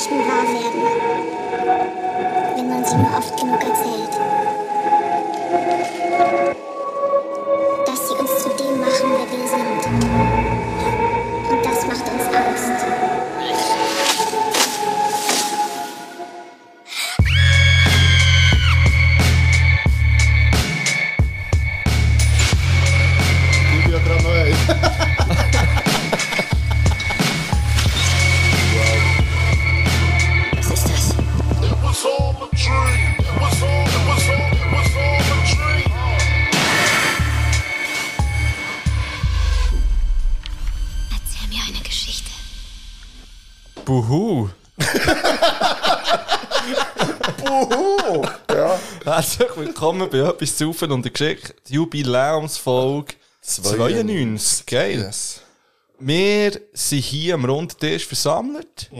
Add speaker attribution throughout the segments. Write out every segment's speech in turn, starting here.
Speaker 1: Geschichten wahr werden, wenn man sie nur oft genug
Speaker 2: willkommen bei etwas zu und der Geschichte. Die Jubiläumsfolge 92. Geil.
Speaker 3: Yes.
Speaker 2: Wir sind hier am runden Tisch versammelt.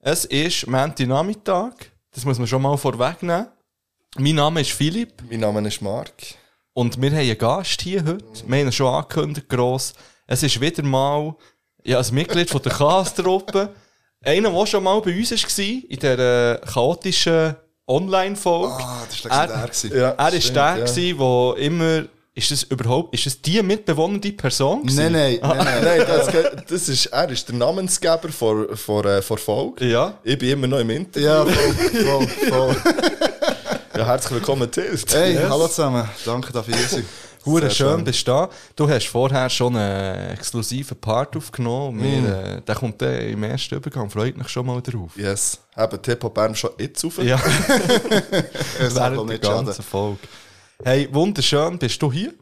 Speaker 2: Es ist Montagnachmittag. Das muss man schon mal vorwegnehmen. Mein Name ist Philipp
Speaker 3: Mein Name ist Mark.
Speaker 2: und wir haben einen Gast hier heute. Wir haben ihn schon angekündigt, gross. Es ist wieder mal ja, ein Mitglied von der Cast-Truppe. Einer, der schon mal bei uns war, in dieser chaotischen Online-Folge.
Speaker 3: Ah, das war gewesen.
Speaker 2: Er war
Speaker 3: stimmt,
Speaker 2: der,
Speaker 3: ja.
Speaker 2: gewesen, der immer. Ist das überhaupt. Ist das die mitbewohnende Person? gewesen?
Speaker 3: Nein, nein, nein, nein. nein das, das ist, er ist der Namensgeber vor, vor, äh, vor Folge.
Speaker 2: Ja.
Speaker 3: Ich bin immer noch im Interview.
Speaker 4: Ja, voll, voll, voll.
Speaker 3: Ja, herzlich willkommen, Tilt.
Speaker 4: Hey,
Speaker 2: Yes.
Speaker 4: hallo zusammen. Danke dafür.
Speaker 2: Hure schön bist du da. Du hast vorher schon einen exklusiven Part aufgenommen.
Speaker 3: Mm.
Speaker 2: Wir, äh, der kommt dann im ersten Übergang. Freut mich schon mal drauf.
Speaker 3: Yes. Eben, Tipo Bern schon jetzt auf.
Speaker 2: Ja,
Speaker 4: soll
Speaker 2: während der ganzen Folge. Hey, wunderschön bist du hier.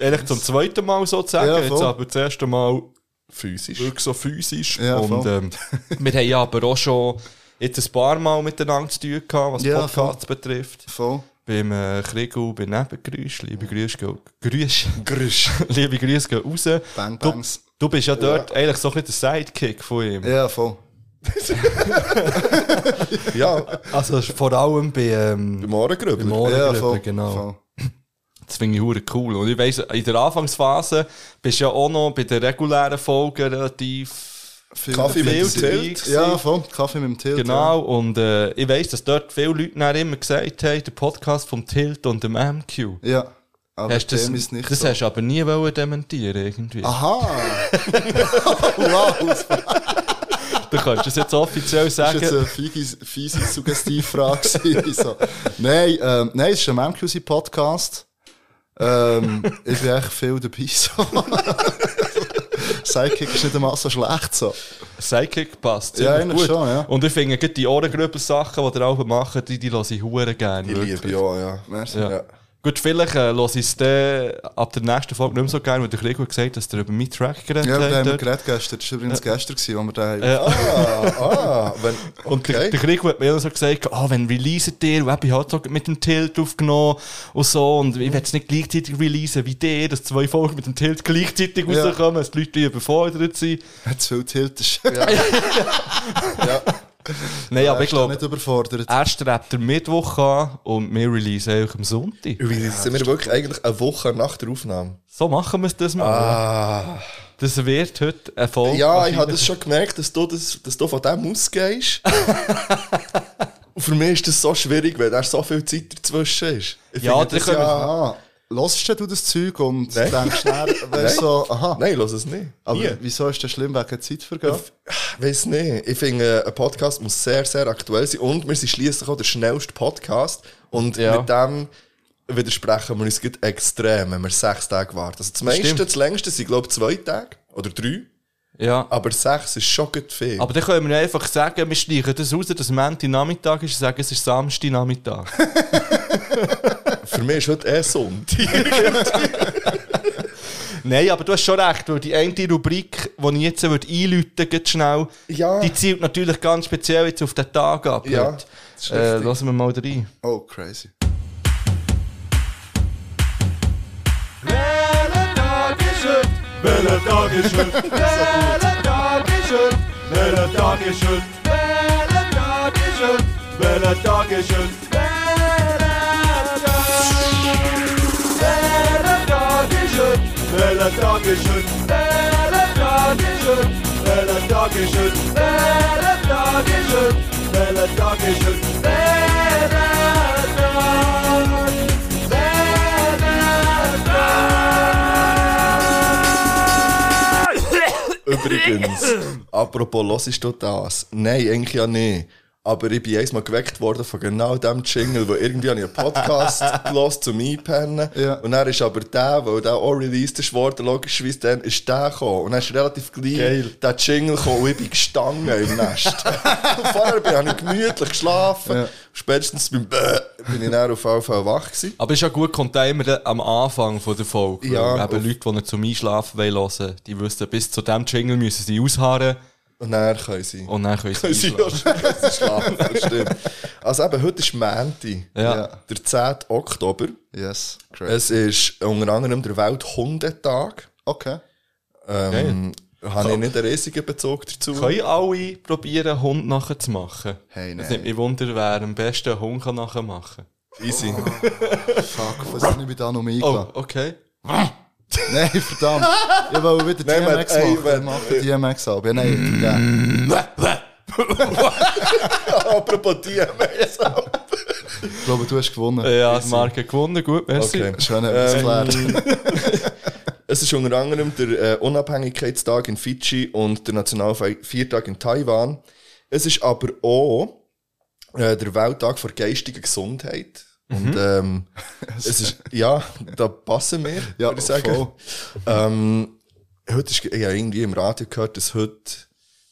Speaker 2: Eigentlich zum zweiten Mal sozusagen.
Speaker 4: Ja,
Speaker 2: Jetzt
Speaker 4: voll.
Speaker 2: aber das erste Mal
Speaker 3: Physisch.
Speaker 2: wirklich so physisch.
Speaker 4: Ja,
Speaker 2: und
Speaker 4: voll.
Speaker 2: ähm, wir haben ja aber auch schon jetzt ein paar Mal miteinander zu tun gehabt, was
Speaker 4: Ja,
Speaker 2: Podcasts betrifft.
Speaker 4: Voll.
Speaker 2: Beim äh, Kriegel, bei Nebengeräusch. Liebe Grüße, Grüße.
Speaker 3: Grüß.
Speaker 2: Liebe Grüße gehen raus.
Speaker 4: Bang,
Speaker 2: Du, du bist ja dort eigentlich so ein bisschen der Sidekick von ihm.
Speaker 4: Ja, voll.
Speaker 3: Ja,
Speaker 2: Also vor allem bei, ähm,
Speaker 3: beim Ohrengrübler.
Speaker 2: beim
Speaker 4: Ja, voll.
Speaker 2: genau.
Speaker 4: Voll.
Speaker 2: Das finde ich hure cool. Und ich weiss, in der Anfangsphase bist du ja auch noch bei den regulären Folgen relativ
Speaker 4: Viel,
Speaker 3: Kaffee mit dem Tilt.
Speaker 4: Ja, voll. Kaffee mit dem Tilt.
Speaker 2: Genau, und äh, ich weiss, dass dort viele Leute dann immer gesagt haben, der Podcast vom Tilt und dem MQ.
Speaker 4: Ja. ja. Aber
Speaker 2: Hast das
Speaker 4: ist nicht
Speaker 2: das
Speaker 4: so.
Speaker 2: hast du aber nie wollen dementieren irgendwie.
Speaker 4: Aha! wow! Das
Speaker 2: Du kannst das jetzt offiziell
Speaker 4: war
Speaker 2: sagen.
Speaker 4: jetzt eine fiese, fiese Suggestivfrage. so. Nein, ähm, nein, es ist ein MQC-Podcast. Ähm, ich bin echt viel dabei. So. Sidekick ist nicht einmal so schlecht. So.
Speaker 2: Sidekick passt.
Speaker 4: Ja, eigentlich schon, ja.
Speaker 2: Und ich finde, gerade die Ohrengrüppel-Sachen, die ihr auch macht, die, die höre ich gerne.
Speaker 3: Die liebe ich auch, ja.
Speaker 4: Merci.
Speaker 2: Ja.
Speaker 3: Ja.
Speaker 2: Gut, vielleicht äh, höre ich es dann ab der nächsten Folge nicht mehr so gerne, weil der Krieg hat gesagt, dass der über meinen Track geredet
Speaker 4: Ja, da
Speaker 2: hat.
Speaker 4: haben wir geredet gestern. Das war übrigens gestern, gewesen, wo wir da haben.
Speaker 2: Äh,
Speaker 3: Ah, ah, wenn,
Speaker 2: Und der,
Speaker 3: okay.
Speaker 2: der Krieg hat mir dann so gesagt, ah, wenn releaset ihr, und ich halt so mit dem Tilt aufgenommen und so, und ich will es nicht gleichzeitig releasen wie der, dass zwei Folgen mit dem Tilt gleichzeitig
Speaker 4: Ja.
Speaker 2: rauskommen, dass die Leute überfordert sind.
Speaker 4: Zu viel Tilt ist.
Speaker 3: ja.
Speaker 2: Nein, aber ich glaube,
Speaker 4: nicht überfordert.
Speaker 2: er strebt den Mittwoch an und wir releasen eigentlich am Sonntag.
Speaker 3: Übrigens sind wir wirklich eigentlich eine Woche nach der Aufnahme.
Speaker 2: So machen wir es das mal.
Speaker 3: Ah.
Speaker 2: Das wird heute ein Folge.
Speaker 3: Ja, ich habe das schon gemerkt, dass du, das, dass du von dem ausgehst. Und für mich ist das so schwierig, weil da so viel Zeit dazwischen ist. Ich
Speaker 2: Ja,
Speaker 3: das
Speaker 2: wir-
Speaker 4: Ah, hörst du das Zeug und
Speaker 3: Nein.
Speaker 4: denkst dann, weißt so, aha.
Speaker 3: Nein, lass es nicht.
Speaker 4: Aber
Speaker 3: Nie.
Speaker 4: wieso ist das schlimm wegen Zeitvergabe?
Speaker 3: Weiß nicht. Ich finde, ein Podcast muss sehr, sehr aktuell sein. Und wir sind schließlich auch der schnellste Podcast. Und
Speaker 2: Ja.
Speaker 3: mit dem widersprechen wir uns extrem, wenn wir sechs Tage warten. Also das meiste,
Speaker 2: stimmt.
Speaker 3: das längste sind, glaube ich, zwei Tage. Oder drei.
Speaker 2: Ja.
Speaker 3: Aber sechs ist schon gut viel.
Speaker 2: Aber dann können wir einfach sagen, wir streichen das raus, dass Montag Nachmittag ist und sagen, es ist Samstag Nachmittag.
Speaker 3: für mich ist heute eh Sonntag.
Speaker 2: Nein, aber du hast schon recht, weil die eine Rubrik, die ich jetzt würde einläuten würde, schnell,
Speaker 3: Ja.
Speaker 2: die zielt natürlich ganz speziell jetzt auf den Tag ab.
Speaker 3: Ja,
Speaker 2: heute.
Speaker 3: das ist
Speaker 2: äh, lassen wir mal rein.
Speaker 4: Oh, crazy.
Speaker 5: Welcher Tag ist heute? Welcher Tag ist heute? Welcher Tag ist heute? Welcher Tag ist heute? Welcher Tag ist heute? Welcher Tag ist heute? Bella Dankeschön, Bella Dankeschön, Bella Dankeschön, Bella Dankeschön, Bella Dankeschön, Bella
Speaker 3: Übrigens, apropos, hörst du das? Nein, eigentlich ja nicht. Aber ich bin einmal geweckt worden von genau dem Jingle, wo irgendwie habe ich einen Podcast gehört zum Einpennen.
Speaker 4: Ja.
Speaker 3: Und dann ist aber der, weil der auch released ist worden, logischerweise, dann ist der gekommen. Und dann ist relativ gleich der Jingle gekommen und ich bin gestanden im Nest. und vorher bin, habe ich gemütlich geschlafen.
Speaker 4: Ja.
Speaker 3: Spätestens beim Bäh bin ich dann auf jeden Fall wach gewesen.
Speaker 2: Aber ist ja gut, kommt da immer dann am Anfang von der Folge.
Speaker 3: Ja,
Speaker 2: eben Leute, die nicht zum Einschlafen wollen, hören, die wüssten, bis zu diesem Jingle müssen sie ausharren
Speaker 3: Und dann können sie.
Speaker 2: und dann können sie
Speaker 3: können sie schlafen, das stimmt. Also eben, heute ist Montag,
Speaker 2: Ja.
Speaker 3: der 10. Oktober.
Speaker 4: Yes, great.
Speaker 3: Es ist unter anderem der Welthundetag.
Speaker 4: Okay.
Speaker 3: Ähm, habe ich nicht einen riesigen Bezug dazu.
Speaker 2: Können alle probieren, einen Hund nachzumachen?
Speaker 4: Hey,
Speaker 2: Es
Speaker 4: nein.
Speaker 2: nimmt mich Wunder, wer am besten einen Hund kann nachmachen
Speaker 3: Easy.
Speaker 4: Fuck, was ist nicht mit da noch
Speaker 2: Oh,
Speaker 4: eingeladen?
Speaker 2: okay.
Speaker 4: Nein, verdammt. Ich wollte wieder
Speaker 3: Nein,
Speaker 4: DMX
Speaker 3: man- ey,
Speaker 4: machen.
Speaker 3: wenn-
Speaker 4: Ich mache DMX ab. Ja, nein, ja.
Speaker 3: Apropos DMX.
Speaker 4: Ich glaube, du hast gewonnen.
Speaker 2: Ja, die Marke gewonnen, gut, merci.
Speaker 3: Okay.
Speaker 4: Schön, geklärt.
Speaker 3: Es ist unter anderem der äh, Unabhängigkeitstag in Fidschi und der Nationalviertag in Taiwan. Es ist aber auch äh, der Welttag für geistige Gesundheit. Und ähm, es ist, ja, da passen wir,
Speaker 4: Ja,
Speaker 3: würde ich sagen. Ähm, heute ist, ich habe irgendwie im Radio gehört, dass heute,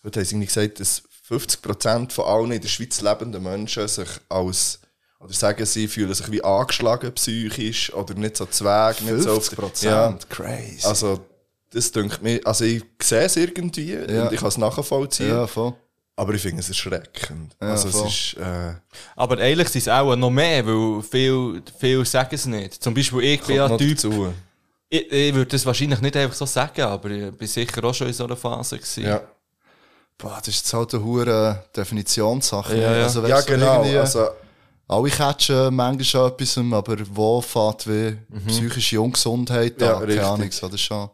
Speaker 3: heute haben sie irgendwie gesagt, dass 50% von allen in der Schweiz lebenden Menschen sich als, oder sagen sie, fühlen sich wie angeschlagen psychisch oder nicht so zweig, nicht so auf
Speaker 4: 50%.
Speaker 3: Ja,
Speaker 4: Crazy.
Speaker 3: also, das denkt mir, also ich sehe es irgendwie
Speaker 4: Ja.
Speaker 3: und ich kann es nachvollziehen,
Speaker 4: ja, voll.
Speaker 3: Aber ich finde es erschreckend.
Speaker 4: Ja,
Speaker 3: also
Speaker 4: voll.
Speaker 3: es ist, äh,
Speaker 2: Aber eigentlich sind es auch noch mehr, weil viel, viel sagen es nicht. Zum Beispiel ich bin ja Typ,
Speaker 3: dazu.
Speaker 2: ich, ich würde das wahrscheinlich nicht einfach so sagen, aber ich bin sicher auch schon in so einer Phase gewesen.
Speaker 3: Ja,
Speaker 4: Boah, das ist jetzt halt eine hohe Definitionssache.
Speaker 2: Ja, ja.
Speaker 4: Also,
Speaker 3: ja genau, also
Speaker 4: Alle catchen manchmal an etwas, aber wo fährt wie psychische Ungesundheit
Speaker 3: Ja,
Speaker 4: an?
Speaker 3: richtig.
Speaker 4: Keine Ahnung, so, das ist schon.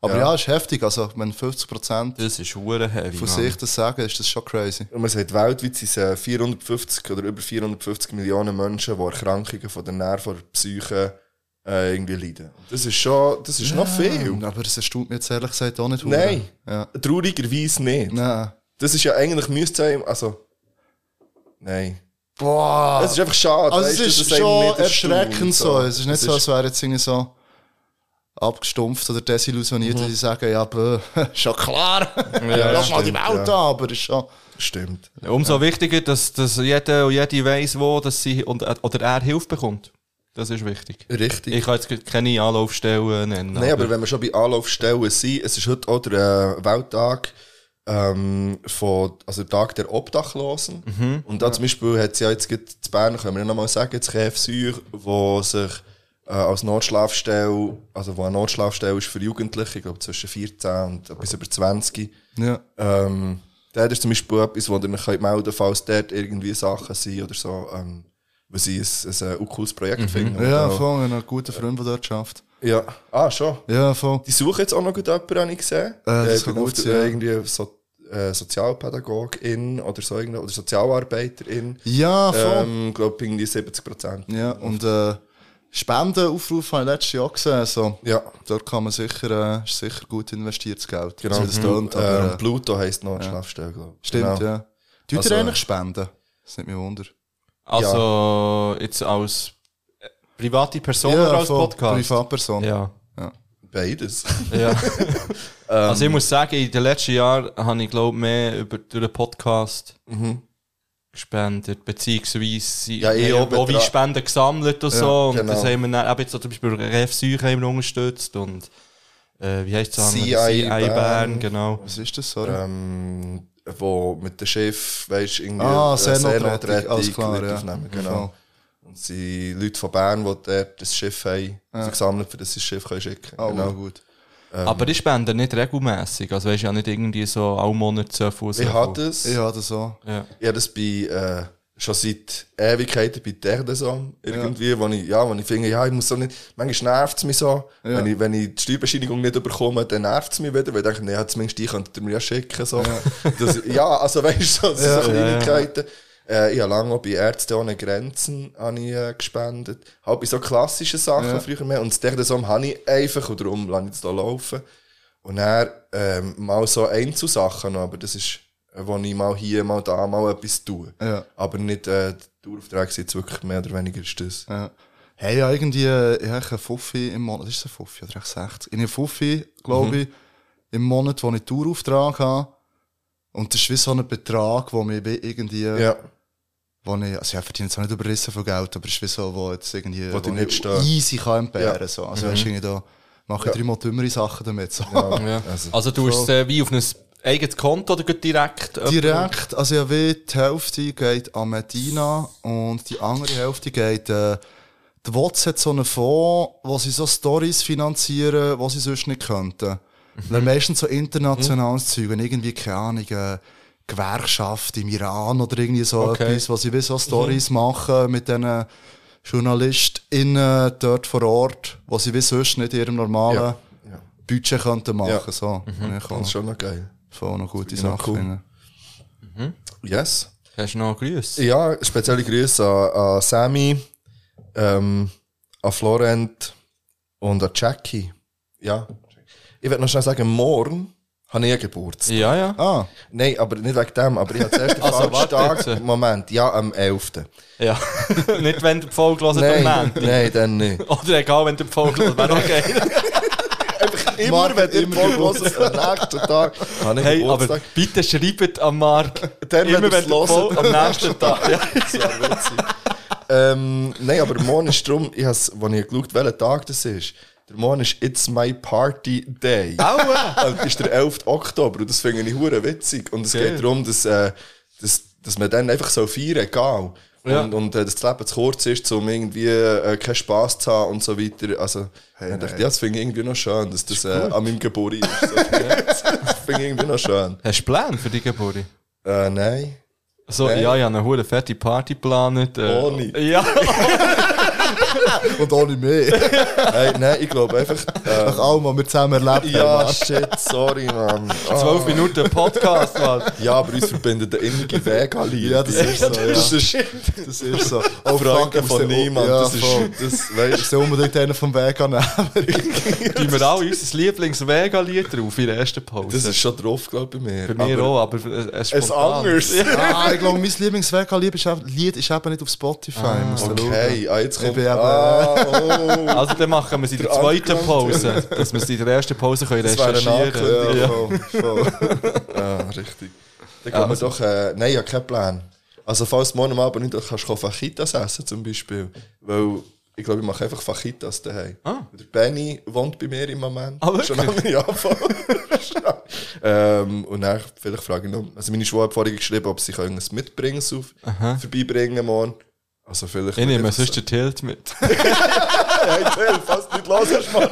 Speaker 4: Aber
Speaker 3: Ja.
Speaker 4: ja, ist heftig. Also, wenn 50%
Speaker 2: Das ist hure heavy.
Speaker 4: von sich das sagen, ist das schon crazy.
Speaker 3: Und man sagt, weltweit sind es äh, 450 oder über 450 Millionen Menschen, die Erkrankungen von der Nerven oder Psyche äh, irgendwie leiden. Das ist schon, das ist noch viel.
Speaker 4: Aber das erstaunt mich jetzt ehrlich gesagt auch nicht.
Speaker 3: Nein,
Speaker 4: Ja.
Speaker 3: traurigerweise nicht.
Speaker 4: Nein.
Speaker 3: Das ist ja eigentlich, müsste sein, also, nein.
Speaker 4: Boah.
Speaker 3: Es ist einfach schade.
Speaker 4: also,
Speaker 3: weißt
Speaker 4: es ist schon erschreckend so. Es ist nicht
Speaker 3: Es
Speaker 4: so, als wäre jetzt irgendwie so abgestumpft oder desillusioniert,
Speaker 3: Mhm.
Speaker 4: dass sie sagen, ja, bäh, schon klar.
Speaker 3: Ja,
Speaker 4: Lass mal die Welt
Speaker 3: ja.
Speaker 4: an, aber ist schon.
Speaker 3: Stimmt.
Speaker 2: Umso wichtiger, dass, dass jeder und jede weiss, wo dass sie und, oder er Hilfe bekommt. Das ist wichtig.
Speaker 3: Richtig.
Speaker 2: Ich kann jetzt keine Anlaufstellen nennen.
Speaker 3: Nein, aber wenn wir schon bei Anlaufstellen sind, es ist heute auch der äh, Welttag ähm, von, also der Tag der Obdachlosen.
Speaker 4: Mhm.
Speaker 3: Und da zum Beispiel hat es ja jetzt zu Bern, können wir ja nochmal sagen, das KFSÜR, wo sich äh, als Notschlafstelle, also wo eine Notschlafstelle ist für Jugendliche, ich glaube zwischen 14 und bis über 20.
Speaker 4: Ja.
Speaker 3: Ähm, da ist zum Beispiel etwas, wo ihr euch könnt melden falls dort irgendwie Sachen sind oder so, ähm, weil sie ein, ein, ein cooles Projekt finden.
Speaker 4: Ja,
Speaker 3: Und auch-
Speaker 4: voll. Ich habe einen guten Freund, der dort schafft.
Speaker 3: Ja, ah, schon.
Speaker 4: Ja, voll.
Speaker 3: Die suchen jetzt auch noch gut jemanden, habe ich gesehen.
Speaker 4: Äh, das
Speaker 3: ich
Speaker 4: kann
Speaker 3: bin
Speaker 4: gut ja.
Speaker 3: irgendwie so, äh, Sozialpädagogin oder so, oder Sozialarbeiterin.
Speaker 4: Ja, voll.
Speaker 3: Ähm, glaube irgendwie 70 Prozent.
Speaker 4: Ja, und äh, Spendenaufruf habe ich letztes Jahr gesehen. Also,
Speaker 3: Ja,
Speaker 4: dort kann man sicher, äh, ist sicher gut investiertes Geld.
Speaker 3: genau.
Speaker 4: Das tönt, aber,
Speaker 3: ähm,
Speaker 4: äh,
Speaker 3: Pluto heisst noch Schlafstelle, glaube ich.
Speaker 4: Stimmt,
Speaker 3: Genau.
Speaker 4: ja. Tut
Speaker 3: Also,
Speaker 4: ihr eigentlich spenden? Das nimmt mich wunder.
Speaker 2: Also, jetzt als äh, private Person oder als. Podcast?
Speaker 4: Privatperson.
Speaker 2: Ja.
Speaker 3: Beides.
Speaker 2: ja.
Speaker 3: Ähm,
Speaker 2: also, ich muss sagen, in den letzten Jahren habe ich, glaube mehr über, durch den Podcast gespendet, beziehungsweise
Speaker 3: Ja, ich auch
Speaker 2: haben auch wie Spenden gesammelt und so. Und
Speaker 3: genau.
Speaker 2: das haben wir dann, eben jetzt so zum Beispiel Ref Psych haben wir unterstützt und äh, wie heisst es
Speaker 3: CI
Speaker 2: Bern,
Speaker 3: Bern.
Speaker 2: genau.
Speaker 4: Was ist das, sorry?
Speaker 3: ähm, wo mit dem Schiff, weißt du, irgendwie
Speaker 4: Ah, Seenotrettung, alles klar, ja.
Speaker 3: aufnehmen, genau. Und es sind Leute von Bern, die dort das Schiff haben, ja. gesammelt, für das sie das Schiff können schicken
Speaker 4: Ah,
Speaker 3: genau.
Speaker 4: genau. gut.
Speaker 2: Aber ich spende nicht regelmäßig. Also, weißt du ja nicht irgendwie so alle Monate so viel. so
Speaker 3: Ich hatte das.
Speaker 4: Ich habe das so.
Speaker 2: Ja.
Speaker 3: Ich habe das bei, äh, schon seit Ewigkeiten bei des Hommes irgendwie, wo ich, ja, wo ich finde, ja, ich muss so nicht, manchmal nervt es mich so, wenn, ich, wenn ich die Steuerbescheinigung nicht bekomme, dann nervt es mich wieder, weil ich denke, ja, zumindest die könntet ihr mir ja schicken, so. Ja, das, ja also weißt du, so, so Kleinigkeiten. Äh, ich habe lange auch bei Ärzte ohne Grenzen habe ich, äh, gespendet. Halt bei so klassischen Sachen früher mehr. Und das des Hommes habe ich einfach, und darum lasse ich es da laufen. Und dann ähm, mal so Einzelsachen aber das ist, äh, wo ich mal hier, mal da, mal etwas tue.
Speaker 4: Ja.
Speaker 3: Aber nicht, äh, der ist jetzt wirklich mehr oder weniger ist das.
Speaker 4: Ja. Hey, ja, irgendwie, ich habe einen Fuffi im Monat, ist es ein Fuffi oder echt 60? Ich habe einen Fuffi, glaube ich, im Monat, wo ich Tourauftrag habe. Und das ist wie so ein Betrag, wo mir wie irgendwie,
Speaker 3: Ja.
Speaker 4: Wo ich, also ich verdiene jetzt auch nicht überrissen von Geld, aber es ist wie so, wo jetzt irgendwie,
Speaker 3: Wo
Speaker 4: ich
Speaker 3: nicht
Speaker 4: easy kann entbehren,
Speaker 3: Ja.
Speaker 4: so. Also weißt du, irgendwie da mache ich dreimal dümmere Sachen damit, so.
Speaker 2: Ja.
Speaker 3: Also-
Speaker 2: Also, du hast äh, wie auf ein eigenes Konto oder geht direkt?
Speaker 4: Direkt, also ja, wie die Hälfte geht an Medina und die andere Hälfte geht, äh, die WOTS hat so einen Fonds, wo sie so Stories finanzieren, die sie sonst nicht könnten. Mhm. Meistens so internationales Zeug, und irgendwie, keine Ahnung, äh, Gewerkschaft im Iran oder irgendwie so
Speaker 2: Okay.
Speaker 4: etwas, wo sie wie so Stories machen mit diesen JournalistInnen dort vor Ort, wo sie wie sonst nicht in ihrem normalen
Speaker 3: Ja. Ja.
Speaker 4: Budget könnten machen,
Speaker 3: Ja.
Speaker 4: so. Und ich
Speaker 3: Das ist schon noch geil.
Speaker 4: voll noch gute
Speaker 3: ich noch
Speaker 4: Sachen
Speaker 3: cool.
Speaker 4: finden.
Speaker 3: Yes.
Speaker 2: Hast du noch Grüße?
Speaker 3: Ja, spezielle Grüße an, an Sammy, ähm, an Florent und an Jackie. Ja. Ich werde noch schnell sagen, morgen habe ich Geburtstag.
Speaker 2: Ja, ja.
Speaker 4: Ah,
Speaker 3: Nein, aber nicht wegen dem, aber ich habe zuerst den
Speaker 2: Also,
Speaker 3: Tag. Moment, ja, am 11.
Speaker 2: ja. nicht, wenn du Folge hörst am Montag.
Speaker 3: nein, dann nicht.
Speaker 2: Oder egal, wenn du Folge hörst, wäre auch geil.
Speaker 3: Immer,
Speaker 4: Marc
Speaker 3: wenn ihr
Speaker 4: immer
Speaker 3: Folge hört, am nächsten Tag habe ich
Speaker 2: Hey, aber
Speaker 3: Geburtstag.
Speaker 2: bitte schreibt am.
Speaker 3: Dann, wenn
Speaker 2: immer
Speaker 3: ihr's
Speaker 2: wenn du. Folge am nächsten Tag. Ja.
Speaker 3: Das wäre witzig. ähm, nein, aber morgen ist darum, ich has, als ich geschaut welcher Tag das ist, der morgen ist It's My Party Day.
Speaker 2: Aua!
Speaker 3: Und das ist der 11. Oktober und das finde ich hure witzig. Und es
Speaker 2: Geil.
Speaker 3: geht darum, dass, äh, dass, dass man dann einfach so feiern egal.
Speaker 2: Ja.
Speaker 3: Und, und äh, dass das Leben zu kurz ist, um irgendwie äh, keinen Spass zu haben und so weiter. Also, hey, ich dachte, ja, das finde ich irgendwie noch schön, dass das äh, an meinem Geburt ist. So. das finde ich irgendwie noch schön.
Speaker 2: Hast du Pläne für die Geburt?
Speaker 3: Äh, nein.
Speaker 2: So,
Speaker 3: Nein.
Speaker 2: ja, ich habe eine hure fette Party geplant. Äh,
Speaker 3: Ohne.
Speaker 2: Ja,
Speaker 4: und auch nicht mehr.
Speaker 3: Hey, nein, ich glaube einfach. Äh,
Speaker 4: Nach allem, was wir zusammen erlebt
Speaker 3: ja,
Speaker 4: haben.
Speaker 3: shit, sorry, Mann. Ah.
Speaker 2: zwölf Minuten Podcast, Mann.
Speaker 3: Ja, aber uns verbindet der innige Vega-Liebe.
Speaker 4: Ja, das ist so, ja.
Speaker 3: Das ist
Speaker 4: Das ist so.
Speaker 3: oh,
Speaker 4: ich muss
Speaker 3: von niemand.
Speaker 4: Ja,
Speaker 3: das ist, das,
Speaker 4: Ich
Speaker 3: weißt
Speaker 4: soll unbedingt einen vom Weg annehmen.
Speaker 2: Die wir alle unser Lieblings-Vega-Lied drauf in der ersten Pause.
Speaker 3: das ist schon drauf, glaube ich, bei mir.
Speaker 2: Bei mir
Speaker 3: Aber
Speaker 2: auch, aber äh, es
Speaker 3: Es anders.
Speaker 4: ah, ich glaube, mein Lieblingsweg-Lied ist, eben- Lied ist eben nicht auf Spotify. Ich da
Speaker 3: Okay, ah, jetzt
Speaker 4: Ich
Speaker 3: kommt.
Speaker 4: bin eben-
Speaker 3: ah, oh.
Speaker 2: Also dann machen wir es in der
Speaker 3: Der
Speaker 2: zweiten. Pause, dass wir es in der ersten Pause können
Speaker 3: Das
Speaker 2: recherchieren
Speaker 4: schauen.
Speaker 3: Ankündigung.
Speaker 4: Ja, voll, voll.
Speaker 3: Ja, richtig. Dann gehen wir doch. Äh, nein, ich habe keinen Plan. Also, falls du morgen am Abend nicht kannst du Fajitas essen, zum Beispiel. Weil ich glaube, ich mache einfach Fajitas daheim.
Speaker 2: Ah.
Speaker 3: Der Benny wohnt bei mir im Moment.
Speaker 2: Ah, wirklich?
Speaker 3: Schon lange ja, voll. ähm, und dann vielleicht frage ich noch. Also, meine Schwester hat vorhin geschrieben, ob sie irgendwas mitbringen auf, vorbeibringen morgen. Also, vielleicht.
Speaker 2: Ich nehme sonst den Tilt mit.
Speaker 3: Hey, Till, fast nicht los hast, Mann.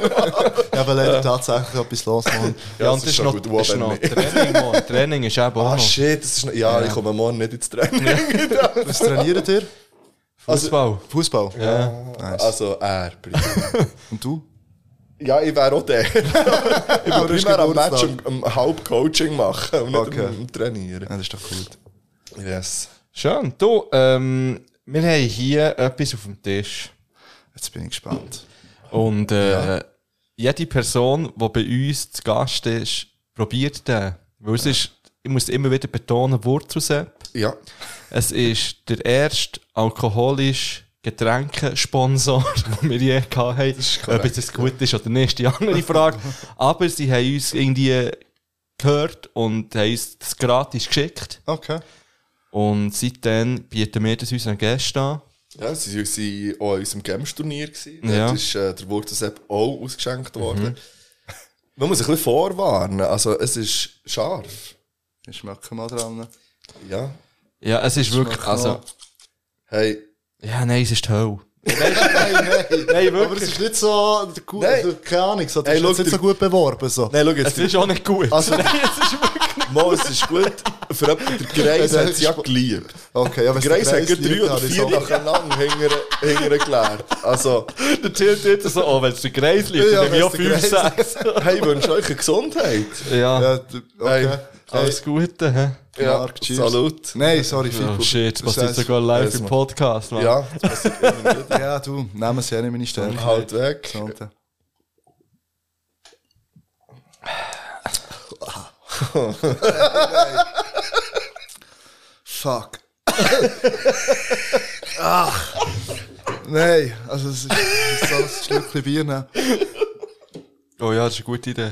Speaker 4: Ja, weil leider tatsächlich etwas los, Mann.
Speaker 2: Ja, und
Speaker 3: das
Speaker 2: ist noch,
Speaker 3: gut,
Speaker 2: das ist noch
Speaker 3: nicht.
Speaker 2: Training, Mann. Training ist eben auch
Speaker 3: Ah,
Speaker 2: noch.
Speaker 3: shit, das ist noch, ja, ich komme morgen nicht ins Training.
Speaker 4: Was trainiert ihr?
Speaker 2: Fußball.
Speaker 4: Fußball.
Speaker 2: Ja.
Speaker 4: Nice.
Speaker 3: Also, er. primär.
Speaker 4: Und du?
Speaker 3: Ja, ich wäre auch der. ich
Speaker 4: ist
Speaker 3: primär am. Match am, am Halbcoaching machen und nicht
Speaker 4: Okay.
Speaker 3: am, am Trainieren.
Speaker 4: Ja, das ist doch gut.
Speaker 3: Yes.
Speaker 2: Schön. Du, ähm, wir haben hier etwas auf dem Tisch.
Speaker 4: Jetzt bin ich gespannt.
Speaker 2: Und äh, jede Person, die bei uns zu Gast ist, probiert den. Weil es ist, ich muss immer wieder betonen, Wurzelsepp.
Speaker 3: Ja.
Speaker 2: Es ist der erste alkoholische Getränkesponsor, den wir je gehabt haben. Ob
Speaker 3: korrekt,
Speaker 2: jetzt das gut ist oder nicht, ist die andere Frage. Aber sie haben uns irgendwie gehört und haben uns das gratis geschickt.
Speaker 4: Okay.
Speaker 2: Und seitdem bieten wir das unseren Gästen an.
Speaker 3: Ja, sie waren auch an unserem Games-Turnier.
Speaker 2: Ja.
Speaker 3: Dort ist äh, der Wurzelsepp auch ausgeschenkt worden. Man muss ein bisschen vorwarnen. Also, es ist scharf.
Speaker 4: Ich schmecke mal dran.
Speaker 3: Ja.
Speaker 2: Ja, es ist wirklich, also.
Speaker 3: Hey,
Speaker 2: ja, nein, es ist die Hölle.
Speaker 4: Nein, nein.
Speaker 2: Nein,
Speaker 4: Aber es ist nicht so, Ku-
Speaker 3: Nein.
Speaker 4: also, keine Ahnung, so, das
Speaker 3: Hey,
Speaker 4: ist
Speaker 3: schau
Speaker 4: jetzt nicht so gut beworben. So.
Speaker 3: nein, schau jetzt.
Speaker 2: Es ist auch nicht gut.
Speaker 3: Also-
Speaker 2: nein, es ist wirklich
Speaker 3: Mal, es ist gut. für jemanden, der Greis hat es ja geliebt.
Speaker 4: Okay, ja,
Speaker 3: Der
Speaker 4: es
Speaker 3: Greis hat
Speaker 4: liebt,
Speaker 3: drei oder vier nacheinander hinterher gelernt. Also,
Speaker 2: Der Tilt jetzt so, oh, wenn es der Kreis liegt,
Speaker 4: Ja,
Speaker 2: dann bin ich auch
Speaker 4: wenn's
Speaker 2: 5,
Speaker 4: der
Speaker 2: 6.
Speaker 3: hey, wünsche euch eine Gesundheit.
Speaker 2: Ja,
Speaker 4: Ja, okay.
Speaker 3: Hey,
Speaker 2: alles Gute, hä?
Speaker 3: Ja,
Speaker 4: Marc, cheers.
Speaker 3: salut.
Speaker 4: Nein, sorry,
Speaker 2: Oh
Speaker 4: Fico.
Speaker 2: shit,
Speaker 4: Das
Speaker 2: passiert sogar live im. Podcast, man.
Speaker 3: Ja, das passiert immer wieder.
Speaker 4: Ja, du, nehmen sie ja nicht meine Stärke.
Speaker 3: Halt weg.
Speaker 4: Gesundheit. Fuck. Ach. Nein, also es ist, es ist so ein Schlückchen Bier nehmen.
Speaker 2: Oh ja, das ist eine gute Idee.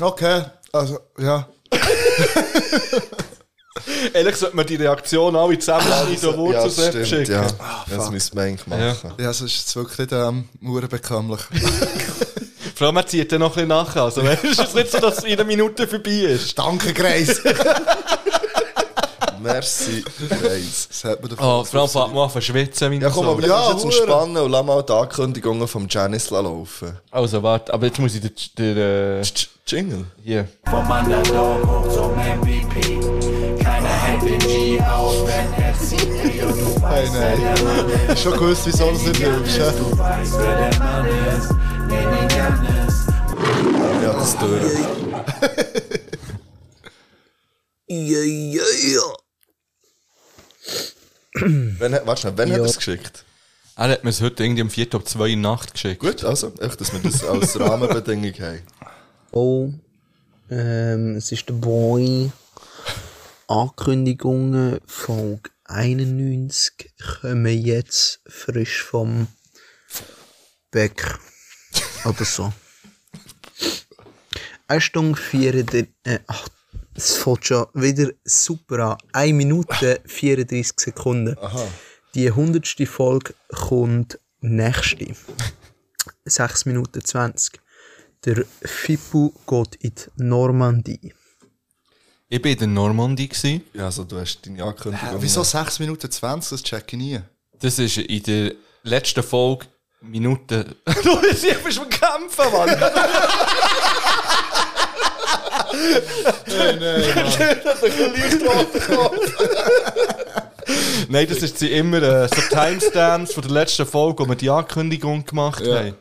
Speaker 4: Okay, also, ja.
Speaker 2: Ehrlich sollte man die Reaktion alle zusammenschneiden und
Speaker 3: Ja,
Speaker 2: Wurzel
Speaker 3: das stimmt,
Speaker 2: schicken.
Speaker 3: ja.
Speaker 4: Ah,
Speaker 3: Das
Speaker 4: fuck.
Speaker 3: müssen wir eigentlich
Speaker 2: Ja.
Speaker 3: machen.
Speaker 4: Ja, es ist jetzt wirklich ähm, bekömmlich.
Speaker 2: Vor allem, man zieht dann noch ein bisschen nachher. Also, weißt du, es ist nicht so, dass es in einer Minute vorbei ist.
Speaker 4: Danke, Grace.
Speaker 3: Merci, Greis.
Speaker 4: Das hat man davon.
Speaker 2: Oh, vor allem fängt man an zu schwitzen. wie
Speaker 3: Ja, komm, aber
Speaker 4: Ja,
Speaker 3: ja, jetzt. Spannen und lass mal die Ankündigungen vom Janice laufen.
Speaker 2: Also, warte, aber jetzt muss ich den, den äh,
Speaker 3: Tsch, Jingle.
Speaker 2: hier.
Speaker 6: Vom Underdog hoch zum MVP. Keiner hält den G auf, wenn er zieht. Ey, und du
Speaker 4: Hey,
Speaker 6: weißt, wer der Mann
Speaker 4: nein.
Speaker 6: ist.
Speaker 4: Ich schon gewusst, wieso nicht.
Speaker 6: Du weißt, wer der Mann ist.
Speaker 3: Ja, das durch.
Speaker 7: Ja, ja, ja.
Speaker 3: Wenn, warte schnell, wann hat
Speaker 7: Ja.
Speaker 3: er es geschickt?
Speaker 2: Er hat mir es heute irgendwie um 4 ab 2 in Nacht geschickt.
Speaker 3: Gut, also, echt, dass wir das als Rahmenbedingung haben.
Speaker 7: Oh, ähm, es ist der Boy. Ankündigungen Folge 91 kommen jetzt frisch vom Bäcker. Oder so. Eine Stunde 34, äh, ach, es fängt schon wieder super an. 1 Minute 34 Sekunden. Die 100. Folge kommt nächste. 6 Minuten 20. Der Fippo geht in die Normandie.
Speaker 2: Ich war in der Normandie. Gewesen.
Speaker 3: Ja, also, du hast deine Ankündigung.
Speaker 4: Hä, Wieso 6 Minuten 20? Das check ich nie.
Speaker 2: Das ist in der letzten Folge Minute. du bist ich bist am Kämpfen, Mann! Nein, das ist sie immer äh, so Timestamps von der letzten Folge, wo wir die Ankündigung gemacht haben.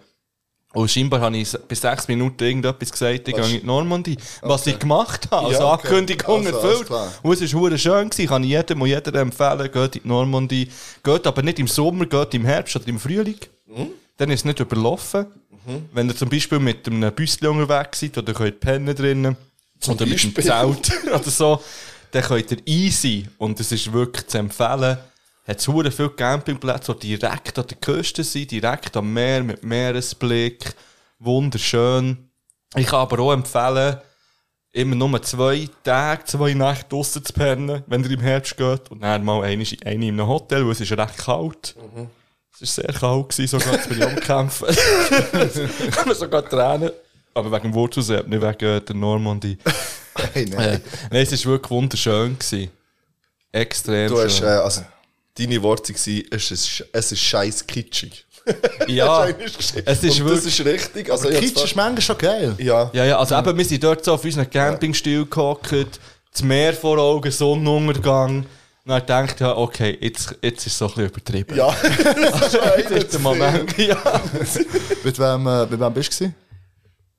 Speaker 2: Und scheinbar habe ich bis sechs Minuten irgendetwas gesagt, ich gehe in die Normandie. Was ich gemacht habe, also
Speaker 3: Ja, okay.
Speaker 2: Ankündigung
Speaker 3: Also,
Speaker 2: erfüllt. Und es war schön, gewesen. kann ich jedem und jeder empfehlen, geht in die Normandie. Geht aber nicht im Sommer, geht im Herbst oder im Frühling. Dann ist es nicht überlaufen. Wenn ihr zum Beispiel mit einem Büsschen unterwegs seid oder könnt pennen drinnen oder mit einem
Speaker 3: Beispiel.
Speaker 2: Zelt oder so, dann könnt ihr easy, und es ist wirklich zu empfehlen, hat es viele Campingplätze, die direkt an der Küste sind, direkt am Meer, mit Meeresblick, wunderschön. Ich kann aber auch empfehlen, immer nur zwei Tage, zwei Nächte draussen zu pennen, wenn ihr im Herbst geht. Und dann mal eine, eine in einem Hotel, weil es ist recht kalt. Es war sehr kalt, gewesen, sogar, jetzt bin ich habe sogar Tränen. Aber wegen dem Wurzelsee, nicht wegen äh, der Normandie.
Speaker 4: Hey,
Speaker 2: Äh,
Speaker 4: nein.
Speaker 2: Nein, es war wirklich wunderschön. Gewesen. Extrem
Speaker 3: Du hast,
Speaker 2: schön.
Speaker 3: äh, also, deine Worte waren, es ist, es ist scheiß kitschig.
Speaker 2: ja, es ist wirklich...
Speaker 3: das ist richtig. Also, ich
Speaker 4: Kitsch ist manchmal schon geil.
Speaker 3: Ja,
Speaker 2: Ja, ja, also eben, wir sind dort so auf unseren Campingstil gehockt, das Meer vor Augen, Sonnenuntergang. Und dann denkt ja, okay, jetzt, jetzt ist es so ein bisschen übertrieben.
Speaker 3: ja.
Speaker 2: jetzt ist der Moment. Ja.
Speaker 4: Mit wem, äh, mit wem bist du?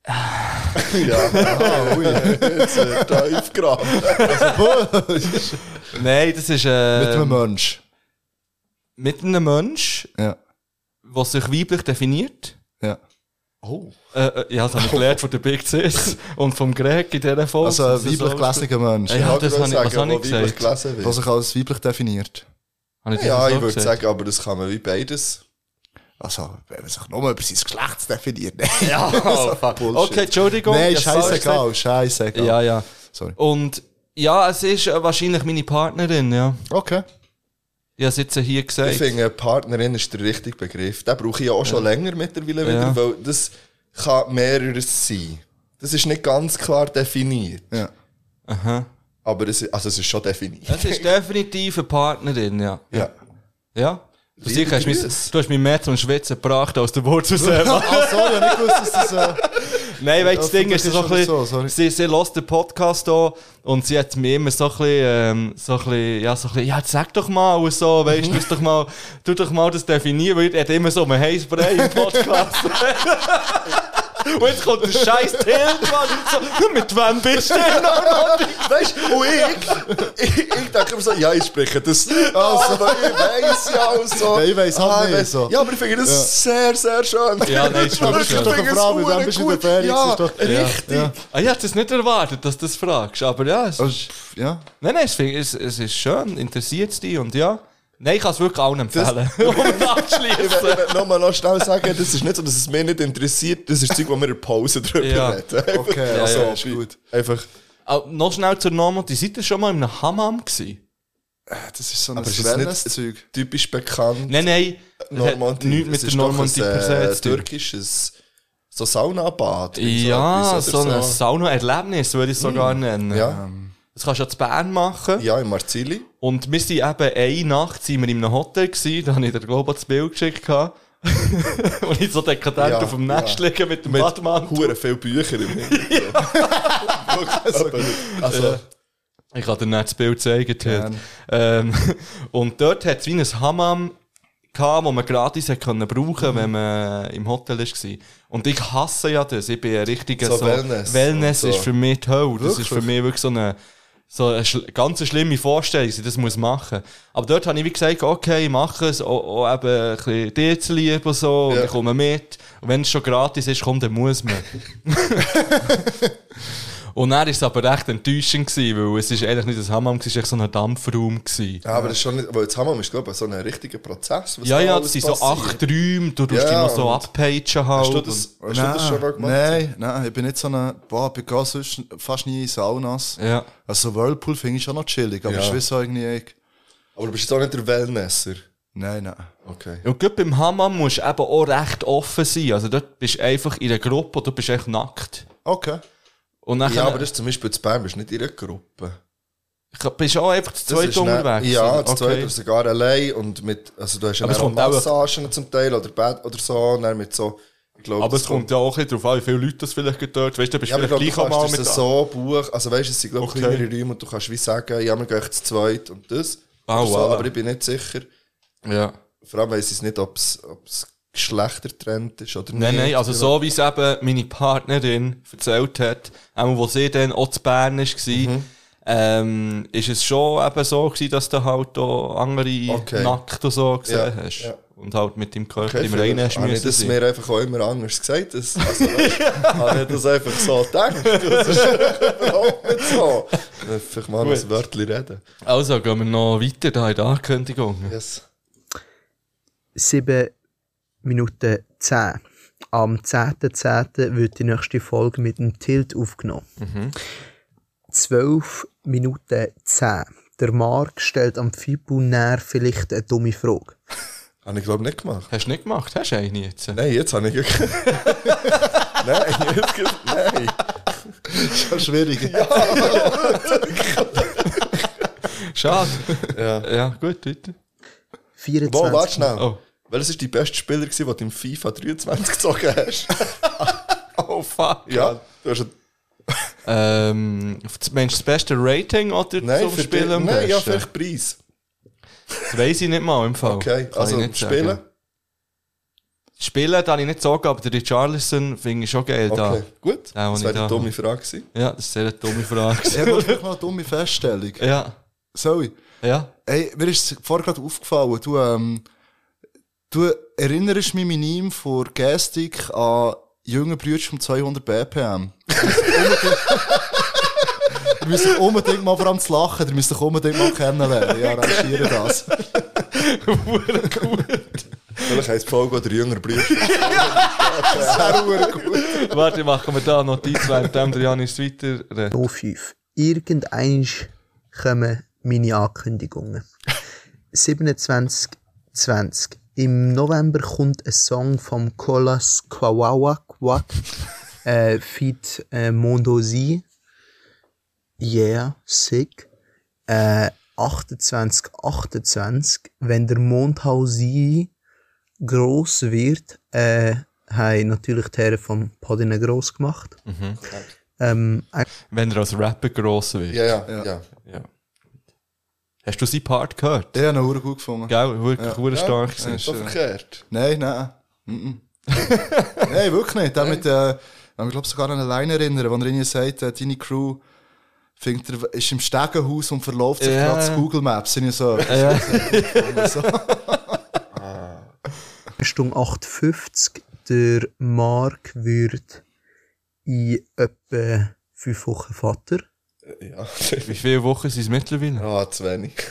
Speaker 3: ja. Ah, ui. Jetzt äh, tief
Speaker 4: gewesen?
Speaker 2: Nein, das ist äh,
Speaker 4: Mit einem Mensch.
Speaker 2: Mit einem Mensch,
Speaker 4: Ja.
Speaker 2: der sich weiblich definiert.
Speaker 4: ja.
Speaker 3: Oh.
Speaker 2: Äh, äh, ja, das habe ich gelernt von der Big Cis und vom Greg in dieser Folge.
Speaker 4: Also ein weiblich
Speaker 2: so-
Speaker 4: gelesener Mensch.
Speaker 2: Ja, das habe ich- was habe ich gesagt?
Speaker 3: wird.
Speaker 4: sich als weiblich definiert.
Speaker 2: Ich
Speaker 3: Ja,
Speaker 2: so
Speaker 3: ich würde sagen, aber das kann man wie beides.
Speaker 4: Also, wenn man sich nur über sein Geschlecht definiert.
Speaker 2: Ja, oh.
Speaker 4: Bullshit.
Speaker 2: Okay, Entschuldigung.
Speaker 4: Nein, scheißegal, scheißegal.
Speaker 2: Ja, ja.
Speaker 4: Sorry.
Speaker 2: Und ja, es ist äh, wahrscheinlich meine Partnerin, ja.
Speaker 4: Okay.
Speaker 2: Ich habe es jetzt hier
Speaker 3: Ich
Speaker 2: gesagt.
Speaker 3: finde, Partnerin ist der richtige Begriff. Den brauche ich ja auch schon länger mittlerweile wieder,
Speaker 2: Ja.
Speaker 3: weil das kann mehreres sein. Das ist nicht ganz klar definiert.
Speaker 4: Ja.
Speaker 2: Aha.
Speaker 3: Aber es, ist- also es ist schon definiert.
Speaker 2: Es ist definitiv eine Partnerin, ja.
Speaker 3: Ja.
Speaker 2: Ja? Du,
Speaker 3: Liebe
Speaker 2: sicher hast mich, du hast mich mehr zum Schwitzen gebracht als der Wurzel selber.
Speaker 4: Sorry, ich habe nicht gewusst, dass das... Äh,
Speaker 2: Nein, weißt du, das Ding ist so ein
Speaker 4: ist
Speaker 2: bisschen,
Speaker 4: so,
Speaker 2: sie, sie hört den Podcast hier und sie hat mir immer so ein bisschen, ähm, so ein bisschen, ja, so ein bisschen, ja, sag doch mal und so, weißt du, doch mal, tu doch mal das definieren, weil er hat immer so ein Heißbrei im Podcast. und jetzt kommt der scheiß Tillmann und so, mit wem bist du denn noch?
Speaker 3: Weißt du, und ich, ich, ich denke immer so, ja, ich spreche das nicht also, aber ich weiss ja auch so.
Speaker 4: Nein, ich weiss halt
Speaker 3: Ah, ich
Speaker 4: nicht so.
Speaker 3: Ja, aber ich finde das sehr, sehr schön.
Speaker 2: Ja, nein, ist wirklich
Speaker 3: ich
Speaker 2: schön.
Speaker 4: doch
Speaker 3: finde
Speaker 4: eine
Speaker 3: es
Speaker 4: Frage, mit wem bist du in der Ferien?
Speaker 3: Ja,
Speaker 4: Das ist doch-
Speaker 3: richtig.
Speaker 4: Ja.
Speaker 2: Ah, ich hätte es nicht erwartet, dass du das fragst, aber ja, es ist,
Speaker 4: Ja.
Speaker 2: nein, nein, es, es, es ist schön, interessiert es dich und ja. Nein, ich kann es wirklich allen empfehlen. um es
Speaker 3: Ich
Speaker 2: abzuschließen.
Speaker 3: will, nochmal noch schnell sagen, das ist nicht so, dass es mich nicht interessiert, das ist Zeug, wo wir in der Pause drüber
Speaker 2: Ja.
Speaker 3: reden.
Speaker 4: Okay,
Speaker 2: Ja,
Speaker 4: also
Speaker 2: ja,
Speaker 4: ist gut.
Speaker 3: einfach
Speaker 2: Auch noch schnell zur Norma, die seid ihr schon mal in einem Hammam gewesen?
Speaker 4: Das ist so ein
Speaker 3: Aber
Speaker 4: Wellness-Zeug.
Speaker 3: typisch bekannt.
Speaker 2: Nein, nein,
Speaker 3: Normandie.
Speaker 2: nichts
Speaker 3: Das
Speaker 2: mit der Normandie
Speaker 3: ein,
Speaker 2: per se
Speaker 3: äh,
Speaker 2: zu tun.
Speaker 3: türkisches so Saunabad.
Speaker 2: Ja, so
Speaker 3: oder
Speaker 2: ein Sauna-Erlebnis würde ich es sogar nennen.
Speaker 3: Ja,
Speaker 2: Das kannst du ja zu Bern machen.
Speaker 3: ja, in Marzili.
Speaker 2: Und wir sind eben eine Nacht sind wir in einem Hotel gewesen, da habe ich dir glaube ich das Bild geschickt. gehabt. und ich so dekadent
Speaker 3: Ja,
Speaker 2: auf dem Nest liegen mit dem Badmantel.
Speaker 3: Hure viele Bücher im Hintergrund. Wirklich, also,
Speaker 2: Ich kann dir nicht das Bild zeigen. Ähm, und dort hat es wie ein Hammam gehabt, wo man gratis hat können brauchen wenn man im Hotel war. Und ich hasse ja das. Ich bin ein richtiger
Speaker 3: So
Speaker 2: so,
Speaker 3: Wellness
Speaker 2: Wellness
Speaker 3: so.
Speaker 2: ist für mich Hölle. Das ist für mich wirklich so eine, so eine ganz schlimme Vorstellung, dass ich das muss machen Aber dort habe ich wie gesagt, okay, ich mache es, auch, auch eben ein bisschen dir zu lieb und so, und
Speaker 3: Ja.
Speaker 2: ich komme mit. Und wenn es schon gratis ist, komm, dann muss man. Und dann war es aber recht enttäuschend, gewesen, weil es ist eigentlich nicht ein Hammam, es war echt so ein Dampfraum. Gewesen.
Speaker 3: ja, aber das ist schon nicht, jetzt haben wir, ist, glaube ich, so ein richtiger Prozess. was
Speaker 2: Ja, ja, das sind so acht Räume, du tust
Speaker 3: Ja,
Speaker 2: die noch so abpagen halt.
Speaker 3: Hast du das, hast du das schon mal gemacht?
Speaker 4: Nein, nein, ich bin nicht so eine, boah, ich gehe sonst fast nie in Saunas.
Speaker 2: Ja.
Speaker 4: Also Whirlpool finde ich schon noch chillig, aber
Speaker 3: Ja.
Speaker 4: ich weiß auch irgendwie, ich,
Speaker 3: Aber du bist jetzt auch nicht der Wellnesser.
Speaker 4: nein, nein.
Speaker 3: Okay.
Speaker 2: Und gerade beim Hammam musst du eben auch recht offen sein. Also dort bist du einfach in einer Gruppe und du bist echt nackt.
Speaker 4: Okay.
Speaker 2: Und dann
Speaker 3: Ja, aber das ist zum Beispiel zu Bern, bist du nicht in einer Gruppe.
Speaker 2: bist du auch einfach zu zweit unterwegs.
Speaker 3: Ja, zu zweit oder sogar allein und mit, also du hast ja auch
Speaker 2: kommt auch-
Speaker 3: Massagen zum Teil oder Bett oder so, und dann mit so, ich glaube,
Speaker 2: Aber es kommt ja auch darauf an, wie viele Leute das vielleicht dort, weißt du, du bist
Speaker 3: Ja, ich
Speaker 2: vielleicht
Speaker 3: glaube, du
Speaker 2: gleich auch
Speaker 3: kannst
Speaker 2: mal
Speaker 3: das
Speaker 2: mit
Speaker 3: so buchen, also weißt du, es sind glaube ich
Speaker 2: Okay.
Speaker 3: kleinere Räume und du kannst wie sagen, ja, wir gehen zu zweit und das.
Speaker 2: Ah,
Speaker 3: oder so, aber ich bin nicht sicher.
Speaker 2: Ja.
Speaker 3: Vor allem weiss ich nicht, ob es geschlechtertrennt ist oder
Speaker 2: Nein,
Speaker 3: nicht.
Speaker 2: nein, also so wie es eben meine Partnerin erzählt hat, auch wo sie dann auch zu Bern war,
Speaker 3: Mhm.
Speaker 2: ähm, ist es schon eben so gewesen, dass du halt auch andere
Speaker 3: Okay.
Speaker 2: nackt und so gesehen
Speaker 3: Ja,
Speaker 2: hast.
Speaker 3: ja.
Speaker 2: Und halt mit dem Körper
Speaker 3: Okay,
Speaker 2: im Reinen hast müssen
Speaker 3: das
Speaker 2: sein.
Speaker 3: mir einfach auch immer anders gesagt. Das, also, weißt, habe ich das einfach so gedacht. Das ist überhaupt nicht so. Einfach mal
Speaker 2: Gut.
Speaker 3: ein Wörtchen reden.
Speaker 2: Also gehen wir noch weiter da in der Ankündigung.
Speaker 3: Yes.
Speaker 7: 7 Minuten 10. Am 10.10. wird die nächste Folge mit dem Tilt aufgenommen. 12 Minuten 10. Der Marc stellt am Fibu näher vielleicht eine dumme Frage.
Speaker 3: Habe ich glaube nicht gemacht.
Speaker 2: Hast du nicht gemacht? Hast du eigentlich jetzt?
Speaker 3: Nein, jetzt habe ich wirklich... nein, jetzt, nein.
Speaker 4: Schon schwierig.
Speaker 2: Schade.
Speaker 3: Ja.
Speaker 2: ja, gut, weiter.
Speaker 7: 24
Speaker 3: Wow, warte schnell.
Speaker 2: Oh.
Speaker 3: Welches war die beste Spieler, gewesen, den du im FIFA 23 gezogen hast?
Speaker 2: Oh fuck.
Speaker 3: ja. Du hast
Speaker 2: Ähm, meinst du das beste Rating oder
Speaker 3: nein,
Speaker 2: zum Spielen
Speaker 3: die, nein, ja, vielleicht Preis.
Speaker 2: Das weiss ich nicht mal im Fall.
Speaker 3: Okay,
Speaker 2: Kann
Speaker 3: also
Speaker 2: ich nicht sagen.
Speaker 3: spielen.
Speaker 2: Spielen kann ich nicht sagen, aber der Richarlison finde ich schon geil da.
Speaker 3: Okay, gut.
Speaker 2: Ja,
Speaker 3: das wäre
Speaker 2: da
Speaker 3: eine dumme Frage gewesen.
Speaker 2: Ja, das ist eine sehr dumme Frage.
Speaker 4: Ich habe wirklich noch eine dumme Feststellung.
Speaker 2: ja,
Speaker 4: Sorry.
Speaker 2: ja.
Speaker 4: Ey, mir ist vorher gerade aufgefallen, du, ähm, du erinnerst mich minim vor Gestik an jungen Brüder um 200 BPM. Ihr müsst euch unbedingt mal vor allem zu lachen, ihr müsst euch unbedingt mal kennenlernen. Ich arrangiere das.
Speaker 3: Vielleicht heisst die Folge oder jünger Bruder.
Speaker 4: Das wäre gut.
Speaker 2: Warte, machen wir da Notiz, während der Janis weiter redet.
Speaker 7: 05. Irgendein kommen meine Ankündigungen. 27.20. Im November kommt ein Song vom Colas Kwawawa Kwak äh, feat äh, Mondosi. Yeah, sick. Äh, 28, 28. Wenn der Mondhausi groß wird, äh, haben natürlich die Herren vom Podine gross gemacht. Ähm, ein-
Speaker 2: Wenn er als Rapper gross wird.
Speaker 3: Ja, ja, ja.
Speaker 2: Ja. Hast du seinen Part gehört?
Speaker 4: Ich habe ihn gut gefunden.
Speaker 2: Gell, wirklich ja. stark gewesen.
Speaker 3: ist so verkehrt.
Speaker 4: Nein, nein. Nein, wirklich nicht. Der mit, äh, ich glaube sogar an eine Line erinnern, wo er ihnen sagt, äh, deine Crew findet er, ist im Stegenhaus und verläuft sich
Speaker 2: Ja.
Speaker 4: gerade zu Google Maps. Sind ja so. so.
Speaker 7: Stunde 8,50. Der Mark wird in etwa fünf Wochen Vater.
Speaker 3: Ja.
Speaker 2: Wie viele Wochen sind es mittlerweile?
Speaker 3: Ah, zu wenig.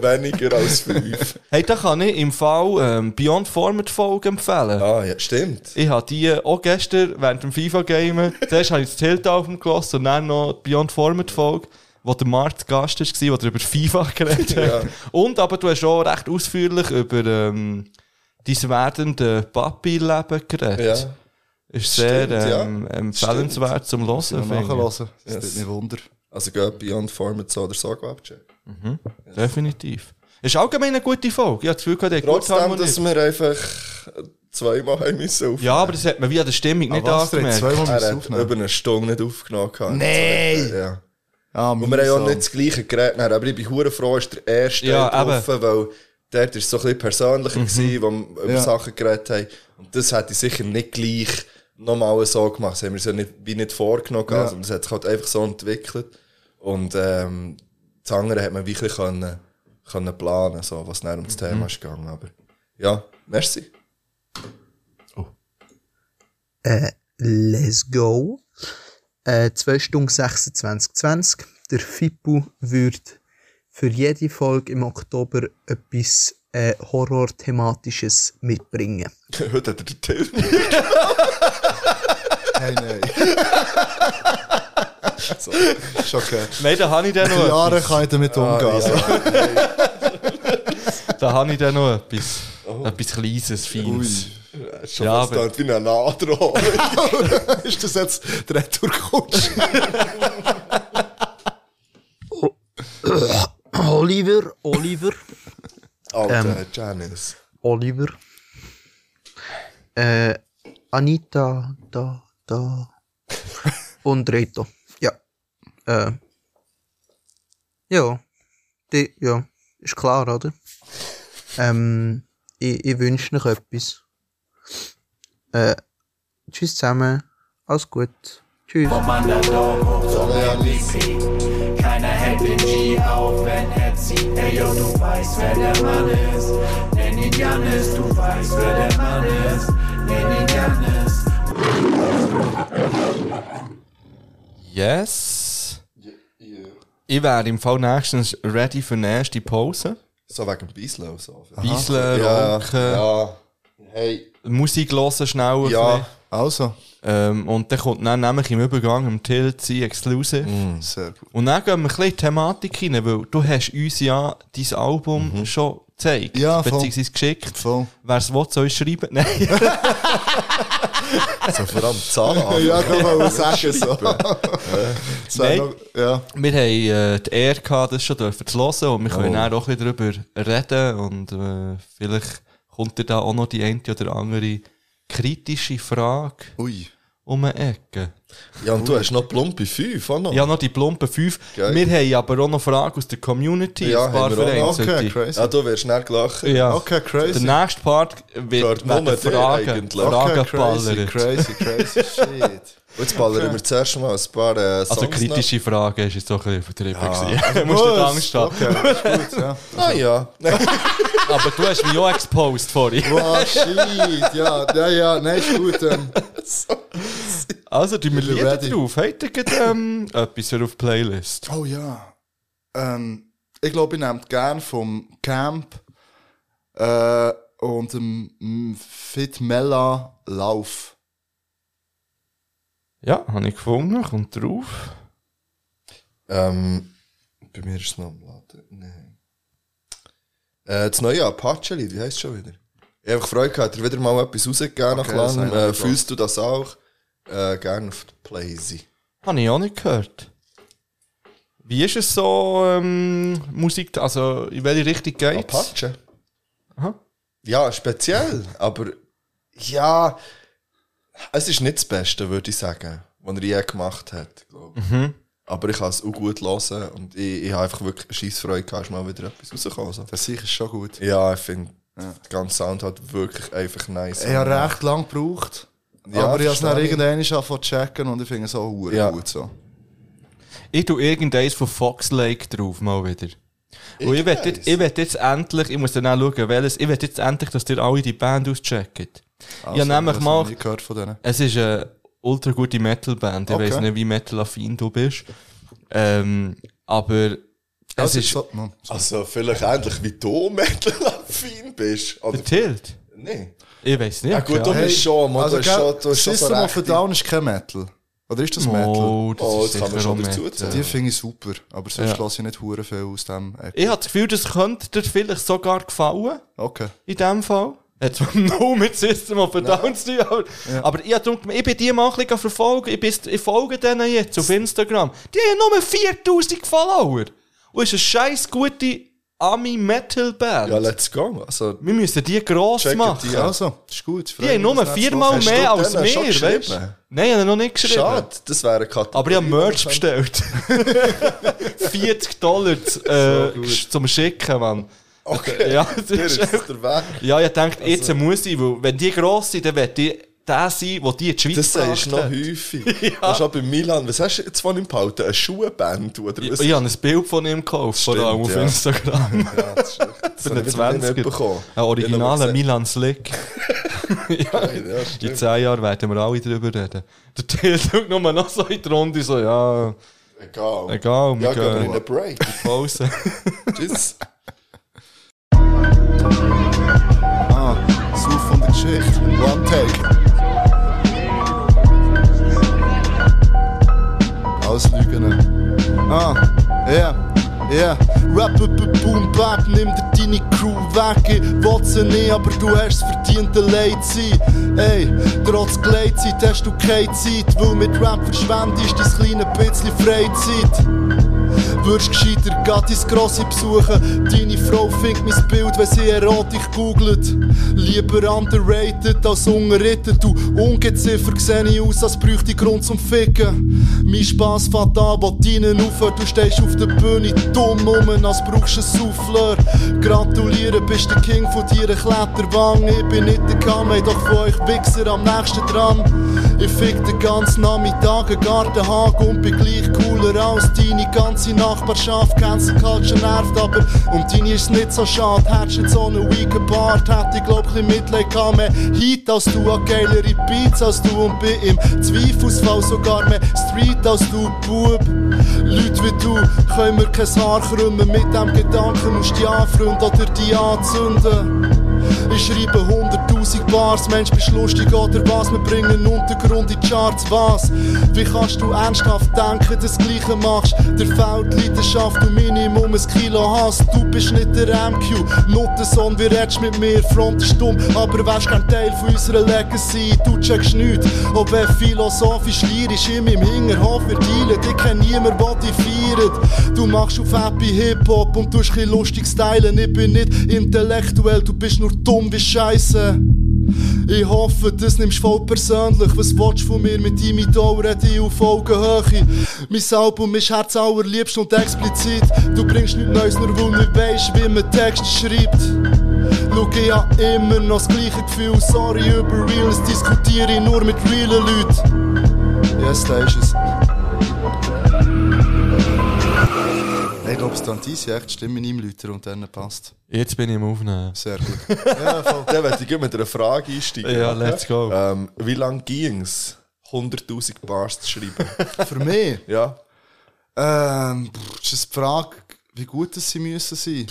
Speaker 3: Weniger als fünf.
Speaker 2: Hey, da kann ich im Fall ähm, Beyond Format Folge empfehlen.
Speaker 3: Ah, ja, stimmt.
Speaker 2: Ich habe die auch gestern während dem FIFA-Game, zuerst habe ich das Tilt-Album gelassen und dann noch die Beyond Format Folge, wo der Mark zu Gast war, der über FIFA geredet hat.
Speaker 3: Ja.
Speaker 2: Und aber du hast auch recht ausführlich über ähm, dein werdende Papi-Leben geredet.
Speaker 3: Ja.
Speaker 2: Ist sehr
Speaker 3: Stimmt, ja.
Speaker 2: ähm, empfehlenswert zum Hören.
Speaker 4: Ja,
Speaker 2: finde ich.
Speaker 4: nachhören. Das
Speaker 3: Yes.
Speaker 4: yes. mich Wunder.
Speaker 3: Also geht Beyond so oder so abchecken.
Speaker 2: Definitiv. Ist allgemein eine gute Folge. Ich habe das Gefühl, der
Speaker 3: Trotzdem, dass wir einfach zweimal haben müssen aufnehmen.
Speaker 2: Ja, aber das hat man wie an der Stimmung nicht
Speaker 4: was,
Speaker 2: angemerkt.
Speaker 4: zweimal
Speaker 3: Er hat
Speaker 4: aufnehmen.
Speaker 3: über eine Stunde nicht aufgenommen.
Speaker 4: Nein!
Speaker 3: Ja.
Speaker 4: Ah,
Speaker 3: Und wir haben ja auch nicht das gleiche Gerät, mehr, aber ich bin hure froh, ist der erste
Speaker 2: Ja,
Speaker 3: offen, weil dort ist es so ein bisschen persönlicher gewesen, wo wir über
Speaker 4: Ja.
Speaker 3: Sachen geredet haben. Und das hätte ich sicher nicht gleich nochmal so gemacht. Das haben wir uns ja nicht, wie nicht vorgenommen,
Speaker 4: Ja.
Speaker 3: also das hat sich halt einfach so entwickelt. Und ähm, das andere hat man wirklich können, können planen, so, was dann um das Thema ist gegangen. Aber ja, merci.
Speaker 7: Äh, let's go. Äh, 2 Stunden 26, 20. Der Fippo wird für jede Folge im Oktober etwas äh, Horror-thematisches mitbringen.
Speaker 3: Heute hat er den Till.
Speaker 4: Nein.
Speaker 3: so.
Speaker 4: Ist okay.
Speaker 2: Nein, da habe ich dann noch
Speaker 4: Jahre
Speaker 2: etwas.
Speaker 4: kann ich damit umgehen.
Speaker 3: Ah,
Speaker 4: also.
Speaker 2: Da habe ich dann noch etwas. Etwas Kleines, Feines.
Speaker 3: Schon
Speaker 2: Ja,
Speaker 3: fast
Speaker 2: aber-
Speaker 3: da wie ein Nadro.
Speaker 4: ist das jetzt der Retourkutsch?
Speaker 7: Oliver, Oliver,
Speaker 3: Alter, Janice.
Speaker 7: Oliver. Äh, Anita, da, da. Und Reto. Ja. Äh. Ja. Die, ja. Ist klar, oder? Ähm, ich, ich wünsche noch etwas. Äh, tschüss zusammen. Alles gut. Tschüss.
Speaker 6: Vom Underdog hoch zum MVP. Keiner hält den G auf, wenn er zieht. Ey, yo, du weißt, wer der Mann ist. Nenn ihn Janis, du weißt, wer der Mann ist. Nenn ihn Janis.
Speaker 2: Yes. Ich wäre im Fall nächstens ready für die nächste Pause.
Speaker 3: So wegen Beislau. So.
Speaker 2: Beiseln,
Speaker 3: Ja, ja. Hey.
Speaker 2: Musik hören schnell ein
Speaker 3: Ja.
Speaker 2: bisschen.
Speaker 4: Also,
Speaker 2: Ähm, und dann kommt dann nämlich im Übergang im Tilt sein Exclusive.
Speaker 4: sehr gut.
Speaker 2: Und dann gehen wir ein bisschen in die Thematik rein, weil du hast uns ja dein Album schon gezeigt.
Speaker 4: Ja,
Speaker 2: beziehungsweise geschickt.
Speaker 4: Voll.
Speaker 2: Wer es will, soll schreiben. Nein.
Speaker 3: So vor allem Zahlen.
Speaker 4: Ja, kann man mal sagen. So.
Speaker 2: Nein.
Speaker 4: noch, ja.
Speaker 2: Wir haben äh, die Ehre gehabt, das schon dürfen zu hören und wir können
Speaker 3: Oh.
Speaker 2: auch wieder darüber reden und äh, vielleicht kommt dir da auch noch die eine oder andere kritische Frage
Speaker 4: Ui.
Speaker 2: Um eine Ecke.
Speaker 3: Ja, und du hast noch plumpe 5, auch noch?
Speaker 2: Ja, noch die fünf.
Speaker 3: Geil.
Speaker 2: Wir haben aber auch noch Fragen aus der Community,
Speaker 3: Ja,
Speaker 2: ein paar
Speaker 3: haben wir auch noch.
Speaker 4: Okay, crazy.
Speaker 3: Ja, du wirst schnell gelachen.
Speaker 2: Ja.
Speaker 4: Okay, crazy.
Speaker 2: Der nächste Part wird
Speaker 3: dir
Speaker 2: Fragen. Fragen
Speaker 4: Okay, crazy,
Speaker 2: geballert.
Speaker 4: crazy, crazy shit.
Speaker 3: Jetzt ballern wir zuerst mal ein paar äh, Songs
Speaker 2: Also kritische Fragen ist jetzt doch ein bisschen übertrieben.
Speaker 3: Ja.
Speaker 2: gewesen. Musst du nicht Angst haben.
Speaker 4: Okay, ist gut, ja.
Speaker 3: noch. Ah ja.
Speaker 2: Aber du hast mich auch exposed vorhin.
Speaker 4: Wow, shit, ja, ja, ja, nein, ist gut. Ähm,
Speaker 2: Also, die wir Lieder drauf. Habt ihr ähm, etwas für auf die Playlist?
Speaker 4: oh ja. Ähm, ich glaube, ich nehme gerne vom Camp äh, und dem mm, Fit Mella Lauf.
Speaker 2: Ja, habe ich gefunden. Kommt drauf.
Speaker 3: Ähm, bei mir ist es noch am Laden. Nein. Äh, das neue Apache-Lied, wie heisst es schon wieder? Ich habe Freude gehabt, hat er wieder mal etwas rausgegeben nach
Speaker 4: Okay, das
Speaker 3: langem. Äh, fühlst du das auch? Äh, gerne auf die Playsee.
Speaker 2: Habe ich auch nicht gehört. Wie ist es so, ähm, Musik, also in welche Richtung geht's?
Speaker 3: Apache?
Speaker 2: Aha.
Speaker 3: Ja, speziell, aber ja, es ist nicht das Beste, würde ich sagen, was er je gemacht hat, glaube ich.
Speaker 2: Mhm.
Speaker 3: Aber ich kann es auch gut hören und ich, ich habe einfach wirklich Scheissfreude gehabt, ist mal wieder etwas rausgekommen. So.
Speaker 4: Das sicher ist schon gut.
Speaker 3: Ja, ich finde, der ganze Sound hat wirklich einfach nice.
Speaker 4: Ich habe recht lang gebraucht.
Speaker 3: Ja,
Speaker 4: aber ich habe es dann
Speaker 3: ich.
Speaker 4: irgendwann angefangen zu checken und ich finde es auch hure
Speaker 3: Ja.
Speaker 4: gut so.
Speaker 2: Ich tue irgendeins von Fox Lake drauf, mal wieder. Und ich will jetzt, ich will jetzt endlich, ich muss dann auch schauen, welches, ich will jetzt endlich, dass ihr alle die Band auschecken. ich habe nämlich
Speaker 4: das
Speaker 2: mal,
Speaker 4: ich gehört von denen.
Speaker 2: es ist eine ultra gute Metal-Band, ich
Speaker 4: Okay.
Speaker 2: weiß nicht, wie metal-affin du bist. Ähm, aber es
Speaker 4: Also,
Speaker 2: ist,
Speaker 4: so, no, so.
Speaker 3: Also vielleicht ähnlich wie du Metal-affin bist. Oder?
Speaker 2: der Tilt.
Speaker 3: Nee.
Speaker 2: Ich weiß nicht.
Speaker 3: Ja gut, du
Speaker 2: ja.
Speaker 3: bist schon, man,
Speaker 4: also,
Speaker 3: du schon, du schon so
Speaker 4: System of a
Speaker 3: rechte-
Speaker 4: Down ist kein Metal. Oder ist das Metal?
Speaker 2: Oh, das
Speaker 3: Oh,
Speaker 2: ist
Speaker 3: das kann man schon dazu
Speaker 2: Metal.
Speaker 3: zählen.
Speaker 4: Die finde ich super, aber sonst
Speaker 2: Ja.
Speaker 4: lasse ich nicht hure viel aus dem Eck.
Speaker 2: Ich habe das Gefühl, das könnte dir vielleicht sogar gefallen.
Speaker 4: Okay.
Speaker 2: in dem Fall. Hat zwar nur mit System of a Down zu tun, aber, ich, gemeint, ich bin die mal ein bisschen verfolgen. Ich, bin, ich folge denen jetzt auf Instagram. Die haben nur 4000 Follower. Und ist eine scheiß gute Ami-Metal-Band.
Speaker 3: Ja, let's go. Also,
Speaker 2: wir müssen die gross machen.
Speaker 3: die
Speaker 2: Die,
Speaker 3: an.
Speaker 4: Also, ist gut.
Speaker 2: haben nur viermal mehr als wir, weißt? Nein, ich habe noch nicht geschrieben.
Speaker 3: schade, das wäre eine Kategorie.
Speaker 2: Aber ich habe
Speaker 3: die
Speaker 2: Merch bestellt. 40 Dollar äh, zum Schicken, Mann.
Speaker 3: Okay,
Speaker 2: Ja, das ist
Speaker 3: ist der Weg.
Speaker 2: Ja, ich denke, jetzt muss ich, weil wenn die gross sind, dann wird die der sein, der die in die Schweiz
Speaker 3: Das sagst du noch häufig. Das ist auch bei Milan. Was hast du jetzt von ihm behalten? Eine Schuhband? Oder
Speaker 2: Ich,
Speaker 3: was?
Speaker 2: ich habe ein Bild von ihm gekauft, vor allem auf
Speaker 3: ja.
Speaker 2: Instagram.
Speaker 3: Ja, das echt- das habe ich wieder nicht
Speaker 2: 20er.
Speaker 3: mitbekommen.
Speaker 2: Ein originaler
Speaker 3: Ich
Speaker 2: Milan Slick. ja,
Speaker 3: Ja,
Speaker 2: in
Speaker 3: stimmt.
Speaker 2: zehn Jahren werden wir alle darüber reden. Der Till schaut nur noch so in die Runde, so, ja,
Speaker 3: Egal.
Speaker 2: egal, wir
Speaker 3: Ja, gehen wir in den Break.
Speaker 2: Pause.
Speaker 3: Tschüss.
Speaker 4: Geschichte. One Take. Auslügen. Ah, ja, ja. Rapper, boom, bap, nimm dir deine Crew weg. Ich will's nicht, aber du hast es verdient, allein zu sein. Ey, trotz Gleitzeit hast du keine Zeit, weil mit Rap verschwendest dein kleine bisschen Freizeit. Würdest gescheiter grad ins Grosse besuchen. Deine Frau findet mein Bild, wenn sie Erotik googelt. Lieber underrated als ungeritten. Du ungeziffer sehe ich aus, als bräuchte ich Grund zum Ficken. Mein Spass fängt an, wo deinen aufhört. Du stehst auf der Bühne dumm um, als brauchst du ein Souffleur. Gratulieren, bist der King von deiner Kletterwange. Ich bin nicht der Kamei, doch von euch Wichser am nächsten dran. Ich fick den ganzen Nachmittag einen Gartenhag und bin gleich cooler als deine ganze Nachbarschaft. Cancel Culture nervt, aber um deine ist nicht so schade. Hättest jetzt so einen weaken Bart, hätte ich glaub chli Mitleid gehabt. Mehr Heat als du, an geilere Beats als du und bin im Zweifelsfall sogar mehr Street als du, Bub. Leute wie du können mir kein Haar krümmen. Mit dem Gedanken musst du die anfreunden oder die anzünden. Ich schreibe 100.000 Bars, Mensch, bist lustig oder was? Wir bringen Untergrund in die Charts, was? Wie kannst du ernsthaft denken, das Gleiche machst? Der fehlt Leidenschaft, du Minimum ein Kilo hast. Du bist nicht der MQ, Nuttensohn, wie redest mit mir? Front ist dumm, aber wärst kein Teil von unserer Legacy. Du checkst nichts, ob er philosophisch lyrisch in meinem Hinterhof wir dealen. Ich kenn niemand, der dich feiert. Du machst auf Happy Hip-Hop und tust ein lustig stylen. Ich bin nicht intellektuell, du bist nur dumm wie Scheiße. Ich hoffe, das nimmst voll persönlich. Was willst von mir mit deinem Idol? Rede ich auf Augenhöhe. Mein Album ist Herz allerliebst und explizit. Du bringst nichts Neues, nur weil du nicht weisst, wie man Texte schreibt. Schau, ich hab immer noch das gleiche Gefühl. Sorry, über Realness diskutiere ich nur mit realen Leuten. Yes, da ist es. Ich glaube, es dann diese echt die Stimme in ihm Leute und dann passt.
Speaker 2: Jetzt bin ich im Aufnehmen.
Speaker 4: Sehr gut. Ja, voll.
Speaker 3: Dann werde ich mit einer Frage einsteigen.
Speaker 2: Ja, let's go.
Speaker 3: Ähm, wie lange ging es, 100.000 Bars zu schreiben?
Speaker 4: Für mich.
Speaker 3: ja.
Speaker 4: Ähm, das ist die Frage, wie gut das sie müssen sein.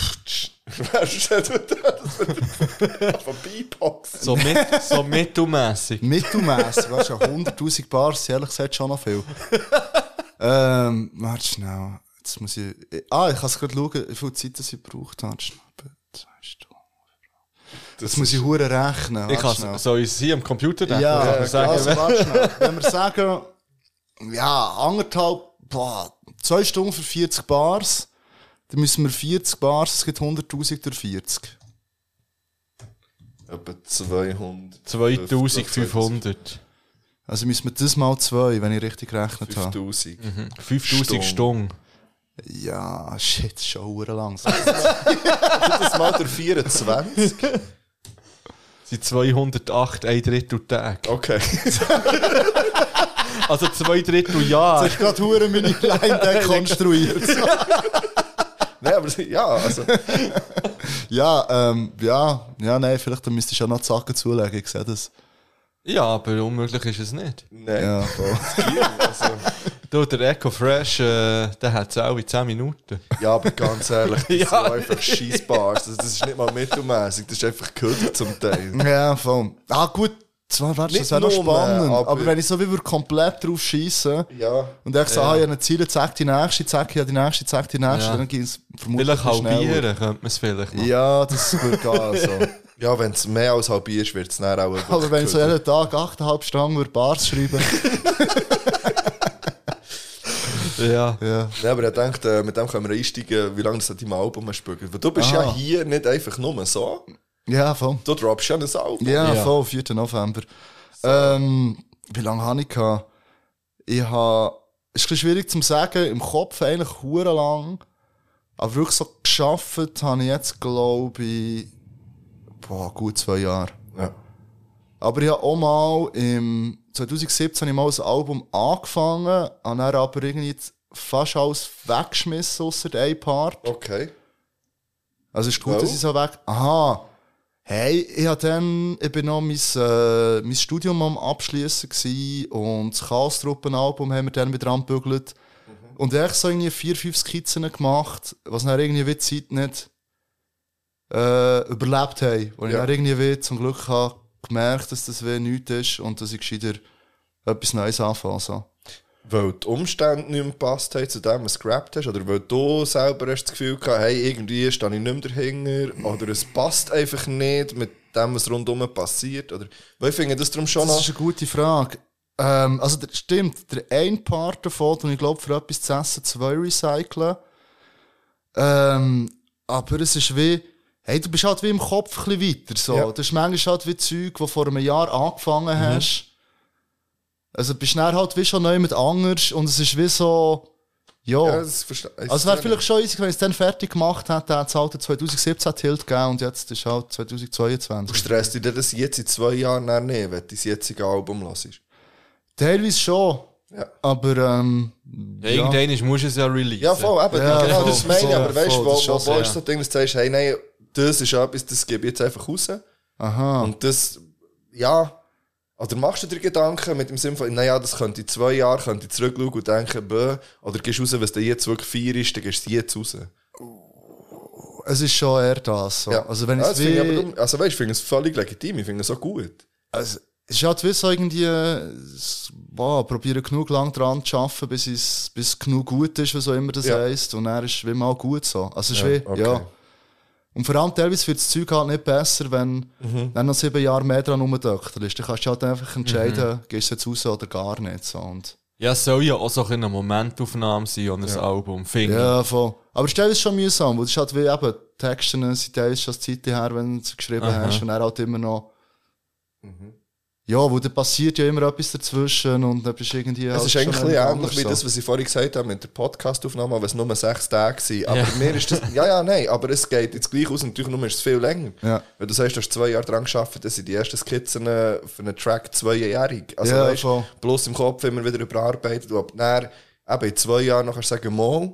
Speaker 3: Wird von Beatbox.
Speaker 2: So, mit, so mittelmässig.
Speaker 4: Mittelmässig, weißt du, 100.000 Bars, ehrlich gesagt schon noch viel. ähm, warte schnell. Jetzt muss ich. Ah, ich kann es gerade schauen, wie viel Zeit das ich gebraucht habe. Stunden. Das muss ich hure rechnen.
Speaker 2: Ich kann ich es hier am Computer denken?
Speaker 4: Ja,
Speaker 2: Oder sagen,
Speaker 4: also,
Speaker 2: wenn-
Speaker 4: warte schnell. Wenn wir sagen, ja, anderthalb, boah, zwei Stunden für 40 Bars, dann müssen wir 40 Bars, es gibt 100.000 durch 40.
Speaker 3: Etwa 200.
Speaker 2: 2500.
Speaker 4: Also müssen wir das mal zwei, wenn ich richtig gerechnet habe.
Speaker 3: 5000.
Speaker 2: 5000
Speaker 3: Stunden.
Speaker 2: Stunden.
Speaker 4: Ja, shit, schon langsam.
Speaker 3: Das mal der 24.
Speaker 2: sind 208 ein Drittel Tag.
Speaker 3: Okay.
Speaker 2: Also zwei Drittel Jahr.
Speaker 4: Ich gerade hure meine Line dekonstruiert.
Speaker 3: Nein, aber ja, also.
Speaker 4: ja, ähm, ja, ja, nein, vielleicht dann müsste ich auch noch die Sachen zulegen, ich sehe das.
Speaker 2: Ja, aber unmöglich ist es nicht.
Speaker 3: Nein.
Speaker 4: Ja, voll.
Speaker 3: Also,
Speaker 2: Du, der Echo Fresh, äh, der hat es auch in 10 Minuten.
Speaker 3: ja, aber ganz ehrlich, das
Speaker 2: Ja.
Speaker 3: sind einfach Scheissbars. Das, das ist nicht mal mittelmäßig, das ist einfach Köder zum Teil.
Speaker 4: Ja, voll. Ah, gut, zwar wär's, das wäre noch spannend, aber,
Speaker 3: aber-
Speaker 4: wenn ich so wie würde komplett drauf schießen
Speaker 3: Ja.
Speaker 4: und ich so,
Speaker 2: Ja.
Speaker 4: ah, ich habe eine Ziele, zack die nächste, zack, ja die nächste, zack die nächste,
Speaker 2: Ja.
Speaker 4: dann geht es vermutlich
Speaker 2: Vielleicht halbieren könnte man es vielleicht noch.
Speaker 4: Ja, das würde gehen, also.
Speaker 3: Ja, wenn es mehr als halb ist, wird es dann auch
Speaker 4: Aber wenn ich so jeden Tag 8,5 Stunden über Bars schreiben,
Speaker 2: Ja.
Speaker 4: ja.
Speaker 3: Ja, aber ich denke, äh, mit dem können wir einsteigen, wie lange das an deinem Album spielt. Weil du bist
Speaker 4: Ah.
Speaker 3: ja hier nicht einfach nur so.
Speaker 4: Ja, voll.
Speaker 3: Du droppst ja ein Album.
Speaker 4: Ja,
Speaker 2: Ja.
Speaker 4: voll, 4. November. Ähm, wie lange habe ich gehabt? Ich habe, es ist ein bisschen schwierig zu sagen, im Kopf eigentlich hure lang. Aber wirklich so geschafft habe ich jetzt, glaube ich, boah, gut zwei Jahre.
Speaker 3: Ja.
Speaker 4: Aber ich habe auch mal im 2017 habe ich mal ein Album angefangen, habe dann aber irgendwie fast alles weggeschmissen, außer ein Part.
Speaker 3: Okay.
Speaker 4: Also ist gut,
Speaker 3: Weil?
Speaker 4: dass ich so weg. Aha. Hey, ich hab dann, ich bin noch mein, äh, mein Studium am Abschließen gsi und das Chaos-Truppen-Album haben wir dann wieder angebügelt. Und ich hab so irgendwie vier, fünf Skizzen gemacht, was dann irgendwie wie die Zeit nicht, äh, überlebt haben. Ich
Speaker 3: Ja.
Speaker 4: dann irgendwie wie zum Glück hab gemerkt, dass das wie nichts ist und dass ich gescheiter etwas Neues anfange. So.
Speaker 3: Weil die Umstände nicht mehr gepasst haben zu dem, was du gerappt hast? Oder weil du selber hast das Gefühl gehabt, hey, irgendwie stehe ich nicht mehr dahinter? Oder es passt einfach nicht mit dem, was rundherum passiert? Oder, weil ich finde das darum schon
Speaker 4: Das ist eine gute Frage. Ähm, also, der, stimmt, der ein Part davon, den ich glaube, für etwas zu essen, zwei recyceln. Ähm, aber es ist wie, hey, du bist halt wie im Kopf ein weiter. So.
Speaker 3: Ja.
Speaker 4: Das ist manchmal halt wie Zeug, die vor einem Jahr angefangen hast. Also, bist dann halt wie schon neu mit anders und es ist wie so, ja.
Speaker 3: Ja, das
Speaker 4: also, es wäre vielleicht schon easy, wenn ich es dann fertig gemacht hätte, hätte es halt 2017 Tilt gegeben und jetzt ist halt 2022.
Speaker 3: Stresst dich das jetzt in zwei Jahren dann nicht, wenn du dein jetziges Album hörst?
Speaker 4: Teilweise schon.
Speaker 3: Ja.
Speaker 4: Aber, ähm,
Speaker 2: Ja, Irgendwann musst du es ja releasen.
Speaker 3: Ja, voll, eben,
Speaker 4: Ja,
Speaker 3: genau, das meine ich,
Speaker 4: voll,
Speaker 3: aber weißt du, wo,
Speaker 4: das ist
Speaker 3: wo, wo ist so ein Ding, dass du sagst, hey, nein, das ist etwas, das gebe ich jetzt einfach raus.
Speaker 4: aha.
Speaker 3: Und das, ja, oder machst du dir Gedanken mit dem Sinn von, naja, das könnte in zwei Jahren, könnte ich zurückschauen und denken, bäh, oder gehst raus, was du jetzt wirklich vier ist, dann gehst du jetzt raus.
Speaker 4: Es ist schon eher das. So.
Speaker 3: Ja.
Speaker 4: Also, wenn
Speaker 3: ja,
Speaker 4: ich
Speaker 3: das finde ich aber, also weißt, ich finde es völlig legitim, ich finde es so gut.
Speaker 4: also, es ist halt wie so irgendwie, boah, probiere genug lang dran zu arbeiten, bis es, bis es genug gut ist, was auch immer das
Speaker 3: Ja.
Speaker 4: heisst. Und dann ist es wie mal gut so. Also, es ist
Speaker 3: Ja,
Speaker 4: wie,
Speaker 3: okay.
Speaker 4: ja. Und vor allem teilweise wird das Zeug halt nicht besser, wenn
Speaker 3: Mhm.
Speaker 4: dann noch sieben Jahre mehr dran rumdöchtelst. Dann kannst du halt einfach entscheiden,
Speaker 3: Mhm.
Speaker 4: gehst du jetzt raus oder gar nicht. So. Und,
Speaker 2: Ja, es soll ja auch so eine Momentaufnahme sein an ein Album, finde
Speaker 4: ja, voll. Aber es ist schon mühsam, weil es ist halt wie eben, Texte sind teilweise schon Zeit her, wenn du sie geschrieben
Speaker 2: Aha.
Speaker 4: hast und er halt immer noch,
Speaker 3: Mhm.
Speaker 4: Ja, wo da passiert ja immer etwas dazwischen und dann bist irgendwie
Speaker 3: Es
Speaker 4: halt
Speaker 3: ist eigentlich ähnlich wie das, was ich vorhin gesagt habe mit der Podcast-Aufnahme, weil es nur sechs Tage waren. Aber
Speaker 2: Ja.
Speaker 3: mir ist das, ja, ja, nein, aber es geht jetzt gleich aus, natürlich nur ist es viel länger.
Speaker 4: Ja.
Speaker 3: Wenn du sagst, du hast zwei Jahre dran gearbeitet, dann sind die ersten Skizzen äh, für einen Track zweijährig. Also,
Speaker 4: Ja,
Speaker 3: weißt,
Speaker 4: voll.
Speaker 3: bloß im Kopf immer wieder überarbeitet. Und ab dann, eben in zwei Jahren du sagen, mal,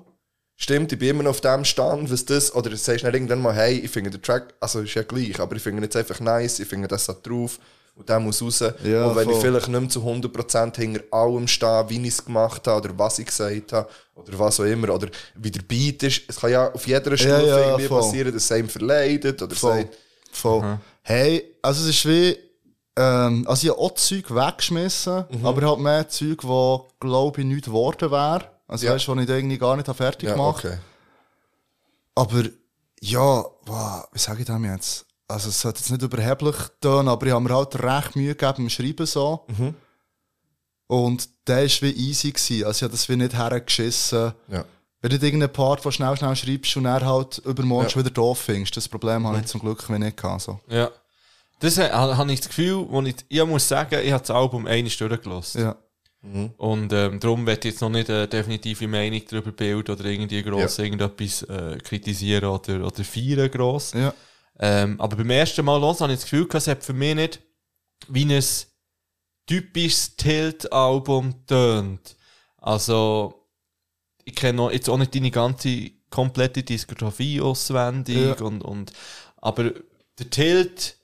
Speaker 3: stimmt, ich bin immer noch auf dem Stand, was das, oder du sagst dann irgendwann mal, hey, ich finde den Track, also ist ja gleich, aber ich finde ihn jetzt einfach nice, ich finde das hat drauf. Und der muss raus.
Speaker 4: Ja,
Speaker 3: und wenn ich
Speaker 4: voll.
Speaker 3: vielleicht nicht mehr zu 100% hinter allem stehe, wie ich es gemacht habe, oder was ich gesagt habe, oder was auch immer, oder wie der Beat ist, es kann ja auf jeder Stufe
Speaker 4: ja,
Speaker 3: irgendwie
Speaker 4: voll.
Speaker 3: passieren, dass es einem verleidet, oder
Speaker 4: Voll.
Speaker 3: sagt,
Speaker 4: Voll. Hey, also es ist wie, ähm, also ich habe auch Zeug weggeschmissen,
Speaker 3: Mhm.
Speaker 4: aber halt mehr Zeug, wo, glaube ich, nicht geworden wäre. Also
Speaker 3: Ja.
Speaker 4: weißt du, ich irgendwie gar nicht habe fertig
Speaker 3: ja,
Speaker 4: gemacht
Speaker 3: okay.
Speaker 4: Aber ja, wow, wie sage ich dem jetzt? Also es sollte jetzt nicht überheblich tun, aber ich habe mir halt recht Mühe gegeben im Schreiben so.
Speaker 3: Mhm.
Speaker 4: Und der war wie easy. Gewesen. Also ich habe das wie nicht hergeschissen.
Speaker 3: Ja.
Speaker 4: Wenn du irgendeinen Part, den schnell, schnell schreibst und er halt übermorgen
Speaker 3: Ja. Mhm.
Speaker 4: schon wieder doof findest, das Problem habe ich zum Glück wie nicht gehabt. So.
Speaker 2: Ja. Das habe ich das Gefühl, wo ich, ich muss sagen, ich habe das Album einmal durchgelassen.
Speaker 4: Ja.
Speaker 2: Und ähm, darum werde ich jetzt noch nicht eine definitive Meinung darüber bilden oder irgendwie gross
Speaker 3: Ja.
Speaker 2: irgendetwas äh, kritisieren oder, oder feiern gross.
Speaker 4: Ja.
Speaker 2: Ähm, aber beim ersten Mal los habe ich das Gefühl, gehabt, es hat für mich nicht wie ein typisches Tilt-Album tönt. Also, ich kenne noch jetzt auch nicht deine ganze komplette Diskografie auswendig
Speaker 4: Ja.
Speaker 2: und, und, aber der Tilt,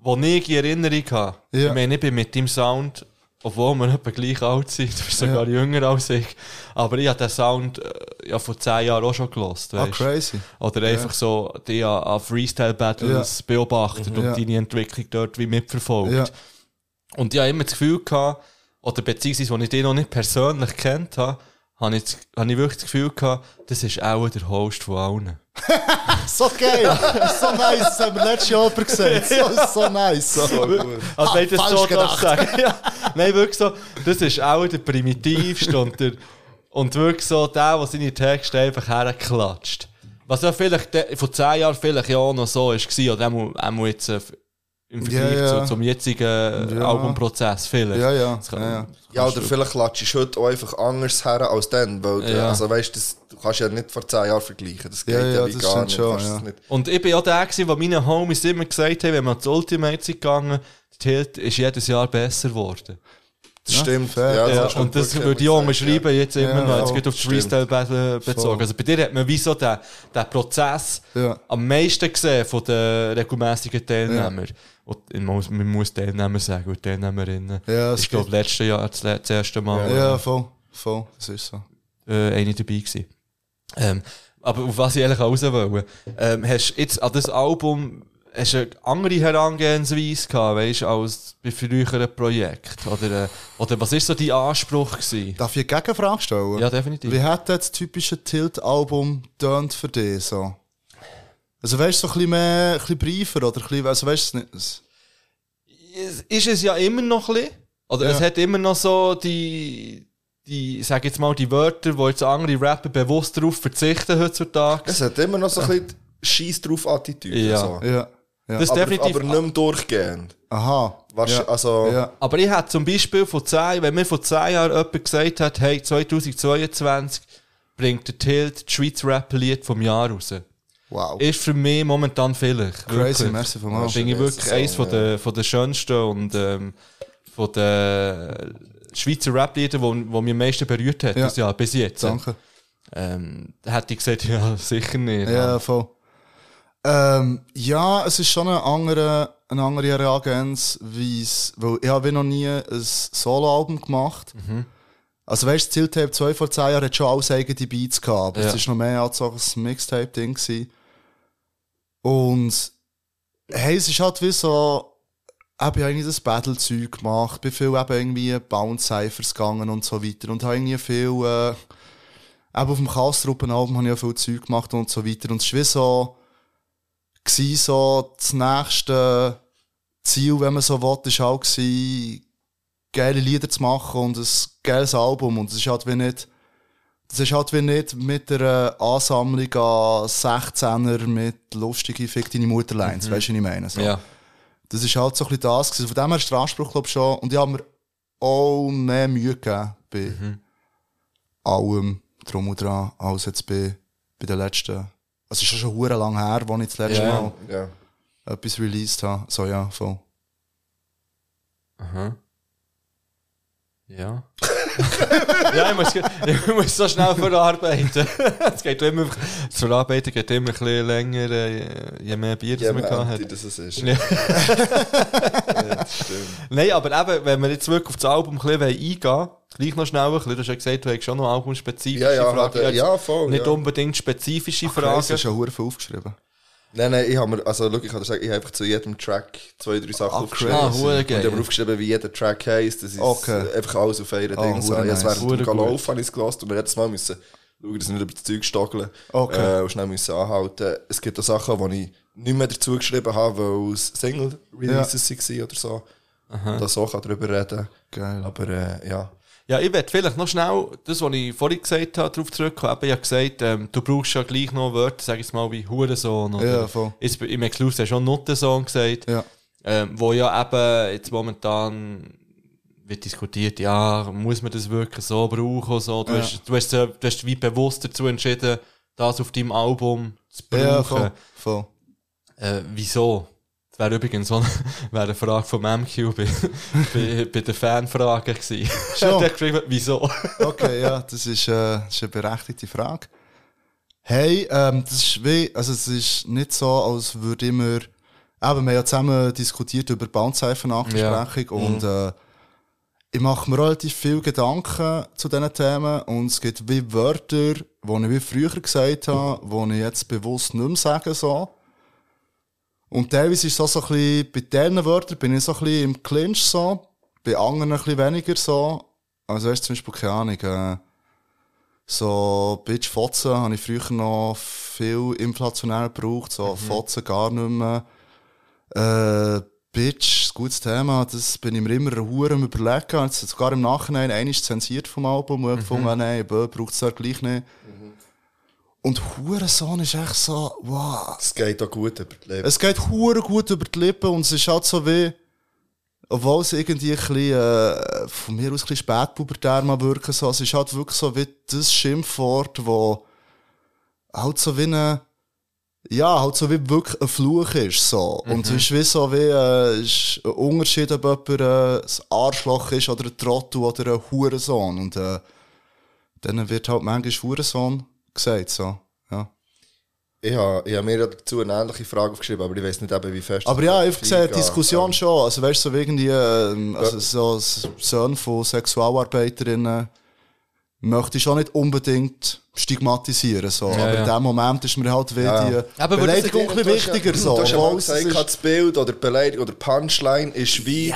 Speaker 2: wo ich in Erinnerung habe,
Speaker 4: Ja.
Speaker 2: ich meine, ich bin mit dem Sound, obwohl wir etwa gleich alt sind, du bist sogar jünger als ich, aber ich habe den Sound äh, ja vor zehn Jahren auch schon gelost,
Speaker 4: Ah, crazy.
Speaker 2: oder einfach so die an, Freestyle-Battles beobachtet und
Speaker 4: Ja.
Speaker 2: deine Entwicklung dort wie mitverfolgt.
Speaker 4: Ja.
Speaker 2: Und ich habe immer das Gefühl gehabt, oder beziehungsweise, als ich den noch nicht persönlich kennt habe, habe ich, habe ich wirklich das Gefühl gehabt, das ist auch der Host von allen.
Speaker 4: So geil. so nice. Das haben wir letztes Jahr gesagt. So, so nice. So.
Speaker 2: Also, wenn ich das so
Speaker 4: gedacht.
Speaker 2: sagen. ja. Nein, wirklich so, das ist auch der primitivste und der, und wirklich so der, der seine Texte einfach herklatscht. Was ja vielleicht de, vor zehn Jahren vielleicht ja auch noch so gewesen, oder auch, auch jetzt äh, im Vergleich
Speaker 4: Ja, ja.
Speaker 2: Zu, zum jetzigen äh,
Speaker 4: Ja.
Speaker 2: Albumprozess vielleicht.
Speaker 4: Ja, ja.
Speaker 2: Das kann-
Speaker 4: ja, ja.
Speaker 3: Ja, oder vielleicht klatschst du heute auch einfach anders her als dann. Weil,
Speaker 2: Ja.
Speaker 3: also, weißt, das, du kannst ja nicht vor 10 Jahren vergleichen. Das geht
Speaker 4: Ja,
Speaker 3: ja,
Speaker 4: das
Speaker 3: gar nicht.
Speaker 4: schon,
Speaker 3: nicht.
Speaker 2: Und ich bin ja der, gewesen, der meine Homies immer gesagt haben, wenn man zu Ultimate sind gegangen, der Tilt ist jedes Jahr besser geworden.
Speaker 3: Das stimmt. Ja, du
Speaker 2: und das würde ich auch unterschreiben, jetzt immer
Speaker 4: Ja,
Speaker 2: noch, jetzt geht auf die
Speaker 3: Stimmt.
Speaker 2: Freestyle Battle bezogen.
Speaker 4: Voll.
Speaker 2: Also bei dir hat man wie so den, den Prozess
Speaker 4: Ja.
Speaker 2: am meisten gesehen von den regelmäßigen Teilnehmern. Und man muss, man muss Teilnehmer sagen und Teilnehmerinnen.
Speaker 4: Ja, es
Speaker 2: ich glaube, letztes Jahr das, das erste Mal
Speaker 4: Ja, voll. Voll. Das ist so.
Speaker 2: äh, eine dabei gewesen. Ähm, aber auf was ich eigentlich raus wollte, ähm, hast du jetzt an das Album hast du eine andere Herangehensweise gehabt, weißt, als bei früheren Projekten? Oder, äh, oder was ist so dein Anspruch gewesen?
Speaker 4: Darf ich eine Gegenfrage stellen?
Speaker 2: Ja, definitiv.
Speaker 4: Wie hat das typische Tilt-Album tönt für dich so? Also weißt du, so ein bisschen mehr, ein bisschen briefer oder ein bisschen, also weißt du es nicht?
Speaker 2: Es- ist es ja immer noch ein bisschen. Oder
Speaker 4: Ja.
Speaker 2: es hat immer noch so die, die, sag jetzt mal, die Wörter, wo jetzt andere Rapper bewusst darauf verzichten heutzutage.
Speaker 3: Es hat immer noch so ein bisschen Scheiß drauf Attitüde.
Speaker 2: Ja.
Speaker 3: So.
Speaker 4: Ja. ja.
Speaker 2: Das ist
Speaker 3: Aber,
Speaker 2: definitiv.
Speaker 3: aber nicht mehr durchgehend.
Speaker 4: Aha.
Speaker 3: Weißt,
Speaker 4: ja.
Speaker 3: also,
Speaker 4: ja.
Speaker 2: Aber ich hätte zum Beispiel vor 10, wenn mir vor 10 Jahren jemand gesagt hat, hey, 2022 bringt der Tilt das Schweiz Rap-Lied vom Jahr raus.
Speaker 4: Wow.
Speaker 2: Ist für mich momentan vielleicht.
Speaker 4: Crazy,
Speaker 2: wirklich.
Speaker 4: merci
Speaker 2: Das
Speaker 4: vielmals.
Speaker 2: finde ich wirklich eines von der, von der schönsten und ähm, von den Schweizer Rap-Lieder, wo, wo mich am meisten berührt hat,
Speaker 4: Ja.
Speaker 2: das Jahr bis jetzt.
Speaker 4: Danke.
Speaker 2: Ähm, hätte ich gesagt, ja, sicher nicht.
Speaker 4: Ja, voll. Ähm, ja, es ist schon eine andere, eine andere Herangehensweise, weil ich habe noch nie ein Soloalbum gemacht.
Speaker 2: Mhm.
Speaker 4: Also weißt du, Zieltape 2 vor 10 Jahren hat schon alles eigene Beats gehabt, aber
Speaker 2: Ja.
Speaker 4: es ist noch mehr als so ein Mixtape-Ding. Und hey, es ist halt wie so, ich habe eigentlich das Battle-Zeug gemacht, bin viel eben irgendwie Bounce-Cyphers gegangen und so weiter und habe irgendwie viel, äh, eben auf dem Kastruppen-Album habe ich auch viel Zeug gemacht und so weiter. Und es war wie so, gewesen, so das nächste Ziel, wenn man so will, ist auch gewesen, geile Lieder zu machen und ein geiles Album. Und es ist halt wie nicht, das ist halt wie nicht mit einer Ansammlung an 16er mit lustigen Fick deine Mutterlines, weißt du, was ich meine? So.
Speaker 2: Ja.
Speaker 4: Das ist halt so ein bisschen das gewesen. Von dem her ist der Anspruch, glaube ich, schon. Und ich habe mir auch mehr Mühe gegeben bei allem drum und dran, als jetzt bei, bei den letzten. Also, es ist schon schon lang her, als ich das letzte
Speaker 2: Ja.
Speaker 4: Mal
Speaker 3: ja.
Speaker 4: etwas released habe. So, ja, voll.
Speaker 2: Aha. Ja. Ja, ich muss, ich muss so schnell verarbeiten. Es geht immer, das Verarbeiten geht immer ein bisschen länger, je mehr Bier das
Speaker 3: Ja,
Speaker 2: man hat.
Speaker 3: dass es ist.
Speaker 2: Ja.
Speaker 3: Ja, das stimmt.
Speaker 2: Nein, aber eben, wenn wir jetzt wirklich auf das Album ein bisschen eingehen gleich noch schnell ein bisschen, du hast ja gesagt, du hast schon noch albumspezifische
Speaker 3: Ja, ja,
Speaker 2: Fragen.
Speaker 3: ja, voll.
Speaker 2: Nicht
Speaker 3: ja.
Speaker 2: unbedingt spezifische
Speaker 4: Du
Speaker 2: Fragen.
Speaker 4: hast schon hure viel aufgeschrieben.
Speaker 3: Nein, nein, ich habe mir, also, schau, ich kann dir sagen, ich habe einfach zu jedem Track zwei, drei Sachen
Speaker 4: Ah,
Speaker 3: aufgeschrieben.
Speaker 2: ah,
Speaker 3: und ich habe mir aufgeschrieben, wie jeder Track heisst. Das ist
Speaker 4: Okay.
Speaker 3: einfach alles auf einer
Speaker 4: Ah,
Speaker 3: Ding. So. Jetzt
Speaker 4: nice.
Speaker 3: während dem
Speaker 2: Hure gut.
Speaker 3: Lauf habe ich es gelassen und wir jedes Mal müssen schauen, dass wir nicht über das Zeug stockeln.
Speaker 4: Okay.
Speaker 3: Äh, und schnell müssen anhalten. Es gibt auch Sachen, die ich nicht mehr dazu geschrieben habe, weil es Single-Releases waren oder so. Da so kann drüber reden.
Speaker 4: Geil.
Speaker 3: Aber, äh, ja.
Speaker 2: Ja, ich werde vielleicht noch schnell das, was ich vorhin gesagt habe, darauf zurückkommen. Ich habe gesagt, ähm, du brauchst ja gleich noch Wörter, sag ich mal, wie Hurensohn. Oder
Speaker 4: Ja, voll.
Speaker 2: Jetzt, Im Exclusive hast du schon Nuttensohn gesagt.
Speaker 4: Ja.
Speaker 2: Ähm, wo ja eben jetzt momentan wird diskutiert, ja, muss man das wirklich so brauchen so. Du,
Speaker 4: Ja.
Speaker 2: hast, du, hast, äh, du hast wie bewusst dazu entschieden, das auf deinem Album zu brauchen.
Speaker 4: Ja, voll. voll.
Speaker 2: Äh, wieso? Das wäre übrigens so eine, wäre eine Frage vom MQ bei, bei, bei den Fanfragen gewesen.
Speaker 4: Schon?
Speaker 2: Hat geschrieben, wieso?
Speaker 4: Okay, ja, das ist, äh, das ist eine berechtigte Frage. Hey, ähm, das ist wie, also es ist nicht so, als würde immer, eben, wir haben ja zusammen diskutiert über Boundzeichen-Nachbesprechung und äh, ich mache mir relativ viel Gedanken zu diesen Themen und es gibt wie Wörter, die ich wie früher gesagt habe, die ich jetzt bewusst nicht mehr sage so. Und teilweise ist es auch so ein bisschen, bei diesen Wörtern bin ich so ein bisschen im Clinch so, bei anderen ein bisschen weniger so. Also weißt zum Beispiel, keine Ahnung, äh, so Bitch Fotzen habe ich früher noch viel inflationär gebraucht, so Fotzen gar nicht mehr. Äh, Bitch, ein gutes Thema, das bin ich mir immer Hure am überlegen. Jetzt sogar im Nachhinein einiges zensiert vom Album, wo ich gefunden habe, nein, braucht es ja gleich nicht. Und Hurensohn ist echt so, wow.
Speaker 3: Es geht auch gut über die Leben.
Speaker 4: Es geht hure gut über die Lippen und es ist halt so wie, obwohl es irgendwie ein bisschen, äh, von mir aus ein bisschen spätpubertär mal wirken so, es ist halt wirklich so wie das Schimpfwort, wo halt so wie eine, ja, halt so wie wirklich ein Fluch ist, so. Und es ist wie so wie, äh, es ist ein Unterschied, ob jemand äh, ein Arschloch ist oder ein Trottel oder ein Hurensohn. Und, äh, dann wird halt manchmal Hurensohn gesagt, so, ja.
Speaker 3: Ich habe, ich habe mir dazu eine ähnliche Frage aufgeschrieben, aber ich weiß nicht eben, wie fest.
Speaker 4: Aber ja, ich gesehen,
Speaker 3: eingeht.
Speaker 4: Diskussion schon. Also weißt du, so irgendwie, ähm, also so Söhne von Sexualarbeiterinnen möchte ich schon nicht unbedingt stigmatisieren. So. Aber
Speaker 2: ja.
Speaker 4: in dem Moment ist mir halt wie
Speaker 3: Ja.
Speaker 4: die
Speaker 2: Aber
Speaker 4: Beleidigung ein
Speaker 3: Du
Speaker 4: bisschen
Speaker 3: ja-
Speaker 4: wichtiger. So.
Speaker 3: Du hast ja gesagt,
Speaker 4: ist-
Speaker 3: das Bild oder die Beleidigung oder Punchline ist wie,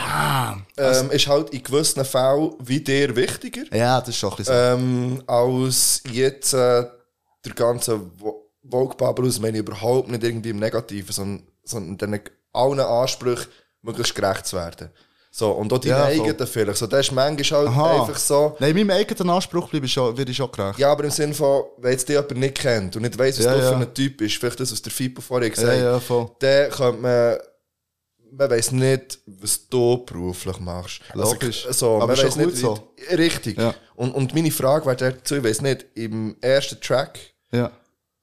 Speaker 3: ähm, ist halt in gewissen Fällen wie dir wichtiger.
Speaker 4: ja, das ist schon ein bisschen
Speaker 3: ähm, als jetzt äh, der ganze Vogue-Bubble aus, meine ich überhaupt nicht irgendwie im Negativen, sondern, sondern den allen Ansprüchen möglichst gerecht zu werden. So, und auch die
Speaker 4: Ja, voll.
Speaker 3: eigenen vielleicht. So, das ist manchmal halt
Speaker 4: Aha.
Speaker 3: einfach so,
Speaker 4: Nein, meinem eigenen Anspruch bleibe ich schon, werde ich schon gerecht.
Speaker 3: ja, aber im Sinne von, wenn jetzt dich jemand nicht kennt und nicht weiss, was
Speaker 4: Ja,
Speaker 3: du
Speaker 4: ja.
Speaker 3: für ein Typ bist, vielleicht das, was der Fippo vorher gesagt
Speaker 4: ja,
Speaker 3: hat,
Speaker 4: ja, voll.
Speaker 3: dann könnte man, man weiss nicht, was du beruflich machst.
Speaker 4: Logisch.
Speaker 3: so,
Speaker 4: Aber
Speaker 3: man weiss nicht,
Speaker 4: so.
Speaker 3: Richtig.
Speaker 4: Ja.
Speaker 3: Und, und meine Frage wäre dazu, ich weiss nicht, im ersten Track,
Speaker 4: Ja.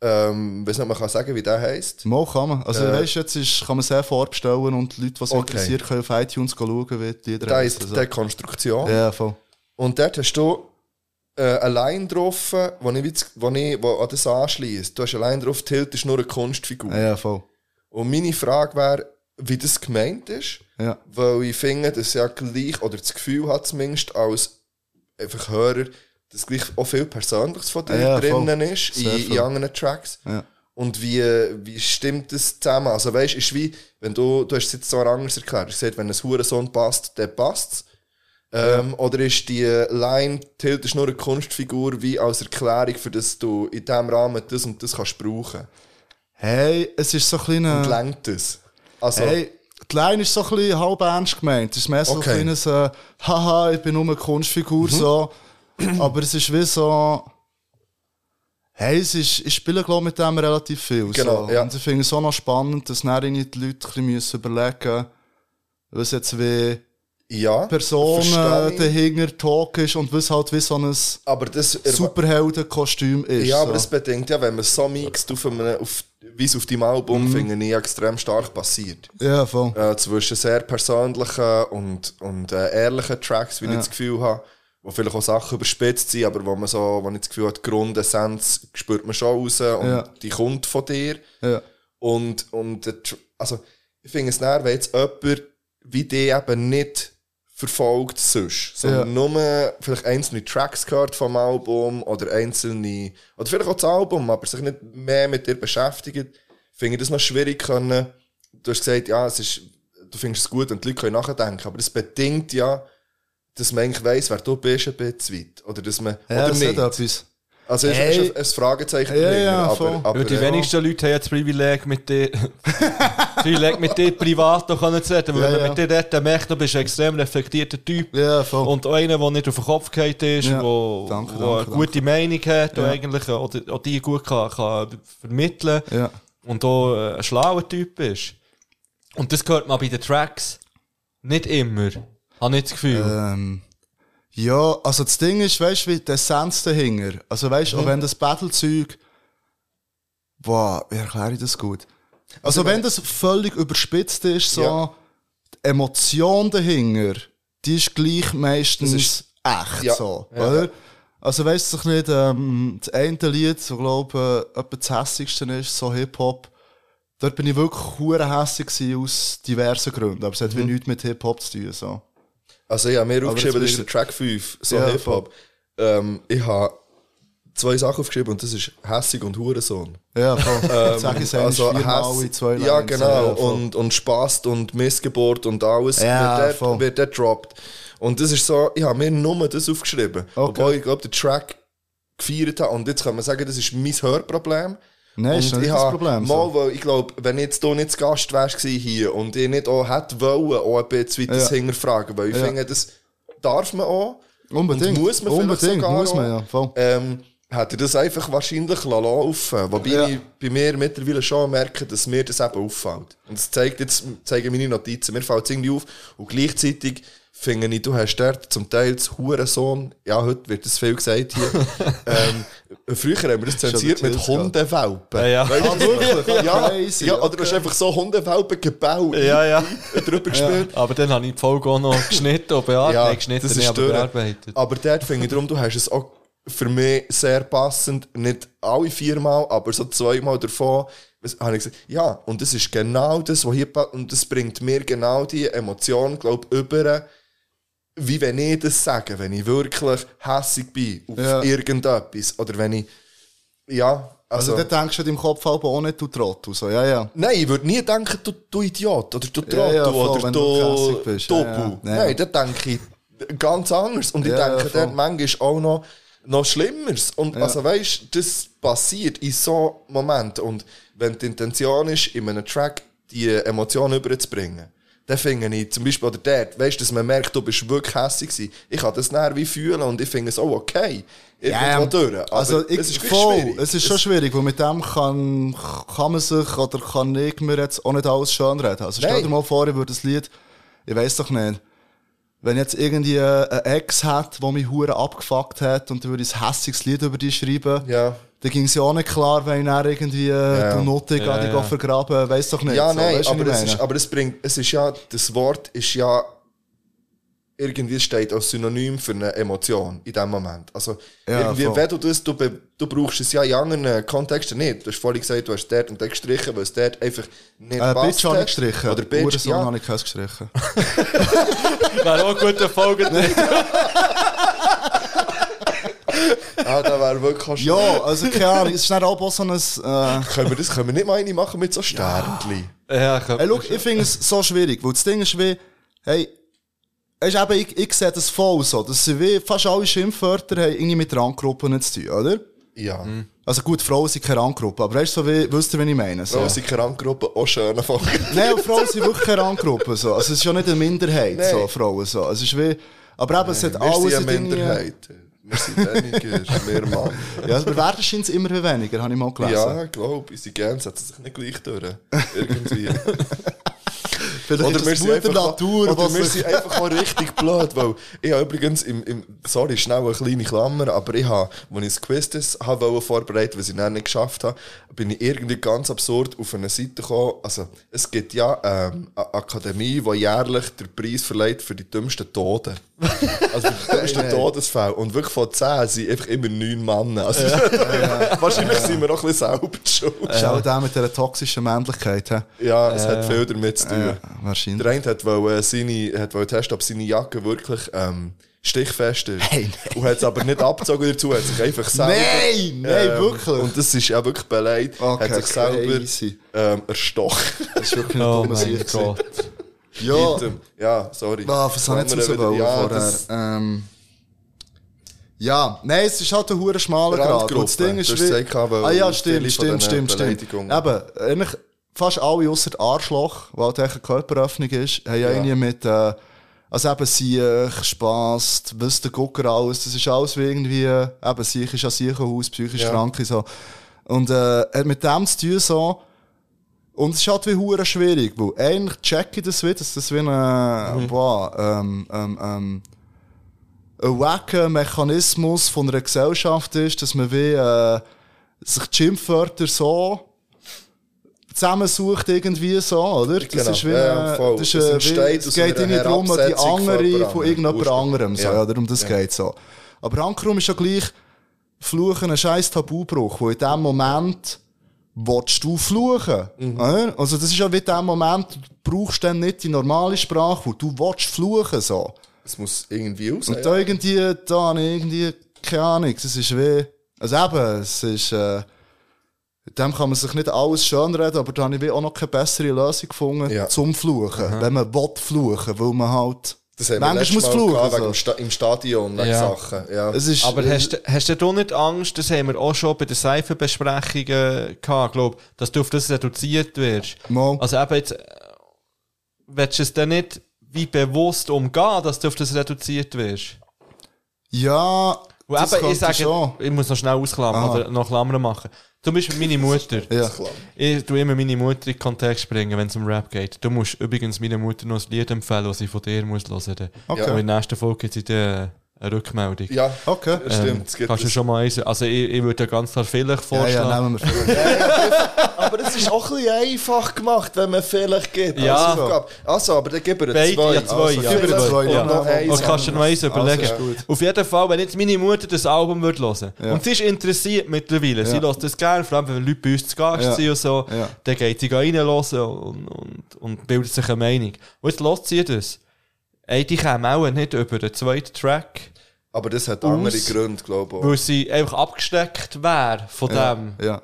Speaker 3: ähm, weiss nicht, man kann sagen, wie der heisst.
Speaker 4: Mal kann man. Also,
Speaker 3: Äh.
Speaker 4: weißt du, jetzt ist, kann man sehr vorbestellen und die Leute, die es
Speaker 3: Okay.
Speaker 4: interessiert, können auf iTunes schauen, wie die Lieder
Speaker 3: Der
Speaker 4: heissen,
Speaker 3: ist
Speaker 4: so.
Speaker 3: der Konstruktion.
Speaker 4: Ja, voll.
Speaker 3: Und dort hast du äh, eine Line drauf, wo ich, wo ich wo an das anschließt. Du hast eine Line drauf, Tilt ist nur eine Kunstfigur.
Speaker 4: Ja, voll.
Speaker 3: Und meine Frage wäre, wie das gemeint ist.
Speaker 4: Ja.
Speaker 3: Weil ich finde, dass ja gleich, oder das Gefühl hat zumindest als einfach Hörer, dass gleich auch viel Persönliches von dir
Speaker 4: Ja, voll.
Speaker 3: drinnen ist,
Speaker 4: Sehr
Speaker 3: in, in anderen Tracks.
Speaker 4: Ja.
Speaker 3: Und wie, wie stimmt das zusammen? Also weißt, ist wie, wenn du, du hast es jetzt so anders erklärt, hast gesagt, wenn ein Hurensohn passt, dann passt's. Ähm, Oder ist die Line, Tilt ist nur eine Kunstfigur, wie als Erklärung, für das du in diesem Rahmen das und das kannst brauchen?
Speaker 4: Hey, es ist so ein kleiner...
Speaker 3: Und lenkt das? Also,
Speaker 4: Hey, die Line ist so ein bisschen halb ernst gemeint. Es ist mehr so
Speaker 3: Okay.
Speaker 4: ein kleines, äh, haha, ich bin nur eine Kunstfigur, so. Aber es ist wie so, hey, es ist, ich spiele, glaube mit dem relativ viel.
Speaker 3: Genau,
Speaker 4: so.
Speaker 3: ja.
Speaker 4: Und ich finde es auch noch spannend, dass dann die Leute ein bisschen müssen überlegen was jetzt wie
Speaker 3: ja,
Speaker 4: Person
Speaker 3: verstehe ich.
Speaker 4: dahinter Talk ist und was halt wie so ein
Speaker 3: aber das,
Speaker 4: Superheldenkostüm ist.
Speaker 3: ja, aber
Speaker 4: so.
Speaker 3: das bedingt ja, wenn man so mixt, auf einem, auf, wie es auf deinem Album,
Speaker 4: Mhm.
Speaker 3: finde ich, extrem stark passiert.
Speaker 4: ja, voll.
Speaker 3: äh, zwischen sehr persönlichen und, und äh, ehrlichen Tracks, wie ich das Gefühl habe, wo vielleicht auch Sachen überspitzt sind, aber wo man so, wo ich das Gefühl habe, die Grundessenz spürt man schon raus und
Speaker 4: Ja.
Speaker 3: die kommt von dir.
Speaker 4: Ja.
Speaker 3: Und, und also, ich finde es näher, wenn jetzt jemand wie die eben nicht verfolgt sonst, sondern nur vielleicht einzelne Tracks gehört vom Album oder einzelne, oder vielleicht auch das Album, aber sich nicht mehr mit dir beschäftigt, finde ich das noch schwierig können. Du hast gesagt, ja, es ist, du findest es gut und die Leute können nachdenken, aber das bedingt ja, dass man eigentlich weiss, wer du bist, ein bisschen weit. Oder dass man,
Speaker 4: Ja,
Speaker 3: oder
Speaker 4: das
Speaker 3: nicht.
Speaker 4: etwas.
Speaker 3: Also es
Speaker 4: Hey.
Speaker 3: ist ein, ein Fragezeichen
Speaker 4: Ja, ja,
Speaker 3: aber, aber
Speaker 2: Ja, die
Speaker 3: ja.
Speaker 2: wenigsten Leute haben das Privileg, mit dir, Privileg mit dir privat noch können zu reden. Weil
Speaker 4: Ja,
Speaker 2: wenn man
Speaker 4: ja.
Speaker 2: mit dir redet, dann merkt, du bist ein extrem reflektierter Typ.
Speaker 4: Ja, voll.
Speaker 2: Und auch einer, der nicht auf den Kopf gefallen ist,
Speaker 4: Ja.
Speaker 2: wo,
Speaker 4: Danke,
Speaker 2: wo eine
Speaker 4: danke,
Speaker 2: gute Meinung hat und
Speaker 4: Ja.
Speaker 2: eigentlich oder, auch die gut kann, kann vermitteln
Speaker 4: ja.
Speaker 2: und auch äh, ein schlauer Typ ist. Und das gehört man bei den Tracks nicht immer. Habe ich das Gefühl.
Speaker 4: Ähm, ja, also das Ding ist, weißt du, wie die Essenz dahinter. Also weißt du,
Speaker 3: Mhm.
Speaker 4: auch wenn das Battle-Zeug. Boah, wie erkläre ich das gut? Also, wenn das völlig überspitzt ist, so,
Speaker 3: Ja.
Speaker 4: die Emotion dahinter, die ist gleich meistens
Speaker 3: ist-
Speaker 4: echt
Speaker 3: Ja.
Speaker 4: so,
Speaker 3: Ja.
Speaker 4: oder? Also weißt du nicht, ähm, das eine Lied, so glaube ich, etwa das hässigste ist, so Hip-Hop, dort bin ich wirklich hure hässig aus diversen Gründen, aber es hat wie
Speaker 3: Mhm.
Speaker 4: nichts mit Hip-Hop zu tun, so.
Speaker 3: Also ich habe mir aufgeschrieben,
Speaker 4: das
Speaker 3: ist der Track 5, so
Speaker 4: Ja,
Speaker 3: Hip-Hop. Ähm, ich habe zwei Sachen aufgeschrieben und das ist Hässig und Hurensohn.
Speaker 4: Ja, voll.
Speaker 3: Ähm,
Speaker 4: Sag es viermal
Speaker 3: Häss-
Speaker 4: in zwei
Speaker 3: Ja,
Speaker 4: Lines.
Speaker 3: genau.
Speaker 4: voll.
Speaker 3: und, und Spast und Missgeburt und alles
Speaker 4: Ja,
Speaker 3: wird, dort, wird droppt. Und das ist so, ich habe mir nur das aufgeschrieben.
Speaker 4: Okay.
Speaker 3: Obwohl ich glaube, den Track gefeiert habe. Und jetzt kann man sagen, das ist mein Hörproblem.
Speaker 4: Nein, ist nicht
Speaker 3: ich
Speaker 4: das Problem.
Speaker 3: Mal, weil ich glaube, wenn jetzt du nicht zu Gast wärst hier und ich nicht auch hätte wollen, auch ein bisschen das
Speaker 4: Ja.
Speaker 3: hinterfragen, weil ich
Speaker 4: Ja.
Speaker 3: finde, das darf man auch.
Speaker 4: Unbedingt.
Speaker 3: Und muss man
Speaker 4: Unbedingt, muss man, ja, voll.
Speaker 3: Ähm, hätte das einfach wahrscheinlich laufen Wobei
Speaker 4: Ja.
Speaker 3: ich bei mir mittlerweile schon merke, dass mir das eben auffällt. Und das zeigt jetzt, zeigen meine Notizen. Mir fällt es irgendwie auf. Und gleichzeitig finde ich, du hast dort zum Teil das Hurensohn, ja, heute wird das viel gesagt hier. ähm, früher haben wir das zensiert mit. Hundewelpen.
Speaker 2: Ja, ja.
Speaker 3: Weißt du,
Speaker 4: Ah, wirklich?
Speaker 3: ja,
Speaker 4: Crazy,
Speaker 3: ja, oder du
Speaker 4: okay.
Speaker 3: hast einfach so Hundewelpen gebaut.
Speaker 2: Ja, ja.
Speaker 3: Drüber gespielt.
Speaker 2: Aber dann habe ich die Folge auch noch geschnitten und bearbeitet.
Speaker 3: Ja,
Speaker 2: Nein, geschnitten,
Speaker 3: das
Speaker 2: nicht,
Speaker 3: ist
Speaker 2: aber bearbeitet.
Speaker 3: Aber dort finde ich darum, du hast es auch für mich sehr passend, nicht alle viermal, aber so zweimal davon, was, habe ich gesagt, ja, und das ist genau das, was hier, und das bringt mir genau die Emotion, glaube ich, über, wie wenn ich das sage, wenn ich wirklich hässig bin auf
Speaker 4: Ja.
Speaker 3: irgendetwas, oder wenn ich, ja,
Speaker 4: Also,
Speaker 3: also,
Speaker 4: da denkst du deinem Kopf auch nicht, du Trottel, so, ja, ja.
Speaker 3: Nein, ich würde nie denken, du, du Idiot, oder du Trottel,
Speaker 4: Ja, ja, voll,
Speaker 3: oder du,
Speaker 4: du bist.
Speaker 3: Dopu.
Speaker 4: Ja, ja.
Speaker 3: Nein, da denke ich ganz anders. Und ich denke dort manchmal auch noch, noch Schlimmeres. Und also weißt das passiert in so Momenten. Und wenn die Intention ist, in einem Track die Emotion überzubringen, dann finde ich zum Beispiel, oder dort, weißt du, dass man merkt, du bist wirklich hässig gewesen. Ich kann das näher wie fühlen und ich finde es auch okay. Irgendwo durch. Aber
Speaker 4: also ich,
Speaker 3: es ist
Speaker 4: voll,
Speaker 3: schwierig.
Speaker 4: es ist schon schwierig, weil mit dem kann, kann man sich oder kann ich mir jetzt auch nicht alles schön reden. Also stell
Speaker 3: Nein.
Speaker 4: dir mal vor, ich würde das Lied, ich weiß doch nicht, wenn jetzt irgendwie eine Ex hat, die mich hure abgefuckt hat und dann würde ich ein hässiges Lied über die schreiben,
Speaker 3: Ja.
Speaker 4: Dann ging es ja auch nicht klar, wenn ich dann irgendwie ja. die Note ja,
Speaker 2: Ja,
Speaker 4: ja. vergraben, weiß doch nicht.
Speaker 3: Ja,
Speaker 4: so,
Speaker 3: nein, aber es, ist, aber es bringt, es ist ja, das Wort ist ja, irgendwie steht als Synonym für eine Emotion in dem Moment. Also,
Speaker 4: Ja,
Speaker 3: irgendwie,
Speaker 4: voll.
Speaker 3: wenn du das, du, du brauchst es ja in anderen Kontexten nicht. Du hast vorhin gesagt, du hast dort und dort gestrichen, weil es dort einfach nicht
Speaker 4: Äh,
Speaker 3: passt.
Speaker 4: Bitch habe ich
Speaker 3: hat.
Speaker 4: gestrichen.
Speaker 3: Oder Bitch,
Speaker 4: Hurensohn
Speaker 3: ja.
Speaker 4: habe ich keins gestrichen.
Speaker 2: Wäre auch eine gute Folge.
Speaker 3: Ah, da wäre wirklich
Speaker 4: ja, also keine Ahnung, es ist dann auch so ein... Äh,
Speaker 3: Können wir das können wir nicht mal eine machen mit so Sternchen?
Speaker 2: ja, ich
Speaker 4: Hey, schau, ich finde es so schwierig, weil das Ding ist wie, hey, du, eben, ich, ich sehe das voll so, dass sie wie fast alle Schimpfwörter haben irgendwie mit Randgruppen zu tun, oder?
Speaker 3: Ja.
Speaker 4: Also gut, Frauen sind keine Randgruppe, aber weißt du, so wie, wisst ihr, was ich meine? So.
Speaker 3: So. sind keine Randgruppe auch schöne Folgen.
Speaker 4: Nein, Frauen sind wirklich keine Randgruppe, so. Also es ist ja nicht eine Minderheit,
Speaker 3: Nein.
Speaker 4: so, Frauen, so. Also, es ist wie, aber eben, es hat
Speaker 3: Wir
Speaker 4: alles
Speaker 3: sind eine
Speaker 4: in Dinge-
Speaker 3: Minderheit. Wir sind weniger, mehr Mann.
Speaker 4: Ja, aber werden scheint es immer weniger, habe ich mal gelesen.
Speaker 3: Ja, ich glaube, unsere Gänse setzen sich nicht gleich durch. Irgendwie.
Speaker 4: Vielleicht
Speaker 3: Oder
Speaker 4: ist
Speaker 3: wir sind einfach,
Speaker 4: Natur,
Speaker 3: oder wir sind einfach auch richtig blöd, weil ich habe übrigens im, im sorry, schnell eine kleine Klammer, aber ich habe, als ich das Quiz habe wollte vorbereiten, was ich dann nicht geschafft habe, bin ich irgendwie ganz absurd auf eine Seite gekommen. Also, es gibt ja ähm, eine Akademie, die jährlich den Preis verleiht für die dümmsten Toten. Also für die dümmsten Todesfälle. Und wirklich von zehn sind einfach immer neun Männer. Also, wahrscheinlich sind wir auch ein bisschen selber schuld.
Speaker 4: Schau da mit dieser toxischen Männlichkeit, hä?
Speaker 3: Ja, es hat viel damit zu tun.
Speaker 4: Ja, wahrscheinlich.
Speaker 3: Der eine hat wollte, seine, hat wollte testen, ob seine Jacke wirklich ähm, stichfest ist.
Speaker 4: Hey,
Speaker 3: Und hat es aber nicht abgezogen dazu, hat sich einfach selber...
Speaker 4: Nein, nein, wirklich?
Speaker 3: Und das ist ja wirklich beleidigt.
Speaker 4: Okay,
Speaker 3: hat sich selber ähm, erstochen.
Speaker 4: Das ist wirklich eine
Speaker 2: Oh
Speaker 4: dumme
Speaker 2: mein
Speaker 4: Sicht. Ja,
Speaker 3: dem- ja, sorry.
Speaker 4: Ah, was habe ich jetzt
Speaker 3: Andere
Speaker 4: raus
Speaker 3: wieder- ja,
Speaker 4: vorher?
Speaker 3: das-
Speaker 4: Ähm, ja, nein, es ist halt ein hure schmaler Grad. Und das Ding ist wie...
Speaker 3: gesagt,
Speaker 4: Ah ja, stimmt, stimmt, stimmt, stimmt. Eben, eigentlich fast alle ausser Arschloch, weil halt eine Körperöffnung ist, haben ja irgendwie mit... Äh, also eben Siech, Spass, was der Gucker alles, das ist alles wie irgendwie... Eben, Siech ist ja Siechenhaus, psychisch
Speaker 3: Ja.
Speaker 4: krank und so. Und äh, hat mit dem zu tun so... Und es ist halt wie hure schwierig, weil eigentlich check ich das wieder, dass das wie ein, boah, ähm, ähm, ähm, ein wacker Mechanismus von einer Gesellschaft ist, dass man wie, äh, sich die Schimpfwörter so zusammensucht irgendwie so, oder? Das
Speaker 3: Genau.
Speaker 4: ist wie,
Speaker 3: Ja, voll.
Speaker 4: das ist,
Speaker 3: entsteht
Speaker 4: wie, es geht nicht darum, die andere von irgendjemand
Speaker 3: anderem.
Speaker 4: so,
Speaker 3: Ja.
Speaker 4: ja, darum das
Speaker 3: Ja.
Speaker 4: geht so. Aber Ankerum ist ja gleich, Fluchen ein scheiß Tabubruch, wo in dem Moment willst du fluchen. oder? Also das ist ja wie dem Moment, du brauchst dann nicht die normale Sprache, wo du willst fluchen so.
Speaker 3: Es muss irgendwie raus.
Speaker 4: Und da irgendwie, da habe ich irgendwie, keine Ahnung, das ist wie, also eben, es ist, äh, dem kann man sich nicht alles schönreden, aber da habe ich auch noch keine bessere Lösung gefunden
Speaker 3: Ja.
Speaker 4: zum Fluchen. Wenn man will fluchen, weil man halt,
Speaker 3: Das haben wir
Speaker 4: manchmal
Speaker 3: letztes
Speaker 4: muss
Speaker 3: Mal
Speaker 4: fluchen.
Speaker 3: gehabt, wegen
Speaker 4: so.
Speaker 3: dem Sta im Stadion, wegen
Speaker 2: Ja.
Speaker 3: Sachen. Ja.
Speaker 4: Ist,
Speaker 2: Aber
Speaker 4: äh,
Speaker 2: hast, du- hast du nicht Angst, das haben wir auch schon bei den Seifenbesprechungen gehabt, glaub, dass du auf das reduziert wirst?
Speaker 4: Mal.
Speaker 2: Also eben jetzt, äh, willst du es dann nicht wie bewusst umgehen, dass du auf das reduziert wirst?
Speaker 4: Ja,
Speaker 2: Und
Speaker 4: das
Speaker 2: eben, ich sage,
Speaker 4: schon.
Speaker 2: ich muss noch schnell ausklammern
Speaker 4: Aha.
Speaker 2: oder noch Klammern machen. Zum Beispiel meine Mutter.
Speaker 4: Ja.
Speaker 2: Ich tue immer meine Mutter in den Kontext bringen, wenn es um Rap geht. Du musst übrigens meiner Mutter noch ein Lied empfehlen, das sie von dir muss hören muss.
Speaker 4: Okay.
Speaker 2: Und in der nächsten Folge gibt sie dir eine Rückmeldung.
Speaker 3: ja,
Speaker 4: Okay.
Speaker 3: das stimmt.
Speaker 2: Ähm,
Speaker 3: gibt
Speaker 2: kannst du schon mal eins, also ich, ich würde ja ganz klar vielleicht
Speaker 4: Ja,
Speaker 2: vorschlagen.
Speaker 4: ja, nehmen wir vielleicht.
Speaker 3: Aber es ist auch ein bisschen einfach gemacht, wenn man vielleicht gibt.
Speaker 2: Ja.
Speaker 3: Also, aber dann ihr
Speaker 2: Beide,
Speaker 3: zwei.
Speaker 2: ja, zwei,
Speaker 3: Also,
Speaker 2: ja.
Speaker 4: zwei,
Speaker 3: zwei.
Speaker 4: ja.
Speaker 3: Und noch eins.
Speaker 2: Und kannst du noch eins überlegen.
Speaker 4: ist gut.
Speaker 2: Auf jeden Fall, wenn jetzt meine Mutter das Album würde hören
Speaker 4: Ja.
Speaker 2: und sie ist interessiert mittlerweile, sie
Speaker 4: Ja.
Speaker 2: hört das gerne, vor allem wenn Leute bei uns zu Gast
Speaker 4: Ja.
Speaker 2: sind und so,
Speaker 4: Ja.
Speaker 2: dann geht sie reinhören und, und, und bildet sich eine Meinung. Und jetzt hört sie das. Ey, die kämen auch nicht über den zweiten Track,
Speaker 3: Aber das hat andere
Speaker 2: Aus-
Speaker 3: Gründe, glaube ich. auch.
Speaker 2: weil sie einfach abgesteckt wäre von
Speaker 4: Ja.
Speaker 2: dem.
Speaker 4: Ja.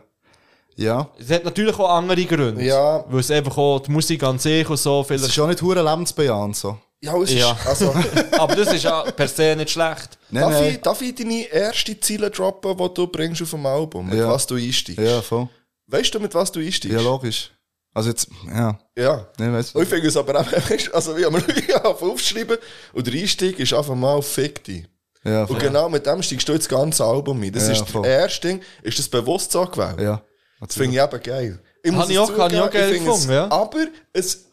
Speaker 4: Ja.
Speaker 2: Es hat natürlich auch andere Gründe.
Speaker 3: Ja.
Speaker 2: Weil es einfach auch die Musik an sich und so
Speaker 4: Es ist
Speaker 2: vielleicht.
Speaker 4: schon nicht hure lebensbejahend so.
Speaker 3: Ja, es ist,
Speaker 2: Ja.
Speaker 3: also,
Speaker 2: Aber das ist ja per se nicht schlecht.
Speaker 4: Nein,
Speaker 3: darf,
Speaker 4: nein.
Speaker 3: ich, darf ich deine erste Ziele droppen, die du bringst auf dem Album? Mit
Speaker 4: Ja.
Speaker 3: was du einsteigst?
Speaker 4: Ja, voll.
Speaker 3: Weißt du, mit was du einsteigst?
Speaker 4: Ja, logisch. Also jetzt, ja.
Speaker 3: Ja.
Speaker 4: Nein, weißt
Speaker 3: ich finde es aber auch, also wie haben wir aufgeschrieben, und der Einstieg ist einfach mal Fick dich.
Speaker 4: Ja,
Speaker 3: Und genau mit dem steigst du ins ganze Album ein. Das
Speaker 4: Ja,
Speaker 3: ist
Speaker 4: voll.
Speaker 3: das erste Ding, ist das bewusst so gewählt.
Speaker 4: Ja.
Speaker 3: Das finde ich eben geil. Ich
Speaker 2: Habe
Speaker 3: es
Speaker 2: ich auch- habe ich auch
Speaker 3: zugeben,
Speaker 2: geil
Speaker 3: es-
Speaker 2: gefunden, ja.
Speaker 3: Aber es,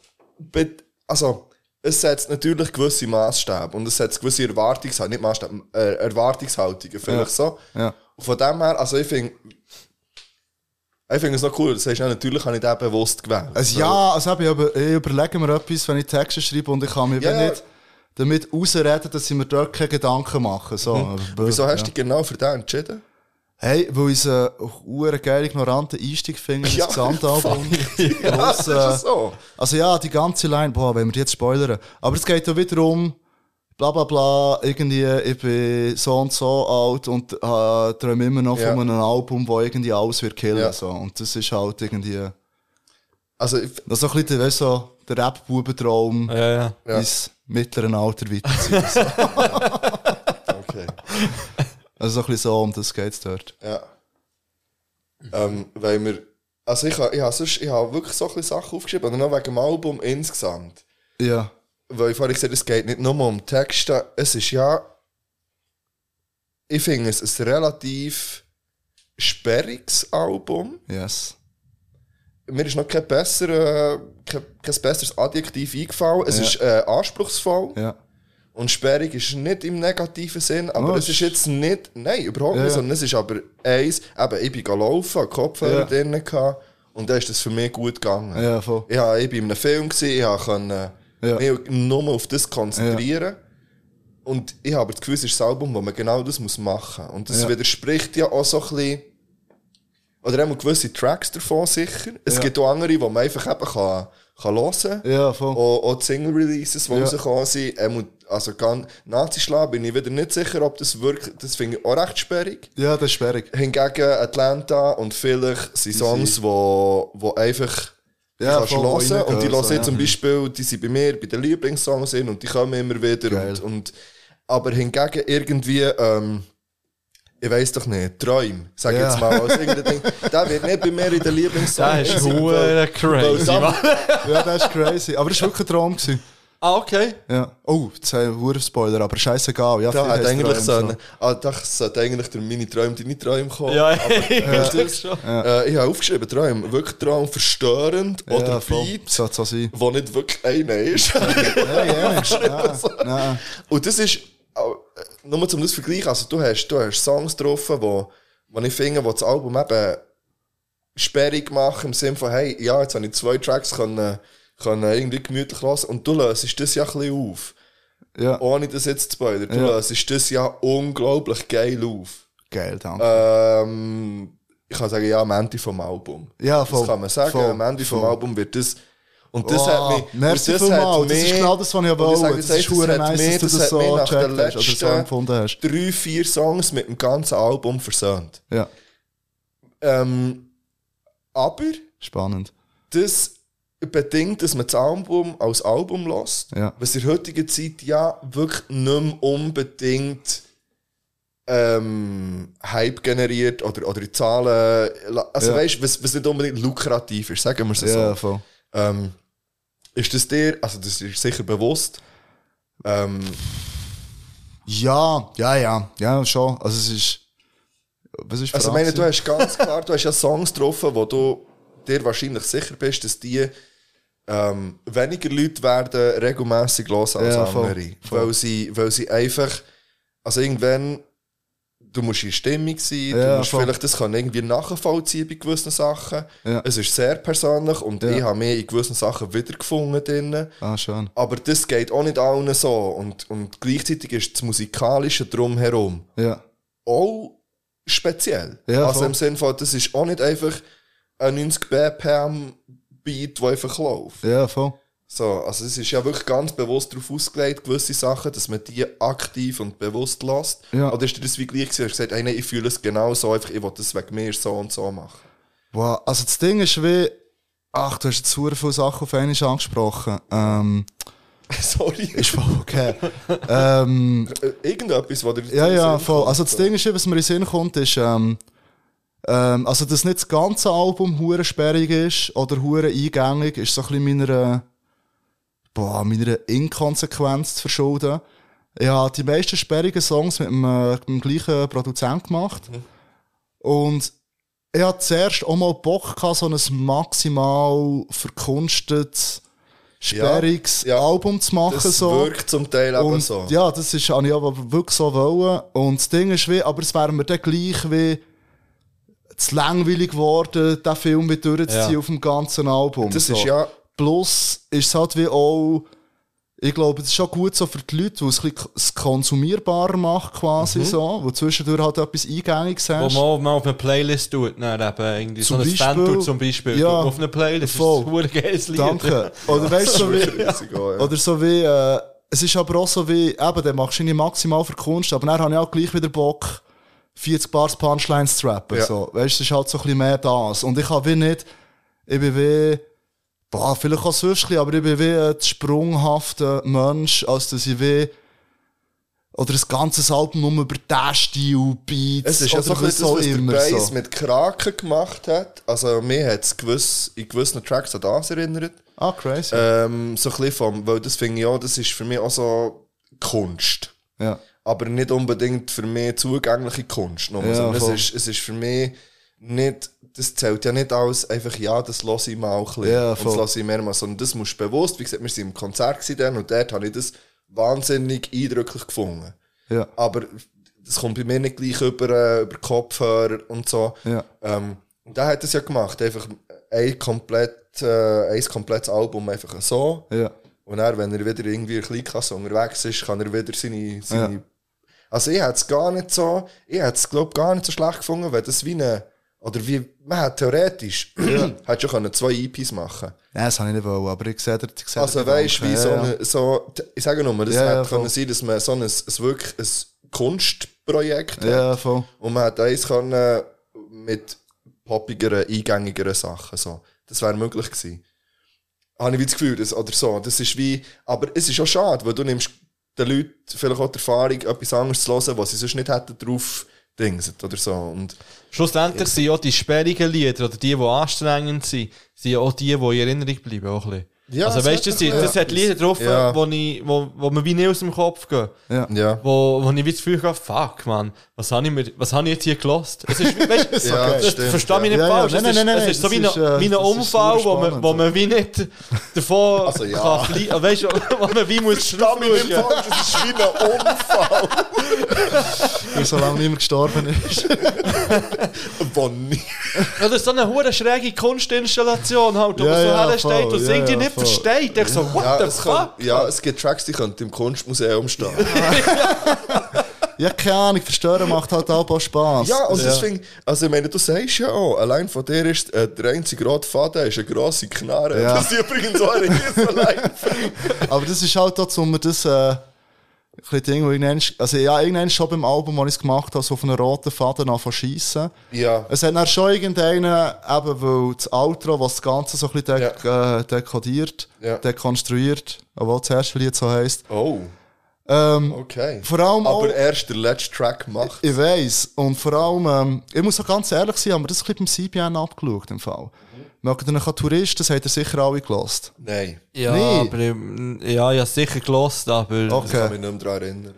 Speaker 3: also, es setzt natürlich gewisse Maßstäbe und es setzt gewisse Erwartungshaltungen, nicht Maßstäbe, äh, Erwartungshaltungen, vielleicht so.
Speaker 4: Ja.
Speaker 3: Und von dem her, also ich finde, ich finde es noch cool, das heißt, ja, natürlich habe ich den bewusst gewählt.
Speaker 4: Also ja, also eben, ich, über, ich überlege mir etwas, wenn ich Texte schreibe und ich kann mir
Speaker 3: Ja,
Speaker 4: nicht damit ausreden, dass ich mir dort keine Gedanken mache. So.
Speaker 3: Mhm. Wieso hast du dich genau für den entschieden?
Speaker 4: Hey, weil ich einen uh, geil ignoranten Einstieg finde in
Speaker 3: Ja,
Speaker 4: das Gesamtalbum.
Speaker 3: Ja,
Speaker 4: Plus,
Speaker 3: das
Speaker 4: äh,
Speaker 3: ist so.
Speaker 4: Also ja, die ganze Line, boah, wenn wir die jetzt spoilern. Aber es geht ja wieder um, bla bla bla, irgendwie, ich bin so und so alt und äh, träume immer noch
Speaker 3: Ja.
Speaker 4: von einem Album, wo irgendwie alles wird killen.
Speaker 3: Ja.
Speaker 4: So. Und das ist halt irgendwie,
Speaker 3: Also, ich,
Speaker 4: das ist so ein bisschen, weißt, so, der Rap-Bubentraum
Speaker 2: Ja, ja.
Speaker 3: Ja.
Speaker 4: ins mittleren Alter weiterziehen. so.
Speaker 3: okay.
Speaker 4: Also so ein bisschen so, um das geht's dort.
Speaker 3: Ja. Ähm, weil wir, also ich habe ich hab sonst, ich hab wirklich so ein bisschen Sachen aufgeschrieben, oder noch wegen dem Album insgesamt.
Speaker 4: Ja.
Speaker 3: Weil ich vorhin gesagt habe, es geht nicht nur um Texte, es ist ja, ich finde es ein relativ sperriges Album.
Speaker 4: Yes.
Speaker 3: Mir ist noch kein, besser, kein, kein besseres Adjektiv eingefallen. Es
Speaker 4: Ja.
Speaker 3: ist äh, anspruchsvoll.
Speaker 4: Ja.
Speaker 3: Und sperrig ist nicht im negativen Sinn, aber
Speaker 4: Oh,
Speaker 3: es ist jetzt nicht, nein, überhaupt
Speaker 4: Ja,
Speaker 3: nicht, sondern es ist aber eins, eben, ich bin gelaufen, Kopfhörer
Speaker 4: Ja.
Speaker 3: drinnen gehabt, und da ist das für mich gut gegangen.
Speaker 4: Ja, voll.
Speaker 3: Ich, bin in einem Film, gewesen, ich konnte
Speaker 4: Ja.
Speaker 3: mich nur auf das konzentrieren. Und ich habe das Gefühl, es ist ein Album, wo man genau das muss machen muss. Und das
Speaker 4: Ja.
Speaker 3: widerspricht ja auch so ein bisschen, oder auch gewisse Tracks davon sicher. Es
Speaker 4: Ja.
Speaker 3: gibt auch andere, die man einfach eben kann, kann hören kann.
Speaker 4: Ja, voll.
Speaker 3: Auch, auch die Single-Releases, die
Speaker 4: Ja.
Speaker 3: rausgekommen sind. Ähm, also ganz Nazi-Schlag bin ich wieder nicht sicher, ob das wirklich, das finde ich auch recht sperrig.
Speaker 4: Ja, das ist sperrig.
Speaker 3: Hingegen Atlanta und vielleicht sind Songs, die wo, wo einfach
Speaker 4: Ja,
Speaker 3: kannst
Speaker 4: voll,
Speaker 3: hören. Und die
Speaker 4: reingehören,
Speaker 3: höre
Speaker 4: so,
Speaker 3: ich
Speaker 4: ja.
Speaker 3: zum Beispiel, die sind bei mir bei den Lieblingssongs sind und die kommen immer wieder.
Speaker 4: Geil.
Speaker 3: Und, und, aber hingegen irgendwie, ähm, ich weiß doch nicht, Träum, sag ich
Speaker 4: Ja.
Speaker 3: jetzt mal, als irgendein Ding, der wird nicht bei mir in den Lieblingssongs
Speaker 2: Das ist crazy,
Speaker 3: weil.
Speaker 4: Ja, das ist crazy. Aber das war wirklich ein Traum. Gewesen.
Speaker 2: Ah, okay.
Speaker 4: Ja. Oh, haben wir einen Spoiler, aber scheißegal. Ja,
Speaker 3: Da hat eigentlich so eine, ah, da sollte eigentlich der meine Träume, deine Träume kommen.
Speaker 2: Ja,
Speaker 3: aber,
Speaker 2: ich denke schon.
Speaker 3: äh, ich habe aufgeschrieben, Träume, wirklich Traum verstörend
Speaker 4: Ja,
Speaker 3: oder
Speaker 4: voll.
Speaker 3: Beat,
Speaker 4: so sein.
Speaker 3: wo nicht wirklich einer ist.
Speaker 4: Ja, ja. ja. Nein.
Speaker 3: Und das ist, auch, äh, nur zum das vergleichen, also du hast, du hast Songs getroffen, wo, wo ich finde, wo das Album eben sperrig machen, im Sinne von, hey, ja, jetzt habe ich zwei Tracks können, können irgendwie gemütlich lassen und du löst das ja ein bisschen auf.
Speaker 4: Ja.
Speaker 3: Ohne das jetzt zu spoilern. Du
Speaker 4: Ja.
Speaker 3: löst das ja unglaublich geil auf.
Speaker 4: Geil, danke.
Speaker 3: Ähm, ich kann sagen, ja, am Ende vom Album.
Speaker 4: Ja, voll.
Speaker 3: Das kann man sagen.
Speaker 4: Voll.
Speaker 3: Am Ende vom
Speaker 4: Voll.
Speaker 3: Album wird das. Und das
Speaker 4: Wow,
Speaker 3: hat mich.
Speaker 4: merci
Speaker 3: das hat
Speaker 4: Das ist
Speaker 3: mich-
Speaker 4: genau das, was ich wollte.
Speaker 3: sage,
Speaker 4: Das
Speaker 3: das
Speaker 4: ist verdammt nice,
Speaker 3: mich-
Speaker 4: dass du das
Speaker 3: hat
Speaker 4: so
Speaker 3: mich nach den
Speaker 4: so
Speaker 3: letzten
Speaker 4: empfunden hast.
Speaker 3: Drei, vier Songs mit dem ganzen Album versöhnt.
Speaker 4: Ja,
Speaker 3: Ähm, aber
Speaker 4: spannend.
Speaker 3: das bedingt, dass man das Album als Album lässt,
Speaker 4: Ja.
Speaker 3: was in der heutigen Zeit ja wirklich nicht mehr unbedingt ähm, Hype generiert oder, oder die Zahlen, also
Speaker 4: Ja.
Speaker 3: weißt was, was nicht unbedingt lukrativ ist, sagen wir es
Speaker 4: Ja,
Speaker 3: so.
Speaker 4: voll.
Speaker 3: Ähm, ist das dir, also das ist sicher bewusst, ähm,
Speaker 4: Ja, ja, ja, ja, schon. Also es ist. Was ist
Speaker 3: Also, ich meine, du hast ganz klar, du hast ja Songs getroffen, wo du dir wahrscheinlich sicher bist, dass die ähm, weniger Leute werden regelmäßig los als
Speaker 4: Ja, voll,
Speaker 3: andere.
Speaker 4: voll.
Speaker 3: Weil, sie, weil sie einfach, also irgendwann, du musst in Stimmung sein, du
Speaker 4: Ja,
Speaker 3: musst
Speaker 4: voll.
Speaker 3: vielleicht das kann irgendwie nachvollziehen bei gewissen Sachen.
Speaker 4: Ja.
Speaker 3: Es ist sehr persönlich und ich habe mich in gewissen Sachen wiedergefunden drin.
Speaker 4: Ah, schön.
Speaker 3: Aber das geht auch nicht allen so. Und, und gleichzeitig ist das Musikalische drumherum
Speaker 4: Ja.
Speaker 3: auch speziell. Also im Sinne von, das ist auch nicht einfach ein 90 BPM Beat, der einfach läuft.
Speaker 4: Ja, voll.
Speaker 3: So, also es ist ja wirklich ganz bewusst darauf ausgelegt, gewisse Sachen, dass man die aktiv und bewusst lässt.
Speaker 4: Ja.
Speaker 3: Oder ist dir das wie gleich gewesen? Hast du gesagt, hey, nein, ich fühle es genau so, einfach, ich will das wegen mir so und so machen.
Speaker 4: Wow. Also das Ding ist wie. Ach, du hast jetzt sehr viele Sachen auf einmal angesprochen. Ähm,
Speaker 3: Sorry.
Speaker 4: ist voll okay. ähm,
Speaker 3: Äh, Irgendetwas, was dir
Speaker 4: Ja, ja, voll. Also das. Ding ist, was mir in den Sinn kommt, ist, ähm, ähm, also dass nicht das ganze Album hure sperrig ist oder hure eingängig, ist so ein bisschen meiner, boah, meiner Inkonsequenz zu verschulden. Ich habe die meisten sperrigen Songs mit dem, äh, mit dem gleichen Produzent gemacht. Und ich hatte zuerst auch mal Bock gehabt, so ein maximal verkunstetes, sperriges
Speaker 3: Ja, ja.
Speaker 4: Album zu machen.
Speaker 3: Das
Speaker 4: so.
Speaker 3: wirkt zum Teil
Speaker 4: Und
Speaker 3: so.
Speaker 4: ja, das ist, habe ich aber wirklich so wollen. Und das Ding ist wie, aber es wäre mir dann gleich wie zu langweilig geworden, den Film mit durchzuziehen
Speaker 2: Ja.
Speaker 4: auf dem ganzen Album.
Speaker 3: Das
Speaker 4: so.
Speaker 3: ist ja-
Speaker 4: Plus ist es halt wie auch, ich glaube, es ist schon gut so für die Leute, weil es ein bisschen konsumierbarer macht quasi
Speaker 3: Mhm.
Speaker 4: so, wo zwischendurch halt etwas Eingängiges
Speaker 2: Wo
Speaker 4: hast.
Speaker 2: man auch mal auf eine Playlist tut, dann eben irgendwie
Speaker 4: Zum
Speaker 2: so ein
Speaker 4: Beispiel-
Speaker 2: Fantour zum Beispiel.
Speaker 4: Ja,
Speaker 2: auf eine Playlist,
Speaker 4: voll.
Speaker 2: das ist ein geiles Lied.
Speaker 4: Danke. Oder weißt du, so wie,
Speaker 3: auch, ja.
Speaker 4: Oder so wie, äh, es ist aber auch so wie, eben, dann machst du nicht maximal für Kunst, aber dann habe ich auch gleich wieder Bock, 40 Bars Punchlines zu rappen.
Speaker 3: Ja.
Speaker 4: So. Weißt du, es ist halt so ein bisschen mehr das. Und ich habe wie nicht, ich bin wie, boah, vielleicht auch sonst ein bisschen, aber ich bin wie ein sprunghafter Mensch, als dass ich wie, oder ein ganzes Album nur über diesen Stil, Beats,
Speaker 3: Es ist
Speaker 4: oder
Speaker 3: so das, was der
Speaker 4: immer
Speaker 3: Bass
Speaker 4: so.
Speaker 3: mit Kraken gemacht hat. Also, mir hat es gewiss, in gewissen Tracks an das erinnert.
Speaker 4: Ah, crazy.
Speaker 3: Ähm, so ein bisschen vom, weil das finde ich auch, das ist für mich auch so Kunst.
Speaker 4: ja.
Speaker 3: Aber nicht unbedingt für mich zugängliche Kunst.
Speaker 4: Ja,
Speaker 3: es ist, es ist für mich nicht, das zählt ja nicht als einfach, ja, das lasse ich mal ein bisschen.
Speaker 4: Ja,
Speaker 3: und das lasse ich mehrmals, sondern das musst du bewusst, wie gesagt, wir waren im Konzert dann und dort habe ich das wahnsinnig eindrücklich gefunden.
Speaker 4: Ja.
Speaker 3: Aber das kommt bei mir nicht gleich über, äh, über Kopfhörer und so.
Speaker 4: Ja.
Speaker 3: Ähm, und der hat das ja gemacht, einfach ein, komplett, äh, ein komplettes Album einfach so.
Speaker 4: Ja.
Speaker 3: Und dann, wenn er wieder irgendwie in Kleinklasse unterwegs ist, kann er wieder seine... seine
Speaker 4: Ja.
Speaker 3: Also ich hätte es gar nicht so... Ich hätte es, glaube gar nicht so schlecht gefunden, wenn das wie eine... Oder wie... Man hätte theoretisch... hätte schon können zwei EPs machen
Speaker 4: Ja, das habe ich nicht wollen, aber ich sehe, ich sehe
Speaker 3: Also weißt du, wie so
Speaker 4: ja, ja.
Speaker 3: eine... So, ich sage nur, das
Speaker 4: Ja, ja,
Speaker 3: hätte können
Speaker 4: voll.
Speaker 3: sein, dass man so ein, ein wirklich ein Kunstprojekt hat.
Speaker 4: Ja, voll.
Speaker 3: Und man hat eins können mit poppigeren, eingängigeren Sachen. So. Das wäre möglich gewesen. Habe ich wie das Gefühl, das, oder so. Das ist wie, aber es ist auch schade, weil du nimmst den Leuten vielleicht auch die Erfahrung, etwas anderes zu hören, was sie sonst nicht hätten drauf dingset oder so. Und
Speaker 2: Schlussendlich sind ja die sperrigen Lieder oder die, die anstrengend sind, sind ja auch die, die in Erinnerung bleiben. Auch ein bisschen.
Speaker 3: Ja,
Speaker 2: also
Speaker 3: es
Speaker 2: weißt du, das,
Speaker 3: ein
Speaker 2: das hat Lieder drauf,
Speaker 3: Ja.
Speaker 2: wo, ich, wo, wo mir wie nicht aus dem Kopf gehen.
Speaker 4: Ja.
Speaker 3: Ja.
Speaker 2: Wo, wo ich wie das Gefühl habe, fuck, man, was habe ich, mir, was habe ich jetzt hier gelost? Es ist, weißt,
Speaker 3: Ja,
Speaker 2: das,
Speaker 3: stimmt,
Speaker 2: versteh mich
Speaker 3: ja.
Speaker 2: nicht
Speaker 4: Ja, ja,
Speaker 2: falsch.
Speaker 4: nein,
Speaker 2: es,
Speaker 4: nein, nein,
Speaker 2: ist, es
Speaker 4: nein,
Speaker 2: ist so
Speaker 4: das
Speaker 2: wie
Speaker 4: ist,
Speaker 2: ein,
Speaker 4: äh,
Speaker 2: wie ein
Speaker 4: das ist
Speaker 2: Unfall,
Speaker 4: super
Speaker 2: wo man, wo man wie nicht davon
Speaker 3: Also, ja.
Speaker 2: kann fliehen Weißt du, wo man wie muss
Speaker 3: Versteh mich nicht
Speaker 2: schauen.
Speaker 3: falsch, das ist wie ein Unfall.
Speaker 4: Weil so lange niemand gestorben ist.
Speaker 3: Bonnie.
Speaker 2: Oder so eine hure schräge Kunstinstallation halt, wo
Speaker 4: Ja,
Speaker 2: man so
Speaker 4: ja,
Speaker 2: hersteht
Speaker 4: voll,
Speaker 2: und es
Speaker 4: ja,
Speaker 2: irgendwie
Speaker 4: ja,
Speaker 2: nicht. Versteht. Ich so, what
Speaker 3: Ja
Speaker 2: the
Speaker 3: es,
Speaker 2: fuck?
Speaker 3: kann, ja, es gibt Tracks, die könnten im Kunstmuseum stehen.
Speaker 4: Ja, keine Ahnung, verstören macht halt auch Spaß.
Speaker 3: Ja, und das finde ich, also ich meine, du sagst ja auch, allein von dir ist äh, der einzige rote Faden ist eine grosse Knarre.
Speaker 4: Ja.
Speaker 3: Das ist übrigens auch eine allein.
Speaker 4: Aber das ist halt dazu, um das, äh, ein Ding, wo ich irgendwann, also ja, irgendwann schon beim Album, als ich es gemacht habe, so auf einen roten Faden anfangen schiessen.
Speaker 3: Ja.
Speaker 4: Es hat dann schon irgendeinen, eben, weil das Outro, was das Ganze so ein bisschen dek äh, dekodiert,
Speaker 3: Ja.
Speaker 4: dekonstruiert, obwohl das erste Lied so heisst.
Speaker 3: Oh,
Speaker 4: Ähm,
Speaker 3: okay.
Speaker 4: Vor allem auch,
Speaker 3: Aber erst der letzte Track macht.
Speaker 4: ich weiss, und vor allem, ähm, ich muss auch ganz ehrlich sein, haben wir das ein bisschen beim CBN abgeschaut, im Fall. Mhm. Mögt ihr noch Touristen, das habt ihr sicher alle gelost.
Speaker 3: Nein,
Speaker 2: Ja,
Speaker 4: Nee.
Speaker 2: aber ich, ja, ich habe sicher gelost, aber...
Speaker 3: ich
Speaker 4: Okay.
Speaker 3: kann mich nicht mehr daran erinnern.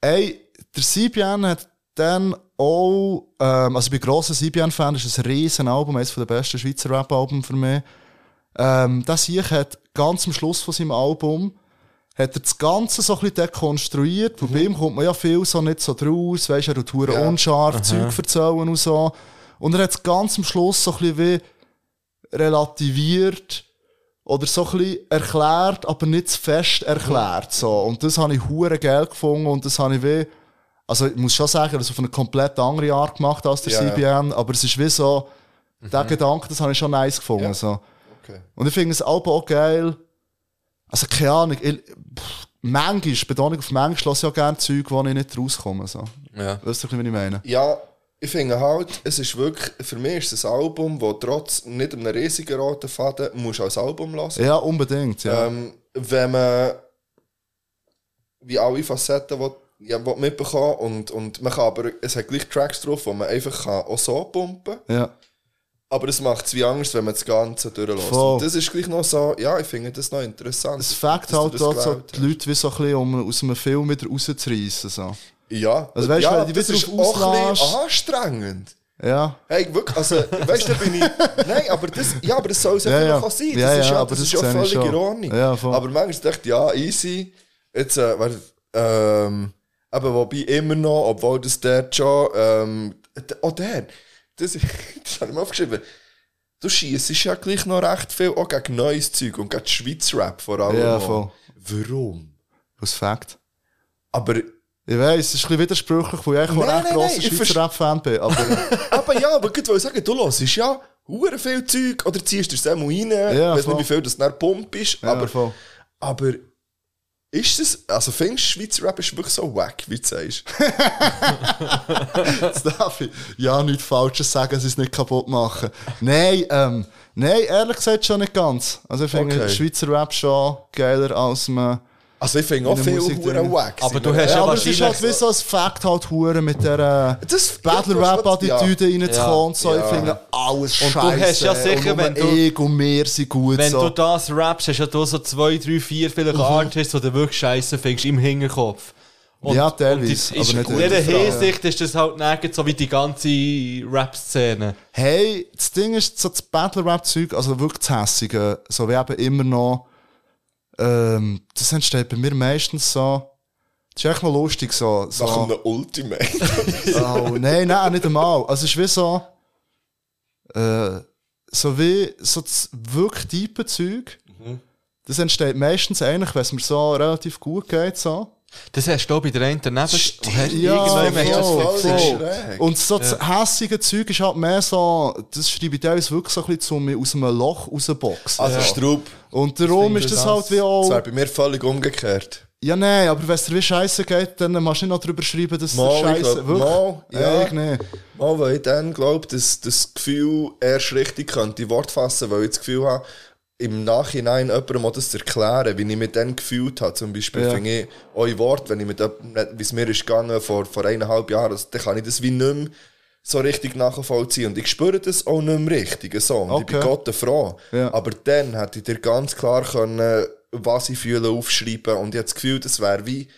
Speaker 4: Ey, der CBN hat dann auch, ähm, also ich bin grosser CBN-Fan, das ist ein riesen Album, eines der besten Schweizer Rap-Alben für mich. Ähm, das hier hat ganz am Schluss von seinem Album, hat er das Ganze so ein bisschen dekonstruiert, weil bei ihm kommt man ja viel so nicht so draus, weisst du, er tut hure
Speaker 3: Ja.
Speaker 4: unscharf, Zeug erzählen und so. Und er hat es ganz am Schluss so ein bisschen wie relativiert oder so ein bisschen erklärt, aber nicht zu fest erklärt. So. Und das habe ich hure geil gefunden und das habe ich wie, also ich muss schon sagen, das auf eine komplett andere Art gemacht als der
Speaker 3: Ja, ja.
Speaker 4: CBN, aber es ist wie so, der Gedanke, das habe ich schon nice gefunden.
Speaker 3: Ja.
Speaker 4: So.
Speaker 3: Okay.
Speaker 4: Und ich finde Album auch geil. Also keine Ahnung, ich, pff, manchmal, Betonung auf manchmal, lasse ich auch gerne Zeug, wo ich nicht rauskomme. So.
Speaker 2: Ja.
Speaker 4: Weißt du, was ich meine?
Speaker 3: Ja, ich finde halt, es ist wirklich, für mich ist es ein Album, das trotz nicht einem riesigen roten Faden musst du als Album lassen.
Speaker 4: Ja, unbedingt. Ja.
Speaker 3: Ähm, wenn man wie alle Facetten will, ja, will mitbekommen und, und man kann aber, es hat gleich Tracks drauf, wo man einfach kann auch so pumpen
Speaker 4: ja.
Speaker 3: Aber es macht es wie Angst, wenn man das Ganze durchlässt.
Speaker 4: Voll.
Speaker 3: Und das ist gleich noch so, ja, ich finde das noch interessant.
Speaker 4: Es fängt halt
Speaker 3: das
Speaker 4: auch so die Leute wie so ein bisschen, um aus einem Film wieder rauszureissen. So.
Speaker 3: Ja,
Speaker 4: Also weißt
Speaker 3: ja,
Speaker 4: wenn du
Speaker 3: das ist auch ein bisschen
Speaker 4: auslässt-
Speaker 3: anstrengend.
Speaker 4: Ja.
Speaker 3: Hey, wirklich, also, weißt du, bin ich. Nein, aber das, ja, aber das soll es
Speaker 4: Ja,
Speaker 3: einfach
Speaker 4: ja.
Speaker 3: auch sein. Das
Speaker 4: Ja,
Speaker 3: ist
Speaker 4: ja,
Speaker 3: ja, das
Speaker 4: das
Speaker 3: ist ja völlig in Ordnung.
Speaker 4: Ja, voll.
Speaker 3: aber manchmal dachte ich, ja, easy. Jetzt, äh, ähm, aber wobei immer noch, obwohl das dort schon, ähm, d- oh, der, das, das habe ich mir aufgeschrieben. Du schießt ja gleich noch recht viel auch gegen neues Zeug und gegen Schweiz Rap vor allem.
Speaker 4: Ja, voll.
Speaker 3: Warum?
Speaker 4: Aus Fakt.
Speaker 3: Aber,
Speaker 4: Ich weiss, es ist ein bisschen widersprüchlich, weil ich auch ein grosser Schweizer Rap-Fan bin. Aber
Speaker 3: aber ja, aber gut, weil ich sagen, du hörst ja hure viel Zeug oder ziehst dir das einmal rein.
Speaker 4: Ja,
Speaker 3: ich weiß
Speaker 4: voll.
Speaker 3: nicht, wie viel das nach Pump ist,
Speaker 4: Ja,
Speaker 3: aber,
Speaker 4: voll.
Speaker 3: aber ist es, also findest du, Schweizer Rap ist wirklich so wack, wie du sagst?
Speaker 4: Jetzt darf ich ja nichts Falsches sagen, sie es nicht kaputt machen. Nein, ähm, nein, ehrlich gesagt schon nicht ganz. Also ich finde
Speaker 3: Okay.
Speaker 4: Schweizer Rap schon geiler als man.
Speaker 3: Also ich finde auch viel
Speaker 4: Musik
Speaker 3: hure
Speaker 4: drin.
Speaker 3: wack.
Speaker 2: Aber du hast
Speaker 4: Ja,
Speaker 2: ja
Speaker 4: aber es ist halt
Speaker 2: wahrscheinlich-
Speaker 4: wie so ein Fakt halt hure mit der äh,
Speaker 3: Das-
Speaker 4: Battle
Speaker 3: ja,
Speaker 4: reinzukommen und so.
Speaker 3: Ja.
Speaker 4: Ich finde alles
Speaker 2: Und du
Speaker 4: scheiße.
Speaker 2: hast ja sicher, wenn du-
Speaker 4: ich und wir sind gut
Speaker 2: Wenn
Speaker 4: so.
Speaker 2: du das rappst, hast ja du so zwei, drei, vier vielleicht Artists, die du wirklich scheiße findest im Hinterkopf. Und,
Speaker 4: Ja, teilweise,
Speaker 2: und das
Speaker 4: aber
Speaker 2: in
Speaker 4: in
Speaker 2: dieser
Speaker 4: der Frage.
Speaker 2: Hinsicht ist das halt nicht so wie die ganze Rap-Szene.
Speaker 4: Hey, das Ding ist, so das Battle-Rap-Zeug, also wirklich das Hässige, so wie eben immer noch, ähm, das entsteht bei mir meistens so, das ist echt noch lustig so.
Speaker 3: Nach
Speaker 4: so
Speaker 3: einem Ultimate.
Speaker 4: oh, nein, nein, nicht einmal. Also es ist wie so, äh, so wie, so das wirklich tiefe Zeug, das entsteht meistens eigentlich, wenn es mir so relativ gut geht, so.
Speaker 2: Das hast du auch bei der einen daneben. Hast
Speaker 4: Ja,
Speaker 2: das
Speaker 4: voll.
Speaker 3: schräg.
Speaker 4: Und so das hässige Zeug ist halt mehr so, das schreibe ich teilweise wirklich so ein bisschen zu mir aus einem Loch rausboxen.
Speaker 3: Also Strub,
Speaker 4: Und darum ist das halt wie
Speaker 3: das
Speaker 4: auch,
Speaker 3: wäre bei mir völlig umgekehrt.
Speaker 4: ja nein, aber wenn es dir wie scheiße geht, dann musst du nicht noch drüber schreiben, dass es
Speaker 3: Mal,
Speaker 4: scheiße wirklich.
Speaker 3: mal, ja.
Speaker 4: ja. ich nicht.
Speaker 3: Mal, weil ich dann glaube, dass das Gefühl erst richtig könnte Wort fassen, weil ich das Gefühl habe, im Nachhinein jemandem mal das zu erklären, wie ich mich dann gefühlt habe. Zum Beispiel
Speaker 4: Ja.
Speaker 3: finde ich euer Wort, wenn ich mit wie es mir ist gegangen vor, vor eineinhalb Jahren, also, dann kann ich das wie nicht mehr so richtig nachvollziehen. Und ich spüre das auch nicht mehr richtig, so. Und ich bin
Speaker 4: Okay.
Speaker 3: Gott froh.
Speaker 4: Ja.
Speaker 3: Aber dann hätte ich dir ganz klar können, was ich fühle, aufschreiben. Und ich habe das Gefühl, das wäre wie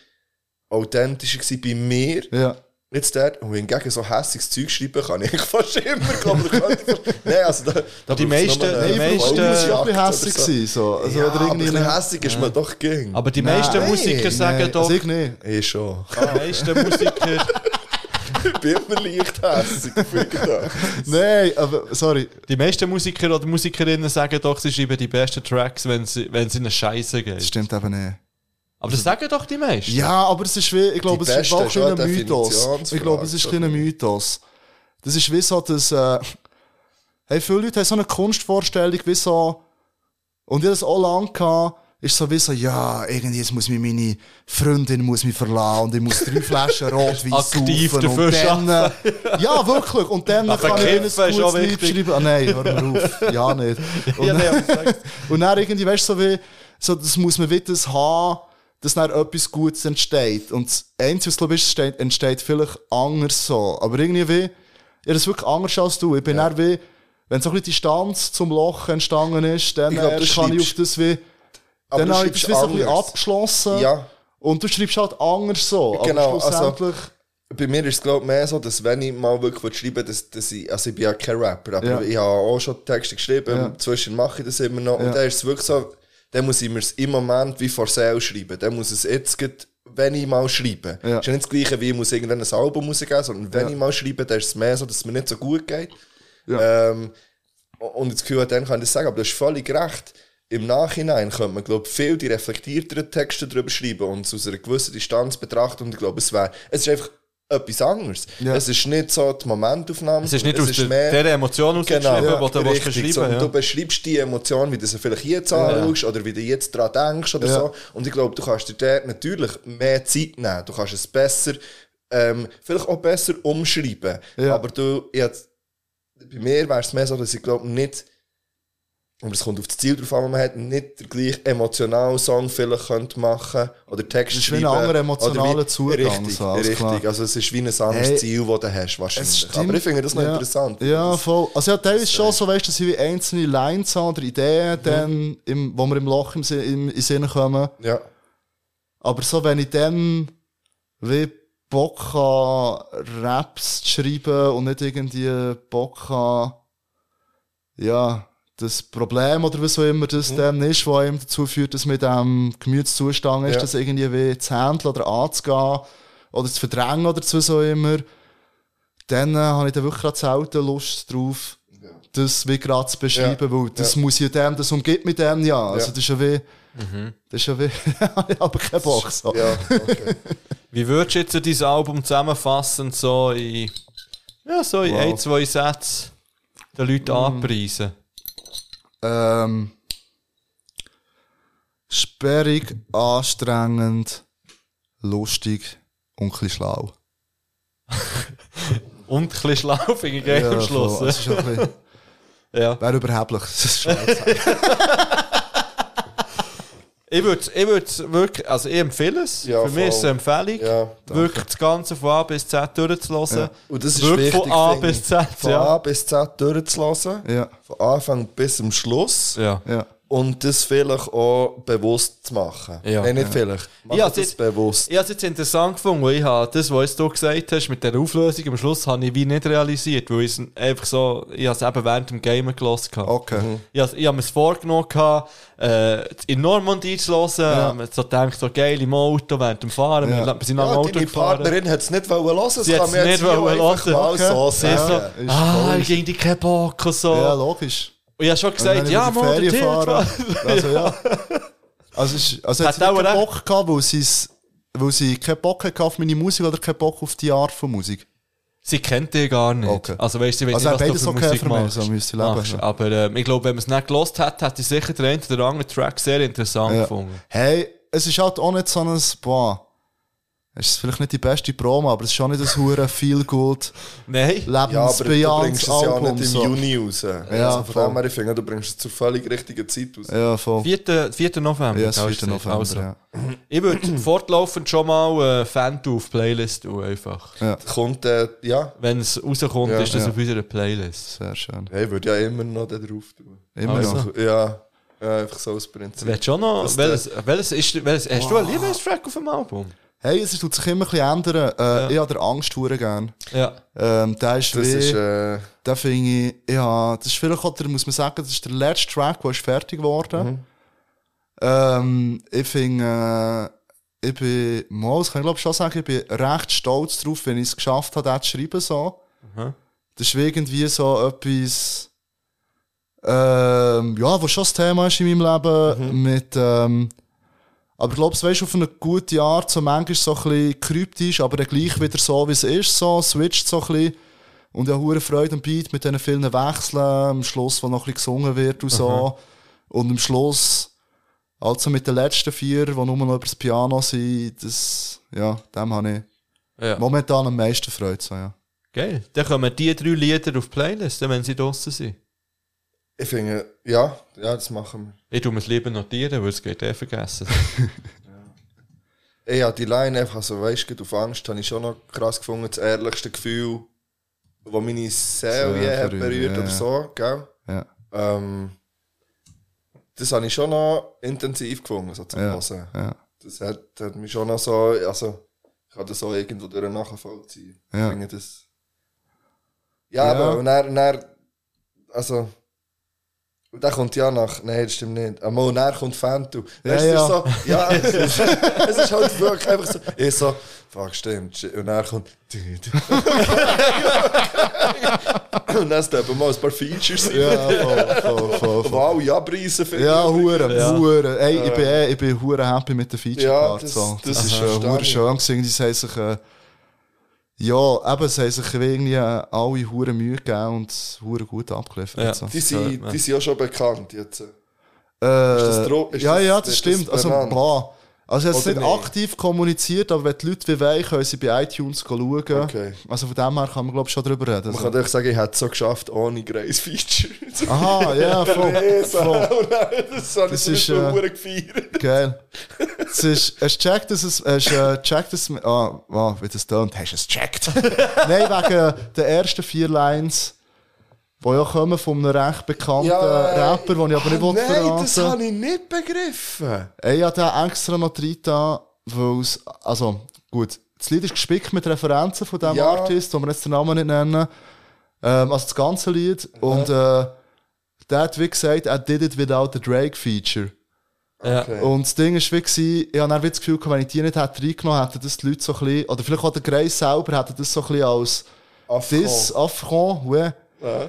Speaker 3: authentischer gewesen bei mir.
Speaker 4: Ja.
Speaker 3: Jetzt der, und hingegen so hässiges Zeug schreiben kann ich fast immer, glaube ich. Nein, also da, da
Speaker 2: Die meisten- die meisten-
Speaker 4: du musst ja ein hässig
Speaker 3: so.
Speaker 4: sein. So. Also,
Speaker 3: ja,
Speaker 4: oder
Speaker 3: aber ein
Speaker 4: irgendwie
Speaker 3: bisschen hässig ist man doch ging.
Speaker 2: Aber die meisten
Speaker 4: Nein,
Speaker 2: Musiker sagen
Speaker 4: Nein,
Speaker 2: doch,
Speaker 4: Also ich nicht.
Speaker 3: Ich schon.
Speaker 2: die meisten Musiker,
Speaker 3: Ich bin immer leicht hässig.
Speaker 4: Nein, aber sorry.
Speaker 2: die meisten Musiker oder Musikerinnen sagen doch, sie schreiben die besten Tracks, wenn sie, wenn sie in eine Scheiße geht.
Speaker 4: Das stimmt eben nicht.
Speaker 2: Aber das sagen doch die meisten.
Speaker 4: Ja, aber es ist wie, ich glaube, es ist auch ein Mythos. Ich glaube, es ist ein Mythos. Das ist wie so, dass, äh, hey, viele Leute haben so eine Kunstvorstellung, wie so, und ich hatte das auch lange gehabt, ist so wie so, ja, irgendwie jetzt muss mich meine Freundin muss mich verlassen und ich muss drei Flaschen Rotwein
Speaker 2: Aktiv
Speaker 4: saufen
Speaker 2: dafür
Speaker 4: und dann, äh, Ja, wirklich, und dann
Speaker 2: Aber
Speaker 4: kann ich ein gutes Lied schreiben. Ah nein, hör mal auf. Ja, nicht. Und,
Speaker 2: Ja, nee,
Speaker 4: und dann irgendwie, weißt du, so wie, so, das muss man wieder haben, dass dann etwas Gutes entsteht. Und das Einzige, was glaube ich, entsteht, entsteht vielleicht anders so. Aber irgendwie wie, ja, das ist wirklich anders als du. Ich bin dann wie, wenn so ein bisschen Distanz zum Loch entstanden ist, dann
Speaker 3: Ich glaub,
Speaker 4: erst kann ich auf das wie, dann habe ich das wie so ein bisschen abgeschlossen.
Speaker 3: Ja.
Speaker 4: Und du schreibst halt anders so.
Speaker 3: Genau, also- Bei mir ist es glaube ich mehr so, dass wenn ich mal wirklich schreiben dass, dass ich, also ich bin ja kein Rapper, aber
Speaker 4: Ja.
Speaker 3: ich habe auch schon Texte geschrieben,
Speaker 4: Ja.
Speaker 3: zwischen mache ich das immer noch
Speaker 4: Ja.
Speaker 3: und dann ist es wirklich so, dann muss ich mir es im Moment wie vor Sale schreiben, dann muss es jetzt wenn ich mal schreibe,
Speaker 4: Ja.
Speaker 3: ist ja nicht das gleiche wie ich muss irgendwann ein Album rausgeben, sondern wenn
Speaker 4: Ja.
Speaker 3: ich mal schreibe, dann ist es mehr so, dass es mir nicht so gut geht.
Speaker 4: Ja.
Speaker 3: Ähm, und das Gefühl, dann kann ich das sagen, aber du hast völlig recht. Im Nachhinein könnte man, glaube ich, viel die reflektierteren Texte darüber schreiben und es aus einer gewissen Distanz betrachten. Und ich glaube, es wäre, es ist einfach etwas anderes.
Speaker 4: Ja.
Speaker 3: Es ist nicht so die Momentaufnahme.
Speaker 2: Es ist nicht aus der,
Speaker 3: mehr-
Speaker 2: der Emotion
Speaker 3: Genau,
Speaker 2: ausgeschrieben, die du
Speaker 3: richtig.
Speaker 2: beschreiben
Speaker 3: So, und
Speaker 2: ja.
Speaker 3: Du beschreibst die Emotion, wie du sie vielleicht jetzt anschaust oder wie du jetzt daran denkst oder
Speaker 4: Ja.
Speaker 3: so. Und ich glaube, du kannst dir dort natürlich mehr Zeit nehmen. Du kannst es besser, ähm, vielleicht auch besser umschreiben.
Speaker 4: Ja.
Speaker 3: Aber du, jetzt, bei mir wäre es mehr so, dass ich glaube nicht, aber es kommt auf das Ziel drauf an, man hat, nicht den gleichen emotionalen Song vielleicht könnte machen oder Text
Speaker 4: Es ist wie ein
Speaker 3: schreiben.
Speaker 4: anderer emotionaler Zugang,
Speaker 3: Richtig,
Speaker 4: so,
Speaker 3: richtig.
Speaker 4: klar.
Speaker 3: Also es ist wie ein anderes
Speaker 4: Hey,
Speaker 3: Ziel, das du hast wahrscheinlich. Aber ich finde das noch
Speaker 4: ja.
Speaker 3: interessant.
Speaker 4: Ja, voll. Also ja, teilweise schon so, weißt du, dass ich wie einzelne Lines habe oder Ideen, dann, im, wo wir im Loch im, im, in Sinn kommen.
Speaker 3: ja.
Speaker 4: Aber so, wenn ich dann wie Bock habe, Raps zu schreiben und nicht irgendwie Bock habe, ja, das Problem oder was auch immer das dann ist, was einem dazu führt, dass mit dem Gemütszustand ist,
Speaker 3: Ja.
Speaker 4: das irgendwie wie zu handeln oder anzugehen oder zu verdrängen oder zu was auch immer, dann äh, habe ich dann wirklich gerade selten Lust drauf, das wie gerade zu beschreiben, weil das
Speaker 3: Ja.
Speaker 4: muss ja dem, das umgibt mit dem ja. Also
Speaker 3: Ja.
Speaker 4: das ist ja wie, das ist ja wie, ich habe keinen Bock. So.
Speaker 3: Ja, okay.
Speaker 2: Wie würdest du jetzt dein Album zusammenfassen, so in, ja, so in
Speaker 4: Wow.
Speaker 2: ein, zwei Sätzen den Leuten anpreisen?
Speaker 4: Ähm, sperrig, anstrengend, lustig und ein schlau.
Speaker 2: Und ein bisschen schlau, finde ich geil am Schluss.
Speaker 4: voll. Bisschen,
Speaker 2: ja.
Speaker 4: wäre überheblich. Das ist schlau.
Speaker 2: Ich würde ich würd's wirklich, also ich empfehle es.
Speaker 3: Ja,
Speaker 2: Für mich ist es eine. Empfehlung.
Speaker 3: Ja,
Speaker 2: wirklich das Ganze von A bis Z durchzulassen.
Speaker 4: Ja.
Speaker 3: Und das ist
Speaker 2: wirklich
Speaker 3: wichtig,
Speaker 2: von A bis. Z.
Speaker 3: Von
Speaker 2: ja.
Speaker 3: A bis Z durchzulassen.
Speaker 4: Ja,
Speaker 3: Von Anfang bis zum Schluss.
Speaker 2: Ja.
Speaker 4: ja.
Speaker 3: Und das vielleicht auch bewusst zu machen.
Speaker 2: Ja.
Speaker 3: Nein, nicht vielleicht. Mach
Speaker 2: Ja,
Speaker 3: das
Speaker 2: jetzt-
Speaker 3: bewusst.
Speaker 2: Ich habe es jetzt interessant gefunden, weil ich habe das, was du gesagt hast, mit der Auflösung am Schluss, habe ich wie nicht realisiert, weil ich es einfach so, ich habe es eben während dem Gamen gelassen. gehabt.
Speaker 4: Okay.
Speaker 2: Ich habe, ich habe mir es vorgenommen, gehabt, äh, in Normandie zu hören. Ja. habe so gedacht, so geil im Auto während dem Fahren.
Speaker 4: Ja.
Speaker 2: Wir, sind am
Speaker 3: Ja,
Speaker 2: Auto
Speaker 3: deine
Speaker 2: gefahren.
Speaker 3: Partnerin hat es nicht wollen hören.
Speaker 2: Sie nicht
Speaker 3: hier
Speaker 2: wollen
Speaker 3: einfach
Speaker 2: hören.
Speaker 4: Okay.
Speaker 3: so
Speaker 2: ist so,
Speaker 4: ist
Speaker 2: ah, ich ging die keinen Bock und so.
Speaker 4: Ja, logisch.
Speaker 2: Und ich habe schon gesagt, ja,
Speaker 4: die
Speaker 2: der
Speaker 4: Ferien fahre.
Speaker 2: Tier.
Speaker 4: Also ja. Also, es ist, also hat
Speaker 2: Hat
Speaker 4: sie
Speaker 2: auch
Speaker 4: keinen. Bock gehabt, weil, weil sie keinen Bock hatte auf meine Musik oder keinen Bock auf die Art von Musik.
Speaker 2: Sie kennt dich gar nicht.
Speaker 4: Okay.
Speaker 2: Also weißt du, sie weiß
Speaker 4: Also
Speaker 2: nicht, was du für
Speaker 4: okay
Speaker 2: Musik
Speaker 4: für mich,
Speaker 2: machst.
Speaker 4: so müsste ich leben,
Speaker 2: machst.
Speaker 4: ja.
Speaker 2: Aber ähm, ich glaube, wenn man es nicht gelost hat, hätte ich sicher den einen oder anderen Track sehr interessant
Speaker 4: Ja.
Speaker 2: gefunden.
Speaker 4: Hey, es ist halt auch nicht so ein, boah, Es ist vielleicht nicht die beste Promo, aber es ist schon nicht ein hure feel good
Speaker 2: Nein.
Speaker 3: Ja, aber du bringst es ja
Speaker 4: Album.
Speaker 3: nicht im
Speaker 4: so.
Speaker 3: Juni raus.
Speaker 4: Ja,
Speaker 3: also von
Speaker 4: voll.
Speaker 3: dem her, ich finde, du bringst es zur völlig richtigen Zeit raus.
Speaker 4: Ja, voll.
Speaker 2: 4. 4. November.
Speaker 4: Ja, es
Speaker 2: hast
Speaker 4: ist
Speaker 2: du
Speaker 4: der
Speaker 2: gesagt.
Speaker 4: November.
Speaker 2: Also,
Speaker 4: Ja.
Speaker 2: Ich würde fortlaufend schon mal äh, Fan auf Playlist tun, einfach.
Speaker 3: Kommt, äh, ja,
Speaker 2: Wenn es rauskommt,
Speaker 3: Ja,
Speaker 2: ist das
Speaker 4: ja.
Speaker 2: auf unserer Playlist.
Speaker 4: Sehr schön.
Speaker 3: hey, ich würde ja immer noch da drauf tun.
Speaker 4: Immer
Speaker 2: Also.
Speaker 4: noch.
Speaker 3: Ja, ja, einfach so als Prinzip.
Speaker 2: Willst du schon noch,
Speaker 3: Das-
Speaker 2: welches, welches ist, welches, hast du einen Lieblingstrack auf dem Album?
Speaker 4: Hey, es tut sich immer ein bisschen ändern. Äh, Ich habe den Angst hure gern.
Speaker 2: Ja.
Speaker 4: Ähm, der ist
Speaker 3: Das
Speaker 4: wie,
Speaker 3: ist, äh,
Speaker 4: den finde ich, ja, das ist vielleicht auch, der, muss man sagen, das ist der letzte Track, der ist fertig geworden. Ähm, ich finde, äh, ich bin, mal, das kann ich glaube schon sagen, ich bin recht stolz drauf, wenn ich es geschafft habe, den zu schreiben, so. Das ist wie irgendwie so etwas, ähm, ja, was schon das Thema ist in meinem Leben, mit, ähm, aber ich glaube, es weißt auf eine gute Art, so manchmal so ein bisschen kryptisch, aber dann gleich wieder so, wie es ist, so, switcht so ein bisschen. Und habe hure Freude am Beat mit diesen vielen Wechseln, am Schluss, wo noch ein bisschen gesungen wird und so. Und am Schluss, also mit den letzten vier, die nur noch über das Piano sind, das, ja, dem habe ich
Speaker 2: ja.
Speaker 4: momentan am meisten Freude, so, ja.
Speaker 2: Geil. Dann kommen die drei Lieder auf die Playlist, wenn sie draussen sind.
Speaker 3: ich finde, ja, ja, das machen wir.
Speaker 2: Ich tue mir es lieber notieren, weil es geht eh vergessen.
Speaker 3: Ja, die Line einfach, also weißt du, auf Angst habe ich schon noch krass gefunden, das ehrlichste Gefühl, das meine Seele je hat
Speaker 4: berührt, ja,
Speaker 3: oder so, gell?
Speaker 4: Ja,
Speaker 3: Ähm, das habe ich schon noch intensiv gefunden, so zum
Speaker 4: Ja,
Speaker 3: Hören.
Speaker 4: ja.
Speaker 3: Das hat, hat mich schon noch so, also, ich kann das so irgendwo durch nachvollziehen.
Speaker 4: Ja.
Speaker 3: Ich das. Ja,
Speaker 4: Ja.
Speaker 3: aber, und dann, dann, also, und dann kommt ja nach, nein, das stimmt nicht. Aber dann kommt Fantu.
Speaker 4: Ja, ja.
Speaker 3: so, ja, es ist, es ist halt wirklich einfach so, ich so, fuck, stimmt. Und dann kommt, und dann steppen mal ein paar Features rein,
Speaker 4: ja voll, voll, voll, voll.
Speaker 3: alle abreißen finden.
Speaker 4: Ja, hure, hure. Ey, ich bin, eh- ich bin hure happy mit der Feature
Speaker 3: Ja, das-
Speaker 4: so.
Speaker 3: das
Speaker 4: das
Speaker 3: ist
Speaker 4: ist äh,
Speaker 3: verstehe
Speaker 4: hure
Speaker 3: ich.
Speaker 4: schön gewesen. Die haben sich, äh, ja, eben, sie haben sich irgendwie äh, alle hure Mühe gegeben und hure gut abgeliefert.
Speaker 2: Ja.
Speaker 4: So.
Speaker 3: Die sind, die sind ja schon bekannt jetzt.
Speaker 4: Äh,
Speaker 3: das Dro- ist
Speaker 4: ja,
Speaker 3: das-
Speaker 4: ja,
Speaker 3: ist
Speaker 4: das
Speaker 3: das
Speaker 4: stimmt. Also,
Speaker 3: benannt?
Speaker 4: Also,
Speaker 3: Oder
Speaker 4: nicht
Speaker 3: nicht?
Speaker 4: aktiv kommuniziert, aber wenn die Leute wie wollen, können sie bei iTunes schauen.
Speaker 3: Okay.
Speaker 4: Also, von dem her kann man, glaube ich, schon drüber reden.
Speaker 3: Man
Speaker 4: Also.
Speaker 3: kann doch sagen, ich hätte es so geschafft ohne Grace-Feature.
Speaker 4: Aha, ja, voll. voll.
Speaker 3: das habe ich
Speaker 4: Das
Speaker 3: zum
Speaker 4: ist, äh,
Speaker 3: gefeiert.
Speaker 4: Geil. Es ist, hast du gecheckt, dass es, hast, äh, gecheckt, dass, ah, oh, wie das tönt, hast du es gecheckt? Nein, wegen der ersten vier Lines, die ja kommen von einem recht bekannten Rapper, den ich aber nicht will
Speaker 3: Nein,
Speaker 4: verraten
Speaker 3: das habe ich nicht begriffen.
Speaker 4: Ich habe den extra noch drin getan, weil es, also, gut, das Lied ist gespickt mit Referenzen von diesem
Speaker 3: Ja.
Speaker 4: Artist, den wir jetzt den Namen nicht nennen. Ähm, also das ganze Lied. Und, äh, der hat wie gesagt, er did it without the Drake feature.
Speaker 2: ja.
Speaker 3: Okay.
Speaker 4: Und das Ding ist wie, gewesen, ich habe dann wie das Gefühl, gehabt, wenn ich die nicht hätte reingenommen, hätten das die Leute so ein bisschen, oder vielleicht auch der Greis selber, hätte das so ein bisschen als
Speaker 3: Affront.
Speaker 4: Diss, Affront,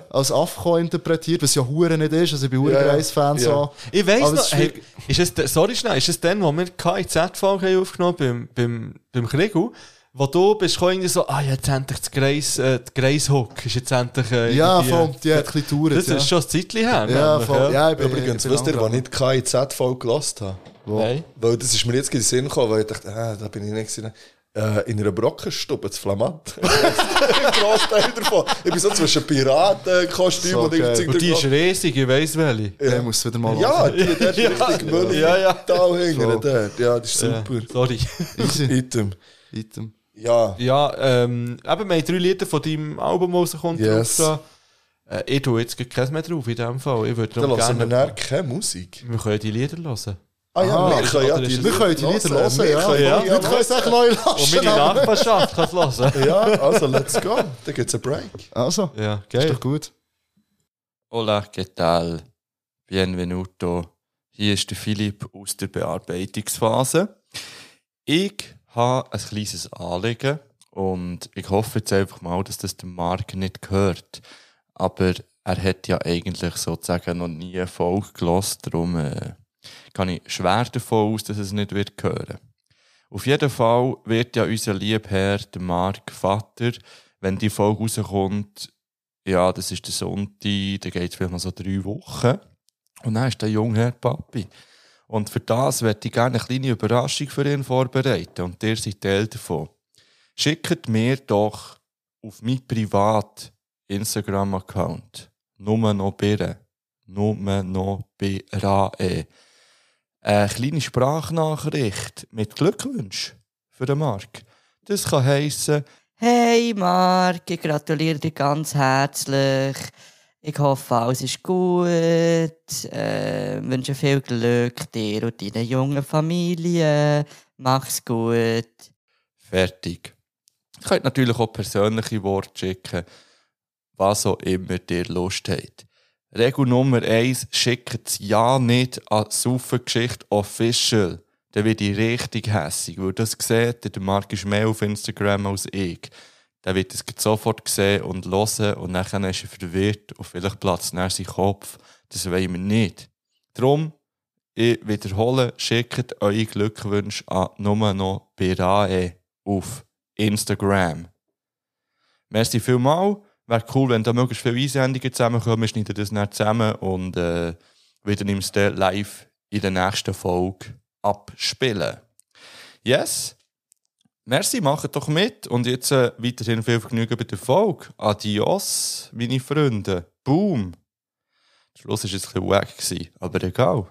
Speaker 4: als Affront interpretiert, was ja Hure nicht ist, also ich bin Hure
Speaker 3: Ja,
Speaker 4: so.
Speaker 2: Ich weiss
Speaker 4: Aber
Speaker 2: noch,
Speaker 4: es ist
Speaker 2: hey, ist es, sorry schnell, ist es dann, wo wir KIZ-Folge haben aufgenommen beim, beim, beim Kriegel, wo du bist irgendwie so, ah, jetzt endlich das Greis, äh, die Greishook ist jetzt endlich, äh,
Speaker 4: Ja, voll, die hat ein bisschen gedauert,
Speaker 2: Das
Speaker 4: ja.
Speaker 2: ist schon ein Zeitchen her.
Speaker 4: Ja, voll, ja, ich bin,
Speaker 3: Übrigens,
Speaker 4: ich bin
Speaker 3: wisst ihr, wo ich die KIZ-Folge gelost habe?
Speaker 2: Nein.
Speaker 3: Weil das ist mir jetzt in den Sinn gekommen, weil ich dachte, ah, da bin ich nicht gewesen. Äh, in einer Brockenstube, zu Flamand. Ein Grossteil davon. Ich bin so zwischen Piratenkostüm
Speaker 4: So
Speaker 3: und
Speaker 4: geil.
Speaker 3: irgendwie
Speaker 2: Und die ist riesig, ich weiss welche.
Speaker 4: Ja, ich muss es wieder mal
Speaker 3: Ja,
Speaker 4: hören.
Speaker 3: die, der ist richtig Mülli.
Speaker 2: Ja, ja.
Speaker 4: Voll.
Speaker 3: dort. Ja, das ist
Speaker 2: Ja,
Speaker 3: super.
Speaker 2: sorry.
Speaker 4: Easy.
Speaker 3: Item.
Speaker 4: Item.
Speaker 3: Ja.
Speaker 2: Ja, ähm, eben, wir haben drei Lieder von deinem Album rausgekommen.
Speaker 3: Yes.
Speaker 2: drauf. Äh, ich tue jetzt keins mehr drauf in dem Fall. Ich würde
Speaker 3: Da
Speaker 2: darum
Speaker 3: lassen wir
Speaker 2: gerne...
Speaker 3: dann keine Musik.
Speaker 2: Wir können die Lieder hören.
Speaker 3: Ah ja,
Speaker 4: Aha,
Speaker 3: wir können ja die
Speaker 2: ist es-
Speaker 4: Wir können die Lieder hören,
Speaker 3: Wir
Speaker 4: ja.
Speaker 3: können
Speaker 2: Ja.
Speaker 4: Es echt neu
Speaker 2: Und
Speaker 4: lassen.
Speaker 2: meine
Speaker 4: aber-
Speaker 2: Nachbarschaft kann es hören.
Speaker 3: Ja, also let's go. Da gibt es einen Break.
Speaker 4: Also,
Speaker 2: Ja,
Speaker 4: ist
Speaker 2: geil.
Speaker 4: doch gut.
Speaker 2: Hola, ¿qué tal? Bienvenuto. Hier ist der Philipp aus der Bearbeitungsphase. Ich habe ein kleines Anliegen und ich hoffe jetzt einfach mal, dass das der Marc nicht gehört. Aber er hat ja eigentlich sozusagen noch nie eine Folge gehört, darum äh, kann ich schwer davon aus, dass es nicht wird hören. Auf jeden Fall wird ja unser Liebherr, der Marc Vater, wenn die Folge rauskommt, ja, das ist der Sonntag, da geht es vielleicht noch so drei Wochen. Und dann ist der junge Herr Papi. Und für das werde ich gerne eine kleine Überraschung für ihn vorbereiten und ihr seid Teil davon. Schickt mir doch auf meinen privat Instagram-Account nur noch Birre, nur noch Birre, eine kleine Sprachnachricht mit Glückwunsch für den Marc. Das kann heissen,
Speaker 8: Hey Marc, ich gratuliere dir ganz herzlich. Ich hoffe, alles ist gut. Äh, wünsche viel Glück dir und deiner jungen Familie. Mach's gut.
Speaker 2: fertig. Ihr könnt natürlich auch persönliche Worte schicken, was auch immer ihr Lust habt. Regel Nummer eins: schickt es ja nicht an Saufengeschichte Official. Dann wird ich richtig hässig, weil das seht der Marc ist mehr auf Instagram als ich. Dann wird es sofort sehen und hören und dann ist er verwirrt und vielleicht platzt dann sein Kopf. Das wollen wir nicht. Darum, ich wiederhole, schickt eure Glückwünsche an nur noch Birae auf Instagram. Merci vielmal. Wäre cool, wenn da möglichst viele Einsendungen zusammenkommen. Wir schneiden das dann zusammen und äh, wieder im Stil live in der nächsten Folge abspielen. Yes. Merci, macht doch mit. Und jetzt äh, weiterhin viel Vergnügen bei der Folge. Adios, meine Freunde. Boom. Der Schluss war jetzt ein bisschen wack, gewesen, aber egal.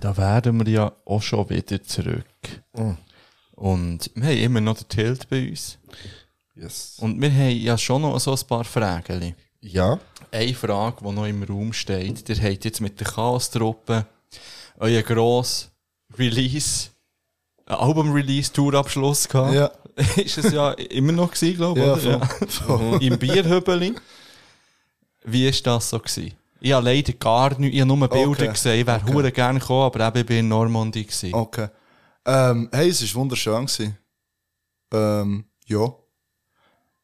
Speaker 2: Da wären wir ja auch schon wieder zurück. Und wir haben immer noch den Tilt bei uns.
Speaker 3: Yes.
Speaker 2: Und wir haben ja schon noch so ein paar Fragen.
Speaker 3: Ja.
Speaker 2: Eine Frage, die noch im Raum steht. Ihr habt jetzt mit der Chaos-Truppe euren grossen Release, Album-Release-Tourabschluss gehabt.
Speaker 4: Ja.
Speaker 2: Ist es ja immer noch gewesen, glaube ich.
Speaker 4: Ja, voll,
Speaker 2: Im Bierhübeli. Wie war das so? Gewesen? Ich habe leider gar nicht, ich habe nur Bilder
Speaker 4: Okay.
Speaker 2: gesehen. Ich wäre
Speaker 4: Okay.
Speaker 2: gerne gekommen, aber eben ich bin in Normandie. Gewesen.
Speaker 4: Okay. Ähm, hey, es war wunderschön. Gewesen. Ähm, ja.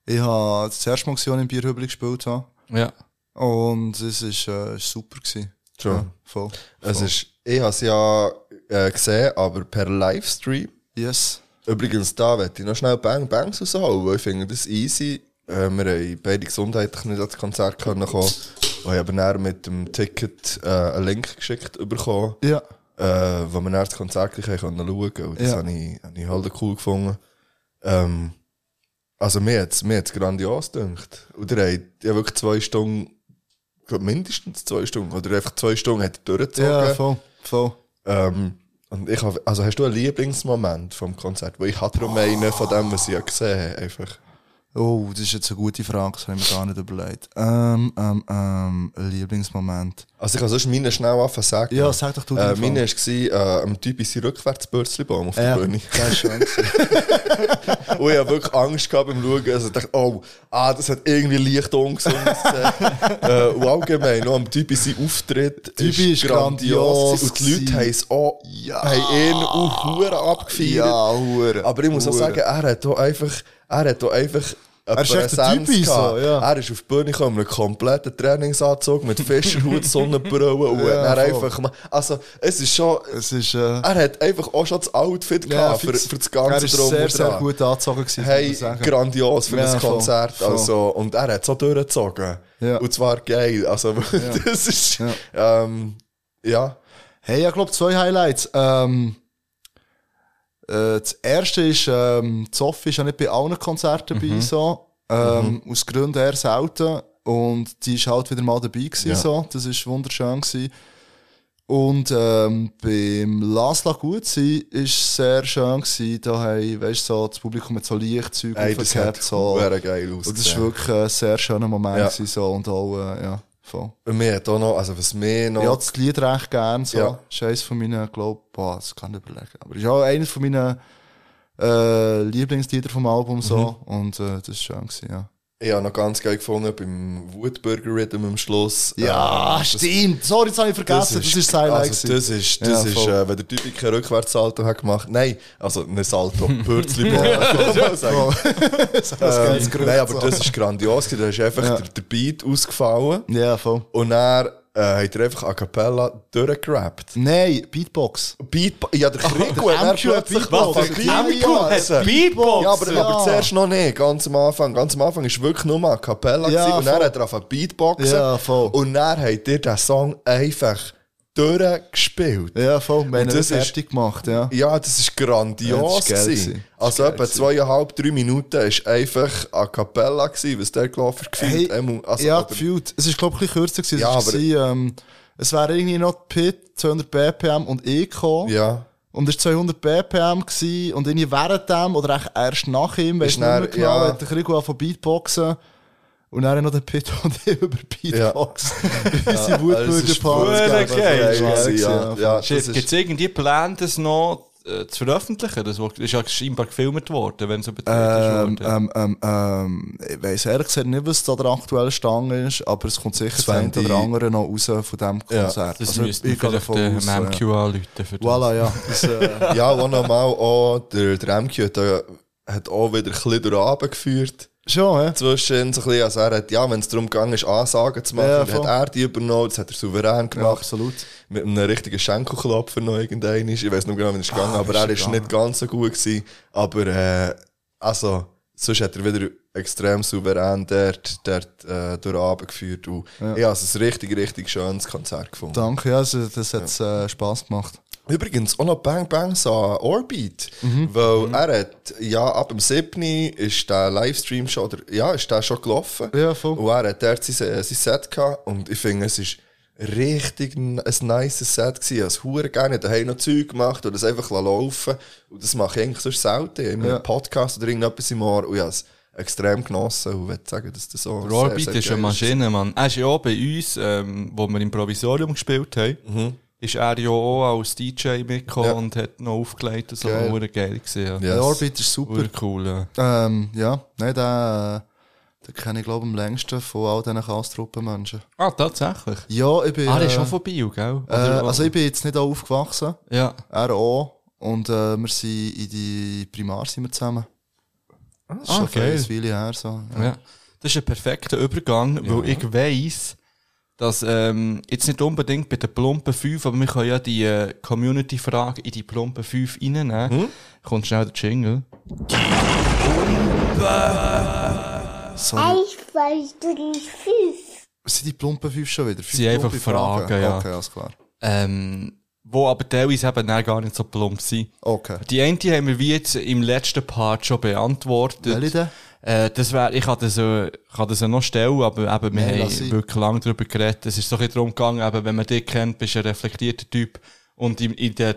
Speaker 4: Ich habe das erste Mal gesehen, als ich im Bierhübel gespielt habe.
Speaker 2: Ja.
Speaker 4: Und es ist, äh, super gewesen.
Speaker 3: Schon.
Speaker 4: Ja, voll.
Speaker 3: Es
Speaker 4: voll.
Speaker 3: ist, ich habe es ja äh, gesehen, aber per Livestream.
Speaker 4: Yes.
Speaker 3: Übrigens, da möchte ich noch schnell Bang Bangs rausholen, weil ich finde das easy. Äh, wir haben beide gesundheitlich nicht ans Konzert können kommen. Ich habe dann mit dem Ticket äh, einen Link geschickt bekommen,
Speaker 4: Ja.
Speaker 3: äh, wo wir dann das Konzert schauen. Und das
Speaker 4: Ja.
Speaker 3: habe ich, habe ich halt cool gefunden. Ähm, also mir hat es mir hat's grandios gedacht. Oder ihr habt ja wirklich zwei Stunden, glaube mindestens zwei Stunden, oder einfach zwei Stunden hat er durchgezogen.
Speaker 4: Ja, voll. Voll.
Speaker 3: Ähm, und ich hab, also hast du einen Lieblingsmoment vom Konzert? Weil ich hatte darum einen von dem, was ich ja gesehen habe. Einfach.
Speaker 4: Oh, das ist jetzt eine gute Frage, das habe ich mir gar nicht überlegt. Ähm, ähm, ähm, Lieblingsmoment.
Speaker 3: Also ich kann sonst meine schnell anfangen sagen.
Speaker 4: Ja, sag doch du
Speaker 3: Äh, meine war äh, am Typ in seinem Rückwärtsbürzlibaum auf der
Speaker 4: Ja,
Speaker 3: Bühne.
Speaker 4: das ist schön.
Speaker 3: Und ich habe wirklich Angst gehabt beim Schauen. Also ich dachte, oh, ah, das hat irgendwie leicht ungesund äh, und allgemein, noch am Typ seinem Auftritt
Speaker 4: Typi ist grandios
Speaker 3: gewesen. Und die Leute haben es auch, haben ihn auch Huren abgefeiert.
Speaker 4: ja, hure.
Speaker 3: Aber ich muss auch
Speaker 4: hure.
Speaker 3: sagen, er hat hier einfach, er hat hier einfach
Speaker 4: Er ist echt der
Speaker 3: gehabt.
Speaker 4: so, ja.
Speaker 3: Er ist auf die Bühne gekommen mit einem kompletten Trainingsanzug, mit Fischerhut, Sonnenbrille und
Speaker 4: Ja, voll.
Speaker 3: einfach, also, es ist schon,
Speaker 4: Es ist, äh,
Speaker 3: er hat einfach auch schon das Outfit gehabt für, für das
Speaker 4: er
Speaker 3: ganze Drum
Speaker 4: sehr, sehr gut angezogen gewesen,
Speaker 3: Hey, grandios für
Speaker 4: Ja,
Speaker 3: das
Speaker 4: voll,
Speaker 3: Konzert.
Speaker 4: voll.
Speaker 3: Also, und er hat auch durchgezogen.
Speaker 4: Ja.
Speaker 3: Und zwar geil. Also, das ist,
Speaker 4: Ja.
Speaker 3: ähm, ja.
Speaker 4: Hey, ich glaube zwei Highlights. Ähm, äh, das erste ist, ähm, Sophie ist ja nicht bei allen Konzerten dabei, so. Ähm, Aus Gründen eher selten. Und die ist halt wieder mal dabei gewesen,
Speaker 3: Ja.
Speaker 4: so. Das ist wunderschön gewesen. Und ähm, beim Lasla gut sein ist sehr schön gewesen. Da haben, weißt so, das Publikum mit so Lichtzeug
Speaker 3: hat
Speaker 4: aufgehabt, so.
Speaker 3: geil
Speaker 4: Und das ist
Speaker 3: ausgesehen.
Speaker 4: wirklich ein sehr schöner Moment
Speaker 3: Ja.
Speaker 4: gewesen, so. Und auch, äh, ja, voll.
Speaker 3: Und mir hat auch noch, also was mir noch...
Speaker 4: Ich habe das Lied recht gern. So.
Speaker 3: Ja.
Speaker 4: Ist eines von meinen, glaub, boah, das kann ich überlegen. Aber ist auch eines von meinen äh, Lieblingslieder vom Album so. Und äh, das ist schön gewesen, ja.
Speaker 3: Ich habe noch ganz geil gefunden beim Wutburger Rhythm am Schluss.
Speaker 4: Ja,
Speaker 3: das-
Speaker 4: stimmt. Sorry, das habe ich vergessen. Das ist, das Highlight.
Speaker 3: Also das ist,
Speaker 4: Ja,
Speaker 3: das ist
Speaker 4: voll.
Speaker 3: äh, wenn der Typ kein Rückwärtssalto hat gemacht. Nein, also ein Salto, Pürzli. ja,
Speaker 4: das geiles
Speaker 3: ähm, nein, aber das ist grandios. Da ist einfach
Speaker 4: Ja.
Speaker 3: der, der Beat ausgefallen.
Speaker 4: Ja, voll.
Speaker 3: Und dann äh, hat er einfach a cappella durchgerappt.
Speaker 4: Nein, Beatbox.
Speaker 3: Beat, ja, der Krieg hat er plötzlich
Speaker 4: Beatbox.
Speaker 3: was,
Speaker 4: Der MQ hat
Speaker 2: Beatbox.
Speaker 3: Ja, aber,
Speaker 4: Ja.
Speaker 3: aber zuerst noch nicht, ganz am Anfang. Ganz am Anfang war wirklich nur a cappella
Speaker 4: Ja,
Speaker 3: gewesen, und dann hat er auf Beatboxen.
Speaker 4: Ja, voll.
Speaker 3: Und dann hat er den Song einfach durchgespielt.
Speaker 4: Ja, voll. Wir haben
Speaker 3: das ist-
Speaker 4: fertig gemacht, ja.
Speaker 3: Ja, das ist grandios.
Speaker 4: Ja, das ist
Speaker 3: gewesen.
Speaker 4: gewesen.
Speaker 3: Also
Speaker 4: ist
Speaker 3: etwa zweieinhalb, drei Minuten ist einfach a cappella gewesen, was der gelaufen gefühlt.
Speaker 4: Hey,
Speaker 3: also,
Speaker 4: ja, gefühlt. Es war, glaube ich, ein bisschen kürzer. Gewesen.
Speaker 3: Ja,
Speaker 4: es, war, ähm, es wäre irgendwie noch Pit, 200 BPM und E gekommen.
Speaker 3: ja.
Speaker 4: Und es war 200 BPM gewesen, und irgendwie während dem, oder eigentlich erst nach ihm, weißt
Speaker 3: Ist
Speaker 4: du nicht mehr genau,
Speaker 3: ja.
Speaker 4: hat der Krieg von Beatboxen. Und dann noch der Pit und über. Unsere
Speaker 3: gewesen, ja. Ja, das
Speaker 2: Gibt
Speaker 3: ist,
Speaker 2: es irgendwie Pläne, das noch äh, zu veröffentlichen? Das ist ja scheinbar gefilmt worden, wenn es übertragen
Speaker 4: Ähm,
Speaker 2: ist.
Speaker 4: ähm, ähm, ähm, ich weiss ehrlich gesagt nicht, was da der aktuelle Stand ist, aber es kommt sicher das eine
Speaker 3: 20.
Speaker 4: oder andere noch raus von diesem
Speaker 3: Ja,
Speaker 4: Konzert.
Speaker 2: das
Speaker 4: Also,
Speaker 2: müsste
Speaker 4: ich
Speaker 2: vielleicht den
Speaker 4: aus,
Speaker 2: MQ
Speaker 4: ja.
Speaker 2: anrufen. Für das.
Speaker 4: Voilà, ja. Das, äh,
Speaker 3: ja, wo nochmal auch, der, der MQ hat, äh, hat auch wieder ein bisschen durch geführt.
Speaker 4: Schon, ja.
Speaker 3: Zwischen so ein bisschen, also er hat, ja, wenn es darum gegangen ist, Ansagen zu machen,
Speaker 4: Ja,
Speaker 3: hat er die übernommen, das hat er souverän
Speaker 4: ja.
Speaker 3: gemacht.
Speaker 4: Absolut.
Speaker 3: mit einem richtigen Schenkelklopfer noch irgendein ist. Ich weiß nicht genau, wie es
Speaker 4: Ah,
Speaker 3: gegangen aber er ist
Speaker 4: gegangen.
Speaker 3: nicht ganz so gut gewesen. Aber, äh, also, sonst hat er wieder extrem souverän dort, dort äh, durch den Abend geführt. Und ja. ich habe es ein richtig, richtig schönes Konzert gefunden.
Speaker 4: Danke, ja, also, das hat äh, Spass gemacht.
Speaker 3: Übrigens auch noch Bang Bang an Orbit.
Speaker 4: Mhm.
Speaker 3: Weil er hat, ja, ab dem 7. ist der Livestream schon, oder, ja, ist der schon gelaufen.
Speaker 4: Ja, voll.
Speaker 3: Und er hat dort sein, äh, sein Set gehabt. Und ich finde, es ist richtig ein, nice Set gewesen. Ich habe es hure gerne daheim noch Zeug gemacht und das einfach laufen Und das mache ich eigentlich sonst selten. Ich habe
Speaker 4: Ja.
Speaker 3: Podcast oder irgendetwas im Ohr und ich habe es extrem genossen und würde sagen, dass das so
Speaker 2: Der
Speaker 3: sehr,
Speaker 2: Orbit
Speaker 3: sehr
Speaker 2: ist eine Maschine, Mann. Er ist ja auch bei uns, ähm, wo wir im Provisorium gespielt haben,
Speaker 3: Mhm.
Speaker 2: Ist er ja auch als DJ mitgekommen
Speaker 3: Ja.
Speaker 2: und hat noch aufgelegt und so.
Speaker 3: Geil.
Speaker 2: Geil. gesehen.
Speaker 3: Yes.
Speaker 4: Der Orbit ist super.
Speaker 2: Cool, ja.
Speaker 4: Ähm, ja, nein, den, äh, den kenne ich, glaube ich, am längsten von all diesen Kastruppen-Menschen.
Speaker 2: Ah, tatsächlich.
Speaker 4: Ja, ich bin.
Speaker 2: Ah, der ist
Speaker 4: äh,
Speaker 2: schon von Bio, gell?
Speaker 4: äh, also, ich bin jetzt nicht auch aufgewachsen.
Speaker 2: ja.
Speaker 4: Er auch. Und äh, wir sind in die Primar sind wir zusammen. Das ist
Speaker 2: Ah,
Speaker 4: schon
Speaker 2: geil.
Speaker 4: ein Weile her. So.
Speaker 2: Ja. Das ist ein perfekter Übergang, weil ich weiss, dass ähm, jetzt nicht unbedingt bei den plumpen 5, aber wir können ja die äh, Community-Frage in die plumpen 5 reinnehmen.
Speaker 4: Hm?
Speaker 2: Kommt schnell der Jingle.
Speaker 4: Sorry.
Speaker 1: Eins, zwei, drei, fünf.
Speaker 4: Sind die plumpen fünf schon wieder?
Speaker 2: Sie einfach
Speaker 4: plumpe
Speaker 2: Fragen, ja.
Speaker 4: Okay, alles klar.
Speaker 2: Ähm, wo aber teilweise eben gar nicht so plump sind.
Speaker 4: Okay.
Speaker 2: Die eine haben wir wie jetzt im letzten Part schon beantwortet.
Speaker 4: Welche denn?
Speaker 2: Äh, das wär, ich kann das, äh, kann das ja noch stellen, aber eben, wir
Speaker 4: Nein,
Speaker 2: haben wirklich lange darüber geredet. Es ist so ein bisschen darum gegangen, eben, wenn man dich kennt, bist du ein reflektierter Typ. Und in, in den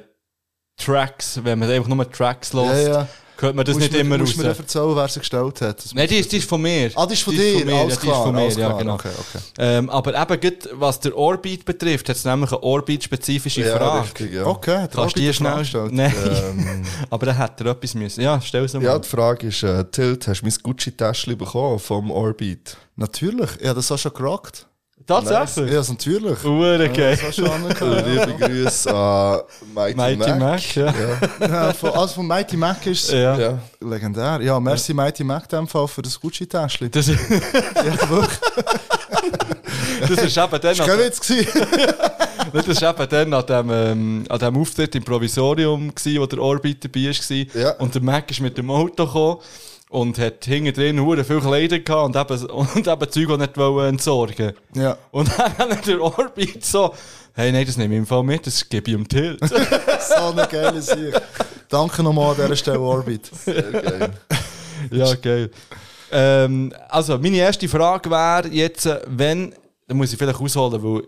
Speaker 2: Tracks, wenn man einfach nur Tracks
Speaker 4: Ja,
Speaker 2: lässt,
Speaker 4: ja.
Speaker 2: Hört man das
Speaker 4: Musst
Speaker 2: nicht
Speaker 4: mir-
Speaker 2: immer
Speaker 4: musst
Speaker 2: raus.
Speaker 4: mir erzählen, wer sie gestellt hat. Das
Speaker 2: Nein, die ist, die ist von mir.
Speaker 4: Ah, die ist von
Speaker 2: Die
Speaker 4: dir,
Speaker 2: von mir,
Speaker 4: alles
Speaker 2: ja, die
Speaker 4: klar,
Speaker 2: ist von mir, ja, genau.
Speaker 4: Okay, okay.
Speaker 2: Ähm, aber eben, gut, was der Orbit betrifft, hat es nämlich eine Orbit-spezifische
Speaker 3: Ja,
Speaker 2: Frage.
Speaker 3: richtig, ja.
Speaker 4: Okay,
Speaker 2: Kannst du die schnell
Speaker 4: Frage
Speaker 2: Nein.
Speaker 3: Ähm,
Speaker 2: aber dann hat er etwas müssen. Ja, stell sie mal.
Speaker 3: ja, die Frage ist, äh, Tilt, hast du mein Gucci-Täschchen bekommen vom Orbit?
Speaker 4: Natürlich, ich habe das auch schon gerockt.
Speaker 2: Tatsächlich.
Speaker 4: Ja, also natürlich.
Speaker 2: Ure geil.
Speaker 4: Angehört.
Speaker 3: Liebe Grüße an Mighty,
Speaker 2: Mighty
Speaker 3: Mac.
Speaker 2: Mac, ja.
Speaker 4: Ja, von, also von Mighty Mac ist es
Speaker 2: Ja.
Speaker 3: Ja.
Speaker 4: legendär. Ja, merci Mighty Mac in dem Fall für das Gucci-Täschchen.
Speaker 2: Das, ist-
Speaker 4: Ja,
Speaker 2: das ist eben dann,
Speaker 4: Das war gewesen.
Speaker 2: das ist eben dann an dem, ähm, an dem Auftritt im Provisorium gsi, wo der Orbit dabei war.
Speaker 3: Ja.
Speaker 2: Und der Mac ist mit dem Auto gekommen und hat hinten drin hure viel Kleider gehabt und eben, und eben Zeug, die nicht wollen entsorgen.
Speaker 4: Ja,
Speaker 2: Und dann hat der Orbit so, hey, nein, das nehme ich im Fall mit, das gebe ich ihm Tilt.
Speaker 4: so eine geile Sieg. Danke nochmal an dieser Stelle, Orbit.
Speaker 3: Sehr geil.
Speaker 2: Ja, geil. Ähm, also, meine erste Frage wäre jetzt, äh, wenn, da muss ich vielleicht ausholen, weil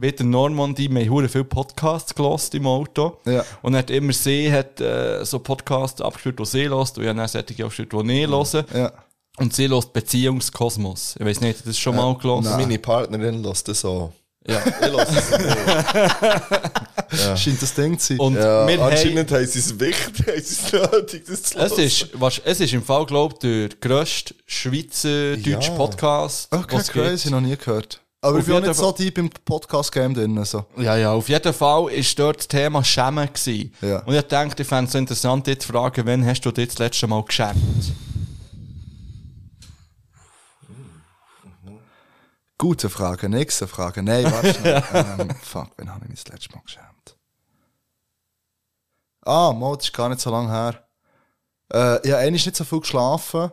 Speaker 2: wieder Normandie, wir haben viele Podcasts gelost im Auto.
Speaker 4: Ja.
Speaker 2: Und hat immer sie hat äh, so Podcasts abgespielt, die sie hört, und ich habe dann solche abgespielt, die nicht hören.
Speaker 4: Ja.
Speaker 2: Und sie hört Beziehungskosmos. Ich weiß nicht, hast du das schon mal gelost?
Speaker 3: Meine Partnerin lässt das so.
Speaker 2: Ja.
Speaker 3: Ich lasse es nicht.
Speaker 4: Scheint das Ding zu sein.
Speaker 2: Und
Speaker 3: Ja,
Speaker 2: wir
Speaker 3: anscheinend haben sie es wichtig, haben sie es nötig, das zu
Speaker 2: es ist, was, es ist im Fall, glaube ich, der grösste Schweizer deutsche
Speaker 3: Ja.
Speaker 2: Podcast.
Speaker 4: okay,
Speaker 2: was
Speaker 4: crazy, noch nie gehört. Aber ich bin nicht so deep im Podcast-Game drin. So.
Speaker 2: Ja, ja, auf jeden Fall war dort das Thema Schämen. Gewesen.
Speaker 4: Ja.
Speaker 2: Und ich dachte, ich fände es so interessant, dich zu fragen, wann hast du dich das letzte Mal geschämt?
Speaker 4: Gute Frage, nächste Frage. Nein, warte ähm, fuck, wann habe ich mich das letzte Mal geschämt? Ah, mal, das ist gar nicht so lange her. Äh, ich habe eigentlich nicht so viel geschlafen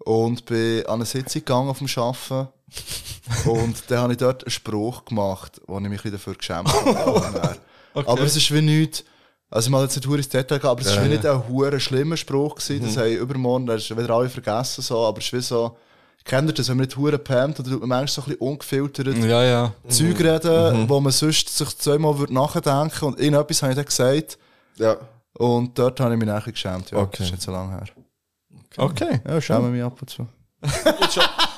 Speaker 4: und bin an eine Sitzung gegangen auf dem Arbeiten. und dann habe ich dort einen Spruch gemacht, wo ich mich wieder dafür geschämt habe. Aber es ist wie nichts, also ich mal jetzt nicht hure ins Detail gehen, aber es ist wie nicht ein hure schlimmer Spruch gewesen. Das haben übermorgen, das ist wieder alle vergessen, so, aber es ist wie so, kennt ihr das, wenn man nicht hure pammt oder tut man manchmal so ein bisschen ungefiltert
Speaker 2: Ja, ja.
Speaker 4: Zeug reden, wo man sonst sich zweimal würde nachdenken und irgendetwas habe ich dann gesagt
Speaker 3: Ja.
Speaker 4: und dort habe ich mich nachher geschämt. Ja,
Speaker 2: Okay.
Speaker 4: das ist nicht so lange her.
Speaker 2: Okay.
Speaker 4: Ja, schäme mich ab und zu.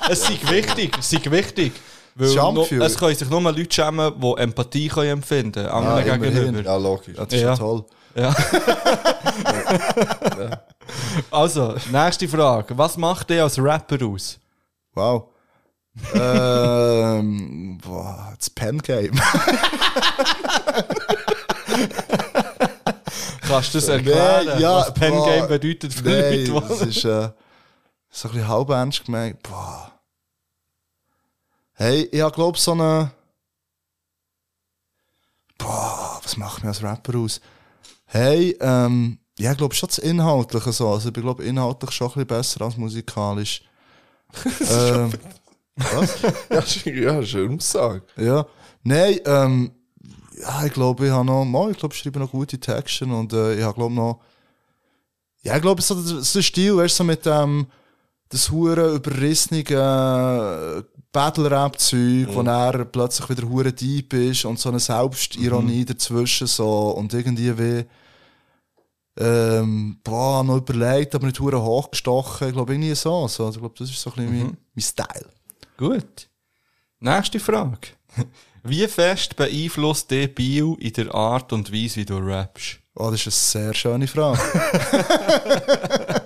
Speaker 2: Es ist wichtig, es ist wichtig. Weil nur, es können sich nur Leute schämen, die Empathie können empfinden können, anderen
Speaker 4: immerhin.
Speaker 2: gegenüber.
Speaker 3: Ja, logisch.
Speaker 4: Ja, das ist
Speaker 2: Ja.
Speaker 4: ja toll.
Speaker 2: Also, nächste Frage. Was macht ihr als Rapper aus?
Speaker 4: Wow. ähm, boah, das Pen-Game.
Speaker 2: Kannst du das erklären,
Speaker 4: Nein, ja,
Speaker 2: was Pen Game
Speaker 4: boah,
Speaker 2: bedeutet für
Speaker 4: Nein,
Speaker 2: Leute,
Speaker 4: das ist äh, so ein bisschen halb ernst gemeint. Boah. Hey, ich glaube so eine... Boah, was macht mir als Rapper aus? Hey, ähm, ja, ich glaube schon das Inhaltliche so. Also ich glaube inhaltlich schon ein bisschen besser als musikalisch. ähm, was?
Speaker 3: Ja, das ist- ja, das Aussage.
Speaker 4: Nein, ähm, ja, ich glaube, ich habe noch, mal, ich glaube, ich schreibe noch gute Texte und äh, ich habe, glaube noch, ja, ich glaube, so so Stil, weißt du, so mit dem, das hure überrissene äh, Battle-Rap-Zeug, wo er plötzlich wieder hure deep ist und so eine Selbstironie dazwischen so und irgendwie wie, ähm, boah, noch überlegt, aber nicht hure hochgestochen, ich glaube, irgendwie so, so. Also, ich glaube, das ist so ein bisschen mein, mein Style.
Speaker 2: Gut. Nächste Frage. Wie fest beeinflusst dich Bio in der Art und Weise, wie du rappst?
Speaker 4: Oh, das ist eine sehr schöne Frage.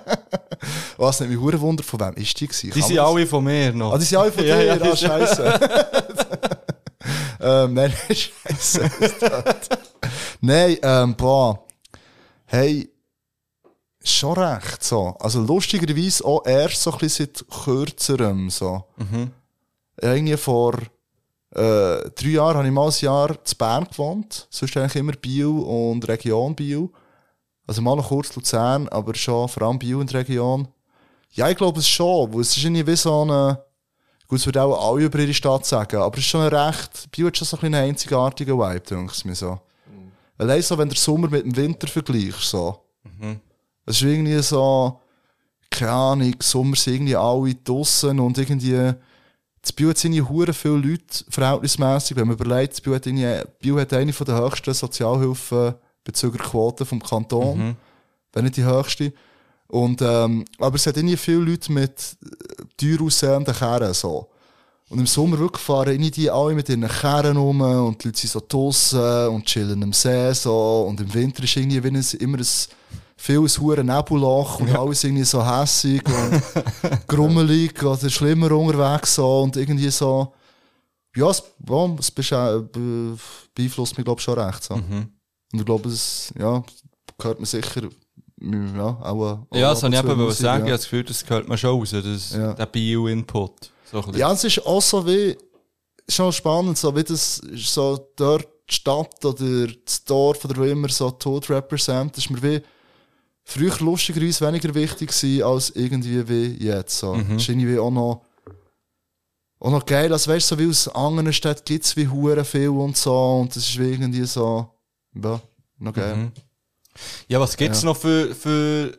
Speaker 4: Was nicht mich hure Wunder, von wem ist die gewesen?
Speaker 2: Die
Speaker 4: Kann
Speaker 2: sind
Speaker 4: das-
Speaker 2: alle von mir noch.
Speaker 4: Ah, die sind alle von
Speaker 2: Ja,
Speaker 4: dir?
Speaker 2: ja,
Speaker 4: ah,
Speaker 2: die sind-
Speaker 4: scheiße. ähm, nein, scheiße. nein, ähm, boah. Hey, schon recht, so. Also lustigerweise auch erst so ein bisschen seit kürzerem, so. Irgendwie vor äh, drei Jahren habe ich mal ein Jahr zu Bern gewohnt. Sonst eigentlich immer Bio und Region Bio. Also mal noch kurz Luzern, aber schon vor allem Bio und Region. Ja, ich glaube es schon, weil es ist irgendwie wie so eine, gut, es würden auch alle über ihre Stadt sagen, aber es ist schon ein recht, Bio hat schon so ein einen einzigartigen Vibe, denke ich mir so. Allein so, wenn du den Sommer mit dem Winter vergleichst, so. Es ist irgendwie so, keine Ahnung, Sommer sind irgendwie alle draussen und irgendwie, das Bio hat irgendwie hure viele Leute, verhältnismässig, wenn man überlegt, das Bio hat, irgendwie, Bio hat eine der höchsten Sozialhilfen bezüglich Quoten vom Kanton, wenn nicht die höchste. Und, ähm, aber es hat irgendwie viele Leute mit äh, teuer aussehenden Kerren, so. Und im Sommer wirklich fahren irgendwie die alle mit ihren Kerren rum und die Leute sind so draussen und chillen am See, so. Und im Winter ist irgendwie wie ein, immer ein, viel ein hure Nebulloch und alles irgendwie so hässig und grummelig oder schlimmer unterwegs, so. Und irgendwie so, ja, es, ja, es be- beeinflusst mich, glaube ich, schon recht, so. Und ich glaube, es, ja, gehört mir sicher, ja, auch
Speaker 2: Ja,
Speaker 4: ab
Speaker 2: das
Speaker 4: und
Speaker 2: wollte ich
Speaker 4: zu
Speaker 2: eben
Speaker 4: Musik,
Speaker 2: sagen. Ich
Speaker 4: ja.
Speaker 2: habe das Gefühl, das gehört man schon raus, das,
Speaker 4: Ja.
Speaker 2: der Bio-Input. So.
Speaker 4: Ja, es ist auch so wie, schon spannend, so wie das so dort die Stadt oder das Dorf oder wo immer so tot represent, das ist mir wie früher lustigerweise weniger wichtig gewesen, als irgendwie wie jetzt, so. Das ist irgendwie auch noch, auch noch geil, also weißt du, so wie aus anderen Städten gibt's wie Huren viel und so, und das ist wie irgendwie so, ja, noch geil.
Speaker 2: Ja, was gibt's noch für, für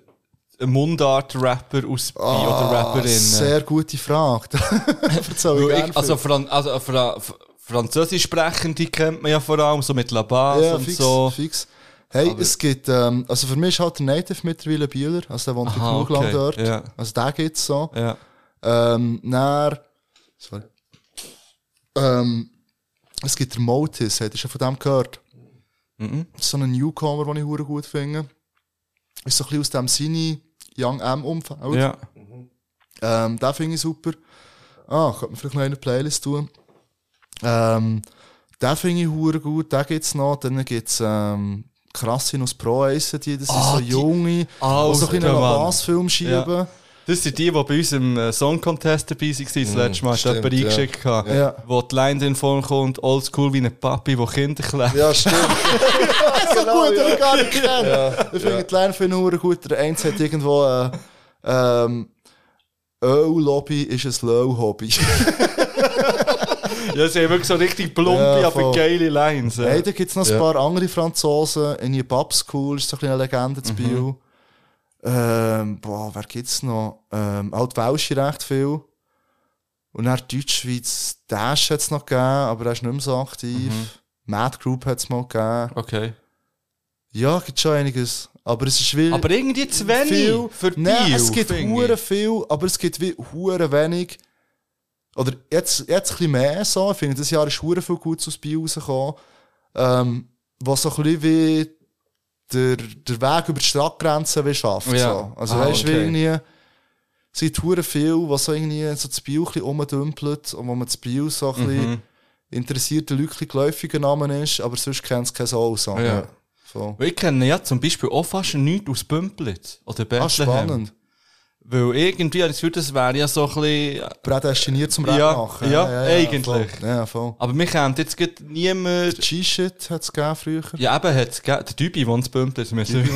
Speaker 2: Mundart-Rapper aus Bio oder Rapperinnen?
Speaker 4: Ah, Sehr gute Frage. Erzähl ich
Speaker 2: ich, also, Fran also Fra Französisch sprechende kennt man ja vor allem, so mit La Base
Speaker 4: Ja,
Speaker 2: und
Speaker 4: fix,
Speaker 2: so.
Speaker 4: fix. Hey, es gibt, ähm, also für mich ist halt der Native mittlerweile Bieler, also der wohnt
Speaker 2: Aha,
Speaker 4: genug lang
Speaker 2: okay,
Speaker 4: dort.
Speaker 2: ja.
Speaker 4: Also der gibt's so.
Speaker 2: Ja.
Speaker 4: Ähm, dann, sorry. Ähm, es gibt der Motis, ihr schon von dem gehört?
Speaker 2: Mhm.
Speaker 4: Das ist so ein Newcomer, den ich hure gut finde. Ist so ein bisschen aus dem Sini Young M-Umfeld.
Speaker 2: Ja.
Speaker 4: Ähm, den finde ich super. Ah, könnte man vielleicht noch eine Playlist tun. Ähm, den finde ich hure gut, den gibt's noch. Dann gibt's ähm, Krassinus Pro Ace, die, das sind
Speaker 2: Ah,
Speaker 4: so
Speaker 2: die-
Speaker 4: junge, die so ein bisschen einen. Bassfilm schieben.
Speaker 2: Das sind die, die bei uns im äh, Song Contest dabei waren, das letzte Mal.
Speaker 3: Stimmt,
Speaker 2: jemanden eingeschickt, gehabt,
Speaker 4: Ja.
Speaker 2: wo die Line in Form kommt, oldschool wie ein Papi, der Kinder klebt.
Speaker 3: Ja, stimmt.
Speaker 4: so gut, den ich gar nicht kenne. Ich finde die Line für nur gut. Der Eins hat irgendwo äh, ähm, Öl-Lobby ist ein Low-Hobby.
Speaker 2: Ja, sie haben wirklich so richtig plumpe,
Speaker 4: Ja,
Speaker 2: aber geile Lines. Ja.
Speaker 4: Hey, da gibt es noch ein
Speaker 3: Ja.
Speaker 4: paar andere Franzosen. In die Pub School ist so ein bisschen eine Legende zu Biel. Ähm, boah, wer gibt's noch? Ähm, halt Welsche recht viel. Und dann Deutschschweiz, Dash hat es noch gegeben, aber er ist nicht mehr so aktiv. Mad Group hat es mal gegeben.
Speaker 2: Okay.
Speaker 4: Ja, gibt schon einiges. Aber es ist wie
Speaker 2: Aber irgendwie zu wenig
Speaker 4: viel.
Speaker 2: für
Speaker 4: Nein, es gibt hure viel, aber es gibt wie hure wenig. Oder jetzt, jetzt ein bisschen mehr so. Ich finde, dieses Jahr ist hure viel Gutes aus Biel rausgekommen. Ähm, was so ein bisschen wie der, der Weg über die Stadtgrenzen schafft.
Speaker 2: Ja.
Speaker 4: So. Also
Speaker 2: Ah,
Speaker 4: weißt du,
Speaker 2: okay.
Speaker 4: irgendwie, gibt hure viel, was so irgendwie so das Biel rumdümpelt und wo man das Biel so ein
Speaker 2: Mhm.
Speaker 4: bisschen interessierte Leute geläufiger Namen ist, aber sonst kennt es kein Soul. So.
Speaker 2: Ja.
Speaker 4: So.
Speaker 2: Ich kenne ja zum Beispiel auch fast nichts aus Bümplitz oder Bethlehem.
Speaker 4: Ah, spannend.
Speaker 2: Weil irgendwie, das Gefühl, das wäre ja so ein bisschen...
Speaker 4: Prädestiniert zum Rap
Speaker 2: Ja,
Speaker 4: machen.
Speaker 2: ja, eigentlich.
Speaker 4: Voll. Ja, voll.
Speaker 2: Aber mich kennt jetzt gerade niemand...
Speaker 4: G-Shit hat es gegeben früher.
Speaker 2: Ja, eben, hat es gegeben. Der Typi wohnt in Bümplitz. Wir sind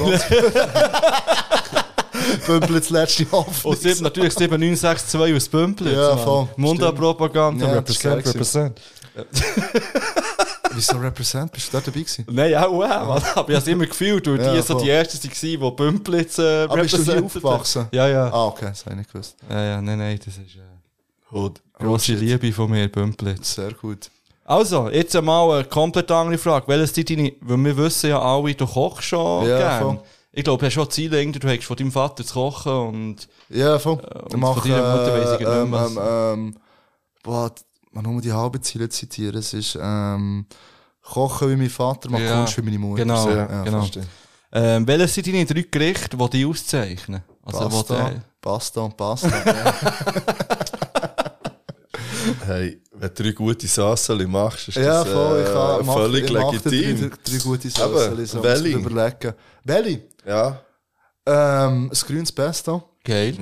Speaker 4: Bümplitz letzte
Speaker 2: Und
Speaker 4: Hoffnung.
Speaker 2: sieben, natürlich 7962 aus Bümplitz.
Speaker 4: Ja, voll.
Speaker 2: Munda-Propaganda,
Speaker 4: Ja, das ist
Speaker 2: represent, represent.
Speaker 4: Wieso Represent? Bist du da dabei gewesen?
Speaker 2: Nein, auch, auch. Mann. Aber ich habe es immer gefühlt, weil
Speaker 4: Ja,
Speaker 2: die so
Speaker 4: voll.
Speaker 2: die Ersten waren, die Bümplitz äh,
Speaker 4: Aber bist du hier aufgewachsen?
Speaker 2: Ja, ja.
Speaker 4: Ah, okay, das habe ich nicht gewusst.
Speaker 2: Ja, ja, nein, nein, das ist äh, grosse Liebe von mir, Bümplitz.
Speaker 4: Sehr gut.
Speaker 2: Also, jetzt einmal eine komplett andere Frage. Welches sind deine, weil wir wissen ja alle, du kochst schon
Speaker 4: Ja,
Speaker 2: gern.
Speaker 4: voll.
Speaker 2: Ich glaube, du hast schon Ziele, du hast von deinem Vater zu kochen und...
Speaker 4: Ja, voll.
Speaker 2: und
Speaker 4: Ich mache,
Speaker 2: von deiner Mutter weiss ich
Speaker 4: äh,
Speaker 2: nicht mehr,
Speaker 4: ähm, ähm, ähm, boah, man nur die halben Ziele zitieren. Es ist, ähm, kochen wie mein Vater, machen
Speaker 2: Ja,
Speaker 4: Kunst wie meine Mutter.
Speaker 2: genau,
Speaker 4: So,
Speaker 2: ja, genau.
Speaker 4: verstehe.
Speaker 2: Ähm, welches sind deine drei Gerichte, die dich auszeichnen? Also,
Speaker 4: Pasta,
Speaker 2: die-
Speaker 4: Pasta und Pasta. ja.
Speaker 3: Hey, wenn du drei gute Sasseli machst, ist
Speaker 4: Ja,
Speaker 3: das
Speaker 4: voll, ich
Speaker 3: äh,
Speaker 4: kann, mach,
Speaker 3: völlig
Speaker 4: ich mache
Speaker 3: legitim.
Speaker 4: Drei, drei gute Sachen, so überlegen. Welche?
Speaker 3: Ja.
Speaker 4: Ähm, ein grünes Pesto.
Speaker 2: Geil.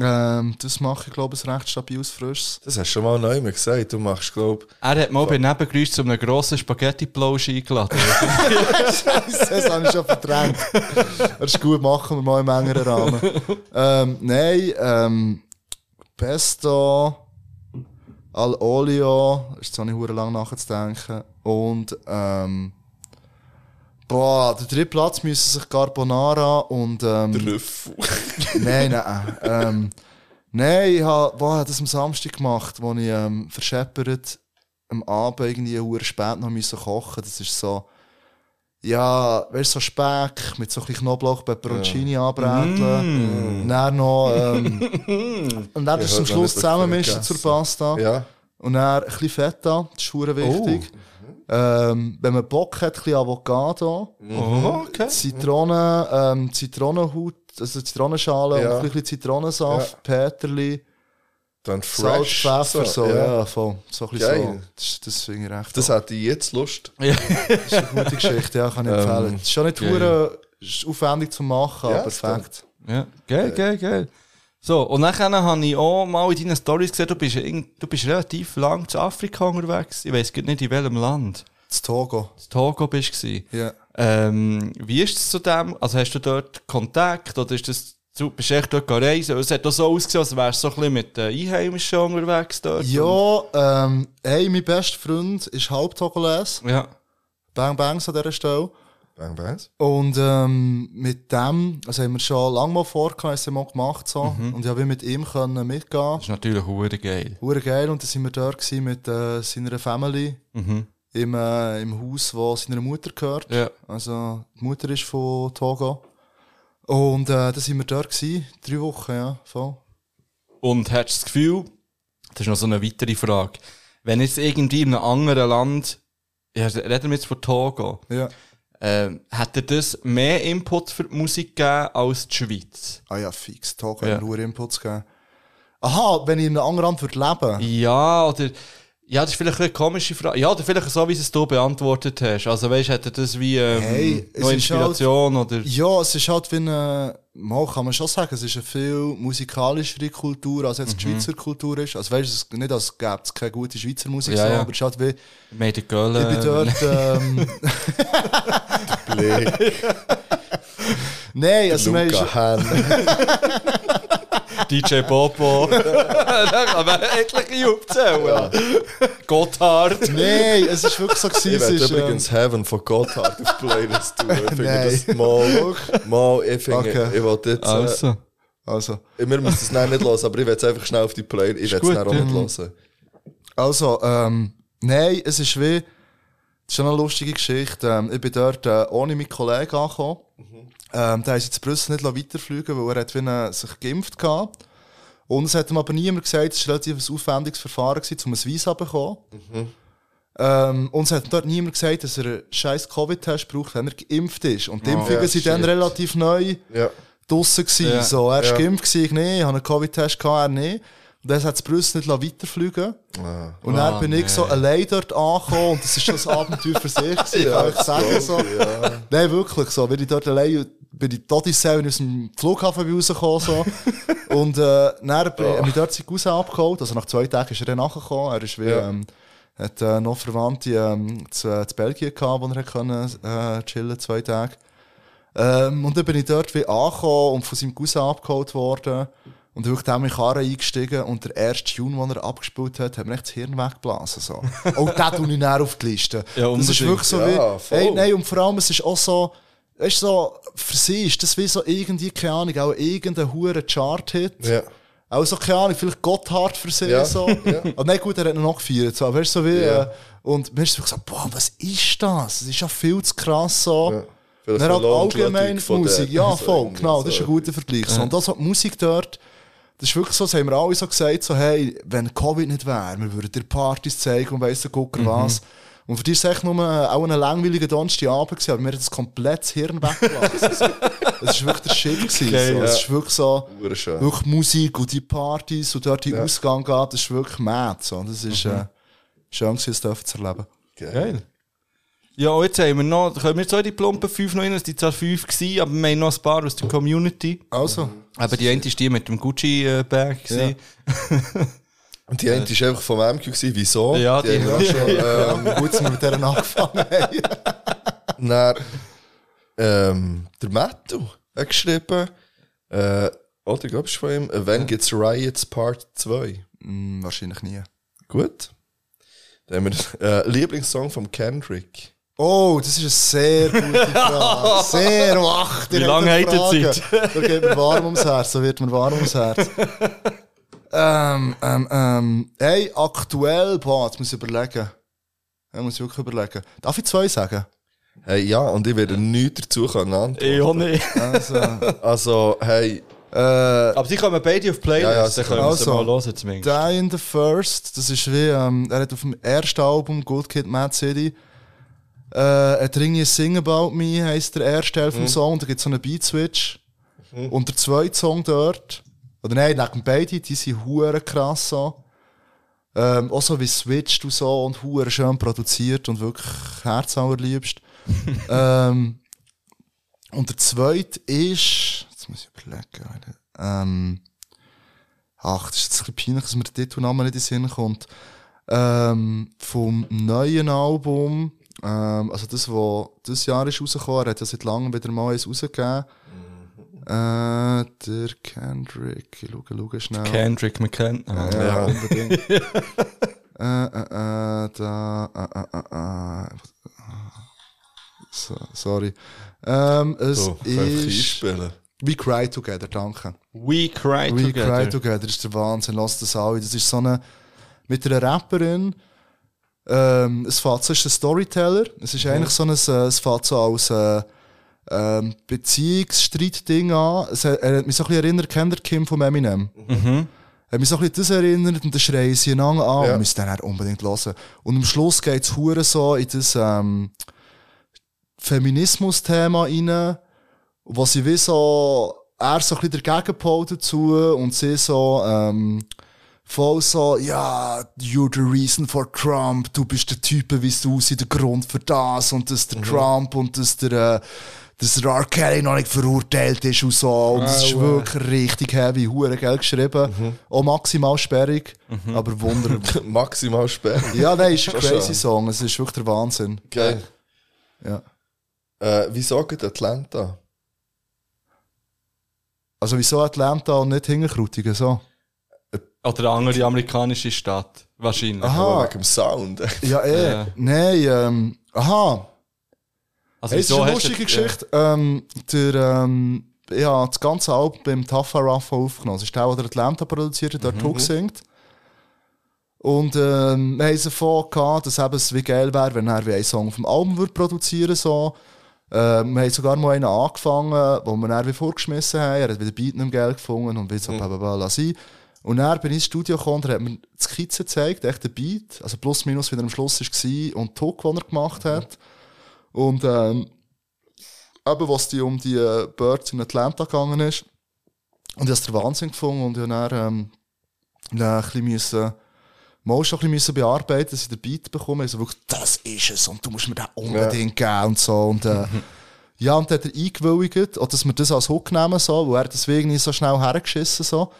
Speaker 4: Ähm, das mache ich, glaube ich, ein recht stabiles, frisches.
Speaker 3: Das hast du schon mal neu gesagt. Du machst, glaube
Speaker 2: Er hat mal bei Nebengeräusch zu einem grossen Spaghetti-Plausch eingeladen.
Speaker 4: das habe ich schon verdrängt. Das ist gut, machen wir mal im engeren Rahmen. ähm, nein, ähm, Pesto, al olio, ist zwar nicht hure lang nachzudenken. Und, ähm, boah, der dritte Platz müssen sich Carbonara und, ähm,
Speaker 3: Trüffel.
Speaker 4: Nein, nein. Ähm, nein, ich habe boah, das am Samstag gemacht, wo ich ähm, verscheppert am Abend irgendwie hure spät noch müssen kochen. Das ist so, ja, weißt du, so Speck mit so ein bisschen Knoblauch, Peperoncini anbraten. Und dann noch, ähm, und dann
Speaker 3: Ja,
Speaker 4: zum
Speaker 3: hört man
Speaker 4: Schluss zusammenmischen zur Pasta.
Speaker 3: Ja.
Speaker 4: Und dann ein bisschen Feta, das ist wichtig. Ähm, wenn man Bock hat, ein bisschen Avocado.
Speaker 2: oh, okay.
Speaker 4: Zitrone, ähm, Zitronenhaut, also Zitronenschale
Speaker 3: Ja.
Speaker 4: und ein bisschen Zitronensaft, Peterli,
Speaker 3: Dann
Speaker 4: Salz,
Speaker 3: fresh.
Speaker 4: Pfeffer, so, ja, voll. So ein bisschen
Speaker 3: Geil.
Speaker 4: so. Das, das finde ich recht.
Speaker 3: Das
Speaker 4: toll.
Speaker 3: hätte ich jetzt Lust.
Speaker 4: das ist eine gute Geschichte, ja, kann ich empfehlen.
Speaker 3: Ähm,
Speaker 4: ist schon nicht ist aufwendig zu machen,
Speaker 3: Ja,
Speaker 4: aber perfekt.
Speaker 2: Ja, geil, geil, geil. So, und dann habe ich auch mal in deinen Stories gesehen, du bist, in- du bist relativ lang zu Afrika unterwegs. Ich weiß nicht in welchem Land.
Speaker 4: Das Togo.
Speaker 2: In Togo bist du.
Speaker 4: Ja.
Speaker 2: Ähm, wie ist es zu dem? Also hast du dort Kontakt oder ist das, du bist echt dort reisen? Es hat auch so ausgesehen, als wärst du so ein bisschen mit den Einheimischen unterwegs dort.
Speaker 4: Ja, ähm, hey, mein bester Freund ist halb Togolese.
Speaker 2: Ja.
Speaker 4: Bang Bangs an dieser Stelle.
Speaker 3: Bang.
Speaker 4: Und ähm, mit dem, also haben wir schon lange mal vorgehabt, haben mal gemacht so. Und ich habe mit ihm können mitgehen.
Speaker 2: Das ist natürlich hure geil.
Speaker 4: Hure geil. Und dann sind wir dort gewesen mit äh, seiner Family im, äh, im Haus, wo seiner Mutter gehört.
Speaker 2: Ja.
Speaker 4: Also die Mutter ist von Togo. Und äh, da sind wir dort gewesen, drei Wochen, ja, voll.
Speaker 2: Und hast du das Gefühl, das ist noch so eine weitere Frage, wenn jetzt irgendwie in einem anderen Land, ja, reden wir jetzt von Togo,
Speaker 4: Ja.
Speaker 2: Ähm, hätte das mehr Input für die Musik gegeben als die Schweiz?
Speaker 4: Ah ja, fix.
Speaker 2: Ja.
Speaker 4: hat mir hure Inputs gegeben. Aha, wenn ich in einem anderen Land würde leben
Speaker 2: Ja, oder, Ja, das ist vielleicht eine komische Frage. Ja, oder vielleicht so, wie es du beantwortet hast. Also, weißt du, hätte das wie ähm,
Speaker 4: Hey,
Speaker 2: noch
Speaker 4: ist
Speaker 2: Inspiration oder.
Speaker 4: Ja, es ist halt wie eine, mal kann man schon sagen, es ist eine viel musikalischere Kultur, als
Speaker 2: Mhm.
Speaker 4: jetzt die Schweizer Kultur ist. Also weißt du, nicht, als gäbe es keine gute Schweizer Musik,
Speaker 2: Ja,
Speaker 4: so,
Speaker 2: ja.
Speaker 4: aber es ist halt wie,
Speaker 2: Made in Köln.
Speaker 4: ich bin dort, ähm,
Speaker 3: Blick,
Speaker 4: nein, also man ist,
Speaker 3: Luca Hahn.
Speaker 2: DJ Bobo. da kann man etliche aufzählen. Gotthard.
Speaker 4: nein, es ist wirklich so gewesen,
Speaker 3: Ich
Speaker 4: es
Speaker 3: werde
Speaker 4: ist, ähm,
Speaker 3: übrigens Heaven von Gotthard auf Playlist tun. Ich finde das mal, mal, ich finde,
Speaker 4: Okay.
Speaker 3: ich will jetzt,
Speaker 2: Also.
Speaker 4: also,
Speaker 3: wir müssen es nicht hören, aber ich werde es einfach schnell auf die Playlist, ich werde es auch
Speaker 2: ja.
Speaker 3: nicht hören.
Speaker 4: Also, ähm, nein, es ist wie, das ist schon eine lustige Geschichte. Ähm, ich bin dort äh, ohne meinen Kollegen angekommen. Ähm, der ist jetzt Brüssel nicht weiterfliegen weil er hat wie sich geimpft gehabt. Und es hat ihm aber niemand gesagt, es war relativ ein aufwendiges Verfahren, gewesen, um ein Visa zu bekommen. Ähm, und es hat dort niemand gesagt, dass er einen scheiß Covid-Test braucht, wenn er geimpft ist. Und die Impfungen
Speaker 3: ja,
Speaker 4: sind dann
Speaker 3: shit.
Speaker 4: relativ neu
Speaker 3: Ja.
Speaker 4: draussen gewesen.
Speaker 2: Ja.
Speaker 4: So, er war
Speaker 3: Ja.
Speaker 4: geimpft, gewesen, ich nicht, ich habe einen Covid-Test gehabt, er nicht. Und dann hat es Brüssel nicht weiterfliegen
Speaker 3: Ah.
Speaker 4: Und dann
Speaker 2: Ah,
Speaker 4: bin ich so allein dort angekommen und das ist schon ein Abenteuer für sich gewesen, kann ich sagen. So. Nein, wirklich so. Bin ich dort allein, bin ich Todessäu aus dem Flughafen rausgekommen. So. und äh, dann bin ich mich dort sein Cousin abgeholt. Also nach zwei Tagen ist er dann nachgekommen. Er ist wie,
Speaker 3: Ja.
Speaker 4: ähm, hat äh, noch Verwandte ähm, zu, zu Belgien gehabt, wo er hat können, äh, chillen zwei Tage. Ähm, und dann bin ich dort wie angekommen und von seinem Cousin abgeholt worden. Und wirklich dann in die Karre eingestiegen und der erste Tune, den er abgespielt hat, hat mir echt das Hirn weggeblasen. So. Auch den tue ich näher auf die Liste.
Speaker 2: Ja,
Speaker 4: das ist wirklich so
Speaker 3: Ja,
Speaker 4: wie... Hey, nein, und vor allem, es ist auch so... Weißt so, für sie ist das wie so irgendwie, keine Ahnung, auch irgendein hoher Chart-Hit.
Speaker 3: Ja.
Speaker 4: Auch so, keine Ahnung, vielleicht Gotthard für sie
Speaker 3: Ja,
Speaker 4: so.
Speaker 3: ja.
Speaker 4: Aber nein, gut, er hat ihn noch gefeiert. So. Weißt so wie...
Speaker 3: Ja.
Speaker 4: Äh, und mir ist so gesagt, boah, was ist das? Das ist ja viel zu krass so.
Speaker 3: Ja. Vielleicht
Speaker 4: Dann
Speaker 3: verlohnt
Speaker 4: allgemein Musik.
Speaker 3: der-
Speaker 4: Ja, voll, genau, das ist ein guter Vergleich. So. Und das hat die Musik dort, das ist wirklich so, das haben wir alle so gesagt, so, hey, wenn Covid nicht wäre, wir würden dir Partys zeigen und weiss der Gucker was. Und für dich ist es echt nur äh, auch ein langweiliger Donnerstagabend gewesen, aber mir hat das komplett das Hirn weggelassen. Das war wirklich der Shit. Gewesen,
Speaker 2: Geil,
Speaker 4: so. Es
Speaker 3: ja.
Speaker 4: ist wirklich so,
Speaker 3: Urschön.
Speaker 4: wirklich Musik und die Partys und dort die Ausgang geht, das ist wirklich mad. So. Das ist äh, schön gewesen, das dürfen zu erleben.
Speaker 2: Geil. Ja, und jetzt haben wir noch, können wir jetzt auch die plumpen 5 noch rein, das waren zwar 5 gewesen, aber wir haben noch ein paar aus der Community.
Speaker 4: Also,
Speaker 2: Aber die eine ist die mit dem Gucci-Bag. gewesen.
Speaker 3: Und die eine war einfach vom MQ, gewesen. wieso?
Speaker 2: Ja, die-
Speaker 3: haben wir auch schon, ähm,
Speaker 4: gut, dass wir mit der angefangen haben.
Speaker 3: Dann, ähm, der Mattu hat geschrieben, äh, oder glaubst du von ihm, äh, When Gets Riots Part 2?
Speaker 4: Hm, wahrscheinlich nie.
Speaker 3: Gut. Dann haben wir äh, Lieblingssong von Kendrick.
Speaker 4: Oh, das ist eine sehr gute Frage. Sehr wach.
Speaker 2: Wie lange habt ihr Zeit?
Speaker 4: Da geht mir warm ums Herz. Da wird mir warm ums Herz. ähm, ähm, ähm, hey, aktuell, boah, jetzt muss ich überlegen. Ja, muss ich wirklich überlegen. Darf ich zwei sagen?
Speaker 3: Hey, ja, und ich werde nichts dazu können antworten.
Speaker 2: Ich auch nicht.
Speaker 4: Also,
Speaker 3: Also, hey,
Speaker 4: äh,
Speaker 2: Aber sie kommen beide auf Playlist,
Speaker 3: Ja, ja,
Speaker 2: dann können wir sie
Speaker 4: also,
Speaker 2: mal hören zumindest.
Speaker 4: Die in the First, das ist wie, ähm, er hat auf dem ersten Album Good Kid, Mad City, äh, hat er irgendwie Sing About Me, heisst der erste Teil vom Song, da gibt es so einen Beat-Switch. Und der zweite Song dort, oder nein, neben beide, die sind hure krass so. Ähm, auch so wie switcht und so und hure schön produziert und wirklich herzallerliebst. ähm, und der zweite ist, jetzt muss ich überlegen, ähm, ach, das ist jetzt ein bisschen peinlich, dass mir der Titelname nicht in den Sinn kommt. Ähm, vom neuen Album, ähm, also das, was dieses Jahr ist rausgekommen, er hat ja seit langem wieder mal eins rausgegeben. Äh, der Kendrick, ich schaue, schaue schnell.
Speaker 2: Kendrick McKen. Ah.
Speaker 4: Ja, unbedingt. äh, äh, äh, da, äh, äh, äh, äh. So, sorry. Ähm, es
Speaker 3: so,
Speaker 4: ist. We Cry Together, danke.
Speaker 2: We Cry
Speaker 4: We
Speaker 2: Together.
Speaker 4: Cry Together ist der Wahnsinn, lass das alle. Das ist so eine, mit einer Rapperin, ähm, es fährt so, ist ein Storyteller, es ist eigentlich so ein, äh, es fährt so als, äh, ähm, Beziehungsstreitding an. Es, er hat mich so ein bisschen erinnert, kennt ihr Kim von Eminem? hat mich so ein bisschen das erinnert und dann schreien sie einander an
Speaker 3: Ja.
Speaker 4: und müssen dann unbedingt hören. Und am Schluss geht es hure so in das ähm, Feminismus-Thema rein, wo sie wie so, er so ein bisschen dagegen gepolt dazu und sie so ähm, voll so, ja, you're the reason for Trump, du bist der Typ, wie du aussiehst, der Grund für das und dass der Trump und dass der, äh, dass der R. Kelly noch nicht verurteilt ist und so. Und es ist wirklich richtig heavy, hure geil geschrieben. Auch maximal sperrig, aber wunderbar.
Speaker 3: Maximal spät.
Speaker 4: ja, nein, ist ein crazy. Song, es ist wirklich der Wahnsinn.
Speaker 3: Geil.
Speaker 4: Ja.
Speaker 3: Äh, wieso geht Atlanta?
Speaker 4: Also wieso Atlanta und nicht Hingerkrutigen, so?
Speaker 2: Oder eine andere amerikanische Stadt. Wahrscheinlich.
Speaker 4: Aha.
Speaker 3: Aber wegen dem Sound.
Speaker 4: Ja, eh.
Speaker 2: Ja.
Speaker 4: Nein, ähm, aha.
Speaker 2: Also,
Speaker 4: Hey, es ist eine lustige Geschichte. Ähm, der, ähm, ja, das ganze Album beim Taffa Raffa aufgenommen. Das ist der, der Atlanta produziert hat, der
Speaker 2: Mhm.
Speaker 4: Hook singt. Und ähm, wir haben es davon gehabt, dass eben es wie geil wäre, wenn er wie einen Song dem Album würde produzieren so. Ähm, wir haben sogar mal einen angefangen, wo wir dann wie vorgeschmissen haben. Er hat wieder Beat nicht Geld gefunden und wie so, bla bla bla, lass. Und dann bin ich ins Studio gekommen und hat mir die Skizze gezeigt, echt den Beat, also plus minus, wie er am Schluss war und die Hook, die er gemacht hat. Und ähm, eben, was die um die äh, Birds in Atlanta gegangen ist. Und ich habe es der Wahnsinn gefunden und ich habe dann, ähm, dann ein bisschen müssen, mal schon ein bisschen bearbeiten, dass ich den Beat bekomme. Also wirklich, das ist es und du musst mir den unbedingt geben und so. Und, äh, ja, und dann hat er eingewilligt, dass wir das als Hook nehmen, so, wo er deswegen nicht so schnell hergeschissen so.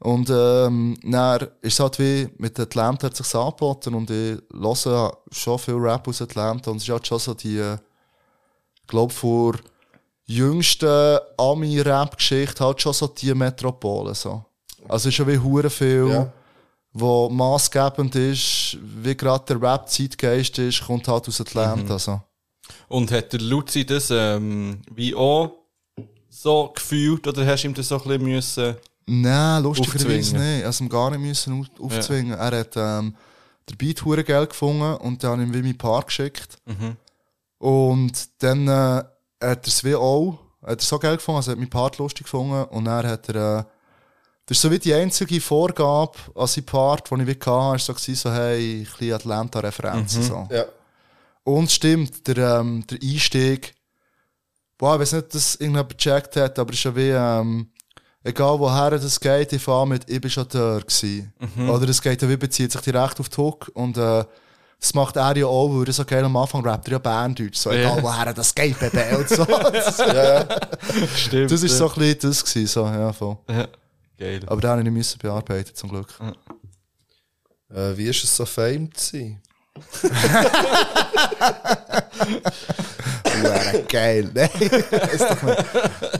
Speaker 4: Und ähm, dann ist es halt wie, mit Atlanta hat sich angeboten und ich höre schon viel Rap aus Atlanta und es ist halt schon so die, äh, glaube vor jüngsten Ami-Rap-Geschichte halt schon so die Metropole so. Also es ist schon wie hure viel,
Speaker 3: Ja.
Speaker 4: wo maßgebend ist, wie gerade der Rap-Zeitgeist ist, kommt halt aus Atlanta so.
Speaker 2: Und hat der Luzi das ähm, wie auch so gefühlt oder hast du ihm das so ein bisschen müssen?
Speaker 4: Nein, lustigerweise nicht. Also, ihm gar nicht müssen auf- aufzwingen. Er hat ähm, den Beat hure geil gefunden und dann habe ich ihm wie mein Paar geschickt. Und dann äh, hat er es wie auch, hat er so geil gefunden, also hat mein Part lustig gefunden und dann hat er, äh, das ist so wie die einzige Vorgabe an sein Part, die ich wie hatte, war so, gewesen, so hey, ein bisschen Atlanta-Referenzen. So.
Speaker 3: Ja.
Speaker 4: Und es stimmt, der, ähm, der Einstieg, boah, ich weiß nicht, ob das irgendjemand gecheckt hat, aber es ist ja wie, ähm, egal woher das geht, ich fahre mit, ich bin schon da gewesen. Oder es geht ja wie, bezieht sich direkt auf die Hook und, äh, das macht er ja auch, weil er so geil am Anfang rappt, er ja Berndeutsch, so egal
Speaker 2: Ja.
Speaker 4: woher das geht, Baby, und so.
Speaker 2: Stimmt.
Speaker 4: Das ist so ein bisschen das gewesen, so, ja, voll.
Speaker 2: Ja. Geil.
Speaker 4: Aber den habe ich nicht müssen bearbeiten, zum Glück.
Speaker 3: Äh, wie ist es so famed zu sein?
Speaker 4: Geil, ne?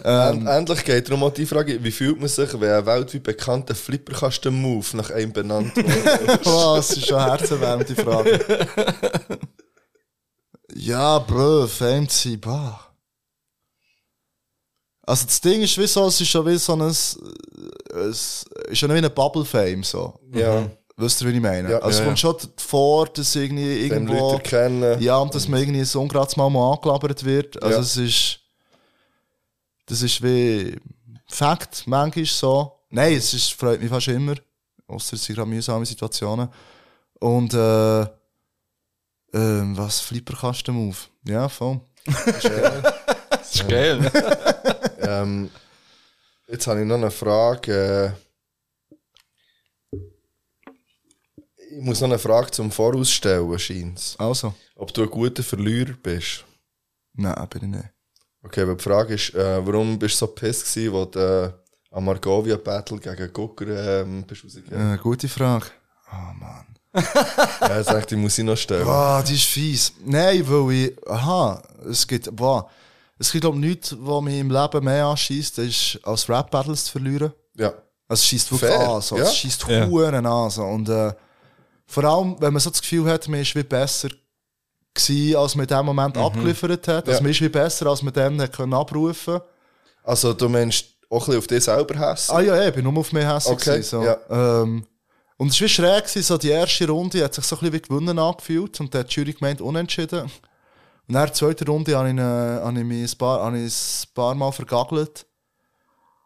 Speaker 3: Ähm, endlich geht darum auch die Frage, wie fühlt man sich, wenn ein weltweit bekannter Flipperkasten-Move nach einem benannt wird?
Speaker 4: Oh, das ist schon eine herzerwärmende Frage. ja, Bro, Fame sein, bah. Also das Ding ist wie so, es ist schon wie so ein, es ist schon wie eine Bubble-Fame, so.
Speaker 3: ja,
Speaker 4: Wisst ihr, wie ich meine?
Speaker 3: Ja,
Speaker 4: also es
Speaker 2: ja,
Speaker 4: kommt schon vor, dass irgendwie irgendwo...
Speaker 3: Leute kennen.
Speaker 4: Ja, und dass man irgendwie so gerade mal mal angelabert wird. Also
Speaker 3: Ja.
Speaker 4: es ist... Das ist wie... Fakt, manchmal so. Nein, es ist, freut mich fast immer. Ausser es sind gerade mühsame Situationen. Und äh, ähm, was, Flipperkasten-Move? Ja, voll.
Speaker 2: Das ist geil.
Speaker 3: Ähm, jetzt habe ich noch eine Frage. Äh, ich muss noch eine Frage zum Vorausstellen, scheint
Speaker 4: Also,
Speaker 3: Ob du ein guter Verlierer bist.
Speaker 4: nein, bin ich nicht.
Speaker 3: Okay, aber die Frage ist, äh, warum bist du so pissed gewesen, wo du äh, am Margovia Battle gegen Gucker ähm, bist rausgegangen?
Speaker 4: Äh, gute Frage. Oh Mann.
Speaker 3: ja, jetzt dachte ich, muss ich noch stellen.
Speaker 4: Ah, die ist fies. Nein, weil ich, aha, es gibt, boah, es gibt, glaube ich, nichts, was mich im Leben mehr anschießt, ist, als Rap-Battles zu verlieren.
Speaker 3: Ja.
Speaker 4: Also, es schießt wirklich
Speaker 3: Fair,
Speaker 4: an, so.
Speaker 3: ja.
Speaker 4: es schießt
Speaker 2: Ja.
Speaker 4: Huren an, so. Und, äh, vor allem, wenn man so das Gefühl hat, man ist wie besser gewesen, als man in dem Moment abgeliefert hat. Also,
Speaker 3: Ja.
Speaker 4: man ist wie besser, als man dann können abrufen
Speaker 3: Also du meinst auch ein bisschen auf dich selber hassen?
Speaker 4: Ah ja, ich bin nur auf mich hässlich.
Speaker 3: Okay,
Speaker 4: gewesen, so.
Speaker 3: ja.
Speaker 4: ähm, und es war schräg, so die erste Runde hat sich so ein bisschen wie gewonnen angefühlt und dann hat die Jury gemeint, unentschieden. Und dann die zweite Runde habe ich, äh, habe ich mich ein paar, habe ich ein paar Mal vergagelt.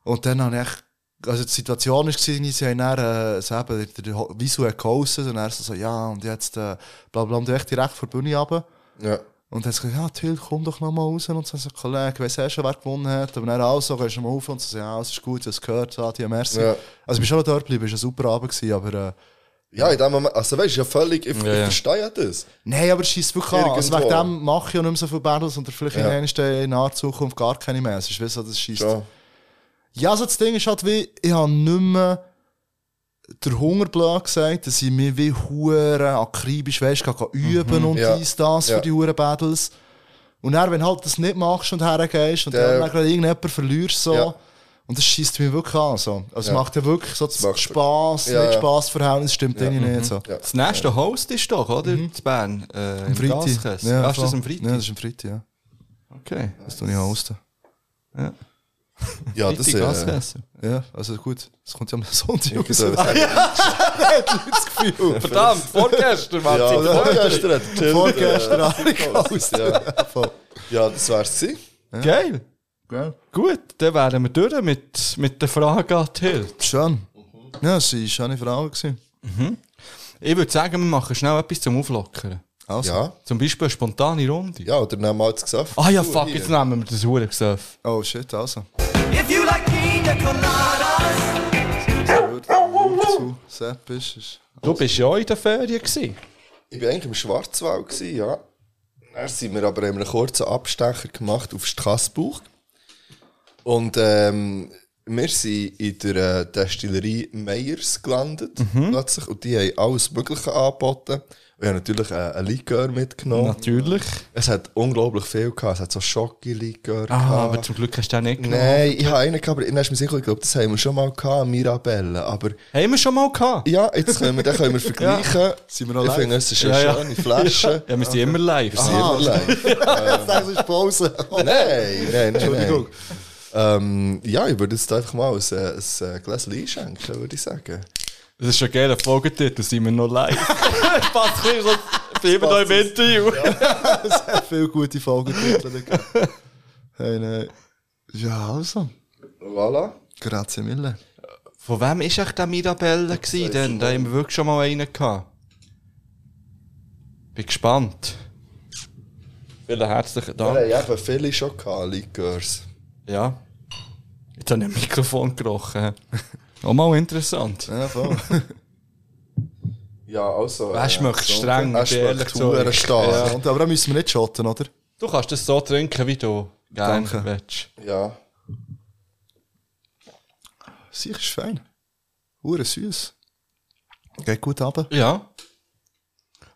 Speaker 4: Und dann habe ich echt, also die Situation war, sie haben dann, äh, so eben, der, der Visu hat geholfen und er so, so, ja, und jetzt, äh, bla bla, und echt direkt vor die Bühne runter.
Speaker 3: Ja.
Speaker 4: Und dann hat sie gesagt, ja, Till, komm doch noch mal raus. Und so, so Kollege, weiss er schon, wer gewonnen hat? Aber dann also, gehst du mal auf und so, ja, es ist gut, ich habe es gehört, Adi, merci.
Speaker 3: Ja.
Speaker 4: Also, ich bin schon noch dort geblieben, es war ein super Abend, gewesen, aber, äh,
Speaker 3: Ja, in dem Moment, also weißt du, ja völlig, ich,
Speaker 2: Ja, ja.
Speaker 3: ich verstehe ja das.
Speaker 4: Nein, aber es schießt wirklich an. Also wegen dem mache ich ja nicht mehr so viele Battles und vielleicht
Speaker 3: Ja.
Speaker 4: in der in naher Zukunft gar keine mehr. Es ist wie so, das schießt.
Speaker 3: Schon.
Speaker 4: Ja, also das Ding ist halt wie, ich habe nicht mehr der Hunger blöd gesagt, dass ich mich wie hure akribisch, weißt, gehe üben und
Speaker 3: Mhm. Ja.
Speaker 4: dies, das
Speaker 3: Ja.
Speaker 4: für die hure Battles. Und dann, wenn halt das nicht machst und hergehst und
Speaker 3: Der-
Speaker 4: dann gerade irgendjemand verlierst, so.
Speaker 3: Ja.
Speaker 4: Und das schießt mich wirklich an, so. Also es
Speaker 3: Ja.
Speaker 4: macht ja wirklich so das Spass,
Speaker 3: Ja,
Speaker 4: nicht
Speaker 3: ja.
Speaker 4: Spassverhältnis stimmt irgendwie nicht, so.
Speaker 3: Ja.
Speaker 2: Das nächste Host ist doch, oder? In Bern. Äh,
Speaker 4: Am
Speaker 2: Im
Speaker 4: Freitag. Ja,
Speaker 2: Ja, ist das am Freitag?
Speaker 4: Ja, das ist am Freitag, ja.
Speaker 2: Okay.
Speaker 4: Das tue ich hosten.
Speaker 3: Ja, das
Speaker 2: Freitag
Speaker 3: ist. Äh.
Speaker 4: Ja, also gut, es kommt ja am Sonntag
Speaker 3: ich
Speaker 4: raus.
Speaker 3: würde sagen,
Speaker 4: das Gefühl.
Speaker 2: Verdammt, vorgestern, Mann.
Speaker 3: ja, vorgestern hat Till,
Speaker 4: Vorgestern gehost.
Speaker 3: ja. Ja, das wär's gewesen.
Speaker 2: Geil.
Speaker 4: Gell?
Speaker 2: Gut, dann wären wir durch mit, mit der Frage an Tilt.
Speaker 4: Schön. Ja, es war eine schöne Frage. gewesen.
Speaker 2: Ich würde sagen, wir machen schnell etwas zum Auflockern.
Speaker 4: Also.
Speaker 3: Ja,
Speaker 2: Zum Beispiel eine spontane Runde.
Speaker 3: ja, oder nehmen wir jetzt gesagt.
Speaker 2: Ah ja, fuck, jetzt nehmen wir das Hurengesöff.
Speaker 4: Oh shit, also.
Speaker 6: If you like pina coladas,
Speaker 4: Zu Sepp ist, ist.
Speaker 2: Du bist ja auch in der Ferien gewesen.
Speaker 3: Ich war eigentlich im Schwarzwald, gewesen, ja. Dann sind wir aber haben einen kurzen Abstecher gemacht auf Straßburg. Und ähm, wir sind in der äh, Destillerie Meyers gelandet, plötzlich. Und die haben alles Mögliche angeboten. Wir haben natürlich äh, einen Likör mitgenommen.
Speaker 2: Natürlich.
Speaker 3: Es hat unglaublich viel gehabt. Es hat so Schoki-Likör
Speaker 2: Ah, aber zum Glück hast du den nicht genommen.
Speaker 3: Nein, ich habe einen gehabt, aber dann ist mir sicher, ich glaube, das haben wir schon mal gehabt, Mirabelle. Aber
Speaker 2: Haben wir schon mal gehabt?
Speaker 3: ja, jetzt können wir, den können wir vergleichen.
Speaker 4: Sind wir noch
Speaker 3: ich
Speaker 4: live?
Speaker 3: finde, es ist eine
Speaker 2: Ja, ja.
Speaker 3: schöne Flasche.
Speaker 2: Ja, wir sind immer live.
Speaker 3: Wir sind immer live.
Speaker 4: Das ist Pause.
Speaker 3: Nein, nein, nein.
Speaker 4: Entschuldigung.
Speaker 3: nein. Ähm, ja, ich würde jetzt einfach mal ein, ein, ein Glas einschenken, würde ich sagen.
Speaker 2: Das ist schon geil, ein Folgetitel, sind wir noch live. Passt ein bisschen so, bleiben da im Interview.
Speaker 4: Es hat viele gute Folgetitel gegeben. Hey, nein. Ja, also.
Speaker 3: Voilà.
Speaker 4: Grazie mille.
Speaker 2: Von wem war echt der Mirabelle gewesen denn? Da haben wir wirklich schon mal einen gehabt. Bin gespannt. Vielen herzlichen
Speaker 3: Wir
Speaker 2: Dank.
Speaker 3: haben eben viele schon gehabt, Likörs.
Speaker 2: Ja. Jetzt habe ich ein Mikrofon gerochen. Auch mal interessant.
Speaker 4: Ja, voll.
Speaker 3: Ja, also.
Speaker 2: Er schmeckt streng,
Speaker 3: Er
Speaker 2: mit ehrlich
Speaker 3: schmeckt hure
Speaker 2: Zeug.
Speaker 3: stark.
Speaker 2: Ja.
Speaker 4: Und, aber da müssen wir nicht schotten, oder?
Speaker 2: Du kannst das so trinken, wie du gerne
Speaker 4: Danke.
Speaker 2: willst.
Speaker 3: Ja.
Speaker 4: Sicher ist fein. Hure süß. Geht gut ab.
Speaker 2: Ja.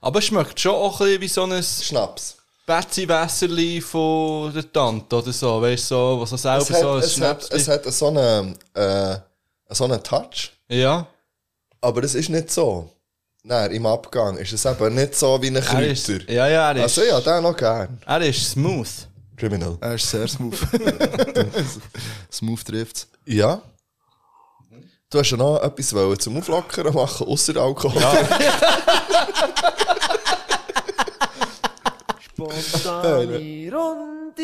Speaker 2: Aber es schmeckt schon auch ein bisschen wie so ein
Speaker 3: Schnaps.
Speaker 2: Betsy-Wässerli von der Tante oder so. Weißt du, so, was so selber
Speaker 3: Es hat,
Speaker 2: so ein
Speaker 3: es, hat,
Speaker 2: Schnaps
Speaker 3: es hat so einen, äh, so einen Touch,
Speaker 2: Ja.
Speaker 3: aber es ist nicht so. Nein, im Abgang ist es eben nicht so wie ein
Speaker 2: Er ist,
Speaker 3: Kräuter.
Speaker 2: ja, ja, er ist,
Speaker 3: Also ja, den noch gern.
Speaker 2: er ist smooth.
Speaker 3: Criminal.
Speaker 4: Er ist sehr smooth. smooth trifft's.
Speaker 3: Ja. Du hast ja noch etwas wollen zum Auflockern machen, außer Alkohol.
Speaker 6: spontane Runde.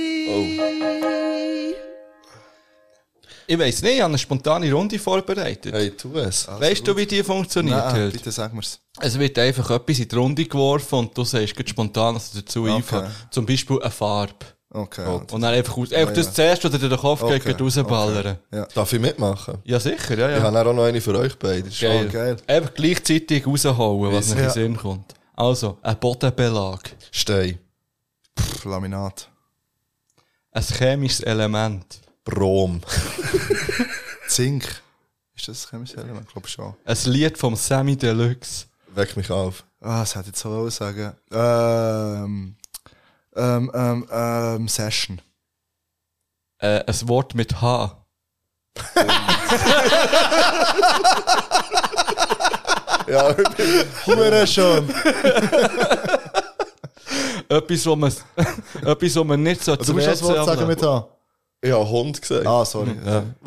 Speaker 2: Ich weiss nicht, ich habe eine spontane Runde vorbereitet.
Speaker 3: Hey, tu es.
Speaker 2: weißt du, wie die funktioniert?
Speaker 4: Nein, bitte sag mir's.
Speaker 2: Es wird einfach etwas in die Runde geworfen und du sagst grad spontan, was dazu einfällt. Zum Beispiel eine Farbe.
Speaker 4: Okay.
Speaker 2: Und dann einfach, aus, einfach das zuerst, was dir den Kopf geht,
Speaker 4: Okay,
Speaker 2: geht rausballern.
Speaker 4: Ja.
Speaker 3: Darf ich mitmachen?
Speaker 2: Ja, sicher, ja,
Speaker 3: Ich
Speaker 2: ja.
Speaker 3: habe dann auch noch eine für euch beide. Das ist
Speaker 2: Geil.
Speaker 4: Oh, geil.
Speaker 2: Einfach gleichzeitig raushauen, was nicht in den
Speaker 4: Ja.
Speaker 2: Sinn kommt. Also, ein Bodenbelag.
Speaker 3: Stein.
Speaker 4: Pff, Laminat.
Speaker 2: Ein chemisches Element.
Speaker 3: Brom.
Speaker 4: Zink. Ist das ein chemisches Element? Ich glaube schon.
Speaker 2: Ein Lied vom Sammy Deluxe.
Speaker 3: Weck mich auf.
Speaker 4: Ah, das hätte ich jetzt so wollen sagen. Ähm, ähm, ähm, ähm, Session.
Speaker 2: Äh, ein Wort mit H.
Speaker 3: Ja,
Speaker 4: Hure schon.
Speaker 2: Etwas, wo man, etwas, wo man nicht so
Speaker 4: Du musst das Wort sagen mit H.
Speaker 3: ich habe Hund gesagt.
Speaker 4: Ah, sorry.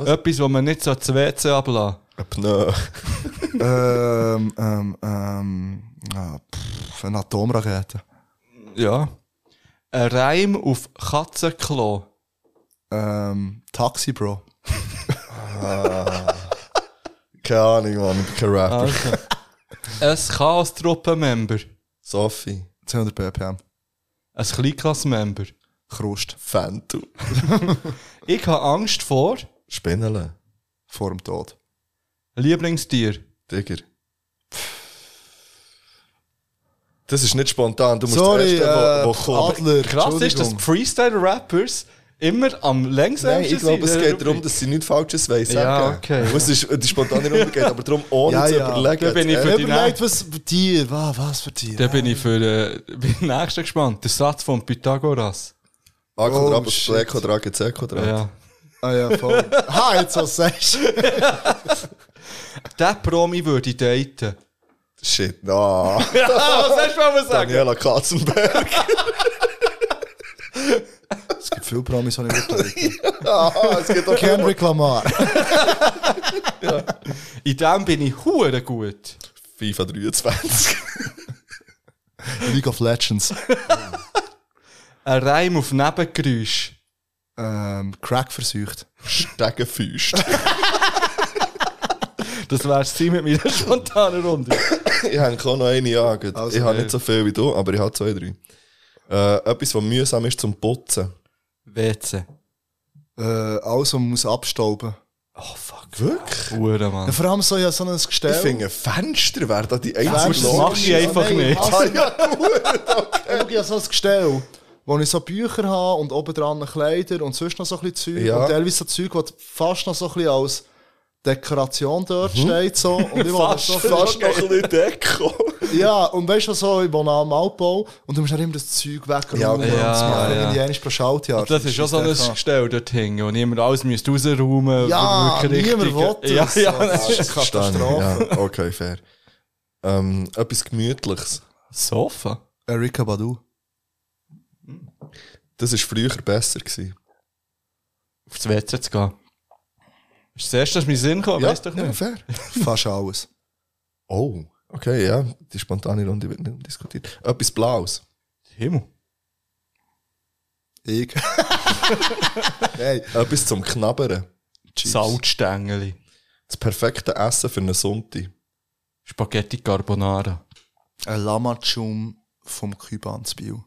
Speaker 2: Etwas, wo man nicht so zu WC ablässt.
Speaker 3: Ein Pneu.
Speaker 4: ähm, ähm, ähm, ah, pff, eine Atomrakete.
Speaker 2: Ja. Ein Reim auf Katzenklo.
Speaker 4: Ähm, Taxi, Bro.
Speaker 3: Keine Ahnung, Mann. Ich bin kein Rapper.
Speaker 2: Also. ein Chaos-Truppenmember.
Speaker 3: Sophie.
Speaker 4: 200 ppm.
Speaker 2: Ein Kleinklass-Member.
Speaker 4: Krust.
Speaker 3: Fentu.
Speaker 2: Ich habe Angst vor
Speaker 3: Spinnele.
Speaker 4: Vor dem Tod.
Speaker 2: Lieblingstier.
Speaker 3: Digger. Das ist nicht spontan. Du musst
Speaker 4: Sorry,
Speaker 3: zuerst
Speaker 4: äh,
Speaker 3: wo, wo kommt.
Speaker 4: Adler.
Speaker 2: Krass ist, dass. Freestyle-Rappers immer am längsamsten
Speaker 3: Nein, ich glaube, es
Speaker 2: sind.
Speaker 3: geht darum, dass sie nichts Falsches sagen.
Speaker 2: Ja, okay.
Speaker 3: Und Es ist die spontane Runde geht, aber darum, ohne
Speaker 4: Ja,
Speaker 3: zu
Speaker 4: ja.
Speaker 3: überlegen.
Speaker 2: Da bin ich
Speaker 3: äh,
Speaker 2: für die
Speaker 4: Überlegt, was Tier, was, was für Tier?
Speaker 2: Da bin ich für äh, bin nächsten gespannt. Der Satz von Pythagoras.
Speaker 3: A Quadrat
Speaker 4: Oh,
Speaker 3: plus
Speaker 4: shit.
Speaker 3: B Quadrat gibt C Quadrat.
Speaker 2: Ja.
Speaker 4: Ah ja, voll. ha, jetzt was sagst du.
Speaker 2: Der Promi würde ich daten.
Speaker 3: Shit, no.
Speaker 2: was hast du mal sagen?
Speaker 3: Daniela Katzenberg.
Speaker 4: Es gibt viele Promis, die ich nicht
Speaker 3: ah, es geht auch
Speaker 4: Kendrick Lamar.
Speaker 2: In dem bin ich hure gut.
Speaker 3: FIFA 23.
Speaker 4: League of Legends.
Speaker 2: Ein Reim auf Nebengeräusch.
Speaker 4: Ähm, Crack versucht.
Speaker 3: Stegenfüßt.
Speaker 2: Das wär's gewesen mit meiner spontanen Runde.
Speaker 3: ich habe auch noch eine an.
Speaker 4: Also,
Speaker 3: ich habe nicht so viel wie du, aber ich habe zwei, drei. Äh, etwas, was mühsam ist zum Putzen.
Speaker 2: WC.
Speaker 4: Äh, alles, was man muss abstauben.
Speaker 2: Oh fuck.
Speaker 3: Wirklich?
Speaker 2: Hure,
Speaker 4: Ja,
Speaker 2: Mann.
Speaker 4: vor allem so, ja, so ein Gestell.
Speaker 3: Ich finde, Fenster wäre da die einzige
Speaker 2: das machst du einfach nicht.
Speaker 4: was? Ich habe ja so ein Gestell, wo ich so Bücher habe und oben dran Kleider und sonst noch so ein bisschen Zeug.
Speaker 3: Ja.
Speaker 4: Und teilweise so Zeug, was fast noch so ein bisschen als Dekoration dort
Speaker 3: Mhm.
Speaker 4: steht. So. Und ich das so
Speaker 3: Fast noch ein bisschen Deko.
Speaker 4: Ja, und weißt du, so, ich wohne am Altbau und du musst dann immer das Zeug wegräumen.
Speaker 3: Ja,
Speaker 4: und
Speaker 3: okay.
Speaker 4: das
Speaker 2: Ja,
Speaker 4: machen
Speaker 2: ja.
Speaker 4: irgendwie pro Schaltjahr.
Speaker 2: Das ist schon so ein Gestell dort hinten, wo niemand alles müsste rausräumen
Speaker 4: Ja, niemand will
Speaker 2: Ja,
Speaker 4: das.
Speaker 2: ja,
Speaker 4: Das
Speaker 2: das
Speaker 4: ist
Speaker 2: ist
Speaker 4: eine Katastrophe.
Speaker 3: Ja, okay, fair. Ähm, etwas Gemütliches.
Speaker 2: Sofa.
Speaker 4: Erika Badu.
Speaker 3: Das war früher besser. Gewesen.
Speaker 2: Aufs WC zu gehen. Ist das erste, was mir in den Sinn kam?
Speaker 3: Ja,
Speaker 2: Weißt doch
Speaker 3: ja,
Speaker 2: nicht.
Speaker 3: fair.
Speaker 4: Fast alles.
Speaker 3: Oh, okay, ja. Die spontane Runde wird nicht diskutiert. Etwas Blaues.
Speaker 2: Himmel.
Speaker 4: Ich. hey,
Speaker 3: Etwas zum Knabbern.
Speaker 2: Salzstängeli.
Speaker 3: Das perfekte Essen für einen Sonntag.
Speaker 2: Spaghetti Carbonara.
Speaker 4: ein Lamachum vom Biel.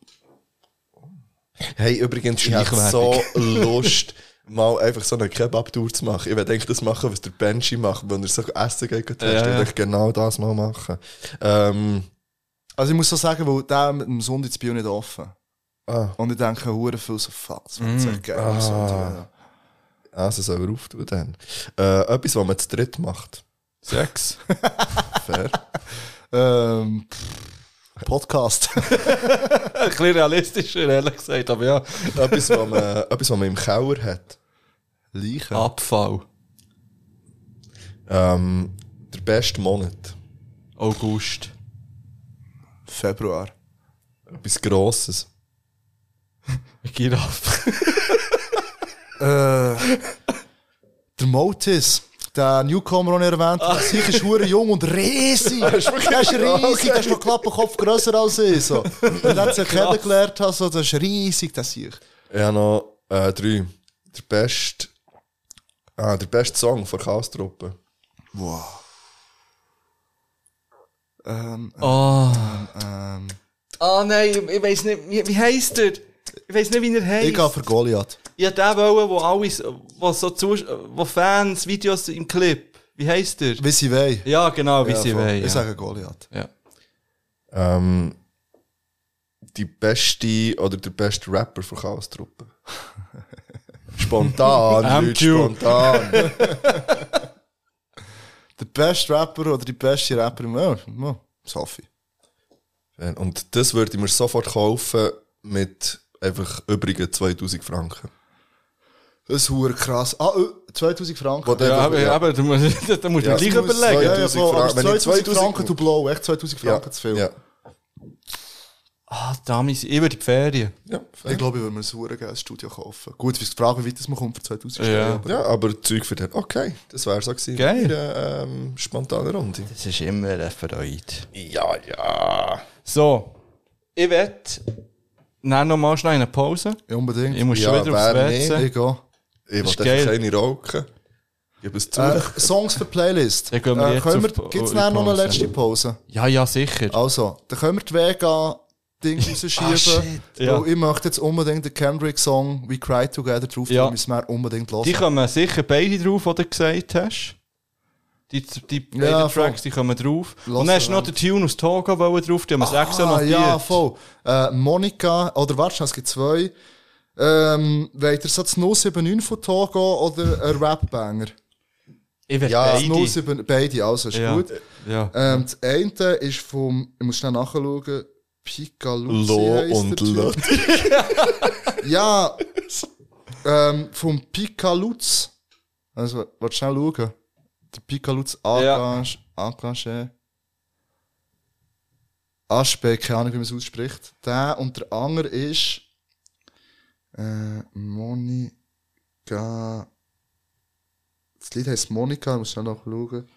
Speaker 3: Hey, übrigens, ich hätte so Lust, mal einfach so eine Kebab-Tour zu machen. Ich werde eigentlich das machen, was der Benji macht, wenn er so Essen geht testen.
Speaker 2: Ja,
Speaker 3: Ich
Speaker 2: ja.
Speaker 3: werde genau das mal machen. Ähm,
Speaker 4: Also ich muss so sagen, weil der mit dem Sonntag Biel nicht offen.
Speaker 3: ah,
Speaker 4: Und ich denke, hure viel so, fuck, das wird sehr geil. am Sonntag, ja.
Speaker 3: also soll er auftun dann. Äh, etwas, was man zu dritt macht.
Speaker 2: Sex.
Speaker 3: Fair.
Speaker 4: Ähm, pff, Podcast.
Speaker 2: Ein bisschen realistischer, ehrlich gesagt, aber ja.
Speaker 3: etwas, was man, etwas, was man im Keller hat.
Speaker 4: Leichen.
Speaker 2: Abfall.
Speaker 3: Ähm, der beste Monat.
Speaker 2: August.
Speaker 4: Februar.
Speaker 3: Etwas Grosses.
Speaker 2: Eine Giraffe.
Speaker 4: Äh, der Motis. Der Newcomer, den ich erwähnt habe, der ist hure jung und riesig. Er ist riesig, der ist noch Klappenkopf grösser als ich. So. Und dann hat sie kennengelernt, habe, so, der ist riesig, der sehe ich.
Speaker 3: Ich habe noch äh, drei. Der beste, ah, der beste Song von Chaos-Truppe.
Speaker 4: Wow. Ähm,
Speaker 2: Oh.
Speaker 4: ähm,
Speaker 2: Ah nein, ich, ich weiß nicht, wie, wie heisst er? Ich weiß nicht, wie er heisst.
Speaker 4: ich gehe für Goliath.
Speaker 2: Ich hab den wollen, wo alles, wo so Zus wo Fans, Videos im Clip. Wie heisst er?
Speaker 4: Wie sie wollen.
Speaker 2: Ja, genau, wie
Speaker 4: Ja,
Speaker 2: sie
Speaker 4: voll.
Speaker 2: wollen.
Speaker 4: Ich
Speaker 2: Ja.
Speaker 4: sage Goliath.
Speaker 2: ja.
Speaker 3: Ähm, die beste oder der beste Rapper von Chaos-Truppe. Spontan. Leute, spontan.
Speaker 4: Der beste Rapper oder die beste Rapperin, ja, ja, Sophie.
Speaker 3: Und das würde ich mir sofort kaufen mit einfach übrigen 2000 Franken.
Speaker 4: Das ist hure krass. Ah, äh, 2000 Franken.
Speaker 3: Wo der-
Speaker 2: Ja, aber,
Speaker 3: Ja.
Speaker 2: aber du musst, da musst du
Speaker 3: Ja,
Speaker 2: dir gleich
Speaker 3: du musst
Speaker 2: überlegen.
Speaker 4: Ja, ja,
Speaker 3: 2000
Speaker 4: voll, aber
Speaker 3: Franken. Wenn ich
Speaker 4: 2000
Speaker 3: 2000
Speaker 4: Franken du blow, echt 2000 Franken zu viel.
Speaker 3: Ja,
Speaker 2: Ah, damals, über die Ferien.
Speaker 3: ja,
Speaker 4: Ich glaube, ich würde mir ein hure geiles Studio kaufen. Gut, wie die Frage, wie weit das man kommt für 2000
Speaker 2: Ja.
Speaker 4: Aber
Speaker 3: ja, aber Zeug für den. Okay, das wäre so gewesen.
Speaker 2: Geil.
Speaker 3: In einer, ähm, spontanen Runde.
Speaker 2: Das ist immer eine Freude.
Speaker 3: Ja, ja.
Speaker 2: So, ich werde noch mal schnell eine Pause.
Speaker 4: Ja, unbedingt.
Speaker 2: Ich muss
Speaker 3: Ja,
Speaker 2: schon wieder aufs WC.
Speaker 4: Ich gehe.
Speaker 3: Ich
Speaker 2: geil.
Speaker 3: einfach keine rauchen. Ich gebe es zu.
Speaker 4: Äh, Songs für Playlist.
Speaker 2: Dann gehen wir
Speaker 4: äh, können wir, gibt's noch eine letzte Pause?
Speaker 2: Ja, ja, sicher.
Speaker 4: Also, dann können wir die Wege Ding rausschieben.
Speaker 3: Ah.
Speaker 2: Ja.
Speaker 4: Ich möchte jetzt unbedingt den Kendrick-Song We Cry Together drauf,
Speaker 2: Ja.
Speaker 4: müssen wir unbedingt hören.
Speaker 2: Die kommen sicher beide drauf, die du gesagt hast. Die, die beiden
Speaker 4: Ja.
Speaker 2: Tracks, die kommen drauf.
Speaker 4: Lass
Speaker 2: Und dann hast du noch den Tune aus Togo drauf, die haben wir ah, extra
Speaker 4: ah,
Speaker 2: notiert.
Speaker 4: ja, voll. Äh, Monika, oder warte, es gibt zwei. Ähm, wollt ihr so das 079 von Togo oder ein Rap-Banger?
Speaker 2: Ich will
Speaker 3: Ja,
Speaker 2: beide.
Speaker 4: 07, beide, also ist
Speaker 2: Ja.
Speaker 4: gut.
Speaker 2: Ja.
Speaker 4: Ähm, das eine ist vom, ich muss schnell nachschauen, Picaluzzi
Speaker 3: Lo und. Lot.
Speaker 4: Ja, ähm, vom Picaluz. Also, warte schnell schauen. Der Picaluz Agage, Agage. Aschbe, keine Ahnung, wie man es ausspricht. Der und der andere ist, äh, Monika. Das Lied heisst Monika, ich muss schnell nachschauen.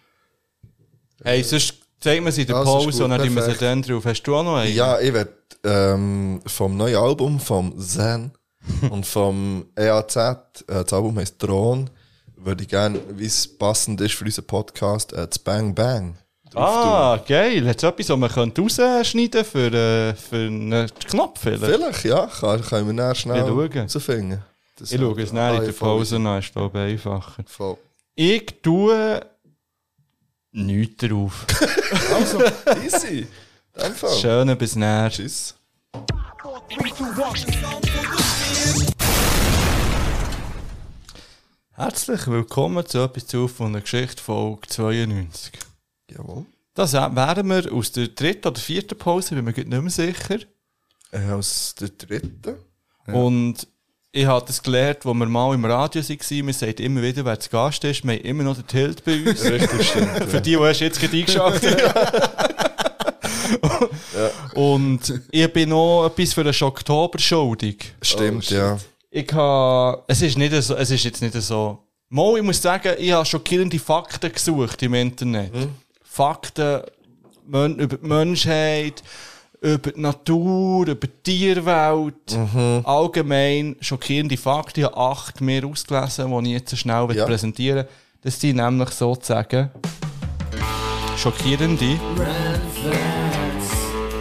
Speaker 2: Hey, sonst zeigen wir sie in der
Speaker 4: Das
Speaker 2: Pause und dann tun wir sie dann drauf. Hast du auch noch einen?
Speaker 3: Ja, ich will ähm, vom neuen Album, vom Zen und vom EAZ, äh, das Album heißt Thron, würde ich gerne, wie es passend ist für unseren Podcast, äh, das Bang Bang.
Speaker 2: Ah, geil. Hat es etwas, was man könnte rausschneiden für, äh, für einen Knopf vielleicht?
Speaker 3: Vielleicht, ja, kann, können wir dann schnell rausfinden.
Speaker 4: Das
Speaker 2: Ich schaue es nachher in
Speaker 4: Ah,
Speaker 2: der. Pause an, ist glaube einfacher.
Speaker 4: Voll.
Speaker 2: Ich tue nichts drauf.
Speaker 3: Also, easy. Fall.
Speaker 2: Schöne bis näher.
Speaker 3: Tschüss.
Speaker 2: Herzlich willkommen zu etwas zu von der Geschichte Folge 92.
Speaker 3: Jawohl.
Speaker 2: Das wären wir aus der dritten oder vierten Pause, bin mir nicht mehr sicher.
Speaker 3: Äh, aus der dritten.
Speaker 2: Und ich habe das gelernt, wo wir mal im Radio waren. Wir sagen immer wieder, wer zu Gast ist. Wir haben immer noch den Tilt bei uns.
Speaker 3: Richtig stimmt.
Speaker 2: Für die, die erst jetzt gerade eingeschaltet haben. Und ich bin noch etwas für den Oktober schuldig.
Speaker 3: Stimmt, ja.
Speaker 2: Ich habe, es ist nicht so, es ist jetzt nicht so. Mal, ich muss sagen, ich habe schockierende Fakten gesucht im Internet. Fakten über die Menschheit, über die Natur, über die Tierwelt. Allgemein schockierende Fakten. Ich habe acht mehr ausgelesen, die ich jetzt schnell
Speaker 3: Ja.
Speaker 2: präsentieren will. Das sind nämlich sozusagen schockierende.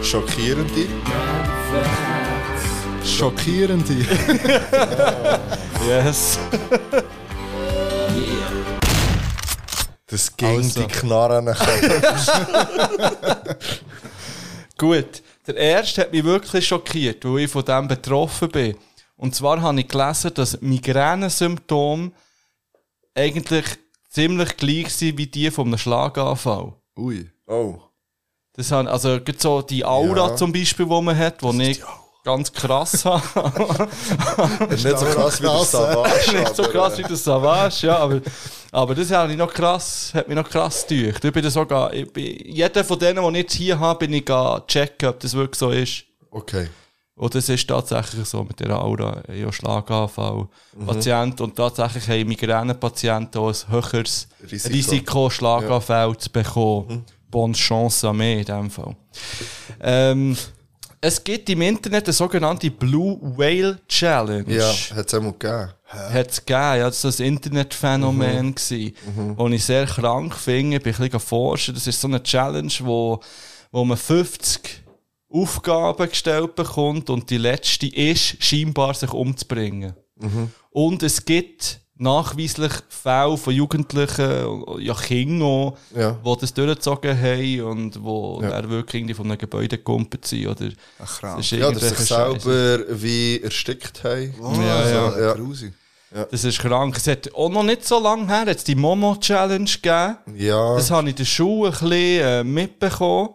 Speaker 3: Schockierende.
Speaker 4: Schockierende.
Speaker 2: Yes.
Speaker 3: Das gegen
Speaker 2: Also.
Speaker 3: die Knarren.
Speaker 2: Gut, der erste hat mich wirklich schockiert, weil ich von dem betroffen bin. Und zwar habe ich gelesen, dass Migränesymptome eigentlich ziemlich gleich sind wie die von einem Schlaganfall.
Speaker 4: Ui.
Speaker 3: Oh.
Speaker 2: Das haben, also, so die Aura
Speaker 3: Ja.
Speaker 2: zum Beispiel, die man hat, die ich ganz krass habe.
Speaker 3: Nicht so krass wie der Savage.
Speaker 2: Nicht so krass
Speaker 3: äh,
Speaker 2: wie der Savage, ja, aber, aber das hat mich noch krass, hat mich noch krass gedacht. Ich bin sogar, ich bin, jeder von denen, die ich jetzt hier habe, bin ich checken, ob das wirklich so ist.
Speaker 3: Okay.
Speaker 2: Und das ist tatsächlich so mit der Aura, ja, Schlaganfall, Patient und tatsächlich haben Migränepatienten auch ein höheres
Speaker 3: Risiko.
Speaker 2: Risiko, Schlaganfall zu bekommen. Bonne Chance an mir in dem Fall. Ähm, es gibt im Internet eine sogenannte Blue Whale Challenge.
Speaker 3: Ja, hat es einmal gegeben.
Speaker 2: Hat es gegeben, ja, das war ein Internetphänomen, mhm. wo ich sehr krank finde, ich bin ein bisschen forschen. Das ist so eine Challenge, wo, wo man 50 Aufgaben gestellt bekommt und die letzte ist, scheinbar sich umzubringen. Und es gibt nachweislich Fälle von Jugendlichen, ja Kinder, auch,
Speaker 3: Ja.
Speaker 2: die das durchgezogen haben und wo
Speaker 3: Ja.
Speaker 2: dann wirklich irgendwie von einem Gebäude gekumpelt sind. Oder
Speaker 4: Ach,
Speaker 2: ist
Speaker 3: Ja, dass sich
Speaker 2: irgendwelche Scheisse.
Speaker 3: selber wie erstickt haben.
Speaker 4: Oh,
Speaker 2: Ja, ja.
Speaker 3: Ja.
Speaker 4: Grusig.
Speaker 2: Das ist krank. Es hat auch noch nicht so lange her jetzt die Momo-Challenge gegeben.
Speaker 3: Ja.
Speaker 2: Das habe ich in der Schule ein bisschen äh, mitbekommen.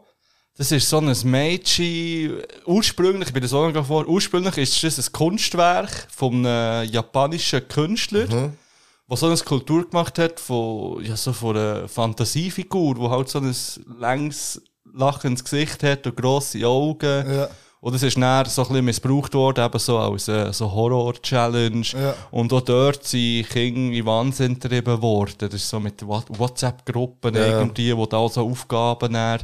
Speaker 2: Das ist so ein Mädchen, ursprünglich, ich bin das auch noch vor, ursprünglich ist das ein Kunstwerk von einem japanischen Künstler, der so eine Skulptur gemacht hat von, ja, so von einer Fantasiefigur, wo halt so ein längs lachendes Gesicht hat und grosse Augen.
Speaker 4: Ja.
Speaker 2: Und es ist dann so ein bisschen missbraucht worden, eben so als äh, so Horror-Challenge.
Speaker 4: Ja.
Speaker 2: Und auch dort sind Kinder in Wahnsinn getrieben worden. Das ist so mit WhatsApp-Gruppen
Speaker 3: Ja.
Speaker 2: irgendwie, wo da so Aufgaben dann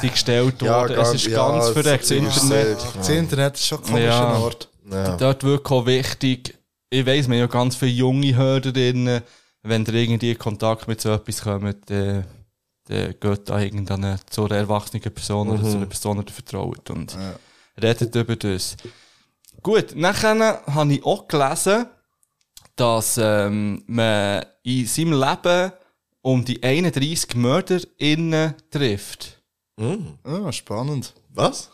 Speaker 2: sind gestellt
Speaker 3: Ja,
Speaker 2: worden.
Speaker 3: ganz-
Speaker 2: es ist
Speaker 3: ja,
Speaker 2: ganz
Speaker 3: es
Speaker 2: verreckt. Das Internet,
Speaker 4: Das Internet ist schon ein komischer
Speaker 2: Ja.
Speaker 4: Ort.
Speaker 3: ja.
Speaker 2: dort wirklich auch wichtig. Ich weiss, wir haben ja ganz viele junge Hörerinnen. Wenn ihr irgendwie in Kontakt mit so etwas kommt, dann, dann geht da irgendeine zu einer erwachsenen Person oder zu einer Person, die vertraut. Und redet über das. Gut, nachher habe ich auch gelesen, dass ähm, man in seinem Leben um die 31 MörderInnen trifft.
Speaker 4: Ah, spannend.
Speaker 3: Was?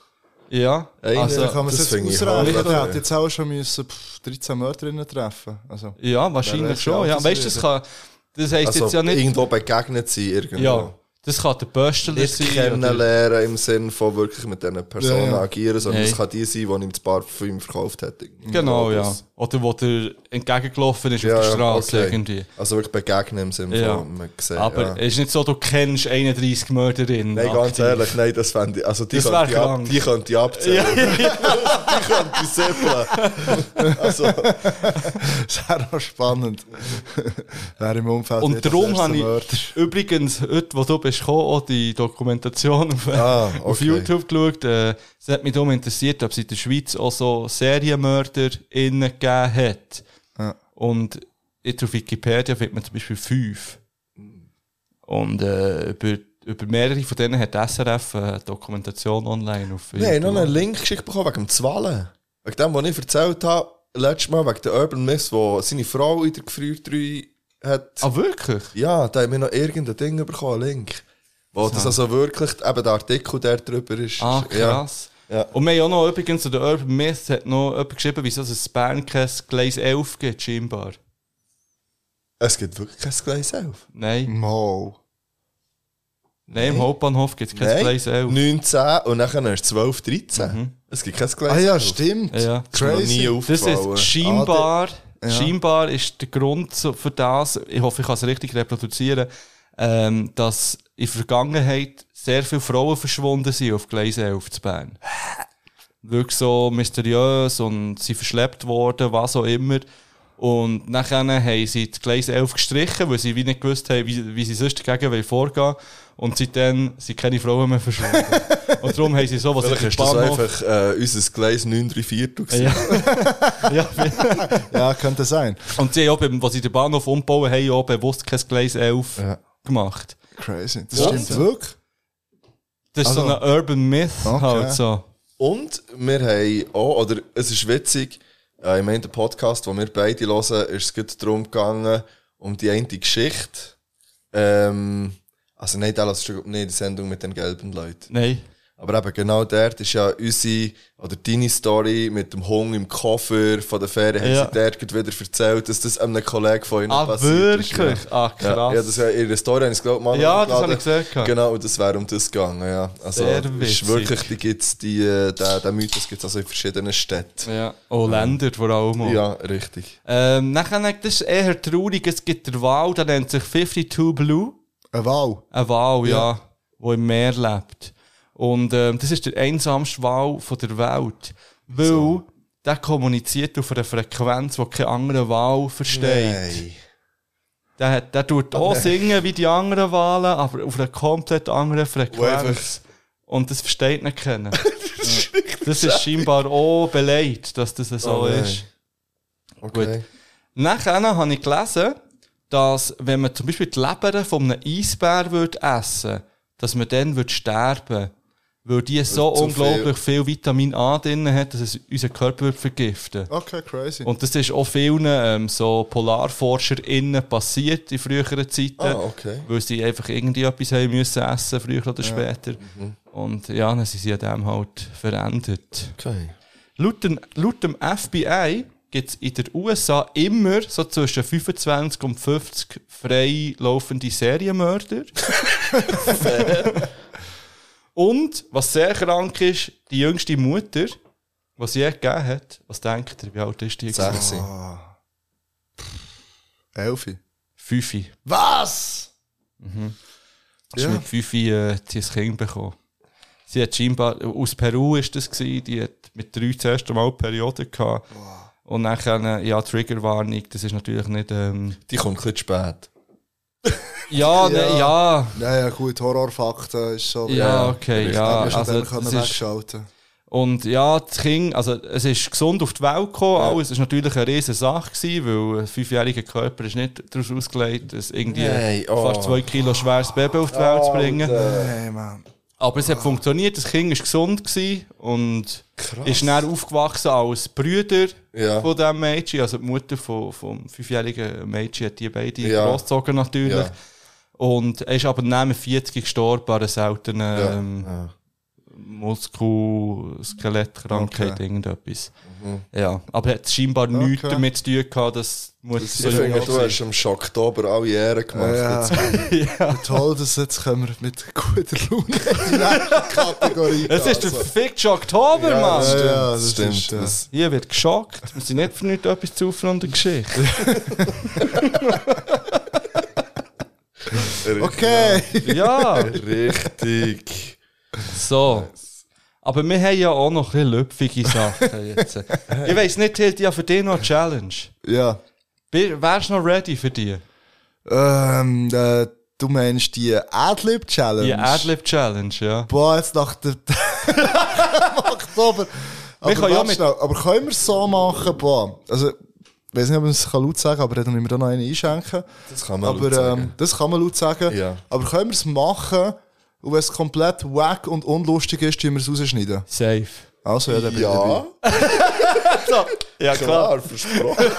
Speaker 2: Ja,
Speaker 3: Eine-
Speaker 2: also,
Speaker 4: Da kann man
Speaker 3: das
Speaker 4: jetzt ausrechnen. Der hat jetzt auch schon müssen, pff, 13 Mörderinnen treffen. Also,
Speaker 2: ja, wahrscheinlich schon. Ja, weißt du,
Speaker 4: das
Speaker 2: das kann, das heisst
Speaker 3: Also
Speaker 2: jetzt ja nicht,
Speaker 3: irgendwo begegnet sein, irgendwo.
Speaker 2: ja, das kann der Bösteler
Speaker 3: Nicht
Speaker 2: sein. oder-
Speaker 3: kennenlernen im Sinn von wirklich mit diesen Personen
Speaker 4: Ja, ja.
Speaker 3: agieren, sondern es kann die sein, die ihm das Parfüm verkauft hat.
Speaker 2: Genau, ja.
Speaker 3: Das-
Speaker 2: Oder wo der entgegengelaufen ist
Speaker 3: Ja,
Speaker 2: auf der Straße
Speaker 3: okay.
Speaker 2: irgendwie.
Speaker 3: Also wirklich begegnen im Sinne
Speaker 2: Ja.
Speaker 3: von, man sieht,
Speaker 2: Aber
Speaker 3: ja.
Speaker 2: es ist nicht so, du kennst 31 Mörderinnen.
Speaker 3: Nein, ganz
Speaker 2: aktiv.
Speaker 3: ehrlich, nein, das fände ich. Also, die
Speaker 2: Das
Speaker 3: könnte ich, ab, die könnte ich abzählen. die könnte ich sippeln. also,
Speaker 4: das wäre auch spannend. Wer im Umfeld
Speaker 2: Und darum habe ich übrigens, heute, wo du bist gekommen, auch die Dokumentation auf,
Speaker 3: Ah,
Speaker 2: auf
Speaker 3: okay.
Speaker 2: YouTube geschaut. Äh, es hat mich darum interessiert, ob es in der Schweiz auch so SerienmörderInnen gegeben hat.
Speaker 4: Ja.
Speaker 2: Und jetzt auf Wikipedia findet man zum Beispiel fünf. Und äh, über, über mehrere von denen hat SRF eine Dokumentation online auf
Speaker 3: wir haben noch
Speaker 2: YouTube.
Speaker 3: einen Link geschickt bekommen wegen dem Zwallen. Wegen dem, was ich erzählt habe, letztes Mal wegen der Urban Myths, wo seine Frau in der Gefriertruhe hat.
Speaker 2: Ah, wirklich?
Speaker 3: Ja, da haben wir noch irgendein Ding bekommen, einen Link. Wo das also wirklich, eben der Artikel, der drüber ist.
Speaker 2: Ah,
Speaker 3: Ja.
Speaker 2: krass.
Speaker 3: Ja.
Speaker 2: Und wir haben auch noch übrigens zu der Urban Myth hat noch jemand geschrieben, wieso es in Bern kein Gleis 11 gibt, scheinbar.
Speaker 3: Es gibt wirklich kein Gleis 11.
Speaker 2: Nein,
Speaker 4: Mo.
Speaker 2: nein, im Hauptbahnhof gibt es kein
Speaker 3: Nein,
Speaker 2: Gleis 11.
Speaker 3: 19 und dann ist 12, 13. Es gibt kein Gleis
Speaker 4: Ah ja,
Speaker 3: 11.
Speaker 4: stimmt.
Speaker 2: Ja.
Speaker 3: Das ist mir noch nie
Speaker 4: Crazy.
Speaker 2: Das ist scheinbar,
Speaker 4: ja.
Speaker 2: scheinbar ist der Grund für das, ich hoffe, ich kann es richtig reproduzieren, ähm, dass in der Vergangenheit sehr viele Frauen verschwunden sind auf Gleis 11 zu Bern. Wirklich so mysteriös und sie verschleppt worden, was auch immer. Und nachher haben sie das Gleis 11 gestrichen, weil sie wie nicht gewusst haben, wie, wie sie sonst dagegen wollen vorgehen Und seitdem sind keine Frauen mehr verschwunden. und darum haben sie so, was
Speaker 3: Vielleicht
Speaker 2: ich
Speaker 3: ist das einfach äh, unser Gleis 9 3 Viertel
Speaker 2: ja. ja,
Speaker 4: Ja, könnte sein.
Speaker 2: Und sie haben auch, beim- was sie den Bahnhof umbauen, haben auch bewusst kein Gleis 11
Speaker 4: Ja.
Speaker 2: gemacht.
Speaker 4: Crazy. Das
Speaker 3: Und?
Speaker 4: stimmt wirklich.
Speaker 2: Das ist so
Speaker 4: Also-
Speaker 2: ein Urban Myth
Speaker 4: Okay.
Speaker 2: halt so.
Speaker 3: Und wir haben auch, oder es ist witzig, äh, ich meine, der Podcast, den wir beide hören, ist es darum gegangen, um die eine Geschichte. Ähm, also nein, das ist nicht die Sendung mit den gelben Leuten.
Speaker 2: Nein.
Speaker 3: Aber eben genau dort ist ja unsere, oder deine Story mit dem Hung im Koffer von der Ferien,
Speaker 2: Ja.
Speaker 3: haben sie dort wieder erzählt, dass das einem Kollegen von ihnen
Speaker 2: Ah,
Speaker 3: passiert ist.
Speaker 2: wirklich?
Speaker 3: Ja.
Speaker 2: Ah, krass.
Speaker 3: Ja, ja, das wäre ihre Story, habe ich glaube mal
Speaker 2: Ja, das habe ich gesehen.
Speaker 3: Genau, und das wäre um das gegangen, ja. Also,
Speaker 2: Sehr
Speaker 3: ist
Speaker 2: witzig.
Speaker 3: wirklich, die gibt's, die, äh, den Mythos gibt es also in verschiedenen Städten.
Speaker 2: Ja. Oh, Länder vor allem. auch.
Speaker 3: Ja, richtig.
Speaker 2: Ähm, nachher, das ist eher traurig, es gibt der Wal, der nennt sich 52 Blue.
Speaker 4: Ein Wal.
Speaker 2: Ein Wal, ja, der im Meer lebt. Und ähm, das ist der einsamste Wal von der Welt. Weil der kommuniziert auf einer Frequenz, die kein anderer Wal versteht.
Speaker 3: Nein.
Speaker 2: Der, hat, der tut auch singen wie die anderen Wahlen, aber auf einer komplett anderen Frequenz. Und das versteht nicht kennen. das ist scheinbar auch beleidigt, dass das so
Speaker 3: Oh
Speaker 2: ist.
Speaker 3: Okay.
Speaker 2: Nachher habe ich gelesen, dass wenn man zum Beispiel die Leber von einem Eisbär würde essen dass man dann würde sterben weil die so unglaublich viel. Vitamin A drin hat, dass es unseren Körper würde vergiften
Speaker 4: Okay, crazy.
Speaker 2: Und das ist auch vielen ähm, so PolarforscherInnen passiert in früheren Zeiten,
Speaker 3: Ah, okay.
Speaker 2: weil sie einfach irgendwie etwas haben müssen essen, früher oder später. Und ja, dann sind sie an dem halt verändert.
Speaker 3: Okay.
Speaker 2: Laut dem, laut dem FBI gibt es in den USA immer so zwischen 25 und 50 frei laufende Serienmörder. und, was sehr krank ist, die jüngste Mutter, was sie je gegeben hat, was denkt ihr, wie alt ist die?
Speaker 3: Sechs.
Speaker 4: Elfi.
Speaker 2: Fünfi.
Speaker 4: Was?
Speaker 2: Sie
Speaker 4: Ja.
Speaker 2: hat mit Fünfi äh, sie ein Kind bekommen. Sie hat scheinbar, aus Peru ist das gewesen, die hat mit drei das erste Mal Periode gehabt. Und nachher, äh, ja, Triggerwarnung, das ist natürlich nicht, ähm,
Speaker 3: Die kommt ein bisschen spät.
Speaker 2: Ja, ne, ja,
Speaker 4: Ja, ja, gut, Horrorfakten ist so.
Speaker 2: ja, okay, ja,
Speaker 4: Ja,
Speaker 2: also,
Speaker 4: können
Speaker 2: ist,
Speaker 4: wegschalten.
Speaker 2: und ja, das Kind, also, es ist gesund auf die Welt gekommen, alles, es war natürlich eine riesige Sache gewesen, weil ein fünfjähriger Körper ist nicht daraus ausgelegt, dass irgendwie
Speaker 3: Nein, oh.
Speaker 2: fast zwei Kilo schweres Baby auf die Welt zu bringen.
Speaker 4: Hey, man.
Speaker 2: Aber es hat funktioniert, das Kind war gesund gewesen und ist dann aufgewachsen als Brüder
Speaker 3: Ja.
Speaker 2: von diesem Mädchen. Also die Mutter von, vom fünfjährigen Mädchen hat die beide
Speaker 3: Ja.
Speaker 2: großgezogen natürlich.
Speaker 3: Ja.
Speaker 2: Und er ist aber neben 40 gestorben an einer seltenen ähm,
Speaker 3: Ja.
Speaker 2: Muskel-Skelettkrankheit,
Speaker 4: Okay.
Speaker 2: irgendetwas. Ja, aber er hat scheinbar nichts
Speaker 4: Okay.
Speaker 2: damit zu tun gehabt, dass die Mutter so
Speaker 3: finde, du hast am Schocktober alle Ehre gemacht.
Speaker 4: Ja.
Speaker 3: Jetzt-
Speaker 4: Toll, dass jetzt können wir mit guter Laune in die Kategorie
Speaker 2: Es ist der
Speaker 4: gehen.
Speaker 2: verfickte Oktober,
Speaker 3: Ja,
Speaker 2: Mann!
Speaker 3: das stimmt.
Speaker 4: ja,
Speaker 3: das
Speaker 4: das
Speaker 3: stimmt.
Speaker 4: ist, ja.
Speaker 3: Das-
Speaker 2: Hier wird geschockt. Wir sind nicht für nichts etwas zu von der Geschichte.
Speaker 4: Okay.
Speaker 2: Ja,
Speaker 3: Richtig.
Speaker 2: So. Aber wir haben ja auch noch ein bisschen lüpfige Sachen jetzt. Ich weiss nicht, Hild, ja für dich noch eine Challenge.
Speaker 4: Ja.
Speaker 2: Bi- Wärst du noch ready für die?
Speaker 4: Ähm, äh, du meinst die Adlib-Challenge?
Speaker 2: Die Adlib-Challenge, ja.
Speaker 4: Boah, jetzt nach der Oktober. Aber,
Speaker 2: können ja
Speaker 4: warte
Speaker 2: mit-
Speaker 4: schnell, aber können wir es so machen? Boah, also, ich weiß nicht, ob man es laut sagen kann, aber dann müssen wir da noch einen einschenken.
Speaker 3: Das kann man
Speaker 4: aber
Speaker 3: laut sagen.
Speaker 4: Ähm, das kann man laut sagen.
Speaker 3: Ja.
Speaker 4: Aber können wir es machen und wenn es komplett wack und unlustig ist, tun wir es rausschneiden?
Speaker 2: Safe.
Speaker 4: Also, ja, dann bin ich
Speaker 3: Ja,
Speaker 2: Ja,
Speaker 3: klar, versprochen.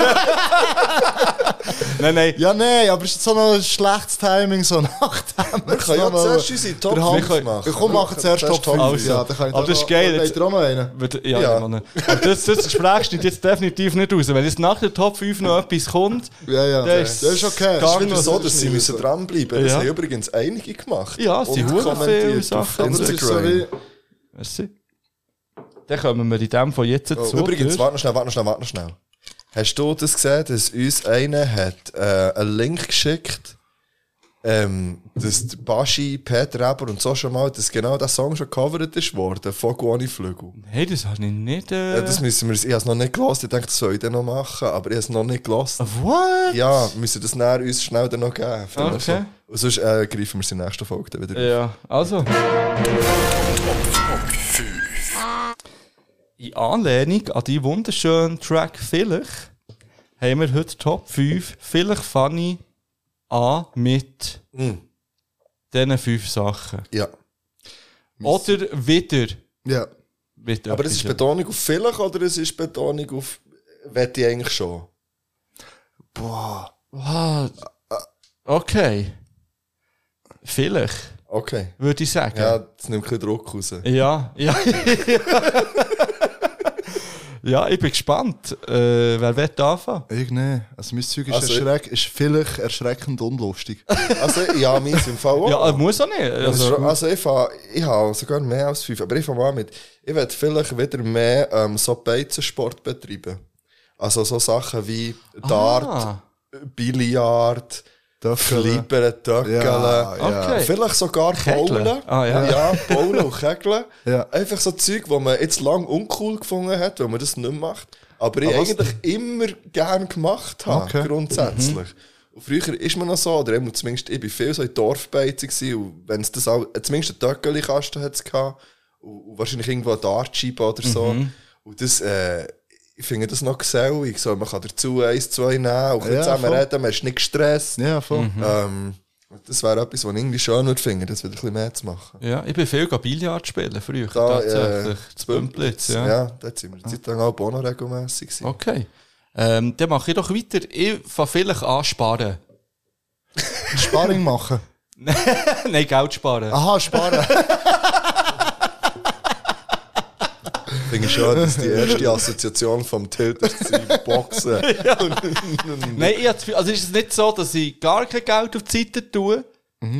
Speaker 2: Nein, nein.
Speaker 4: Ja, nein, aber es ist so ein schlechtes Timing, so nachdem
Speaker 3: Wir können ja zuerst unsere Top
Speaker 4: der Hand-
Speaker 3: 5 machen.
Speaker 4: Komm, machen zuerst Top 5.
Speaker 2: Also.
Speaker 4: Ja, dann kann ich
Speaker 2: Aber
Speaker 4: da
Speaker 2: das ist
Speaker 4: noch-
Speaker 2: geil, jetzt-
Speaker 4: noch einen?
Speaker 2: Ja,
Speaker 3: Ja.
Speaker 2: ja. Aber das, das Gespräch steht jetzt definitiv nicht raus. Wenn jetzt nach der Top 5 noch etwas kommt,
Speaker 4: Ja, ja.
Speaker 2: dann
Speaker 4: Das ist okay.
Speaker 2: gar
Speaker 3: Ich finde
Speaker 2: noch-
Speaker 3: so, dass sie müssen dranbleiben. Das
Speaker 2: Ja.
Speaker 3: haben übrigens einige gemacht.
Speaker 2: Ja, sie haben
Speaker 3: kommentiert auf
Speaker 4: ist so
Speaker 3: Instagram.
Speaker 2: Merci. Dann kommen wir in dem von jetzt.
Speaker 3: Oh, Übrigens, warte noch schnell, warte noch schnell, warte noch schnell. Hast du das gesehen, dass uns einer hat äh, einen Link geschickt, ähm, dass Baschi, Peter Eber und so schon mal, dass genau der Song schon gecovert ist worden von Guani Flügel.
Speaker 2: Hey, das habe ich nicht. Äh...
Speaker 3: Ja, das müssen wir, ich habe es noch nicht gelost, ich denke, das soll ich dann noch machen, aber ich habe es noch nicht gelost.
Speaker 2: What?
Speaker 3: Ja, wir müssen das näher uns schnell dann noch geben.
Speaker 2: Okay.
Speaker 3: Und sonst äh, greifen wir es in der nächsten Folge dann wieder.
Speaker 2: Ja, also. In Anlehnung an die wunderschönen Track Vielleicht haben wir heute Top 5 Vielleicht funny an mit diesen fünf Sachen.
Speaker 3: Ja.
Speaker 2: Oder wieder
Speaker 4: Ja.
Speaker 2: mit
Speaker 3: Aber es ist Betonung auf vielleicht oder es ist Betonung auf wette ich eigentlich schon?
Speaker 4: Boah.
Speaker 2: Ah, okay. Vielleicht,
Speaker 3: Okay.
Speaker 2: würde ich sagen.
Speaker 3: Ja, das nimmt keinen Druck raus.
Speaker 2: Ja, ja. ja, ich bin gespannt. Äh, wer wird anfangen?
Speaker 4: Ich nicht. Also mein Zeug ist,
Speaker 3: Also-
Speaker 4: erschreck, ist vielleicht erschreckend unlustig.
Speaker 3: Also, ja, meins im Fall auch.
Speaker 2: Ja, muss auch nicht.
Speaker 3: Also,
Speaker 2: Also,
Speaker 3: also ich, fahre, ich habe sogar mehr als fünf, aber ich fange mal mit. Ich werde vielleicht wieder mehr ähm, so Beizensport betreiben. Also so Sachen wie Dart,
Speaker 2: Ah.
Speaker 3: Billard. Flippern, Töckeln.
Speaker 4: Ja, ja.
Speaker 2: Okay.
Speaker 3: Vielleicht sogar. Bowlen.
Speaker 2: Ah, ja.
Speaker 3: ja, Bowlen und Kegeln.
Speaker 4: Ja.
Speaker 3: Einfach so Zeug, wo man jetzt lang uncool gefunden hat, weil man das nicht mehr macht. Aber ich
Speaker 4: Aber was-
Speaker 3: eigentlich immer gern gemacht habe,
Speaker 4: Okay.
Speaker 3: grundsätzlich.
Speaker 2: Mhm.
Speaker 3: Und früher ist man noch so, oder eben zumindest, ich war viel so in Dorfbeizen gewesen, und wenn es das auch, zumindest einen Töckeli-Kasten hat es gehabt, und, und wahrscheinlich irgendwo eine Dartscheibe oder so.
Speaker 4: Mhm.
Speaker 3: Und das, äh, ich finde das noch gesellig, so, man kann dazu eins, zwei nehmen, und ein bisschen
Speaker 4: Ja,
Speaker 3: zusammen
Speaker 4: voll.
Speaker 3: reden, man ist nicht gestresst.
Speaker 4: Ja, voll.
Speaker 3: Ähm, das wäre etwas, was ich irgendwie schön würde finden, das wieder ein bisschen mehr zu machen.
Speaker 2: ja, ich bin viel gegangen Billard spielen früher.
Speaker 3: Da,
Speaker 2: tatsächlich.
Speaker 3: äh,
Speaker 2: zu Bümplitz,
Speaker 3: ja.
Speaker 2: ja.
Speaker 3: dort sind wir eine Zeit lang auch noch regelmässig gewesen.
Speaker 2: Okay. Ähm, dann mache ich doch weiter. Ich fange vielleicht an sparen.
Speaker 4: Sparring machen.
Speaker 2: Nein, Geld sparen.
Speaker 4: Aha, sparen.
Speaker 3: Finde ich schön, dass die erste Assoziation vom Tilt ist, Boxen.
Speaker 2: Nein, ich hab das Gefühl- also ist es nicht so, dass ich gar kein Geld auf die Seite tue.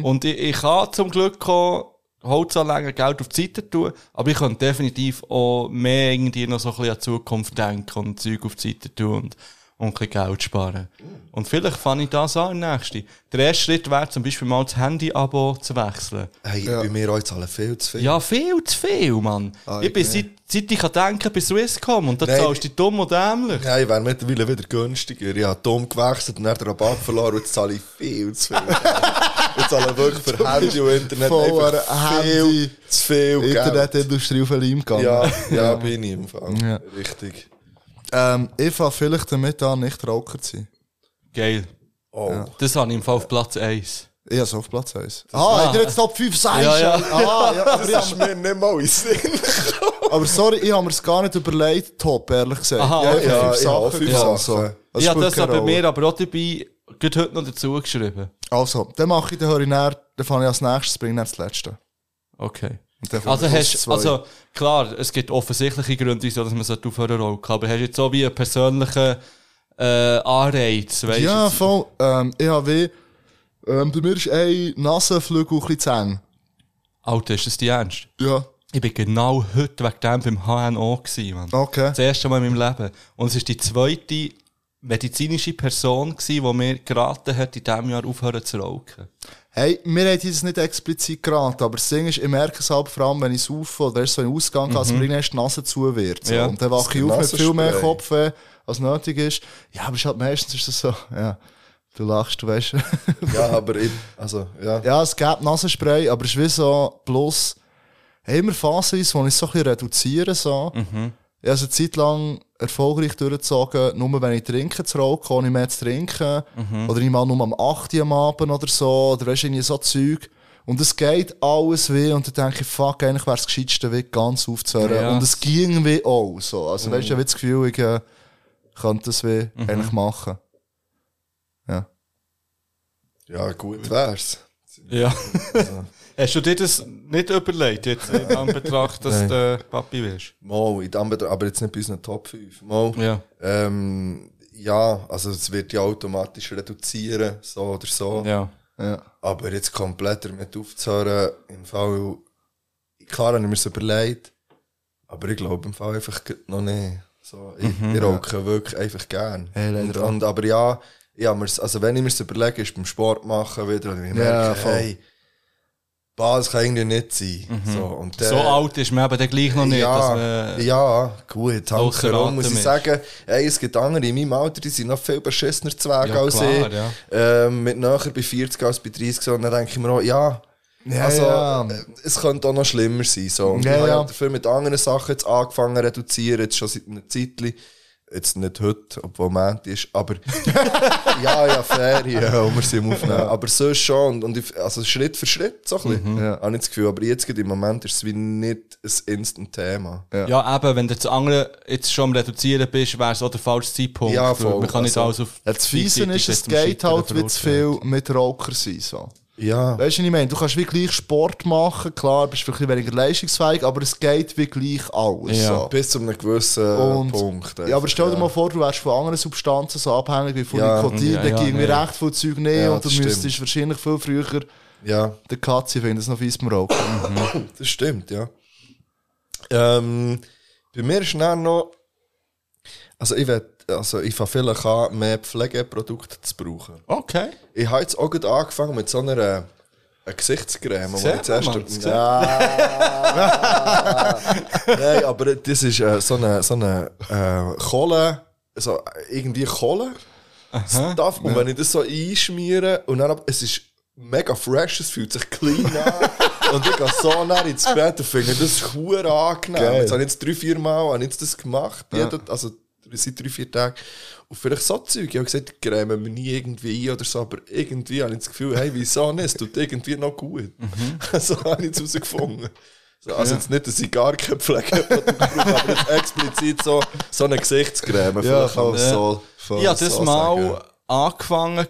Speaker 2: Und ich, ich kann zum Glück auch Holzanlegen Geld auf die Seite tun, aber ich könnte definitiv auch mehr irgendwie noch so ein bisschen an die Zukunft denken und Zeug auf die Seite tun und, und ein bisschen Geld sparen. Und vielleicht fange ich das an im nächsten. Der erste Schritt wäre zum Beispiel mal das Handy-Abo zu wechseln.
Speaker 3: Hey, bei mir auch zahlen viel zu viel.
Speaker 2: Ja, viel zu viel, Mann. ich bin seit, seit ich kann denken bei Swisscom und da
Speaker 3: Nein.
Speaker 2: zahlst du dich dumm und dämlich.
Speaker 3: Ja, ich wäre mittlerweile wieder günstiger. Ich habe dumm gewechselt und dann den Rabatt verloren und jetzt zahle ich viel zu viel. ich zahle wirklich für Handy und Internet einfach viel
Speaker 4: Handy.
Speaker 3: zu viel Geld.
Speaker 4: Internetindustrie auf den Leim gegangen.
Speaker 3: Ja, ja, bin ich im Fall.
Speaker 4: Ja.
Speaker 3: Richtig.
Speaker 4: Ähm, ich fange vielleicht damit an, nicht Raucher zu sein.
Speaker 2: Geil.
Speaker 3: Oh.
Speaker 2: Das habe ich im Fall auf Platz 1.
Speaker 4: Ich habe es auf Platz 1. Ah, habt ihr jetzt Top 5 sagst?
Speaker 2: Ja, ja.
Speaker 4: Ah, ja, aber, ich
Speaker 3: Das ist mir nicht mal in Sinn.
Speaker 4: aber sorry, ich habe mir es gar nicht überlegt, Top, ehrlich gesagt.
Speaker 2: Aha,
Speaker 4: ich
Speaker 2: okay.
Speaker 4: einfach
Speaker 3: Ja,
Speaker 4: fünf
Speaker 3: ich auch
Speaker 4: Sachen
Speaker 3: fünf
Speaker 4: gehabt,
Speaker 3: Sachen.
Speaker 4: Das
Speaker 2: ja, das hat bei mir aber auch dabei gerade heute noch dazu geschrieben.
Speaker 4: Also, dann mache ich, dann höre ich näher, dann fange ich als nächstes, bringe ich das Letzte.
Speaker 2: Okay. Also, hast, also klar, es gibt offensichtliche Gründe, wieso dass man so aufhören rollen aber hast du jetzt so wie einen persönlichen äh, Anreiz, weißt
Speaker 4: ja,
Speaker 2: du?
Speaker 4: voll. Ähm, ich habe wie, ähm, bei mir ist ein Nasenflügel ein bisschen zu eng.
Speaker 2: Alter, ist das die Ernst?
Speaker 4: Ja,
Speaker 2: Ich bin genau heute wegen dem beim HNO gewesen, Mann.
Speaker 4: okay.
Speaker 2: Das erste Mal in meinem Leben. Und es ist die zweite medizinische Person gewesen, die mir geraten hat, in diesem Jahr aufhören zu rauchen.
Speaker 4: Hey, mir hat das nicht explizit geraten, aber das Ding ist, ich merke es halt vor allem, wenn ich saufe oder so in den Ausgang gehe, dass mir irgendwann die Nase zu wird. So.
Speaker 2: Ja.
Speaker 4: Und dann wache ich auf mit viel mehr. Kopfweh, als nötig ist. Ja, aber es ist halt meistens ist das so, ja, du lachst, du weißt.
Speaker 3: Ja, aber ich, also, ja.
Speaker 4: ja, es gibt Nasenspray, aber es ist wie so, plus, haben wir Phasen, wo ich es so ein bisschen reduziere, so. Ich habe es eine Zeit lang erfolgreich durchgezogen, nur wenn ich trinke zu rauchen, ohne mehr zu trinken. Oder ich mal nur am 8 Uhr am Abend oder so, oder weißt du, irgendwie so Zeug. Und es geht alles weh und dann denke ich, fuck, eigentlich wäre es gescheitste, wie ganz aufzuhören.
Speaker 2: Ja.
Speaker 4: Und es ging wie auch so. Also weißt du, ich habe das Gefühl, ich äh, könnte das wie eigentlich machen. Ja.
Speaker 3: Ja, gut wär's.
Speaker 2: Ja. Hast du dir das nicht überlegt, jetzt in Anbetracht, dass du Papi wirst?
Speaker 3: Mal, in Betra- aber jetzt nicht bei unseren Top 5. Mal,
Speaker 2: Ja.
Speaker 3: ähm, ja, also es wird ja automatisch reduzieren, so oder so.
Speaker 2: Ja.
Speaker 4: Ja.
Speaker 3: Aber jetzt komplett damit aufzuhören, im Fall, klar habe ich mir das überlegt, aber ich glaube im Fall einfach noch nicht. So, ich, ich rauche wirklich einfach gern.
Speaker 4: Hey,
Speaker 3: und, und, aber ja, mir's, also wenn ich mir das überlege, ist beim Sport machen wieder, und ich merke,
Speaker 4: Ja, voll.
Speaker 3: hey, bah, das kann irgendwie nicht sein. So, und
Speaker 2: So
Speaker 3: dann-
Speaker 2: alt ist man eben dann gleich noch nicht. dass
Speaker 3: ja,
Speaker 2: man,
Speaker 3: ja, gut, Hankerum muss ich
Speaker 2: ist.
Speaker 3: sagen, ey, es gibt andere in meinem Alter, die sind noch viel beschissener zu Weg
Speaker 2: Ja,
Speaker 3: als
Speaker 2: klar,
Speaker 3: ich.
Speaker 2: ja.
Speaker 3: Ähm, mit näher bei 40 als bei 30 so, und dann denke ich mir auch, ja,
Speaker 4: Ja,
Speaker 3: also,
Speaker 4: ja.
Speaker 3: äh, es könnte auch noch schlimmer sein. So. Und
Speaker 4: Ja,
Speaker 3: ich habe dafür mit anderen Sachen jetzt angefangen zu reduzieren, jetzt schon seit einer Zeit. Jetzt nicht heute, obwohl Moment ist, aber ja, ja, Ferien und wir sind am Aufnehmen. Aber sonst schon. Und, ich, also Schritt für Schritt, so ein bisschen,
Speaker 4: Ja.
Speaker 3: habe ich das Gefühl. Aber jetzt gerade im Moment ist es wie nicht ein Instant-Thema.
Speaker 2: ja, eben, wenn du das andere jetzt schon am Reduzieren bist, wäre es auch der falsche Zeitpunkt.
Speaker 3: Ja, voll.
Speaker 2: Man kann nicht
Speaker 3: Also,
Speaker 2: alles auf.
Speaker 4: Ja, das Fiese
Speaker 2: gleichzeitig
Speaker 4: ist, es geht halt wie zu viel mit Raucher sein. So.
Speaker 3: Ja.
Speaker 4: Weißt du, was ich meine? Du kannst wie gleich Sport machen, klar, bist vielleicht weniger leistungsfähig, aber es geht wie gleich alles.
Speaker 2: Ja.
Speaker 4: So.
Speaker 3: Bis zu einem gewissen
Speaker 4: Und,
Speaker 3: Punkt.
Speaker 4: ja, aber stell dir
Speaker 3: ja.
Speaker 4: mal vor, du wärst von anderen Substanzen so abhängig wie von
Speaker 3: Ja.
Speaker 4: Nikotin,
Speaker 2: Ja,
Speaker 4: dann
Speaker 2: ja,
Speaker 4: ging mir
Speaker 2: nee.
Speaker 4: recht viel Zeug nehmen
Speaker 3: Ja,
Speaker 4: und du
Speaker 3: das
Speaker 4: müsstest
Speaker 3: stimmt.
Speaker 4: wahrscheinlich viel früher
Speaker 3: Ja,
Speaker 4: den Katze finden, das noch fies beim Rauchen.
Speaker 3: das stimmt, ja. Ähm, bei mir ist dann noch. Also, ich will, also, ich fange vielleicht an, mehr Pflegeprodukte zu brauchen.
Speaker 2: Okay.
Speaker 3: Ich habe jetzt auch gerade angefangen mit so einer, äh, einer Gesichtscreme,
Speaker 2: man, das
Speaker 3: Ja. Nein, aber das ist äh, so eine, so eine äh, Kohle, so irgendwie Kohle. Stuff. Und wenn ich das so einschmiere und dann, es ist mega fresh, es fühlt sich clean an. und ich gehe so nah ins Bett und finde das hure angenehm.
Speaker 4: Geil.
Speaker 3: Jetzt habe ich jetzt drei, vier Mal habe ich jetzt das gemacht, jeden, also seit drei, vier Tagen. Und vielleicht so Zeug. Ich habe gesagt, ich creme mir nie irgendwie ein oder so, aber irgendwie habe ich das Gefühl, hey, wieso nicht? Es tut irgendwie noch gut. so habe ich jetzt herausgefunden. So, also jetzt nicht, dass ich gar kein Pflegeprodukt brauche, aber jetzt explizit so, so eine Gesichtscreme. Man es
Speaker 2: Ja.
Speaker 3: so,
Speaker 2: Ich habe das
Speaker 3: so
Speaker 2: mal
Speaker 3: sagen.
Speaker 2: angefangen,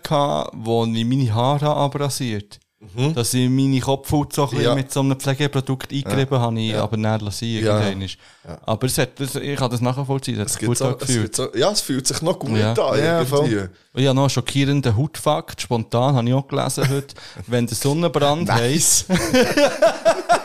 Speaker 2: wo ich meine Haare abrasiert Dass ich meine Kopfhaut so ein
Speaker 3: Mhm. Ja.
Speaker 2: mit so einem Pflegeprodukt eingerieben habe, ich aber nicht lassen,
Speaker 3: Ja.
Speaker 2: irgendwann. Aber es hat, das, ich kann das nachvollziehen, das
Speaker 3: Es
Speaker 2: hat
Speaker 3: gibt
Speaker 2: gut
Speaker 3: so, es
Speaker 2: angefühlt.
Speaker 3: gibt so, ja, es fühlt sich noch gut
Speaker 2: Ja.
Speaker 3: an.
Speaker 4: Ja,
Speaker 3: irgendwie.
Speaker 2: Ich habe noch einen schockierenden Hautfakt, spontan habe ich auch gelesen heute. Wenn der Sonnenbrand heisst.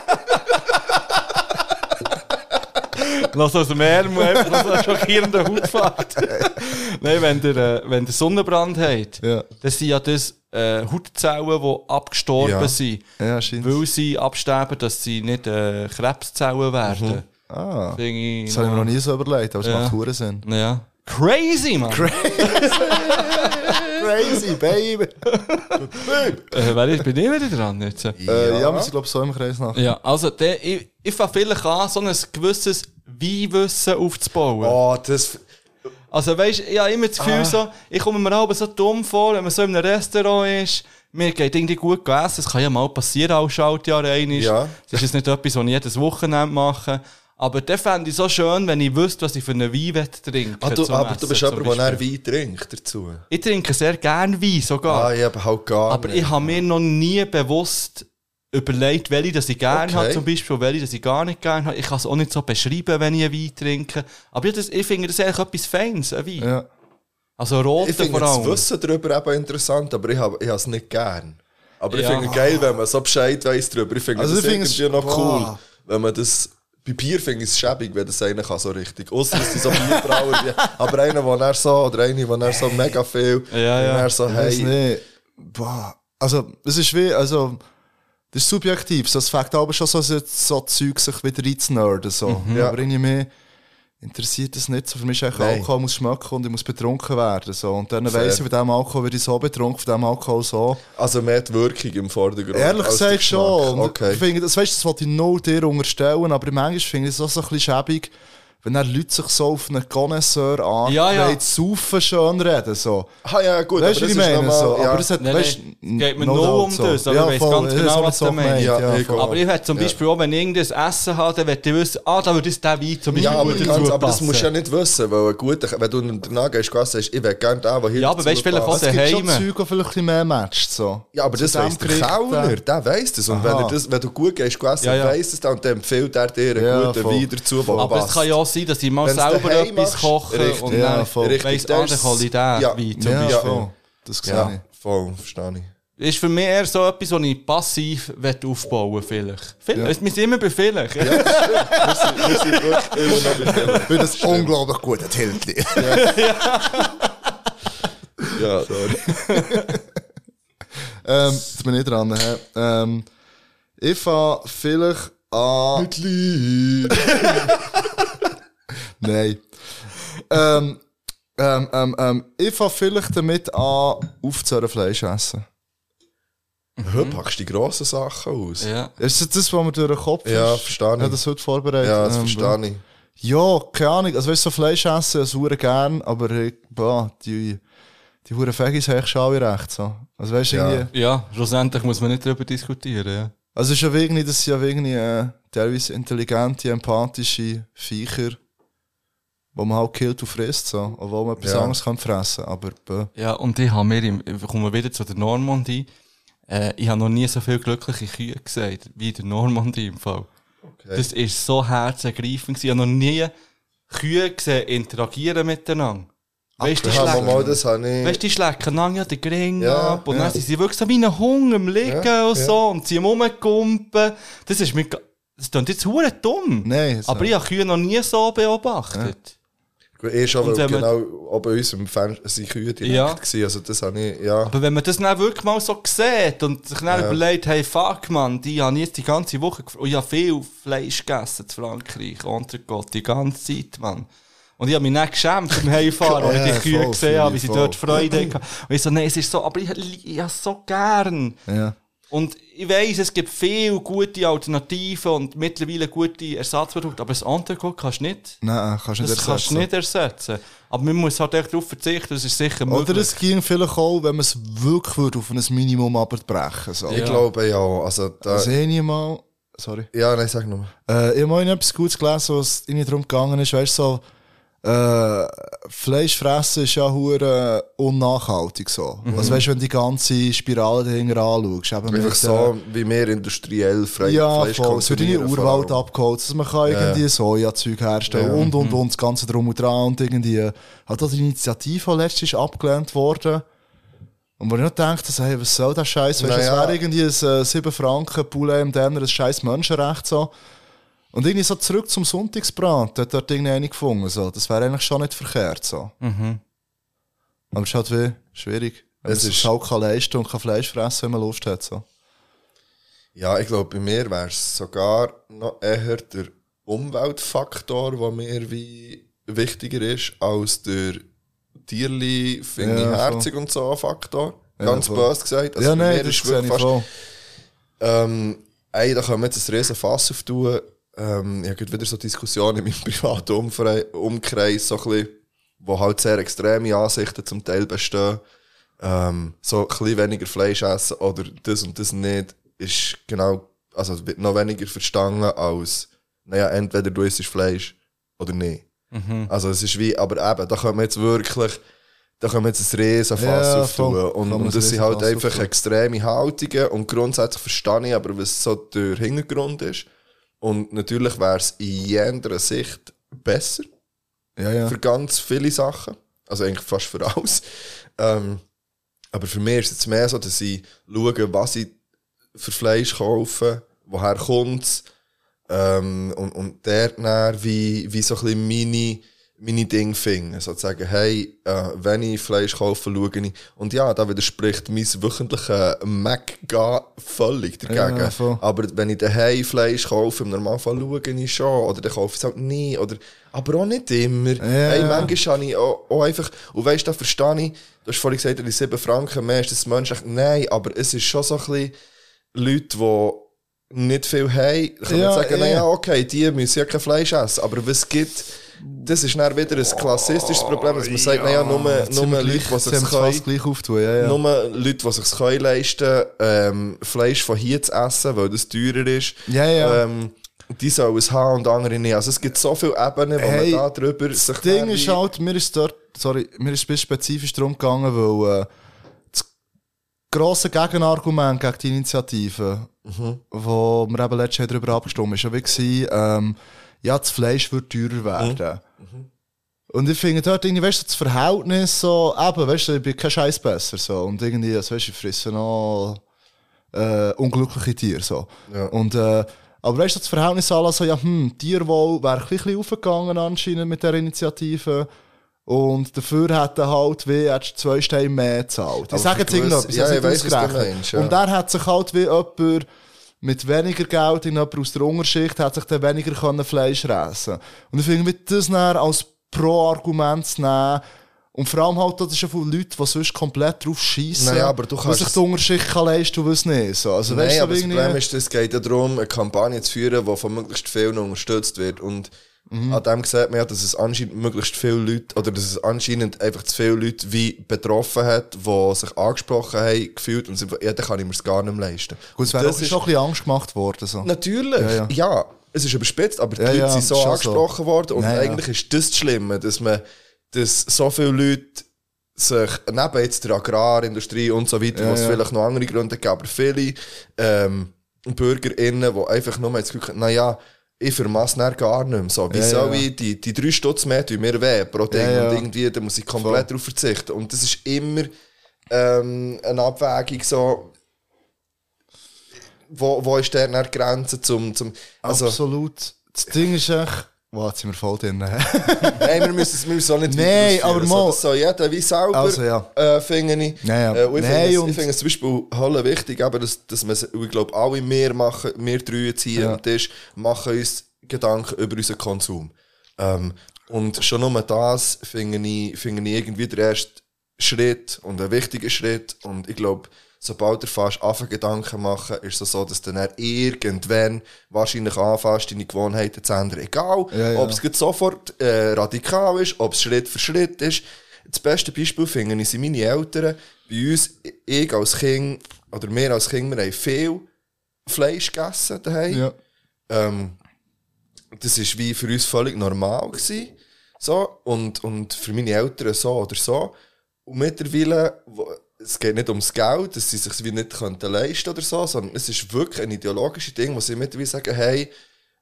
Speaker 2: Lass aus dem Ärmel einfach noch so einen schockierenden Hautfakt. Nein, wenn der, äh, wenn der Sonnenbrand hat,
Speaker 4: Ja.
Speaker 2: das sind ja das äh, Hautzellen, die abgestorben
Speaker 3: Ja.
Speaker 2: sind.
Speaker 4: Ja.
Speaker 2: Weil sie absterben, dass sie nicht äh, Krebszellen werden.
Speaker 4: Ah,
Speaker 2: Finde ich
Speaker 4: das habe ich mir noch nie so überlegt, aber es
Speaker 2: Ja.
Speaker 4: macht Huren Sinn.
Speaker 2: Ja. Crazy, man!
Speaker 4: Crazy, baby!
Speaker 2: äh, wer ist, bin ich wieder dran jetzt?
Speaker 4: Äh, ja, wir sind, glaube ich, so im Kreis nach.
Speaker 2: Ja, also der, ich, ich fange vielleicht an, so ein gewisses Weinwissen aufzubauen.
Speaker 3: Oh, das,
Speaker 2: Also weißt, ich habe immer das Gefühl, so, ich komme mir aber so dumm vor, wenn man so in einem Restaurant ist, mir geht irgendwie gut essen, es kann ja mal passieren als Schaltjahr einmal.
Speaker 3: Ja.
Speaker 2: Das ist jetzt nicht etwas, was ich jedes Wochenende mache. Aber der fände ich so schön, wenn ich wüsste, was ich für einen Wein trinken
Speaker 3: Ah, du,
Speaker 2: zum
Speaker 3: aber du
Speaker 2: Essen
Speaker 3: bist
Speaker 2: zum
Speaker 3: jemand, der. Wein trinkt dazu.
Speaker 2: Ich trinke sehr gerne Wein sogar.
Speaker 3: Ah, ich habe halt gar
Speaker 2: Aber
Speaker 3: nicht.
Speaker 2: ich habe mir noch nie bewusst überlegt, welche das ich gerne
Speaker 3: Okay.
Speaker 2: habe, zum Beispiel, und welche das ich gar nicht gerne habe. Ich kann es auch nicht so beschreiben, wenn ich einen Wein trinke. Aber ich, das, ich finde das eigentlich etwas Feines, ein Wein.
Speaker 4: Ja.
Speaker 2: Also rote
Speaker 3: Ich finde
Speaker 2: vor
Speaker 3: das
Speaker 2: allem.
Speaker 3: Wissen darüber eben interessant, aber ich habe ich habe es nicht gern. Aber ich
Speaker 2: Ja.
Speaker 3: finde es geil, wenn man so Bescheid weiss darüber. Ich finde
Speaker 4: Also
Speaker 3: das
Speaker 4: ich finde es-
Speaker 3: irgendwie noch cool. Wenn man das... Bei Bier finde ich es schäbig, wenn das einer kann, so richtig. Ausser dass die so Bierbrauer Aber einer, der dann so... Oder eine, der dann so mega viel...
Speaker 2: Ja, ja.
Speaker 3: Und dann so,
Speaker 4: Ich
Speaker 3: hey...
Speaker 4: nicht. Boah. Also, es ist wie, also, das ist subjektiv. So, es fängt aber schon so, so, so Zeug sich wieder reinzunerden. So.
Speaker 3: Ja.
Speaker 4: Aber irgendwie mehr interessiert das nicht so. Für mich ist
Speaker 3: Nein.
Speaker 4: Alkohol muss schmecken und ich muss betrunken werden. So. Und dann weiss ich, von diesem Alkohol werde ich so betrunken, von diesem Alkohol so.
Speaker 3: Also mehr die Wirkung im Vordergrund.
Speaker 4: Ehrlich gesagt schon.
Speaker 3: Okay.
Speaker 4: Ich finde, das, weißt, das wollte ich nur dir unterstellen, aber manchmal finde ich es auch so ein bisschen schäbig, wenn dann Leute sich so auf einen Connoisseur angehen,
Speaker 2: Ja, ja.
Speaker 4: saufen schön reden. So.
Speaker 3: Ah ja, gut,
Speaker 4: Weißt du,
Speaker 3: aber
Speaker 4: ich
Speaker 3: das ist
Speaker 4: meine?
Speaker 3: nochmal-
Speaker 4: So.
Speaker 3: ja.
Speaker 4: Aber es hat,
Speaker 2: Nein,
Speaker 4: weißt,
Speaker 2: nein, es geht mir nur um
Speaker 4: so.
Speaker 2: das, aber ich weiss ganz genau, was
Speaker 4: so
Speaker 2: du meinst.
Speaker 3: Ja,
Speaker 4: Ja,
Speaker 3: ich auch.
Speaker 2: Aber ich hätte zum Beispiel auch, wenn ich irgendein Essen habe, dann möchte ich wissen, ah, da würde das der Wein zum Beispiel
Speaker 3: Ja, aber,
Speaker 2: gut
Speaker 3: kannst,
Speaker 2: dazu
Speaker 3: aber das
Speaker 2: passen.
Speaker 3: musst du ja nicht wissen, weil ein guter, wenn du danach gehst, gehst sagst, ich will gerne den, der hier
Speaker 2: Ja, aber weißt du, vielleicht
Speaker 3: passt.
Speaker 2: auch
Speaker 4: Es gibt schon
Speaker 2: daheim.
Speaker 4: Zeug, die vielleicht ein mehr matcht. So.
Speaker 3: Ja, aber das weiss der Kellner, der weiss das. Und wenn,
Speaker 4: Aha.
Speaker 3: er das, wenn du gut gehst,
Speaker 2: Ja, ja.
Speaker 3: weiss das dann und dann empfiehlt er dir einen
Speaker 4: Ja,
Speaker 3: guten. Wein dazu, der
Speaker 2: Aber
Speaker 3: passt.
Speaker 2: es kann ja auch sein, dass ich mal
Speaker 3: Wenn's
Speaker 2: selber etwas
Speaker 3: machst,
Speaker 2: koche
Speaker 3: richtig.
Speaker 2: und
Speaker 4: Ja,
Speaker 2: dann
Speaker 4: voll.
Speaker 2: Weiss,
Speaker 3: das ist-
Speaker 2: der Qualität
Speaker 3: ja.
Speaker 2: Wein zum
Speaker 4: Ja,
Speaker 2: Beispiel.
Speaker 4: voll. Das sehe
Speaker 3: Ja,
Speaker 4: ich.
Speaker 3: voll, verstehe ich.
Speaker 2: Ist für mich eher so etwas, was ich passiv aufbauen vielleicht. Vielleicht. Wir sind immer bei vielleicht.
Speaker 3: Wir sind wirklich immer noch bei Film.
Speaker 4: Ich finde das unglaublich gut, das Hildli.
Speaker 3: Ja, sorry.
Speaker 4: ähm, jetzt bin ich dran. hä? Ähm, ich fange vielleicht an... Mit Lied. Nein. Ähm, ähm, ähm, ähm, ich fange vielleicht damit an, aufzuhören Fleisch essen.
Speaker 3: Heute packst du die grossen Sachen aus.
Speaker 2: Ja.
Speaker 4: Ist das das, was mir durch den Kopf
Speaker 3: Ja,
Speaker 4: ist?
Speaker 3: verstehe
Speaker 4: Ich habe
Speaker 3: ich.
Speaker 4: das heute vorbereitet.
Speaker 3: Ja, das
Speaker 4: Ähm,
Speaker 3: verstehe ich.
Speaker 4: Ja, keine Ahnung. Also, weißt du, so Fleisch essen, das hure gern, aber ich, boah, die, die hure Fegis habe ich schon alle recht. So. Also, weißt du,
Speaker 3: Ja.
Speaker 4: irgendwie.
Speaker 2: ja, schlussendlich muss man nicht darüber diskutieren. Ja.
Speaker 4: Also, es ist ja wirklich, das sind ja wirklich äh, teilweise intelligente, empathische Viecher, die man halt killt und frisst, so. Obwohl man etwas
Speaker 3: Ja.
Speaker 4: anderes kann fressen Aber, bäh.
Speaker 2: Ja, und ich habe mir, im, ich komme wieder zu der Normandie, äh, ich habe noch nie so viele glückliche Kühe gesagt, wie in der Normandie im Fall. Das ist so herzergreifend. Ich habe noch nie Kühe gesehen interagieren miteinander. Weißt du, die
Speaker 3: Ja, mal,
Speaker 2: schlecken,
Speaker 3: das habe ich...
Speaker 2: weißt, die schlecken einander ja den Gring
Speaker 3: Ja,
Speaker 2: ab und
Speaker 3: ja.
Speaker 2: dann sind sie wirklich so wie ein Hunger am Liegen
Speaker 3: Ja,
Speaker 2: und
Speaker 3: ja.
Speaker 2: so und sie rumgumpen. Das ist mir, das klingt jetzt hure dumm.
Speaker 4: Nein.
Speaker 2: Aber ich habe Kühe noch nie so beobachtet.
Speaker 3: Gut, Eh weil
Speaker 2: man-
Speaker 3: genau auch bei uns im Fenster sind Kühe direkt
Speaker 2: Ja.
Speaker 3: gewesen. Also das habe ich, ja.
Speaker 2: Aber wenn man das dann wirklich mal so sieht und sich dann
Speaker 3: Ja.
Speaker 2: überlegt, hey, fuck, man, die haben jetzt die ganze Woche, gef- und ich habe viel Fleisch gegessen zu Frankreich, Entrecote, die ganze Zeit, man. Und ich habe mich nicht geschämt beim Heimfahren, als ich die Kühe
Speaker 4: voll,
Speaker 2: gesehen habe, wie sie
Speaker 4: voll.
Speaker 2: dort Freude hatten. Und ich so, nein, es ist so, aber ich, ich habe es so gern.
Speaker 4: Ja.
Speaker 2: Und ich weiss, es gibt viele gute Alternativen und mittlerweile gute Ersatzprodukte, aber das Entrecote kannst du nicht.
Speaker 4: Nein, kannst du nicht
Speaker 2: Das kannst du
Speaker 4: ersetzen.
Speaker 2: nicht ersetzen. Aber man muss halt echt darauf verzichten, das ist sicher möglich.
Speaker 4: Oder es ging vielleicht auch, wenn man es wirklich würde, auf ein Minimum abbrechen so.
Speaker 3: Ich glaube ja. Also da,
Speaker 4: Also, ich mal... Sorry.
Speaker 3: ja, nein, sag nur.
Speaker 4: Äh, ich habe mal etwas Gutes gelesen, was irgendwie darum gegangen ist, weißt du, so, äh, Fleisch fressen ist ja hure unnachhaltig so. Also weißt wenn du die ganze Spirale dahinter anschaust, eben
Speaker 3: Einfach
Speaker 4: mit,
Speaker 3: so, wie wir industriell frei
Speaker 4: ja,
Speaker 3: Fleisch
Speaker 4: voll. Es wird in Urwald
Speaker 3: allem.
Speaker 4: abgeholzt, also man kann irgendwie Sojazeug herstellen
Speaker 3: Ja.
Speaker 4: und, und, und, das ganze Drum und Dran und irgendwie, hat auch die Initiative, letztens abgelehnt worden. Und wo ich noch dachte, so, hey, was soll das Scheiß? Weißt du, es
Speaker 3: Naja.
Speaker 4: wäre irgendwie ein äh, 7 Franken Poulet im Denner, ein scheiß Menschenrecht so. Und irgendwie so zurück zum Sonntagsbrand, hat dort irgendwie eine gefunden, so. Das wäre eigentlich schon nicht verkehrt, so. Aber es ist halt wie schwierig. Wenn Es
Speaker 3: ist-
Speaker 4: halt kann leisten und kann Fleisch fressen, wenn man Lust hat, so.
Speaker 3: Ja, ich glaube, bei mir wäre es sogar noch eher der Umweltfaktor, der mir wie wichtiger ist, als der Tierli, finde ich,
Speaker 4: Ja,
Speaker 3: herzig und so Faktor.
Speaker 4: Ja,
Speaker 3: Ganz
Speaker 4: voll.
Speaker 3: böse gesagt. Also
Speaker 4: ja, nein, das
Speaker 3: ist wirklich
Speaker 4: ich voll.
Speaker 3: Ähm, ey, da können wir jetzt ein riesen Fass auftun. Ähm, ich habe wieder so Diskussionen in meinem privaten Umfre Umkreis, so ein bisschen, wo halt sehr extreme Ansichten zum Teil bestehen. ähm, so ein bisschen weniger Fleisch essen oder das und das nicht, ist genau, also wird noch weniger verstanden als, naja, entweder du isst Fleisch oder nicht. Also es ist wie, aber eben, da können wir jetzt wirklich, da können wir jetzt ein Riesenfass
Speaker 4: Ja,
Speaker 3: auftun. Und, und das sind halt einfach extreme Haltungen und grundsätzlich verstehe ich aber, was so der Hintergrund ist. Und natürlich wäre es in jeder Sicht besser
Speaker 4: Ja, ja.
Speaker 3: für ganz viele Sachen. Also eigentlich fast für alles. Ähm, aber für mich ist es mehr so, dass ich schaue, was ich für Fleisch kaufe, woher kommt es. Ähm, und, und dann wie, wie so ein bisschen meine, meine Dinge finden. Sozusagen, hey, äh, wenn ich Fleisch kaufe, schaue ich. Und ja, da widerspricht mein wöchentlicher Mac völlig dagegen.
Speaker 4: Ja, voll.
Speaker 3: Aber wenn ich daheim Fleisch kaufe, im Normalfall schaue ich schon. Oder dann kaufe ich es halt nie. Oder, aber auch nicht immer. hey,
Speaker 4: ja.
Speaker 3: manchmal habe ich auch, auch einfach, und weißt du, da verstehe ich, du hast vorhin gesagt, die 7 Franken mehr ist das menschlich. Nein, aber es ist schon so ein bisschen Leute, die nicht viel haben, können
Speaker 4: Ja,
Speaker 3: sagen,
Speaker 4: ja.
Speaker 3: naja, okay, die müssen ja kein Fleisch essen. Aber was gibt, das ist dann wieder ein klassistisches Problem, dass man sagt, naja, nur, nur Leute, die sich
Speaker 4: fast gleich auftun, ja, ja.
Speaker 3: nur Leute, die sich können leisten ähm, Fleisch von hier zu essen, weil das teurer ist,
Speaker 4: Ja, ja.
Speaker 3: Ähm, die sollen es haben und andere nicht. Also es gibt so viele Ebenen, wo
Speaker 4: Hey,
Speaker 3: man da drüber sich
Speaker 4: Das Ding ist halt, mir ist dort, sorry, mir ist ein bisschen spezifisch darum gegangen, weil äh, das grosse Gegenargument gegen die Initiative, wo wir eben letztes Jahr darüber abgestimmt haben, ist ja wie ähm, ja, das Fleisch wird teurer werden. Und ich finde dort irgendwie, weißt du, das Verhältnis so, eben, weißt du, ich bin kein Scheiß besser, so. Und irgendwie, also, weißt du, ich frisse noch, äh, unglückliche Tiere, so.
Speaker 3: Ja.
Speaker 4: Und, äh, aber weißt du, das Verhältnis alle so, ja, hm, Tierwohl wäre ein bisschen aufgegangen anscheinend mit der Initiative. Und dafür hat er halt wie, du zwei Steine mehr gezahlt. Ich sage jetzt habe
Speaker 3: ja,
Speaker 4: es nicht
Speaker 3: ich weiss, was du
Speaker 4: ausgerechnet.
Speaker 3: meinst, ja.
Speaker 4: Und er hat sich halt wie jemand mit weniger Geld, jemand aus der Unterschicht, hat sich dann weniger können Fleisch fressen Und ich finde, wie das dann als Pro-Argument zu nehmen, und vor allem halt, das ist ja von Leuten, die sonst komplett drauf schießen.
Speaker 3: Naja, aber du
Speaker 4: was
Speaker 3: kannst
Speaker 4: sich die Unterschicht kann leisten und was nicht. So. Also, weißt
Speaker 3: Nein,
Speaker 4: du,
Speaker 3: aber das Problem ist, es geht ja darum, eine Kampagne zu führen, die von möglichst vielen unterstützt wird. Und
Speaker 4: Mhm.
Speaker 3: an dem sieht man ja, dass es anscheinend möglichst viele Leute, oder dass es anscheinend einfach zu viele Leute wie betroffen hat, die sich angesprochen haben, gefühlt und sind, ja, dann kann ich mir es gar nicht mehr leisten.
Speaker 4: Gut, es wäre
Speaker 3: das
Speaker 4: auch
Speaker 3: ist-
Speaker 4: schon ein bisschen Angst gemacht worden. So.
Speaker 3: Natürlich,
Speaker 4: Ja,
Speaker 3: ja,
Speaker 4: ja.
Speaker 3: es ist überspitzt, aber die
Speaker 4: Ja,
Speaker 3: Leute
Speaker 4: ja,
Speaker 3: sind so
Speaker 4: schon so.
Speaker 3: angesprochen worden und
Speaker 4: ja.
Speaker 3: eigentlich ist das das Schlimme, dass man, dass so viele Leute sich neben jetzt der Agrarindustrie und so weiter,
Speaker 4: Ja,
Speaker 3: wo es
Speaker 4: ja.
Speaker 3: vielleicht noch andere Gründe gibt, aber viele ähm, BürgerInnen, die einfach nur das Gefühl haben, naja, ich vermasse dann gar nicht mehr. So, wie
Speaker 4: Ja,
Speaker 3: soll
Speaker 4: ja.
Speaker 3: ich, die, die drei Stutz mehr tun mir weh pro Ding
Speaker 4: Ja,
Speaker 3: und irgendwie, da muss ich komplett darauf verzichten. Und das ist immer ähm, eine Abwägung so, wo, wo ist der Grenze zum, zum also,
Speaker 4: Absolut. Das Ding ist echt. Wow, jetzt sind wir voll drin.
Speaker 3: Nein, wir müssen es wir müssen auch nicht
Speaker 4: Nein, aber
Speaker 3: so,
Speaker 4: mal-
Speaker 3: soll jeder wie selber,
Speaker 4: Also, ja.
Speaker 3: äh, finde ich.
Speaker 4: Ja, ja.
Speaker 3: Äh, und ich
Speaker 4: Nein,
Speaker 3: finde es- finde es zum Beispiel Halle wichtig, aber dass, dass wir, ich glaube, alle wir machen, wir drei hier
Speaker 4: Ja.
Speaker 3: am Tisch, machen uns Gedanken über unseren Konsum. Ähm, und schon nur das finde ich, finde ich irgendwie der erste Schritt und ein wichtiger Schritt. Und ich glaube, sobald du fast anfängst, Gedanken machen, ist es so, dass du dann irgendwann wahrscheinlich anfängst, deine Gewohnheiten zu ändern. Egal,
Speaker 4: Ja, ja.
Speaker 3: ob es sofort äh, radikal ist, ob es Schritt für Schritt ist. Das beste Beispiel finde ich sind meine Eltern. Bei uns, ich als Kind, oder wir als Kind, wir haben viel Fleisch gegessen daheim.
Speaker 4: ja.
Speaker 3: Ähm, das war wie für uns völlig normal. Gewesen, so, und, und für meine Eltern so oder so. Und mittlerweile, es geht nicht ums Geld, dass sie sich wie nicht könnten leisten oder so, sondern es ist wirklich ein ideologisches Ding, wo sie mittlerweile sagen, hey,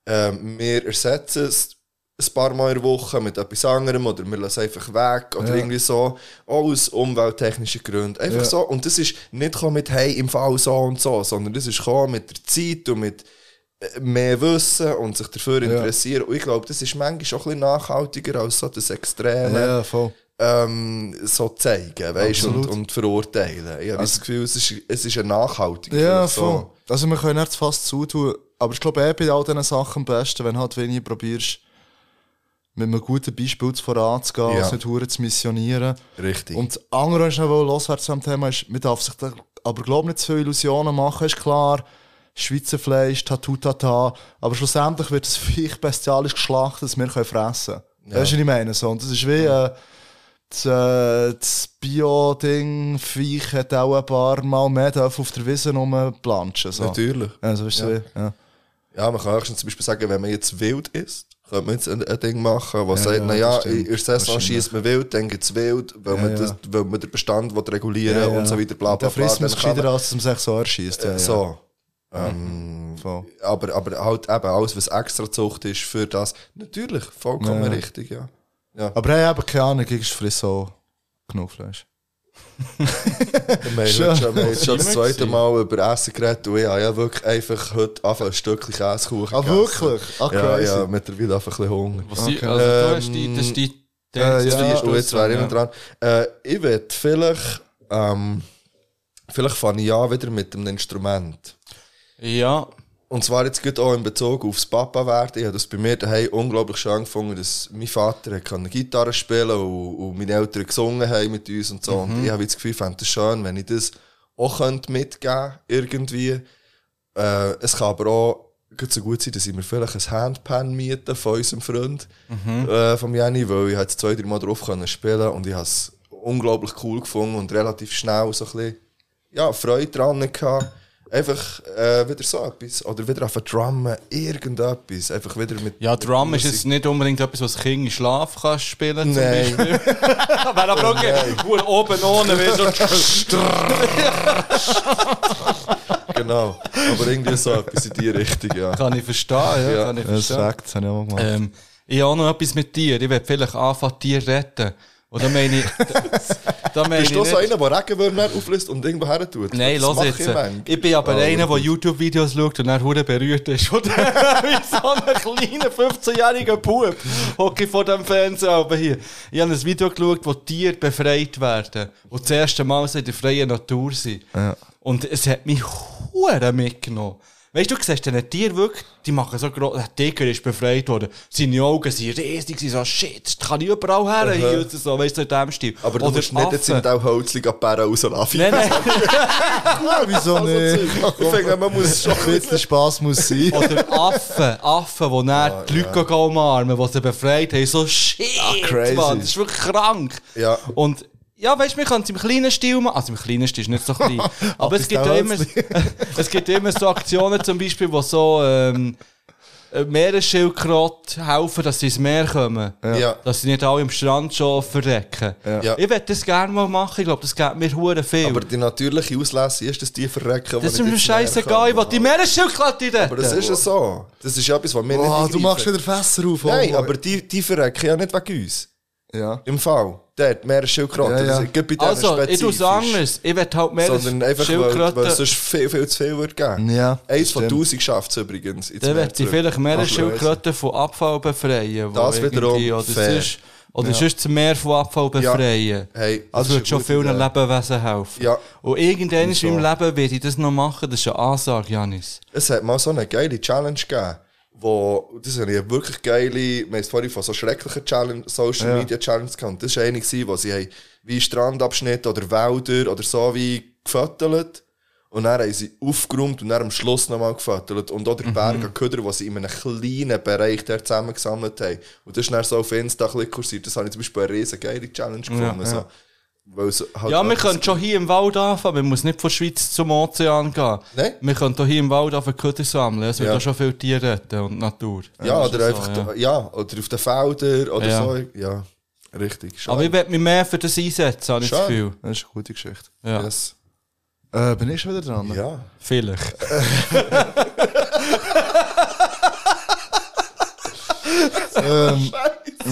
Speaker 3: ähm, wir ersetzen es ein paar Mal in der Woche mit etwas anderem oder wir lassen es einfach weg oder
Speaker 4: Ja.
Speaker 3: irgendwie so, auch aus umwelttechnischen Gründen. Einfach
Speaker 4: Ja.
Speaker 3: so. Und das ist nicht mit, hey, im Fall so und so, sondern das ist mit der Zeit und mit äh, mehr Wissen und sich dafür interessieren. Und ich glaube, das ist manchmal schon ein bisschen nachhaltiger als so das Extreme
Speaker 4: ja, voll.
Speaker 3: Ähm, so zeigen, weißt und, und verurteilen. Ich habe das Gefühl, es ist, es ist ein nachhaltiger.
Speaker 4: Ja,
Speaker 3: so.
Speaker 4: voll. Also, wir können jetzt fast zutun. Aber ich glaube, eh bei all diesen Sachen am besten, wenn halt wenig probierst, mit einem guten Beispiel voranzugehen,
Speaker 3: Ja.
Speaker 4: es nicht hure zu missionieren.
Speaker 3: Richtig.
Speaker 4: Und das andere, was ich noch loswärts am Thema ist, man darf sich da aber glaub nicht zu viele Illusionen machen, ist klar. Schweizer Fleisch, Tattoo, Tata. Aber schlussendlich wird das Viech bestialisch geschlachtet, das wir können fressen können. Weißt du, was ich meine? So, und das ist wie, äh, das, äh, das Bio-Ding, Viech hat auch ein paar Mal mehr auf der Wiese rumplanschen. So.
Speaker 3: Natürlich.
Speaker 4: Also, weißt du,
Speaker 3: Ja.
Speaker 4: ja.
Speaker 3: Ja, man kann auch schon zum Beispiel sagen, wenn man jetzt wild ist, könnte man jetzt ein, ein Ding machen, was
Speaker 4: Ja,
Speaker 3: sagt,
Speaker 4: ja,
Speaker 3: naja, in der Saison schießt man wild, dann gibt es wild, weil,
Speaker 4: Ja,
Speaker 3: man. Das, weil man den Bestand will regulieren
Speaker 4: ja.
Speaker 3: und so weiter, bla
Speaker 4: Und
Speaker 3: bla
Speaker 4: dann
Speaker 3: bla.
Speaker 4: frisst man es gescheiter, als dass man sich so erschießt. Ja.
Speaker 3: So. Ähm,
Speaker 4: Voll.
Speaker 3: aber, aber halt eben alles, was extra Zucht ist für das, natürlich, vollkommen richtig, ja. Ja.
Speaker 4: Aber hey, eben keine Ahnung, ich friss so genug Fleisch.
Speaker 3: Wir haben schon, wir haben jetzt schon das zweite. Mal über Essen geredet und ich habe ja wirklich einfach heute einfach ein Stückchen Käsekuchen
Speaker 4: Ah, wirklich? Ah,
Speaker 3: Ja,
Speaker 4: crazy.
Speaker 3: ja, mittlerweile einfach ein bisschen Hunger.
Speaker 2: Was
Speaker 4: Okay.
Speaker 2: also, du hast
Speaker 3: Ähm,
Speaker 2: die, das ist die,
Speaker 4: äh, ja,
Speaker 3: Und jetzt wäre ich
Speaker 2: ja.
Speaker 3: noch dran. Äh, ich würde vielleicht, ähm, vielleicht fange ich an wieder mit einem Instrument.
Speaker 2: Ja,
Speaker 3: Und zwar jetzt gerade auch in Bezug aufs Papa werden. Ich habe das bei mir daheim unglaublich schön gefunden, dass mein Vater kann Gitarre spielen und, und meine Eltern gesungen haben mit uns und so. Und ich habe das Gefühl, ich fände es schön, wenn ich das auch könnte mitgeben irgendwie. Äh, es kann aber auch gut so gut sein, dass ich mir vielleicht ein Handpan miete von unserem Freund, äh, von Jenny, weil ich jetzt zwei, drei Mal drauf können spielen und ich habe es unglaublich cool gefunden und relativ schnell so ein bisschen, ja, Freude dran gehabt. Einfach äh, wieder so etwas. Oder wieder auf Drummen, irgendetwas. Einfach wieder mit.
Speaker 2: ja,
Speaker 3: mit
Speaker 2: Drum ist
Speaker 3: Musik.
Speaker 2: jetzt nicht unbedingt etwas, was das Kind im Schlaf kann spielen zum
Speaker 3: Nein.
Speaker 2: Beispiel. Wäre aber okay. Nur oben ohne, wenn so
Speaker 3: Genau. Aber irgendwie so etwas in die Richtung, ja.
Speaker 2: kann ich verstehen, ja,
Speaker 3: Ja,
Speaker 2: kann ich
Speaker 4: ist
Speaker 2: verstehen.
Speaker 4: Fakt, das habe ich auch mal gemacht.
Speaker 2: Ähm, ich habe auch noch etwas mit dir. Ich werde vielleicht anfangen, Tiere retten. Und da meine ich, da meine
Speaker 3: Bist du so einer, der Regenwürmer auflässt und irgendwo her tut?
Speaker 2: Nein,
Speaker 3: Das mache
Speaker 2: jetzt.
Speaker 3: Ich.
Speaker 2: Ich bin aber
Speaker 3: Oh,
Speaker 2: einer, der. YouTube-Videos schaut und dann hure berührt ist. Und wie so ein kleiner 15-jähriger Bub hocke ich vor dem Fernseher oben hier. Ich habe ein Video geschaut, wo Tiere befreit werden. Und das erste Mal in der freien Natur sind.
Speaker 4: Ja.
Speaker 2: Und es hat mich hure mitgenommen. Weißt du, du siehst diesen Tier wirklich, die machen so groß, der Tiger ist befreit worden. Seine Augen sind riesig, sie so, shit, das kann ich überall her, hier, und so, weißt du, in dem Stil.
Speaker 3: Aber du
Speaker 2: Oder
Speaker 3: musst nicht jetzt mit auch Holzli an Bären rauslaufen.
Speaker 2: Nein, nein.
Speaker 4: Ja, wieso nicht?
Speaker 3: Ich finde, man muss schon
Speaker 4: Ein bisschen Spass muss sein.
Speaker 2: Oder Affen, Affen, die dann die Leute ja. umarmen, die sie befreit haben. So shit,
Speaker 4: crazy.
Speaker 2: Mann, das ist wirklich krank.
Speaker 3: Ja.
Speaker 2: Und ja, weißt du, man kann es im kleinen Stil machen. Also im kleinen Stil ist nicht so klein. aber es gibt, immer, es gibt immer so Aktionen zum Beispiel, wo so ähm, äh, Meeresschildkröten helfen, dass sie ins Meer kommen.
Speaker 3: Ja.
Speaker 2: Dass sie nicht alle am Strand schon verrecken.
Speaker 3: Ja.
Speaker 2: Ich würde das gerne mal machen. Ich glaube, das geht mir hure viel.
Speaker 3: Aber die natürliche Auslese ist, dass die verrecken.
Speaker 2: das ist mir scheißegal. Ich will die Meeresschildkröte retten.
Speaker 3: Aber das ist ja so. Das ist ja etwas, was wir
Speaker 4: Oh,
Speaker 3: nicht
Speaker 4: du machst wieder Fässer auf.
Speaker 3: Nein,
Speaker 4: oh,
Speaker 3: aber die, die verrecken ja nicht wegen uns.
Speaker 4: Ja.
Speaker 3: Im Fall. Dort, Meeresschildkröten.
Speaker 4: Ja, ja.
Speaker 3: Das ist- gibt bei
Speaker 2: Also, ich tue es anders. Ich will halt mehr
Speaker 3: Sondern einfach, weil, weil es
Speaker 2: Schildkröten.
Speaker 3: sonst viel, viel zu viel würde geben.
Speaker 4: Ja,
Speaker 3: Eins von tausend schafft es übrigens.
Speaker 2: Dann
Speaker 3: Meer
Speaker 2: wird ich vielleicht mehr
Speaker 3: Ach,
Speaker 2: Schildkröten von Abfall befreien.
Speaker 3: Das wiederum
Speaker 2: Oder
Speaker 3: fair.
Speaker 2: sonst, oder sonst das Meer von Abfall befreien.
Speaker 3: Hey,
Speaker 2: Das
Speaker 3: ist
Speaker 2: würde
Speaker 3: eine
Speaker 2: schon vielen
Speaker 3: Idee.
Speaker 2: Lebewesen helfen.
Speaker 3: Ja.
Speaker 2: Und irgendwann in
Speaker 3: so.
Speaker 2: meinem Leben werde ich das noch machen. Das ist eine Ansage, Janis.
Speaker 3: Es hat mal so eine geile Challenge gegeben, wo, das ist eine wirklich geile, wir haben vorhin von so schrecklichen Challenge, Social Media Challenges gehabt. Das war eine, wo sie haben wie Strandabschnitte oder Wälder oder so wie gefüttert. Und dann haben sie aufgeräumt und dann am Schluss nochmal gefüttert. Und auch der Berg an Köder, die sie in einem kleinen Bereich dort zusammengesammelt haben. Und das ist dann so auf Insta ein bisschen kursiert. Das habe ich zum Beispiel eine riesen geile Challenge gefunden. So. Weil es halt
Speaker 2: Ja, wir können schon hier im Wald anfangen. Man muss nicht von der Schweiz zum Ozean gehen.
Speaker 3: Nein.
Speaker 2: Wir können hier im Wald auf Köder sammeln. Es wird
Speaker 3: Ja.
Speaker 2: auch schon viele Tiere retten und Natur.
Speaker 3: Ja,
Speaker 2: ist
Speaker 3: oder
Speaker 2: so,
Speaker 3: einfach,
Speaker 2: ja.
Speaker 3: da- ja. oder auf den Feldern oder
Speaker 2: Ja.
Speaker 3: so. Ja, richtig. Schade.
Speaker 2: Aber ich werde mich mehr für das einsetzen, habe ich das. Gefühl.
Speaker 4: Das ist eine gute Geschichte.
Speaker 2: Ja,
Speaker 3: Yes.
Speaker 4: Äh, bin ich schon wieder dran?
Speaker 3: Ja.
Speaker 2: vielleicht.
Speaker 4: Ähm,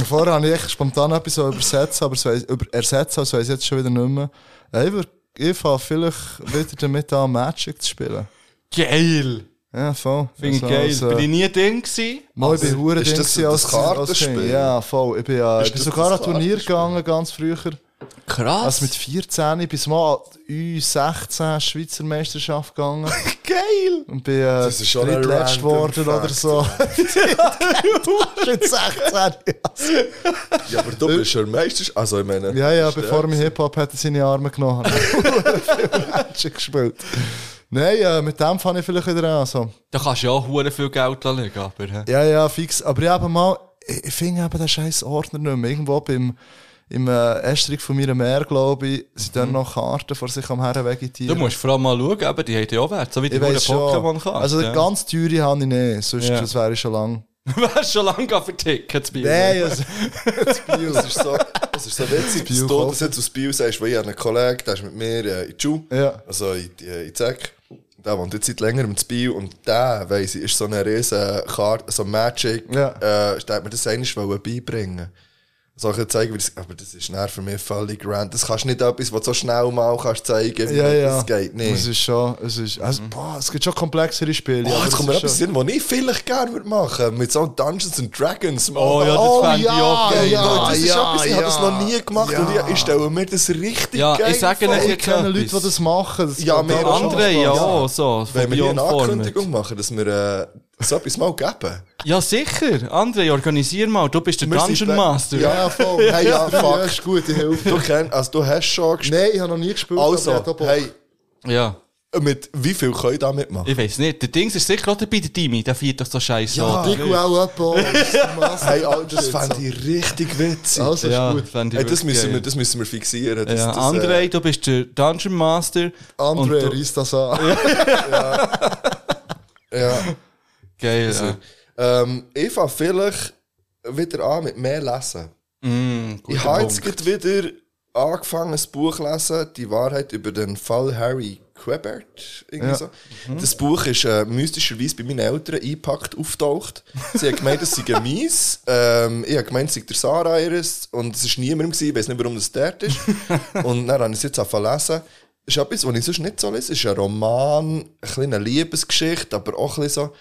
Speaker 4: vorher habe ich spontan etwas so übersetzt, aber es weiss, über, ersetzt, weiss ich jetzt schon wieder nicht mehr. Ich würd- ich fange vielleicht wieder damit an, Magic zu spielen.
Speaker 2: Geil!
Speaker 4: Ja, voll.
Speaker 2: Finde ich
Speaker 4: Also,
Speaker 2: geil.
Speaker 4: also,
Speaker 2: Bin ich nie Ding gewesen?
Speaker 4: Mal, ich bin hure
Speaker 3: ist
Speaker 4: Ding
Speaker 3: das
Speaker 4: gewesen
Speaker 3: das
Speaker 4: als, als? Kind. Ja, voll. Ich bin, äh,
Speaker 3: Ist
Speaker 4: ich bin sogar an Turnier gegangen, ganz früher.
Speaker 2: Krass.
Speaker 4: Also mit 14 bis mal U16 Schweizer Meisterschaft gegangen.
Speaker 2: geil!
Speaker 4: Und bin äh,
Speaker 3: Das ist schon ein
Speaker 4: drittletzt geworden oder so. Schon 16.
Speaker 3: Ja, aber du bist schon Meister. Also, ich meine.
Speaker 4: Ja, ja, bevor mein Hip-Hop hat er seine Arme genommen Magic gespielt. Nein, äh, mit dem fange ich vielleicht wieder an. So.
Speaker 2: Da kannst du ja auch hure viel Geld anlegen, aber...
Speaker 4: Ja, ja, fix. Aber ich habe mal, ich, ich finde eben den scheiß Ordner nicht mehr. Irgendwo beim, im äh, Estrich von meiner Mär, glaube ich, sind dann noch Karten vor sich am Herren
Speaker 2: Du
Speaker 4: vegetieren.
Speaker 2: musst vor allem mal schauen, aber die haben ja auch Wert, so wie die
Speaker 4: schon.
Speaker 2: Pokémon-Karte.
Speaker 4: Also
Speaker 2: ja.
Speaker 4: ganz teure habe ich nicht, sonst
Speaker 2: Ja.
Speaker 4: das wäre ich schon lang.
Speaker 2: Du wärst schon lange vertickt, das Bier.
Speaker 4: Nein, also,
Speaker 3: Das ist so, das ist so witzig, dass du das jetzt aus Biel sagst, weil ich habe einen Kollegen, der ist mit mir äh, in die Schule,
Speaker 4: Ja.
Speaker 3: also in, die- in Zek. Der wohnt jetzt seit längerem in Biel und der, weiss ich, ist so eine riesen Karte, so Magic,
Speaker 4: Ja.
Speaker 3: äh, der hat mir das eigentlich wollen beibringen soll ich dir zeigen, wie das, aber das ist dann für mich völlig random. Das kannst du nicht etwas, was du so schnell mal kannst zeigen wie
Speaker 4: ja, ja.
Speaker 3: das geht nicht.
Speaker 4: Es ist schon, es ist, also, boah, es gibt schon komplexere Spiele.
Speaker 3: Oh, jetzt
Speaker 4: es
Speaker 3: kommt mir
Speaker 4: ist
Speaker 3: etwas Sinn, was ich vielleicht gerne würde machen Mit so Dungeons and Dragons. Mann.
Speaker 2: Oh ja, das
Speaker 4: Oh,
Speaker 2: fände ich
Speaker 4: ja,
Speaker 2: auch geil.
Speaker 4: ja.
Speaker 3: das ist etwas, ich habe das noch nie gemacht
Speaker 4: ja.
Speaker 3: und ich, ich stelle mir das richtig
Speaker 2: Ja,
Speaker 3: geil
Speaker 2: ich sage
Speaker 3: vor.
Speaker 2: nicht,
Speaker 4: Ich kenne Leute, die das machen. Das
Speaker 3: Ja,
Speaker 4: schon.
Speaker 2: Andere ja
Speaker 3: Ja.
Speaker 2: so.
Speaker 3: Wenn wir hier eine. Ankündigung machen, dass wir äh, so etwas mal geben.
Speaker 2: Ja, sicher. André, organisier mal. Du bist der
Speaker 3: Wir
Speaker 2: Dungeon Master.
Speaker 4: Ja, voll.
Speaker 3: Hey, ja, fuck.
Speaker 4: ist gute Hilfe.
Speaker 3: Du, kenn, also, du hast schon gespielt.
Speaker 4: Nein, ich habe noch nie gespielt. aber ich
Speaker 3: Also,
Speaker 4: Bock.
Speaker 3: hey,
Speaker 2: ja.
Speaker 3: mit wie viel können da mitmachen?
Speaker 2: Ich weiß nicht. Der Dings ist sicher auch dabei, der Timmy. Der feiert doch so scheiße.
Speaker 3: Ja.
Speaker 4: Ich will auch etwas.
Speaker 3: Hey, Alter, das fände ich richtig witzig.
Speaker 4: Also, ist
Speaker 2: ja,
Speaker 4: gut.
Speaker 2: fände ich
Speaker 3: hey, das,
Speaker 2: wirklich
Speaker 3: müssen wir, das müssen wir fixieren. Das,
Speaker 2: Ja,
Speaker 3: das,
Speaker 2: André,
Speaker 3: äh,
Speaker 2: du bist der Dungeon Master. und
Speaker 4: André,
Speaker 2: du-
Speaker 4: reiss das an.
Speaker 3: ja.
Speaker 2: Geil, ja.
Speaker 3: Ähm, ich fange vielleicht wieder an mit mehr Lesen.
Speaker 2: Mm,
Speaker 3: Ich habe jetzt gerade wieder angefangen, ein Buch zu lesen, die Wahrheit über den Fall Harry Quebert.
Speaker 4: Ja.
Speaker 3: so. Das Buch ist äh, mystischerweise bei meinen Eltern eingepackt auftaucht. Sie haben gemeint, es sei ein Mies. Ähm, ich habe gemeint, es sei der Sarah ihres. Und es war niemandem, gewesen. ich weiß nicht, warum das dort ist. und dann habe ich es jetzt angefangen zu lesen. Das ist etwas, was ich sonst nicht so lese. Es ist ein Roman, eine kleine Liebesgeschichte, aber auch ein bisschen so.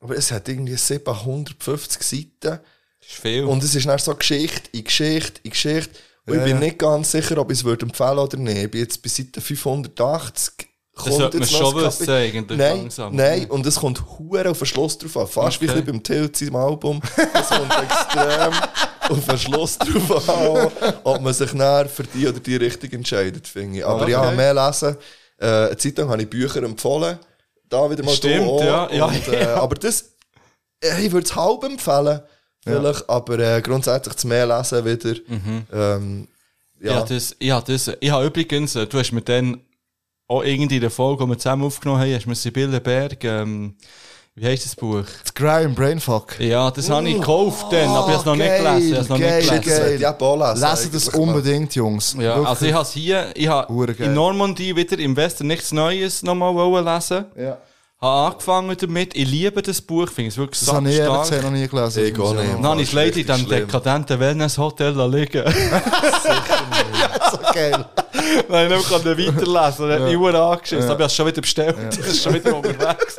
Speaker 3: Aber es hat irgendwie 750 Seiten.
Speaker 2: Das ist viel.
Speaker 3: Und es ist dann so Geschichte in Geschichte in Geschichte. Und ich
Speaker 4: Ja,
Speaker 3: bin
Speaker 4: ja.
Speaker 3: nicht ganz sicher, ob ich es würde empfehlen oder nicht. Ich bin jetzt bei Seite 580.
Speaker 2: Das sollte man schon wissen, eigentlich,
Speaker 3: Nein,
Speaker 2: langsam.
Speaker 3: nein, und es kommt hure auf den Schluss drauf an. Fast wie
Speaker 2: Okay.
Speaker 3: bisschen beim Tilt seinem Album. Es kommt extrem auf den Schluss drauf an, ob man sich näher für die oder die Richtung entscheidet, finde ich. Aber
Speaker 2: Okay.
Speaker 3: ja, mehr lesen. Äh, eine Zeit lang habe ich Bücher empfohlen. Da wieder mal
Speaker 2: Stimmt,
Speaker 3: auch.
Speaker 2: ja. Ja,
Speaker 3: Und, äh,
Speaker 2: ja.
Speaker 3: Aber das, äh, ich würde es halb empfehlen. Vielleicht, aber äh, grundsätzlich das mehr lesen wieder. Ähm,
Speaker 2: Ja,
Speaker 3: ja.
Speaker 2: das, ich habe das, ich habe übrigens, äh, du hast mir dann auch irgendwie in der Folge, die wir zusammen aufgenommen haben, hast mir Sibylle Berg, ähm, wie heisst das Buch?
Speaker 4: Das Crime Brainfuck.
Speaker 2: Ja, das habe ich gekauft dann, aber ich habe es noch nicht
Speaker 4: geil,
Speaker 2: gelesen. Ich habe es noch
Speaker 4: geil,
Speaker 2: nicht
Speaker 3: das
Speaker 2: gelesen.
Speaker 3: ich auch lesen.
Speaker 4: Lesen das unbedingt, Jungs.
Speaker 2: Ja,
Speaker 4: Wirklich.
Speaker 2: also ich habe es hier, ich habe
Speaker 4: geil.
Speaker 2: in Normandie wieder im Westen nichts Neues nochmal wollen lesen.
Speaker 4: ja.
Speaker 2: Habe angefangen damit. Ich liebe das Buch, finde es wirklich
Speaker 4: Das habe ich ehrlich
Speaker 2: stark.
Speaker 4: gesagt noch nie gelesen.
Speaker 3: Ich auch nicht.
Speaker 2: Dann habe ich es leider in diesem
Speaker 3: schlimm.
Speaker 2: dekadenten Wellness-Hotel liegen.
Speaker 4: so geil.
Speaker 2: Nein, ich kann nicht weiterlesen. Er hat mich ja. angeschissen. Aber ich habe es schon wieder bestellt. Das ist schon wieder unterwegs.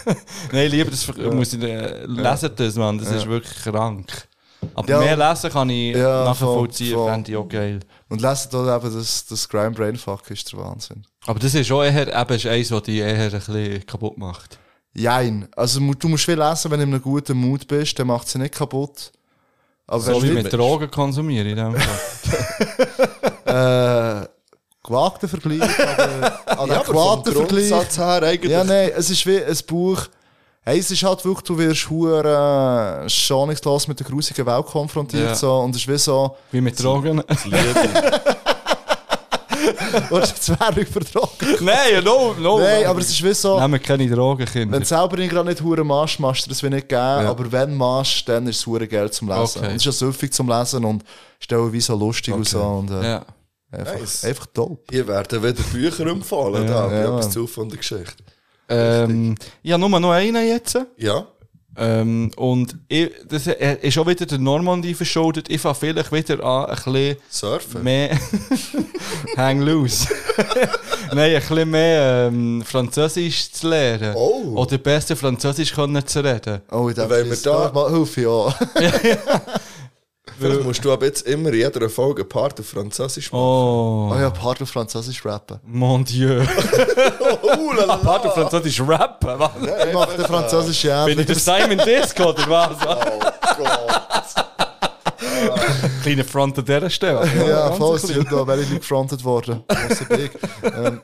Speaker 2: Nein, lieber das muss ich äh, lesen, das, Mann. Das ist wirklich krank. Aber
Speaker 4: Ja.
Speaker 2: mehr lesen kann ich
Speaker 4: Ja,
Speaker 2: nachvollziehen,
Speaker 4: voll, voll.
Speaker 2: fände ich auch geil.
Speaker 4: Und lesen da eben das, das Crime Brainfuck ist der Wahnsinn.
Speaker 2: Aber das ist auch eher eben ist eins, was dich eher ein bisschen kaputt macht.
Speaker 4: Jein. Also du musst viel lesen, wenn du in einem guten Mut bist, dann macht sie nicht kaputt. Aber
Speaker 2: So
Speaker 4: wenn
Speaker 2: wie
Speaker 4: du
Speaker 2: mit Drogen konsumieren in dem Fall.
Speaker 4: äh, gewagter Vergleich, aber
Speaker 3: Ja, aber vom
Speaker 4: adäquater Vergleich.
Speaker 3: Her eigentlich.
Speaker 4: Ja, nein, es ist wie ein Buch. Hey, es ist halt wirklich, du wirst hure äh, schonungslos mit der grusigen Welt konfrontiert
Speaker 2: Ja.
Speaker 4: so, und es ist wie so,
Speaker 2: wie mit Drogen.
Speaker 4: oder jetzt Werbung für Drogen.
Speaker 2: Nein, no, no.
Speaker 4: Nein, aber es ist wie so,
Speaker 2: Nehmen keine Drogen, Kinder.
Speaker 4: wenn du selber gerade nicht hure machst, machst du das wie nicht geben, aber wenn du machst, dann ist es hure Geld zum Lesen.
Speaker 2: Okay.
Speaker 4: Und es ist ja süffig zum Lesen und stellen wie so lustig und so und äh,
Speaker 2: Ja.
Speaker 4: einfach,
Speaker 3: Nice.
Speaker 4: einfach dope.
Speaker 3: Hier werden wieder Bücher empfohlen.
Speaker 4: Ja,
Speaker 3: da, ja,
Speaker 4: ja,
Speaker 3: etwas zu von der Geschichte.
Speaker 2: Ähm, ja, nur noch einen jetzt.
Speaker 3: Ja.
Speaker 2: Ähm, und ich, das ist auch wieder der Normandie verschuldet. Ich fange vielleicht wieder an, ein bisschen
Speaker 3: Surfen.
Speaker 2: mehr hang loose. Nein, ein bisschen mehr ähm, Französisch zu lernen.
Speaker 3: Oh.
Speaker 2: Oder besser Französisch können zu reden.
Speaker 4: Oh, ich
Speaker 3: Wenn
Speaker 4: denke,
Speaker 3: wir da-
Speaker 4: mal Hilfe, ja.
Speaker 3: Vielleicht musst du ab jetzt immer in jeder Folge ein Part auf Französisch machen.
Speaker 2: Oh,
Speaker 4: Oh ja, Part auf Französisch rappen.
Speaker 2: mon Dieu.
Speaker 3: Oh, la, la.
Speaker 2: Part auf Französisch rappen, was?
Speaker 4: Ich mache den französischen ja.
Speaker 2: Bin ich der Simon Disco oder was?
Speaker 3: Oh Gott.
Speaker 2: Kleiner Front an dieser Stelle.
Speaker 4: Ja,
Speaker 2: Ganz
Speaker 4: voll, sie sind da welche gefrontet worden. Ähm,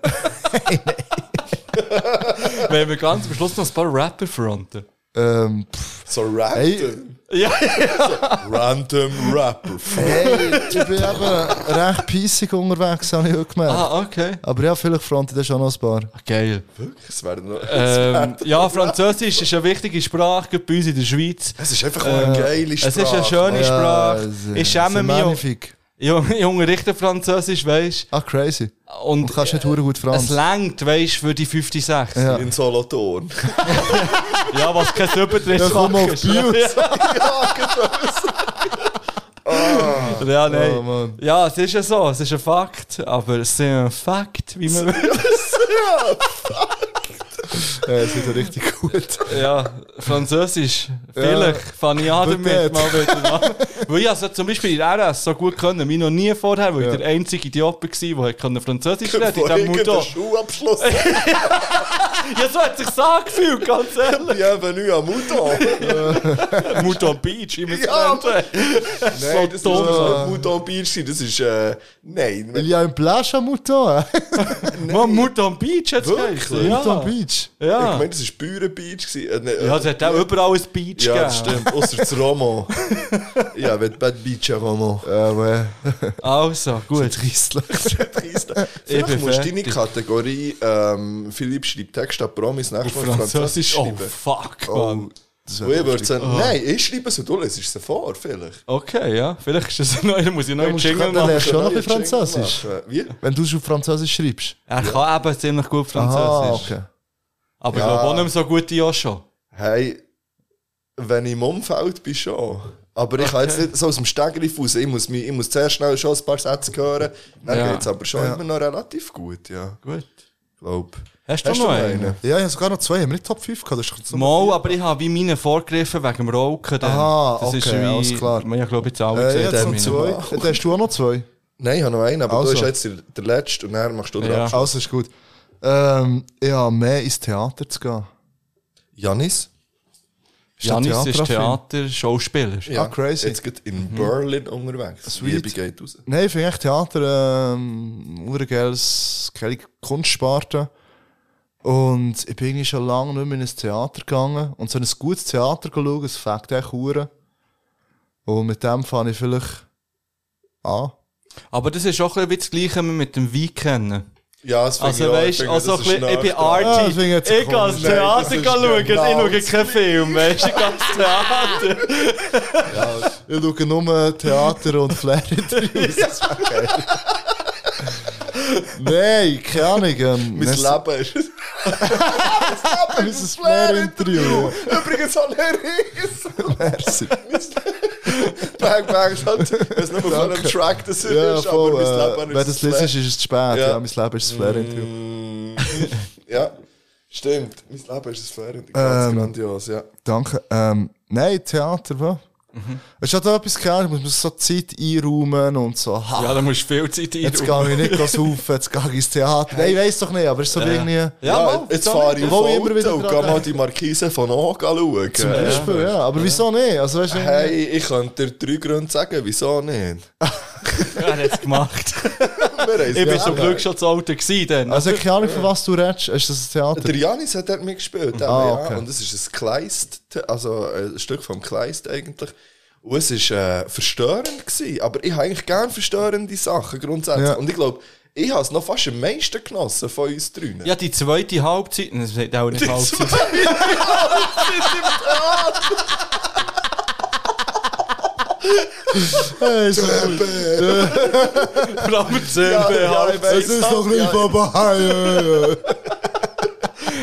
Speaker 2: Wenn wir ganz am Schluss noch ein paar Rapper fronten.
Speaker 4: Ähm,
Speaker 3: So random.
Speaker 4: Hey.
Speaker 2: Ja,
Speaker 3: Random Rapper.
Speaker 4: hey, ich bin eben recht peissig unterwegs, habe ich heute gemerkt.
Speaker 2: ah, okay.
Speaker 4: Aber ja, vielleicht fronte das schon noch ein paar.
Speaker 2: Geil.
Speaker 3: Es wäre noch.
Speaker 2: Ähm, ja, Französisch ist eine wichtige Sprache bei uns in der Schweiz.
Speaker 3: Es ist einfach eine geile Sprache.
Speaker 2: Es ist eine schöne Sprache.
Speaker 4: es-
Speaker 2: ich schäme mich ich unterrichte Französisch, weißt
Speaker 4: Ah, crazy.
Speaker 2: du? Und
Speaker 4: Du kannst nicht hure gut
Speaker 2: es
Speaker 4: Franz.
Speaker 2: längt, weißt du, für die 5. 6.
Speaker 4: Ja.
Speaker 3: In Solothurn.
Speaker 2: Ja, was kein
Speaker 4: Ja,
Speaker 2: Übertrittsfach
Speaker 4: komm auf
Speaker 2: ist.
Speaker 4: die Bios.
Speaker 2: Ja, nein.
Speaker 4: Oh,
Speaker 2: ja, es ist ja so, es ist ein Fakt, aber es ist ein Fakt, wie man
Speaker 4: Ja, es ist richtig gut.
Speaker 2: Ja, Französisch. Vielleicht fange ich an damit mal wieder. an. Weil ich also zum Beispiel in RS so gut können, wie noch nie vorher, weil
Speaker 4: Ja.
Speaker 2: ich der einzige Idiot war, der Französisch reden konnte.
Speaker 3: Irgendeinem
Speaker 2: Mouton.
Speaker 3: Schulabschluss.
Speaker 2: Ja, so hat es sich angefühlt, ganz ehrlich.
Speaker 3: Bienvenue à Mouton.
Speaker 2: Mouton Beach, es
Speaker 3: Ja. Nein, das
Speaker 2: dumm.
Speaker 3: ist nicht Mouton gewesen, Das ist, äh, nein.
Speaker 4: Il y a une plage à Mouton.
Speaker 2: Man, Mouton Beach hat es
Speaker 3: Wirklich?
Speaker 2: geheißen. Ja.
Speaker 4: Mouton Beach.
Speaker 3: Ich
Speaker 2: Ja.
Speaker 3: meine, das war Bauernbeach. gewesen. Äh, ne,
Speaker 2: ja, es hat auch überall ein Beach
Speaker 3: Ja, das
Speaker 2: gegeben.
Speaker 3: stimmt. Ausser das Roman. ja, wenn Bad Beach ein Roman.
Speaker 4: Ja, ouais.
Speaker 2: Also, gut.
Speaker 4: Tristler.
Speaker 2: Ich bin
Speaker 3: Vielleicht musst du deine. Kategorie ähm, Philipp schreibt Text an Promis nächstes Mal Französisch
Speaker 2: Oh,
Speaker 3: schreiben.
Speaker 2: fuck,
Speaker 3: Oh,
Speaker 2: man.
Speaker 4: Das
Speaker 3: Und ich würde sagen, nein, ich schreibe es und du lässt es vor, vielleicht.
Speaker 2: Okay, ja. Vielleicht ist das neu, dann muss ich noch
Speaker 4: Ja,
Speaker 2: einen Jingle
Speaker 4: dann
Speaker 2: machen.
Speaker 4: lernst du schon noch ein Französisch.
Speaker 3: Wie?
Speaker 4: Wenn du schon Französisch schreibst.
Speaker 2: Er kann eben ziemlich gut Französisch.
Speaker 4: Ah, okay.
Speaker 2: Aber ich
Speaker 3: Ja.
Speaker 2: glaube auch nicht mehr so gut wie schon.
Speaker 3: Hey, wenn ich im Umfeld bin, schon. Aber ich kann jetzt nicht so aus dem Stegreif raus. Ich muss, mich, ich muss zuerst schnell schon ein paar Sätze hören. Dann
Speaker 2: Ja.
Speaker 3: geht es aber schon immer noch relativ gut, ja.
Speaker 2: Gut.
Speaker 3: Glaub.
Speaker 2: Hast du noch einen?
Speaker 4: Ja, ich habe sogar noch zwei. Haben wir nicht Top 5 gehabt? Das ist
Speaker 2: Mal, aber ich habe wie meine vorgegriffen wegen dem Rauchen. dann.
Speaker 4: Aha,
Speaker 2: das ist
Speaker 4: okay,
Speaker 2: wie,
Speaker 4: alles klar.
Speaker 2: Ich glaube jetzt alle
Speaker 4: Äh,
Speaker 2: gesehen.
Speaker 4: noch zwei. Dann hast du auch noch zwei.
Speaker 3: Nein, ich habe noch einen, aber
Speaker 4: Also.
Speaker 3: du bist jetzt der, der Letzte und dann machst du den
Speaker 2: Ja.
Speaker 3: Abschluss.
Speaker 4: Also ist gut. Ähm, ja, mehr ins Theater zu gehen.
Speaker 3: Janis?
Speaker 2: Janis ist? Theater, Schauspieler.
Speaker 3: Ja,
Speaker 4: Ah, crazy.
Speaker 3: Jetzt geht in Berlin unterwegs.
Speaker 4: Sweet.
Speaker 3: Liebe geht raus.
Speaker 4: Nein, ich finde echt Theater ähm, ein geiles, geile Kunstsparte. Und ich bin schon lange nicht mehr in ein Theater gegangen. Und so ein gutes Theater schauen, das fängt echt hure. Und mit dem fange ich vielleicht an.
Speaker 2: Aber das ist auch ein bisschen wie das Gleiche mit dem Wein kennen.
Speaker 3: Ja, das finde
Speaker 2: Also
Speaker 3: ich auch.
Speaker 2: weißt
Speaker 3: finde,
Speaker 2: also
Speaker 3: das
Speaker 2: ein
Speaker 3: ist
Speaker 2: bisschen, ich bin
Speaker 3: nah dran.
Speaker 4: Ah,
Speaker 2: arty.
Speaker 4: das finde ich jetzt
Speaker 2: ich gehe ans
Speaker 4: komisch.
Speaker 3: Nein,
Speaker 2: Theater
Speaker 3: das ist
Speaker 2: schauen, ich
Speaker 3: genau
Speaker 2: schaue keinen Film, weißt du, ich gehe ans Theater.
Speaker 4: Ich schaue nur Theater und Flair-Interviews. Das wäre geil. Nein, keine Ahnung. Ähm,
Speaker 3: Mein Leben ist es.
Speaker 4: Mein Flair-Interview.
Speaker 3: Übrigens Allergies.
Speaker 4: Merci.
Speaker 3: Bang, bang. Ich weiß nicht, auf welchem Track das
Speaker 4: Ja,
Speaker 3: ist,
Speaker 4: voll.
Speaker 3: aber mein
Speaker 4: Äh,
Speaker 3: Leben
Speaker 4: wenn das liest, ist es zu spät.
Speaker 3: Ja.
Speaker 4: Ja, mein Leben ist das Flair-Interview.
Speaker 3: Mm, Ja, stimmt. Mein Leben ist das Flair. Ganz
Speaker 4: Ähm,
Speaker 3: grandios, ja.
Speaker 4: Danke. Ähm, nein, Theater, was?
Speaker 3: Mhm.
Speaker 4: Es ist halt auch etwas ich muss mir so Zeit einräumen und so. Ha,
Speaker 2: Ja, da musst du viel Zeit
Speaker 4: jetzt
Speaker 2: einräumen.
Speaker 4: gehe ich nicht saufen, jetzt gehe ich ins Theater. Nein, ich weiß doch nicht, aber es ist so irgendwie.
Speaker 2: Ja,
Speaker 3: Ja,
Speaker 2: mal,
Speaker 3: jetzt fahre ich auf
Speaker 4: immer wieder
Speaker 3: Auto und gehe mal die Markise von Oga schauen.
Speaker 4: Zum Beispiel, ja. Aber wieso nicht? Also, weißt du,
Speaker 3: Hey, ich könnte dir drei Gründe sagen, wieso nicht.
Speaker 2: Ja, er hat es gemacht. Ich bin zum. Glück schon zu alt gewesen
Speaker 4: also, ich habe keine Ahnung, von was du redest. Ist das ein Theater?
Speaker 3: Der Janis hat dort mitgespielt.
Speaker 4: Ah, okay.
Speaker 3: ja. Und es ist ein Kleist, also ein Stück vom Kleist eigentlich. Und es war äh, verstörend. Gewesen. Aber ich habe eigentlich gerne verstörende Sachen grundsätzlich.
Speaker 4: Ja.
Speaker 3: Und ich glaube, ich habe es noch fast am meisten genossen von uns drinnen.
Speaker 2: Ja, die zweite Halbzeit, das sagt auch nicht Halbzeit.
Speaker 4: Hey, so gut.
Speaker 2: Vor allem die
Speaker 3: Ja, ja.
Speaker 4: Es ist doch nicht vorbei.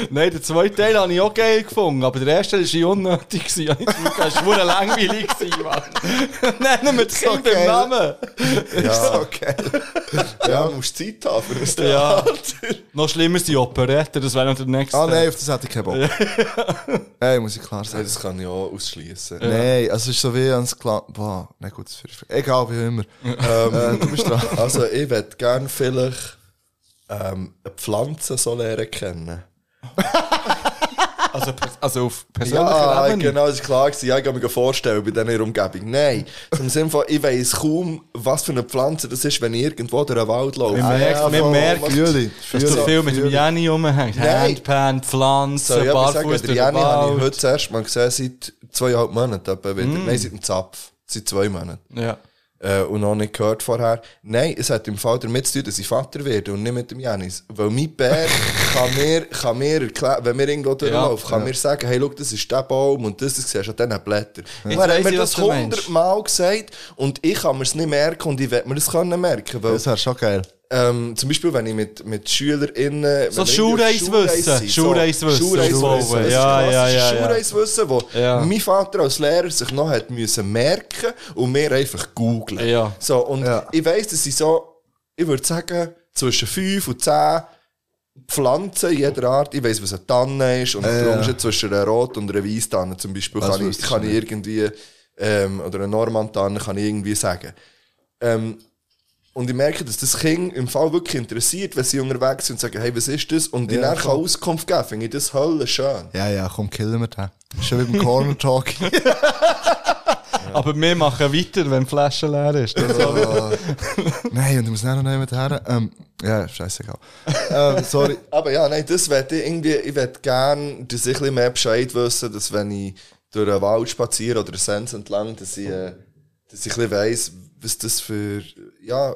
Speaker 2: Nein, den zweiten Teil habe ich auch geil gefunden, aber der erste war ja unnötig. Ich habe nicht das war langweilig. Mann. Nennen wir das Kind beim
Speaker 4: geil.
Speaker 2: Namen.
Speaker 3: Ja, okay. ja, du musst Zeit haben für ein
Speaker 2: Ja.
Speaker 3: Theater.
Speaker 2: Noch schlimmer sind die Operetten, das wäre noch der nächste.
Speaker 4: Ah, nein, auf das hätte ich keinen Bock. Hey, muss ich klar
Speaker 3: Nein,
Speaker 4: sagen.
Speaker 3: das kann ich auch ausschließen.
Speaker 4: Nein, also es ist so wie ans Klar. Boah, nein, gut, das ist egal, wie immer. äh, du bist dran.
Speaker 3: Also, ich würde gerne vielleicht ähm, eine Pflanze so lernen kennen.
Speaker 2: Also, also auf persönlicher
Speaker 3: Ja,
Speaker 2: Ebene.
Speaker 3: genau, das war klar. gewesen. Ja, ich kann mir vorstellen, bei dieser Umgebung. Nein, im Sinne von, ich weiss kaum, was für eine Pflanze das ist, wenn ich irgendwo durch den Wald laufe.
Speaker 2: Man merkt, man
Speaker 3: voll.
Speaker 2: merkt,
Speaker 4: Fühle,
Speaker 2: dass du viel mit dem Jenny rumhängst. Handpan, Pflanzen,
Speaker 3: So, ja,
Speaker 2: barfuß
Speaker 3: der
Speaker 2: durch
Speaker 3: Jenny habe ich heute zuerst mal gesehen, seit zweieinhalb Monaten wieder. Nein, seit dem Zapf. Seit zwei Monaten.
Speaker 2: Ja.
Speaker 3: Äh, und noch nicht gehört vorher. Nein, es hat im Fall damit zu tun, dass ich Vater werde und nicht mit dem Janis. Weil mein Bär kann mir, kann mir erklären, wenn wir irgendwo durchlaufen, kann mir sagen, hey, schau, das ist der Baum und das, das siehst du an diesen Blättern. Und er hat
Speaker 2: weiss
Speaker 3: mir
Speaker 2: ich,
Speaker 3: das hundertmal gesagt und ich kann mir es nicht merken und ich will mir das können merken. Weil,
Speaker 4: Das wäre schon geil.
Speaker 3: Ähm, zum Beispiel, wenn ich mit, mit SchülerInnen...
Speaker 2: So Schulreiswissen. Schulreiswissen
Speaker 3: Schulreiswissen.
Speaker 2: Ja, ja, ja, ja.
Speaker 3: Schulreiswissen, wo
Speaker 2: Ja.
Speaker 3: mein Vater als Lehrer sich noch hat müssen merken und mir einfach googlen.
Speaker 2: Ja.
Speaker 3: So, und
Speaker 4: Ja.
Speaker 3: ich weiss, dass ich so, ich würde sagen, zwischen 5 und 10 Pflanzen jeder Art. Ich weiss, was eine Tanne ist und der Unterschied zwischen einer Rot- und einer Weisstanne zum Beispiel
Speaker 4: Das
Speaker 3: kann ich, kann ich irgendwie, ähm, oder eine Normandtanne kann ich irgendwie sagen. Ähm, und ich merke, dass das Kind im Fall wirklich interessiert, wenn sie unterwegs sind und sagen, hey, was ist das? Und ich
Speaker 4: Ja,
Speaker 3: dann kann
Speaker 4: voll.
Speaker 3: Auskunft geben, finde ich das hölle schön.
Speaker 4: Ja, ja, komm, killen wir den. Schon wie beim Corner Talk.
Speaker 2: Aber wir machen weiter, wenn die Flasche leer ist. Das
Speaker 4: Nein, und ich muss nicht noch jemand her. Ähm, ja, scheißegal. ähm, sorry.
Speaker 3: Aber ja, nein, das werde ich irgendwie, ich werde gerne, dass ich ein bisschen mehr Bescheid wissen, dass wenn ich durch einen Wald spaziere oder einen Sens entlang, dass ich, äh, dass ich ein bisschen weiss, was das für, ja,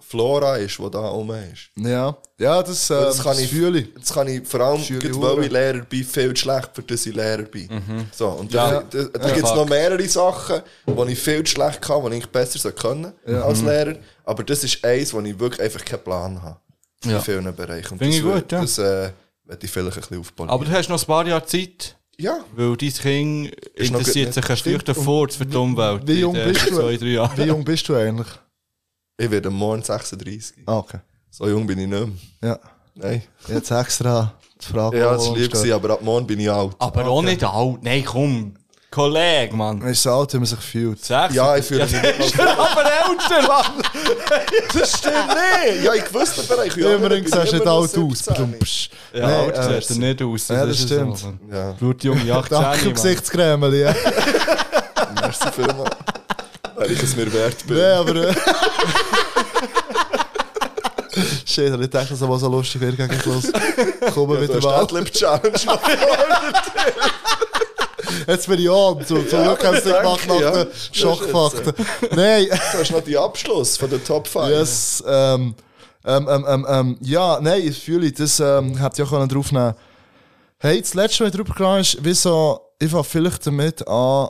Speaker 3: Flora ist, die da oben ist.
Speaker 4: Ja, ja das, äh,
Speaker 3: das kann ich,
Speaker 4: fühle ich.
Speaker 3: das kann ich vor allem,
Speaker 4: ich
Speaker 3: weil ich Lehrer bin, viel schlecht, für das ich Lehrer bin. So, und
Speaker 2: Ja.
Speaker 3: da, da, da gibt es noch mehrere Sachen, die ich viel schlecht kann, die ich besser soll können als Lehrer. Aber das ist eins, wo ich wirklich einfach keinen Plan habe.
Speaker 2: Ja.
Speaker 3: In vielen Bereichen. Und
Speaker 2: Finde ich
Speaker 3: das,
Speaker 2: gut, ja.
Speaker 3: Das äh, werde ich vielleicht ein bisschen aufbauen.
Speaker 2: Aber du hast noch ein paar Jahre Zeit,
Speaker 3: ja,
Speaker 2: weil dein Kind interessiert sich ein. Stück davor für die Umwelt.
Speaker 4: Wie jung bist du?
Speaker 2: Zwei, drei
Speaker 4: Wie
Speaker 2: Jahren.
Speaker 4: jung bist du eigentlich?
Speaker 3: ich werde morgen 36.
Speaker 4: Ah, okay.
Speaker 3: So jung bin ich nicht mehr.
Speaker 4: Ja.
Speaker 3: Nein.
Speaker 4: Jetzt extra die Frage.
Speaker 3: Ja, das war lieb, gewesen, aber ab morgen bin ich alt.
Speaker 2: Aber auch nicht alt. Nein, komm. Kollege, Mann.
Speaker 4: Man ist so alt, wie man sich fühlt.
Speaker 2: Sechs?
Speaker 3: Ja, ich fühle mich nicht mal
Speaker 2: aber älter, Mann.
Speaker 3: Das stimmt nicht! Ja, in gewissen Bereichen. Ja,
Speaker 4: Immerhin
Speaker 3: bin
Speaker 4: siehst
Speaker 3: ich
Speaker 4: du nicht alt aus.
Speaker 3: 17.
Speaker 4: Badum, psch.
Speaker 2: Ja,
Speaker 4: Nee,
Speaker 2: alt
Speaker 4: äh,
Speaker 2: sieht er nicht aus.
Speaker 4: Ja, das
Speaker 2: ist
Speaker 4: stimmt.
Speaker 2: So.
Speaker 3: Ja,
Speaker 2: Blutjunge 18,
Speaker 4: Danke,
Speaker 2: Mann.
Speaker 4: Gesichtscreme. Ja.
Speaker 3: merci vielmals. Weil ich es mir wert bin.
Speaker 4: nee, aber. Äh, Shit, ich dachte, dass es mal so lustig wäre gegen Schluss. Wir
Speaker 3: Du
Speaker 4: wieder
Speaker 3: hast
Speaker 4: mal.
Speaker 3: Adlib Challenge noch
Speaker 4: Jetzt bin ich on. Zum, zum Glück haben sie
Speaker 3: danke,
Speaker 4: gemacht nach
Speaker 3: ja.
Speaker 4: den Schockfakten. Nein.
Speaker 3: Du hast noch die Abschluss von der Top 5.
Speaker 4: Yes, ähm, ähm, ähm, ähm, ähm, ja, nein, ich fühle, das ähm, hätte ich auch können draufnehmen Hey, das letzte, was ich drüber gegangen ist, wie so, ich fange vielleicht damit an,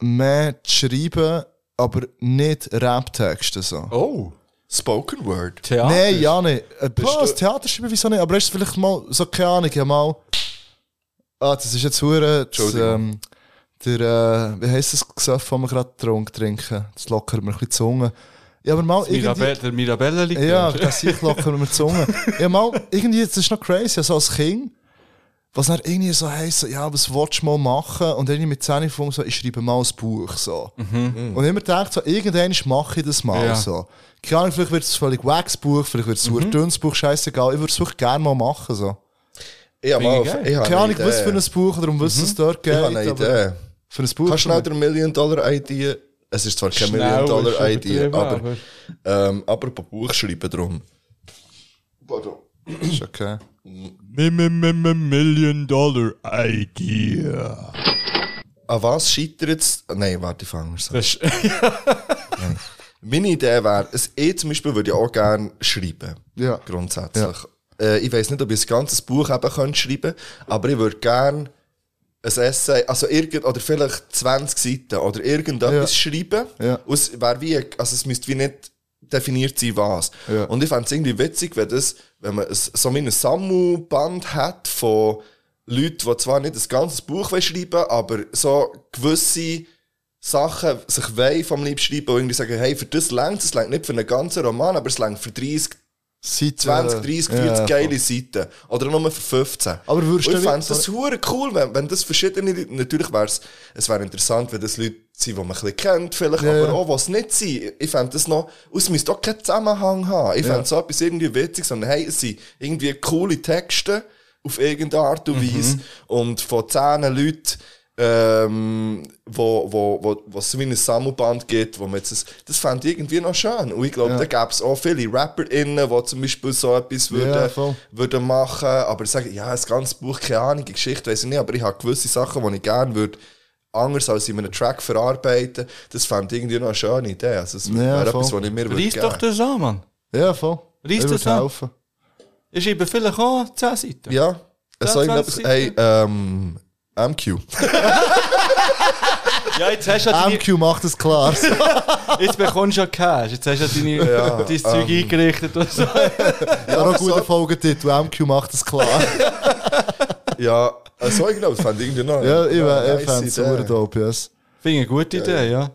Speaker 4: mehr zu schreiben, aber nicht Rap-Texte so.
Speaker 2: Oh.
Speaker 3: Spoken Word.
Speaker 2: Theater.
Speaker 4: Nein, ja nicht. Äh,
Speaker 3: Bist
Speaker 4: boah, das
Speaker 3: du-
Speaker 4: Theater schreiben, wieso nicht? Aber ist vielleicht mal, so keine Ahnung, ich hab mal, ah, das ist jetzt hure, das, ähm, der, äh, wie heisst das Gesöff, das wir gerade getrunken trinken? Das lockert mir ein bisschen die Zunge. Ja, aber mal irgendwie...
Speaker 2: Mirabelle, der Mirabelle liegt
Speaker 4: Ja, das ich locker mit der Zunge. Ja, mal, irgendwie, das ist noch crazy, also als Kind, was dann irgendwie so heisst, so, ja, was willst du mal machen? Und irgendwie mit 10 gefunden, so, ich schreibe mal ein Buch, so. Und immer gedacht, so, irgendwann mache ich das mal,
Speaker 2: Ja.
Speaker 4: so. Keine Ahnung, vielleicht wird es ein völlig wax Buch, vielleicht wird es ein dünnes Buch, scheißegal. Ich würde es wirklich gerne mal machen, so.
Speaker 3: Ich habe mal,
Speaker 2: ich geil.
Speaker 3: ich habe
Speaker 4: Keine
Speaker 3: eine
Speaker 4: Ahnung, was für ein Buch oder um was es dort geht.
Speaker 3: Ich habe eine Idee.
Speaker 4: Für ein Buch.
Speaker 3: Kannst du schnell der Million-Dollar-Idee... Es ist zwar keine Million-Dollar-Idee, aber... Ähm, aber bei Buch schreiben drum. Pardon.
Speaker 4: ist okay.
Speaker 2: Million Dollar Idea.
Speaker 3: An was scheitert es? Nein, warte, ich fange
Speaker 2: ist,
Speaker 3: Meine Idee wäre, es ich zum Beispiel würde ich auch gerne schreiben.
Speaker 4: Ja.
Speaker 3: Grundsätzlich. Äh, ich weiß nicht, ob ich ein ganzes Buch eben könnte schreiben aber ich würde gerne ein Essay, also irgend, oder vielleicht 20 Seiten oder irgendetwas schreiben.
Speaker 4: Ja.
Speaker 3: Und es wäre wie, also es müsste wie nicht definiert sein, was.
Speaker 4: Ja.
Speaker 3: Und ich fände es irgendwie witzig, wenn, das, wenn man so ein Sammelband hat von Leuten, die zwar nicht ein ganzes Buch wollen schreiben aber so gewisse Sachen sich wollen vom Lieb schreiben und irgendwie sagen, hey, für das längt es, längt nicht für einen ganzen Roman, aber es längt für 30,
Speaker 4: Seit,
Speaker 3: 20,
Speaker 4: äh,
Speaker 3: 30,
Speaker 4: ja,
Speaker 3: 40
Speaker 4: voll.
Speaker 3: geile Seiten. Oder nur für 15.
Speaker 4: Aber würdest
Speaker 3: Und ich fände das hure cool, wenn, wenn das verschiedene Leute, natürlich wäre es, es wäre interessant, wenn das Leute sind, die man ein bisschen kennt, vielleicht,
Speaker 4: Ja,
Speaker 3: aber
Speaker 4: ja.
Speaker 3: auch, was nicht sind. Ich fände das noch, es müsste auch keinen Zusammenhang haben. Ich fände so etwas irgendwie witzig, sondern hey, es sind irgendwie coole Texte, auf irgendeine Art und Weise. Und von zehn Leuten, ähm, wo, wo, wo, wo es wie ein Sammelband gibt, wo man jetzt das, das fände ich irgendwie noch schön. Und ich glaube,
Speaker 4: Ja.
Speaker 3: da gäbe es auch viele RapperInnen, die zum Beispiel so etwas
Speaker 4: Ja,
Speaker 3: würden,
Speaker 4: voll.
Speaker 3: würden machen. Aber sagen, ja, das ganze Buch, keine Ahnung, die Geschichte weiß ich nicht, aber ich habe gewisse Sachen, die ich gerne würde, anders als in einem Track verarbeiten. Das fände ich irgendwie noch eine schöne Idee. Also, das
Speaker 4: Ja,
Speaker 3: wäre
Speaker 4: voll.
Speaker 3: etwas, was ich mir würde
Speaker 2: Reiss doch das an, Mann.
Speaker 4: Ja, voll.
Speaker 2: Reiss das an.
Speaker 4: helfen.
Speaker 2: Ich schreibe vielleicht auch 10 Seiten.
Speaker 3: Ja,
Speaker 2: Ja,
Speaker 3: so irgendetwas.
Speaker 2: 20
Speaker 3: Hey, ähm, MQ.
Speaker 2: Ja, jetzt hast du ja deine,
Speaker 4: MQ macht es klar.
Speaker 2: jetzt bekommst du ja Cash. Jetzt hast du ja deine,
Speaker 3: Ja,
Speaker 2: dein Zeug eingerichtet und so.
Speaker 4: Ja, noch guter Folgetitel. MQ macht es klar.
Speaker 3: Ja, äh, so irgendetwas fände ich irgendwie noch.
Speaker 4: ja, ich,
Speaker 3: noch
Speaker 4: wär-
Speaker 3: eine
Speaker 4: ich
Speaker 3: nice
Speaker 4: fände es
Speaker 3: Idee.
Speaker 4: super dope, yes.
Speaker 2: Finde ich eine gute Idee, ja.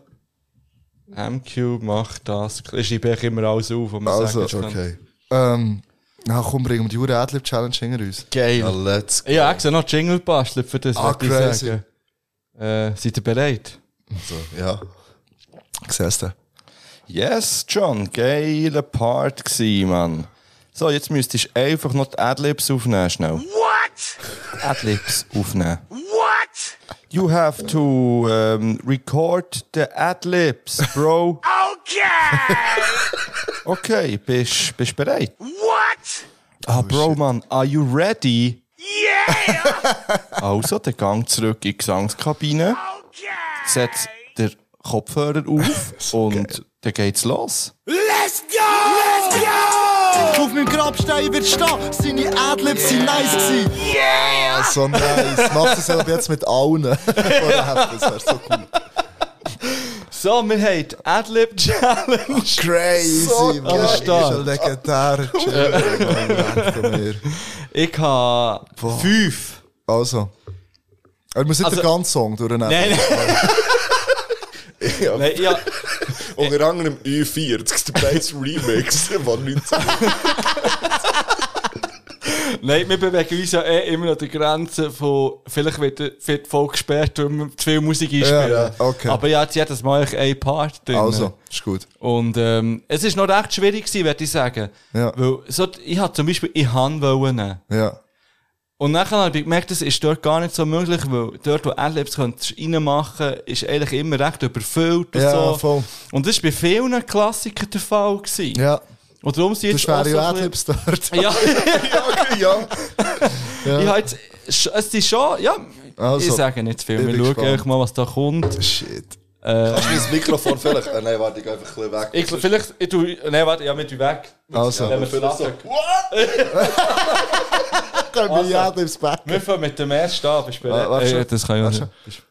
Speaker 2: MQ macht das. Ich schreibe eigentlich immer alles auf, was man
Speaker 4: Also,
Speaker 2: sagen kann.
Speaker 3: Okay.
Speaker 4: Ähm, na komm, bringen wir die Hure Adlib Challenge hinter uns.
Speaker 2: Geil.
Speaker 3: Ja, let's go.
Speaker 2: Ich habe extra noch Jingle gebastelt für das,
Speaker 4: Ah,
Speaker 2: wollte ich
Speaker 4: crazy.
Speaker 2: sagen. Äh, seid ihr bereit?
Speaker 3: So, ja.
Speaker 4: Siehst du?
Speaker 9: Yes, John, geiler Part gsi, Mann. So, jetzt müsstest du einfach noch die Adlibs aufnehmen, schnell.
Speaker 10: What?
Speaker 9: Adlibs aufnehmen.
Speaker 10: What?
Speaker 9: You have to um, record the Adlibs, bro.
Speaker 10: Okay.
Speaker 9: Okay, bist bist bereit?
Speaker 10: what?
Speaker 9: Ah, Bro, Mann, are you ready?
Speaker 10: Yeah.
Speaker 9: Also, der Gang zurück in die Gesangskabine.
Speaker 10: Okay.
Speaker 9: Setz den Kopfhörer auf und dann geht's los.
Speaker 10: Let's go. Let's go.
Speaker 4: Auf meinem Grabstein wird stehen, seine Adlibs sind nice gewesen.
Speaker 10: Yeah.
Speaker 4: Ah, so nice. Mach das aber jetzt mit allen. Das wäre so cool.
Speaker 2: So, wir haben die Adlib Challenge.
Speaker 4: Crazy,
Speaker 3: So
Speaker 2: geil.
Speaker 4: Das ist ein legendärer Challenge.
Speaker 2: Ich habe fünf.
Speaker 4: Also. Er muss nicht
Speaker 2: Also-
Speaker 4: den ganzen Song durchnehmen.
Speaker 2: Nein, nein, nein ja,
Speaker 3: Unter anderem Ü40, der Bass Remix von 19.
Speaker 2: nein, wir bewegen uns ja eh immer an der Grenze von, vielleicht wird, wird die Folge gesperrt, weil wir zu viel Musik einspielen.
Speaker 4: Ja, okay.
Speaker 2: Aber ja, jetzt jedes Mal eigentlich ein Part drin.
Speaker 4: Also, ist gut.
Speaker 2: Und ähm, es ist noch recht schwierig gewesen, würde ich sagen.
Speaker 4: Ja.
Speaker 2: Weil, so, ich hatte zum Beispiel in Hand wollen.
Speaker 4: Ja.
Speaker 2: Und nachher habe ich gemerkt, das ist dort gar nicht so möglich, weil dort, wo Adlibs könntest reinmachen, ist eigentlich immer recht überfüllt und
Speaker 4: Ja,
Speaker 2: so.
Speaker 4: voll.
Speaker 2: Und das war bei vielen Klassikern der Fall. Gewesen.
Speaker 4: Ja.
Speaker 2: Und darum sind
Speaker 4: Das
Speaker 2: jetzt auch
Speaker 4: wäre ja Adlibs dort.
Speaker 2: Ja,
Speaker 3: ja, okay, ja.
Speaker 2: ich habe jetzt, es ist schon, ja,
Speaker 4: Also,
Speaker 2: ich sage nicht viel. Wir schauen einfach mal, was da kommt.
Speaker 4: Shit.
Speaker 3: Kannst du mein Mikrofon vielleicht... Äh, nein, warte, ich gehe einfach ein bisschen weg.
Speaker 2: Ich, vielleicht, ich tu, nein, warte, ja, wir tun weg.
Speaker 4: Also.
Speaker 2: Wenn wir
Speaker 3: Vielleicht so...
Speaker 2: lassen.
Speaker 4: Dann bin ich Adlibs back.
Speaker 2: Wir fangen mit dem ersten an, bist du bereit?
Speaker 4: Ah, warte
Speaker 2: Äh, das kann ich nicht.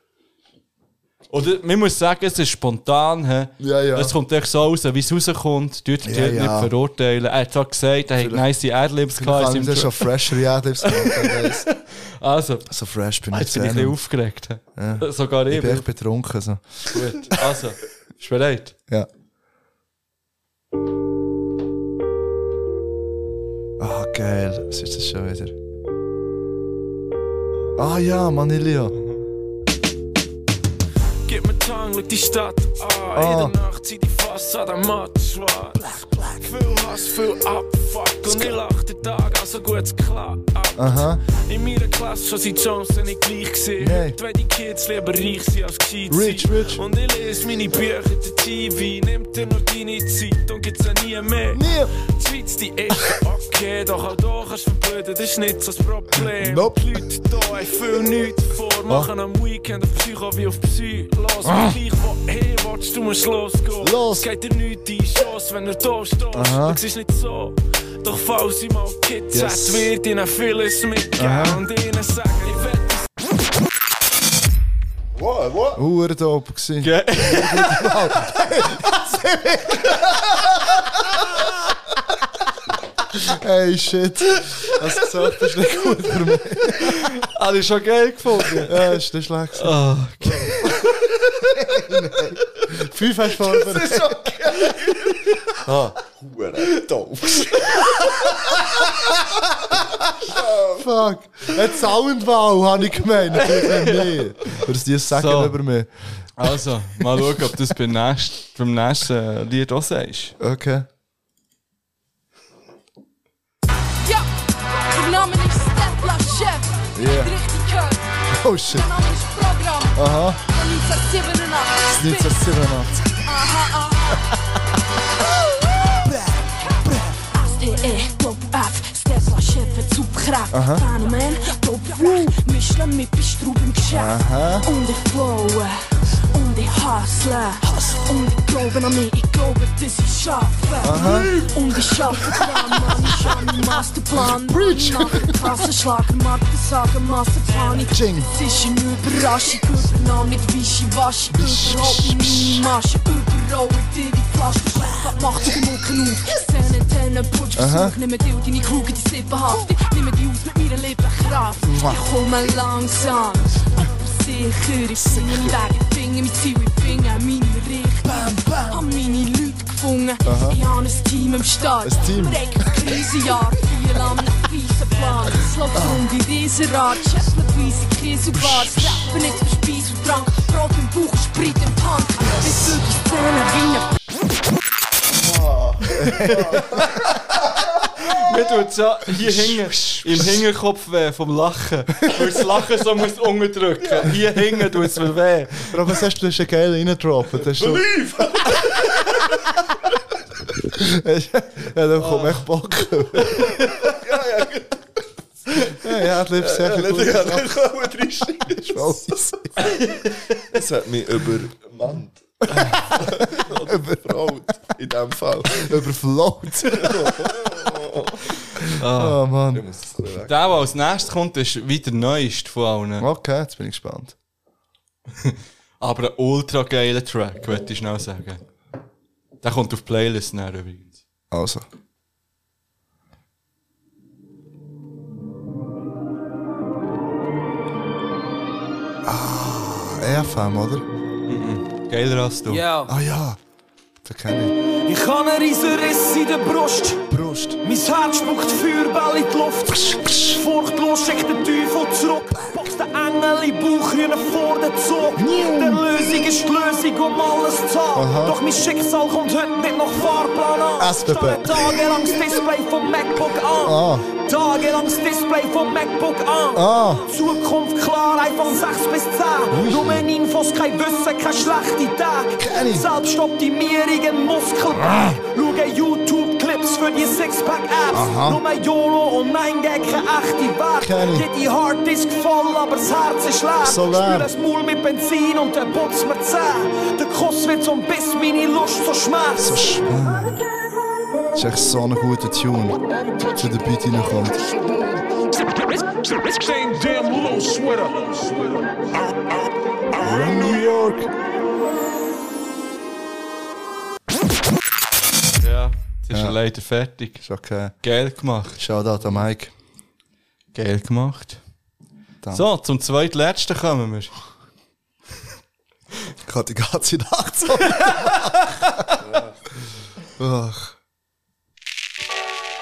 Speaker 2: Oder man muss sagen, es ist spontan. He?
Speaker 4: Ja, ja.
Speaker 2: Es kommt echt so raus, wie es rauskommt. Du
Speaker 4: Ja,
Speaker 2: ja,
Speaker 4: ja.
Speaker 2: nicht verurteilen. Er hat zwar gesagt, er hat nice Adlibs
Speaker 4: Ich
Speaker 2: gehabt.
Speaker 4: kann das
Speaker 2: seinem
Speaker 4: schon fresher Adlibs.
Speaker 2: Tro- Also,
Speaker 4: So fresh bin ich
Speaker 2: jetzt bin ich ein bisschen aufgeregt. he? Sogar
Speaker 4: Ich
Speaker 2: ich.
Speaker 4: bin echt betrunken. So.
Speaker 2: Gut. Also, bist du bereit?
Speaker 4: Ja. Ah, geil. Was ist das schon wieder? Ah ja, Manilio.
Speaker 11: Tang, schau die Stadt.
Speaker 4: Ah.
Speaker 11: In der Nacht zieht die Fassade matt schwarz. Viel Hass, viel Abfuck. Und ich lach den Tag, also gut, es klappt.
Speaker 4: Aha.
Speaker 11: In meiner Klasse schon sind die Chancen nicht gleich.
Speaker 4: Nein.
Speaker 11: Heute wollen die Kids lieber reich sein als gescheit
Speaker 4: Rich, rich.
Speaker 11: Und ich lese meine Bücher, der TV nimmt dir nur deine Zeit und gibt's auch nie mehr.
Speaker 4: Nie.
Speaker 11: Die Schweiz, die ist okay, doch auch hier kannst du verblöden, das ist nicht so das Problem.
Speaker 4: Nope.
Speaker 11: Die Leute hier haben viel nichts vor, machen am Weekend auf Psycho wie auf Psy. Los, ah. gleich du musst losgehen.
Speaker 4: Los.
Speaker 11: Es geht dir nichts in die Chance, wenn du da stehst.
Speaker 4: Aha.
Speaker 11: Das ist nicht so. Doch falls ich mal Kids
Speaker 4: Yes.
Speaker 11: hätte, wird ihnen vieles mitgeben und ihnen sagen, ich will
Speaker 3: Wow, wow.
Speaker 4: Hure dope gewesen.
Speaker 2: Ge
Speaker 4: Hey, shit. Du gesagt, das ist nicht gut für mich.
Speaker 2: Habe ich schon geil gefunden.
Speaker 4: Ja, ist nicht schlecht.
Speaker 2: Oh,
Speaker 4: Fünf hast du vorbereitet.
Speaker 3: Das ist okay.
Speaker 4: Ah,
Speaker 3: Hure doof.
Speaker 4: fuck. Ein Soundwall habe ich gemeint. Nicht. Würdest du das sagen
Speaker 2: So.
Speaker 4: über mich?
Speaker 2: Also, mal schauen, ob du das beim nächsten, beim nächsten Lied auch sagst.
Speaker 4: Okay.
Speaker 12: Ja, ich Name ist Stepla
Speaker 4: Yeah.
Speaker 12: Richtig gehört.
Speaker 4: Oh shit. Aha.
Speaker 12: 1987.
Speaker 4: 1987.
Speaker 12: Aha, aha. STE, Doppel F, Stefan Schäfer, Superkraft.
Speaker 4: Aha.
Speaker 12: Im Geschäft.
Speaker 4: Aha.
Speaker 12: Und ich flowe, und ich hustle. Und ich glaube an mich, ich glaube, dass ich schaffe.
Speaker 4: Aha.
Speaker 12: Und ich schaffe dran, Mann, ich habe einen Masterplan. Preach! Klassenschlager, Mathe, sagen, Massenpanik. Das ist eine Überraschung, übernommen mit Wischiwaschi. Überhaupt in meine Masche, überall in dir die Flasche. Schlecht macht die Mucke auf. Zähne, Zähne, Putsch,
Speaker 4: Aha.
Speaker 12: Versuch, nimm dir deine Kugel, die Sippenhaft. Ich nehme die aus mit meiner Lippenkraft.
Speaker 4: Mua.
Speaker 12: Ich komme langsam, aber sicher. Ich singe nicht weg, finde mein Ziel, ich finde meine Richtung. Hab meine Leute gefunden,
Speaker 4: Aha.
Speaker 12: ich habe ein Team im Start.
Speaker 4: Ein Team.
Speaker 12: Krisenjahr, viel an einem fiesen Plan. Es läuft um die Riesenrad, schäppelweise Kieselbar. Das Rappen nicht für Speis und Trank, Brot im Bauch, Sprit im Punk. Bis zu die Szene wie ein
Speaker 2: Mir tut so hier hinten im Hinterkopf weh vom Lachen. Weil das Lachen so muss unterdrücken. Hier hinten tut es mir weh.
Speaker 4: Bro, was hast du? Einen geilen reingedroppt. Das so... ja, dann kommt echt Bock. ja, ja, du lebst sehr
Speaker 3: Ja,
Speaker 4: gut.
Speaker 3: nicht, ja, nicht kommen reinschneiden.
Speaker 4: Ich weiß.
Speaker 3: Es hat mich übermannt. Überfraut. In dem Fall.
Speaker 4: Überflaut.
Speaker 2: Ah.
Speaker 4: Oh Mann.
Speaker 3: Weg.
Speaker 2: Der, der als nächstes kommt, ist wieder der neueste von allen.
Speaker 4: Okay, jetzt bin ich gespannt.
Speaker 2: Aber ein ultra geiler Track, würde ich schnell sagen. Der kommt auf Playlist näher übrigens.
Speaker 4: Also. Ah, EFM, oder?
Speaker 2: Geiler als du.
Speaker 13: Ja.
Speaker 4: Ah ja, den kenne
Speaker 13: Ich habe einen riesen Riss in der Brust.
Speaker 4: Brust.
Speaker 13: Mein Herz spuckt Feuerball in die Luft. Furchtlos schickt der Teufel zurück. Boxt der Engel in Bauchhühner vor den Zug. Der Lösung ist die Lösung, um alles zu haben. Doch mein Schicksal kommt heute nicht nach Fahrplan an.
Speaker 4: SBB.
Speaker 13: Tagelang das Display vom MacBook an.
Speaker 4: Ah.
Speaker 13: Tagelang das Display vom MacBook an.
Speaker 4: Ah.
Speaker 13: Zukunft klar, iPhone 6 bis 10. Nur Infos, kein Wissen, kein schlechte Tag. Selbstoptimierung, Muskelpack. Schaue YouTube-Clips für die Sixpack-Apps. Nur YOLO und nein, gegen keine echte Wert.
Speaker 4: Kenn ich.
Speaker 13: Jede Harddisk voll, aber das Herz ist leer.
Speaker 4: So leer.
Speaker 13: Spüre das Maul mit Benzin und dann putzt mir die Zähne. Der Kuss wird zum Biss, meine Lust so Schmerz.
Speaker 4: So schwer. Das ist echt so ein guter Tune, zu der Beat reinkommt.
Speaker 10: Same damn low sweater.
Speaker 4: New York.
Speaker 2: Ja, jetzt ist
Speaker 4: Ja.
Speaker 2: er leider fertig.
Speaker 4: Ist okay.
Speaker 2: Geil gemacht.
Speaker 4: Shoutout an Mike.
Speaker 2: Geil gemacht.
Speaker 4: Danke.
Speaker 2: So, zum zweitletzten kommen wir.
Speaker 4: Ich habe die ganze Nacht so. Ach.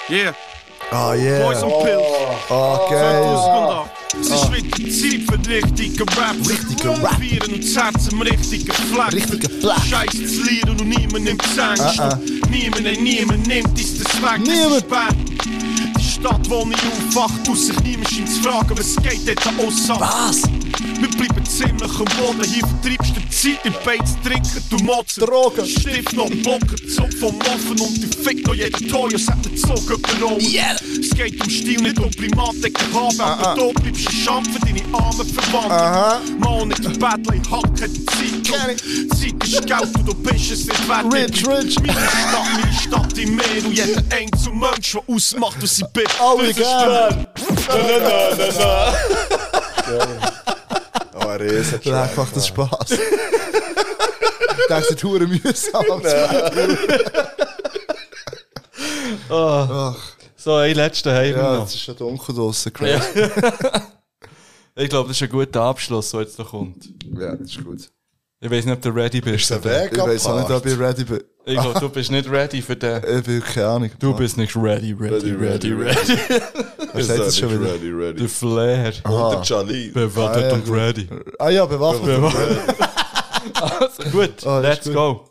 Speaker 10: Yeah.
Speaker 4: Ah, yeah.
Speaker 10: Poison Pills.
Speaker 4: Ah, geil.
Speaker 10: 2008. Es ist wieder Zeit für richtige Rap.
Speaker 4: Richtige Rap.
Speaker 10: Vieren und Herz im richtigen Fleck.
Speaker 4: Richtige Fleck.
Speaker 10: Scheiß zu lieren und niemand nimmt es ernst.
Speaker 4: Ah, ah.
Speaker 10: Niemand, nein, niemand nimmt es das weg.
Speaker 4: Niemand.
Speaker 10: Die Stadt, wo ich aufwacht, aus sich niemand scheint zu fragen, was geht dort an Ossam.
Speaker 4: Was?
Speaker 10: Wir bleiben ziemlich am Boden. Hier vertreibst du die Zeit im Beiz trinken, du motzen.
Speaker 4: Drogen.
Speaker 10: Stift noch Bocken, Zug vom Offen und du fick noch jeden und sagt den Zug überall.
Speaker 4: Yeah.
Speaker 10: Es geht um Stil, nicht um Primatdecken haben.
Speaker 4: Ah, ah.
Speaker 10: Aber du bleibst ein Scham für deine armen Verwandten.
Speaker 4: Aha.
Speaker 10: Mal nicht im Battle, ich hack die Zeit. Zeit ist Geld und du bist es nicht wert.
Speaker 4: Rich, rich.
Speaker 10: Meine Stadt, meine Stadt im Meer und jeder einzelne Mensch, der ausmacht, was sie bin.
Speaker 4: Alle
Speaker 10: Das ist
Speaker 4: gern.
Speaker 10: Bern.
Speaker 3: Oh, ein riesen
Speaker 4: Leck macht das Spaß. Ich dachte, es ist hure mühsam.
Speaker 2: Ah. So, ein letzter wir
Speaker 4: Ja, es ist schon dunkel draussen.
Speaker 2: Ja.
Speaker 4: crazy.
Speaker 2: ich glaube, das ist ein guter Abschluss, der jetzt noch kommt.
Speaker 4: Ja, das ist gut.
Speaker 2: Ich weiß nicht, ob du ready bist.
Speaker 3: Ist der
Speaker 4: Ich weiß auch nicht, ob ich ready bin.
Speaker 2: Ich glaube, du bist nicht ready für den.
Speaker 4: Ich bin keine Ahnung.
Speaker 2: Du bist nicht ready, ready, ready, ready.
Speaker 4: Was sagt das schon wieder?
Speaker 3: Ready, ready.
Speaker 2: Der Flair.
Speaker 3: Und der Charlie.
Speaker 2: Bewaffnet
Speaker 4: Ah, ja,
Speaker 2: und
Speaker 4: gut.
Speaker 2: ready.
Speaker 4: Ah ja, bewaffnet.
Speaker 2: Bewaffnet. Also gut,
Speaker 4: das
Speaker 2: let's
Speaker 4: gut.
Speaker 2: go.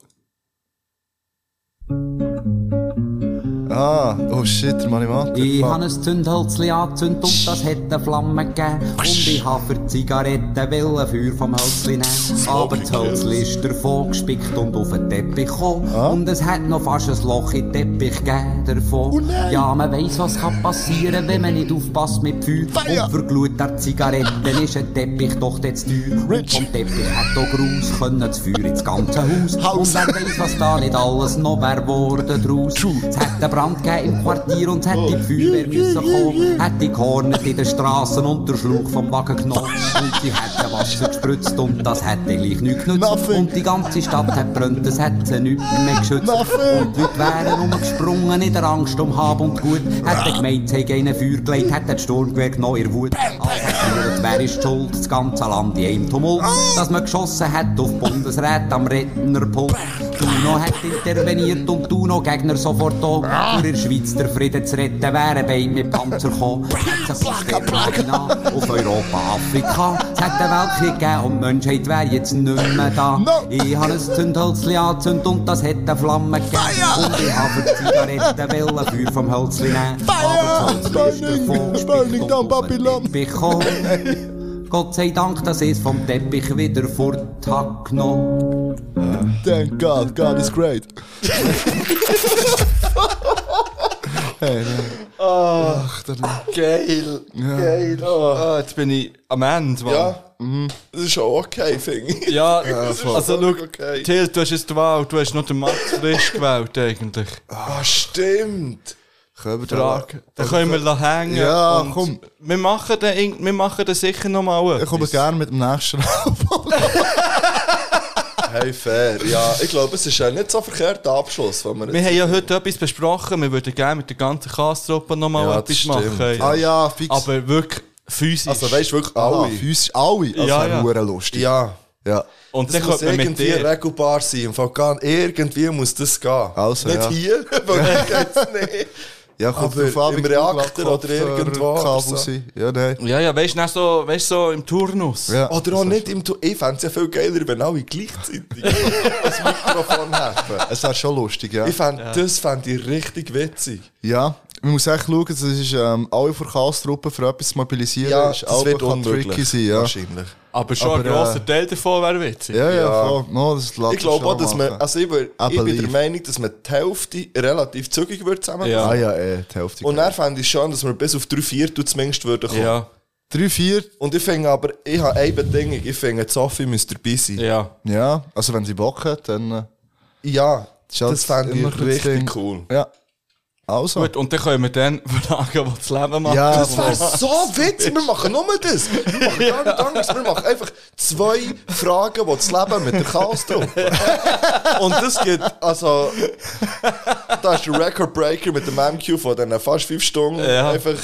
Speaker 4: Ah, oh shit, der Manimat.
Speaker 14: Ich habe ein Zündhölzli angezündet und das hat eine Flamme gegeben. Und ich habe für die Zigaretten wollen Feuer vom Hölzli nehmen. Aber das Hölzli ist davon gespickt und auf den Teppich gekommen. Und es hat noch fast ein Loch in den Teppich gegeben davon. ja, man weiss, was kann passieren, wenn man nicht aufpasst mit Feuer. Und für Glut der Zigaretten ist ein Teppich doch jetzt teuer. Und vom Teppich hat auch Gruß können das Feuer ins ganze Haus. Und wer weiss, was da nicht alles noch wär worden draus. Es hat Brand im Quartier und hätte die Feuerwehr müssen kommen. Hätte gehornet in den Straßen und der Schluck vom Wagen genommen. Und sie hätten Wasser gespritzt und das hätte gleich nichts genützt. Und die ganze Stadt hat brennt, es hätte sie nichts mehr geschützt. Und die Leute wären umgesprungen in der Angst um Hab und Gut. Hätte gemeint, sie hätten Feuer gelegt, hätte das Sturmgewehr genommen, ihr Wut. Als hätte wer ist die schuld, das ganze Land in einem Tumult. Dass man geschossen hat auf Bundesrat am Rednerpult. Duno hat interveniert und Duno Gegner sofort da. Für in der Schweiz der Frieden zu retten, wären beide mit Panzer gekommen. Sich System auf Europa, Afrika. Es hat einen Weltkrieg gegeben und die Menschheit wäre jetzt nicht mehr da. Ich habe ein Zündhölzli angezündet und das hat eine Flamme gegeben. Und ich habe für die Zigaretten wollen Feuer vom Hölzli nehmen. Aber das Hölzli ist davon gespickt und auf den Teppich gekommen. Gott sei Dank, dass ich es vom Teppich wieder fort hab genommen.
Speaker 4: Thank God, God is great. hey,
Speaker 3: Ach, geil. Geil.
Speaker 2: Ah, jetzt bin ich am Ende, Mann.
Speaker 3: Ja, das ist auch okay, finde ich.
Speaker 2: Ja,
Speaker 3: Das ist
Speaker 2: also
Speaker 3: voll
Speaker 2: schau,
Speaker 3: okay.
Speaker 2: Till, du hast jetzt die Wahl, du hast noch den Max frisch gewählt eigentlich.
Speaker 3: Ah, stimmt.
Speaker 4: Können wir
Speaker 2: Frage. Dann können wir da hängen.
Speaker 4: Ja, komm.
Speaker 2: Wir machen den, wir machen den sicher noch mal
Speaker 4: Ich komme gerne mit dem nächsten Album.
Speaker 3: Hey, fair. Ja, ich glaube, es ist ein nicht so verkehrter Abschluss, wenn wir
Speaker 2: Wir haben ja heute etwas besprochen, wir würden gerne mit der ganzen Kastruppe noch mal
Speaker 3: Ja,
Speaker 2: etwas machen.
Speaker 3: stimmt.
Speaker 4: Ah ja, fix.
Speaker 2: Aber wirklich physisch.
Speaker 3: Also, weißt du, wirklich
Speaker 4: Aha,
Speaker 3: alle.
Speaker 4: physisch alle. Das
Speaker 2: Ja, ja.
Speaker 4: lustig.
Speaker 3: Ja.
Speaker 4: Ja.
Speaker 2: und
Speaker 3: Das
Speaker 2: dann
Speaker 3: muss irgendwie regelbar sein. Im Fall irgendwie muss das gehen.
Speaker 4: Also,
Speaker 3: nicht
Speaker 4: ja.
Speaker 3: hier, weil hier geht's nicht.
Speaker 4: Ja, kommt
Speaker 3: Aber im Reaktor oder irgendwo oder
Speaker 4: Kabel
Speaker 3: so.
Speaker 4: Ja, nein.
Speaker 2: Ja, ja, weißt du, so, weißt, so im Turnus.
Speaker 4: Ja.
Speaker 3: Oder auch nicht im Tu- Ich fände es ja viel geiler, wenn alle gleichzeitig das Mikrofon hätten.
Speaker 4: Es wäre schon lustig, ja.
Speaker 3: Ich fänd, Das fände ich richtig witzig.
Speaker 4: Ja, man muss echt schauen, das ist ähm, alle von Kastruppen für etwas zu mobilisieren.
Speaker 3: Ja,
Speaker 4: ist
Speaker 3: das
Speaker 4: auch
Speaker 3: wird
Speaker 4: tricky sein, ja.
Speaker 3: Wahrscheinlich.
Speaker 2: Aber schon
Speaker 4: Aber,
Speaker 2: ein grosser
Speaker 4: äh,
Speaker 2: Teil davon wäre witzig.
Speaker 4: Ja, ja,
Speaker 3: Ja.
Speaker 4: voll. No, das
Speaker 3: Ich glaube auch, dass man, also ich, wür- ich bin der Meinung, dass man die Hälfte relativ zügig würde zusammen
Speaker 2: Ja.
Speaker 4: Ah ja, eh, die Hälfte.
Speaker 3: Und dann fände ich schon, dass wir bis auf drei Viertel zumindest würden kommen.
Speaker 2: Ja,
Speaker 4: Drei, vier,
Speaker 3: Und ich finde aber, ich habe eine Bedingung, ich finde, Sophie müsste dabei sein.
Speaker 2: ja.
Speaker 4: ja. Also wenn sie Bock hat, dann... Äh,
Speaker 3: Ja,
Speaker 4: halt
Speaker 3: das fände
Speaker 4: immer
Speaker 3: ich
Speaker 4: das
Speaker 3: richtig
Speaker 4: Ding.
Speaker 3: cool.
Speaker 4: Ja. Also.
Speaker 2: Gut, und dann können wir dann fragen, was das Leben macht.
Speaker 4: Ja,
Speaker 3: Das wäre so witzig, wir machen nur das. Wir machen gar nicht anderes. Wir machen einfach zwei Fragen, die das Leben mit der Chaos truppe. Und das gibt, also, da ist der Record Breaker mit dem MQ von diesen fast fünf Stunden.
Speaker 2: Ja.
Speaker 3: Einfach,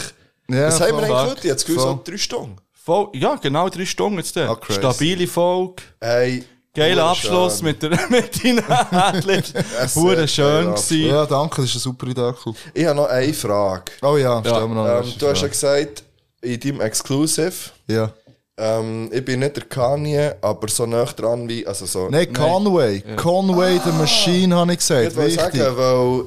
Speaker 4: Ja,
Speaker 3: was haben wir eigentlich heute? Jetzt Gefühl, so drei Stunden.
Speaker 2: Voll, ja, genau drei Stunden jetzt.
Speaker 4: Crazy.
Speaker 2: Stabile Folge.
Speaker 3: Hey,
Speaker 2: Geiler. Abschluss mit, der, mit deinen.
Speaker 3: Es
Speaker 2: Hure schön gewesen.
Speaker 4: Ja, danke, das ist eine super Idee. Cool.
Speaker 3: Ich habe noch eine Frage.
Speaker 4: Oh ja, stellen wir noch eine
Speaker 3: Ähm, du hast ja
Speaker 4: Frage.
Speaker 3: gesagt, in deinem Exclusive,
Speaker 4: Ja.
Speaker 3: ähm, ich bin nicht der Kanye, aber so nah dran wie, also so...
Speaker 4: Nein, Conway. Conway, the Machine, habe ich gesagt.
Speaker 3: Ich wollte sagen, weil...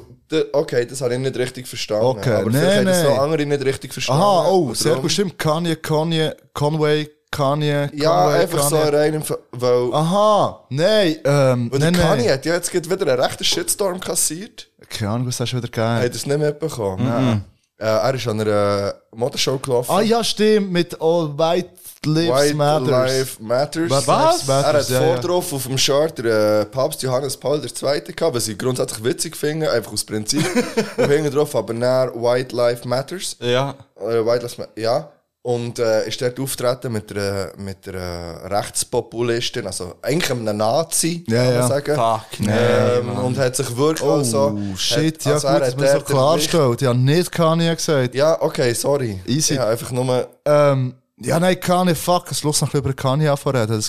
Speaker 3: Okay, das habe ich nicht richtig verstanden.
Speaker 4: Okay,
Speaker 3: aber
Speaker 4: nee,
Speaker 3: vielleicht haben das
Speaker 4: nee.
Speaker 3: noch andere nicht richtig verstanden.
Speaker 4: Aha, oh, sehr
Speaker 3: darum-
Speaker 4: gut, stimmt. Kanye, Kanye, Conway, Kanye,
Speaker 3: Ja,
Speaker 4: Conway,
Speaker 3: einfach so
Speaker 4: Kanye.
Speaker 3: rein im... Weil,
Speaker 4: Aha, nein, ähm,
Speaker 3: weil
Speaker 4: nein,
Speaker 3: Kanye
Speaker 4: nein.
Speaker 3: hat ja jetzt wieder einen rechten Shitstorm kassiert.
Speaker 4: Keine Ahnung, was hast du wieder gegeben?
Speaker 3: Ihr das nicht mitbekommen? Äh, er ist an einer Modeshow gelaufen.
Speaker 4: Ah ja, stimmt, mit All White Lives
Speaker 3: White
Speaker 4: Matters.
Speaker 3: Life Matters.
Speaker 4: White Lives
Speaker 3: Er hat
Speaker 4: Matters, ja,
Speaker 3: vor
Speaker 4: ja.
Speaker 3: drauf auf dem Shirt der äh, Papst Johannes Paul II. gehabt, was ich grundsätzlich witzig finde, einfach aus Prinzip. und hinten drauf aber näher White Life Matters.
Speaker 2: Ja.
Speaker 3: Äh, White Lives Ma- ja. Und äh, ist dort auftreten mit einer, mit einer Rechtspopulistin, also eigentlich einem Nazi,
Speaker 4: Ja,
Speaker 3: kann man
Speaker 4: ja.
Speaker 3: sagen.
Speaker 2: Fuck, nee,
Speaker 3: ähm, und hat sich wirklich
Speaker 4: Oh,
Speaker 3: also...
Speaker 4: shit,
Speaker 3: hat,
Speaker 4: ja
Speaker 3: also
Speaker 4: gut,
Speaker 3: er
Speaker 4: dass
Speaker 3: hat
Speaker 4: man so klarstellt. Ich habe nicht Kanye gesagt.
Speaker 3: Ja, okay, sorry.
Speaker 4: Easy.
Speaker 3: Ich habe einfach nur...
Speaker 4: Ähm, ja, nein, Kanye, fuck, es los noch über Kanye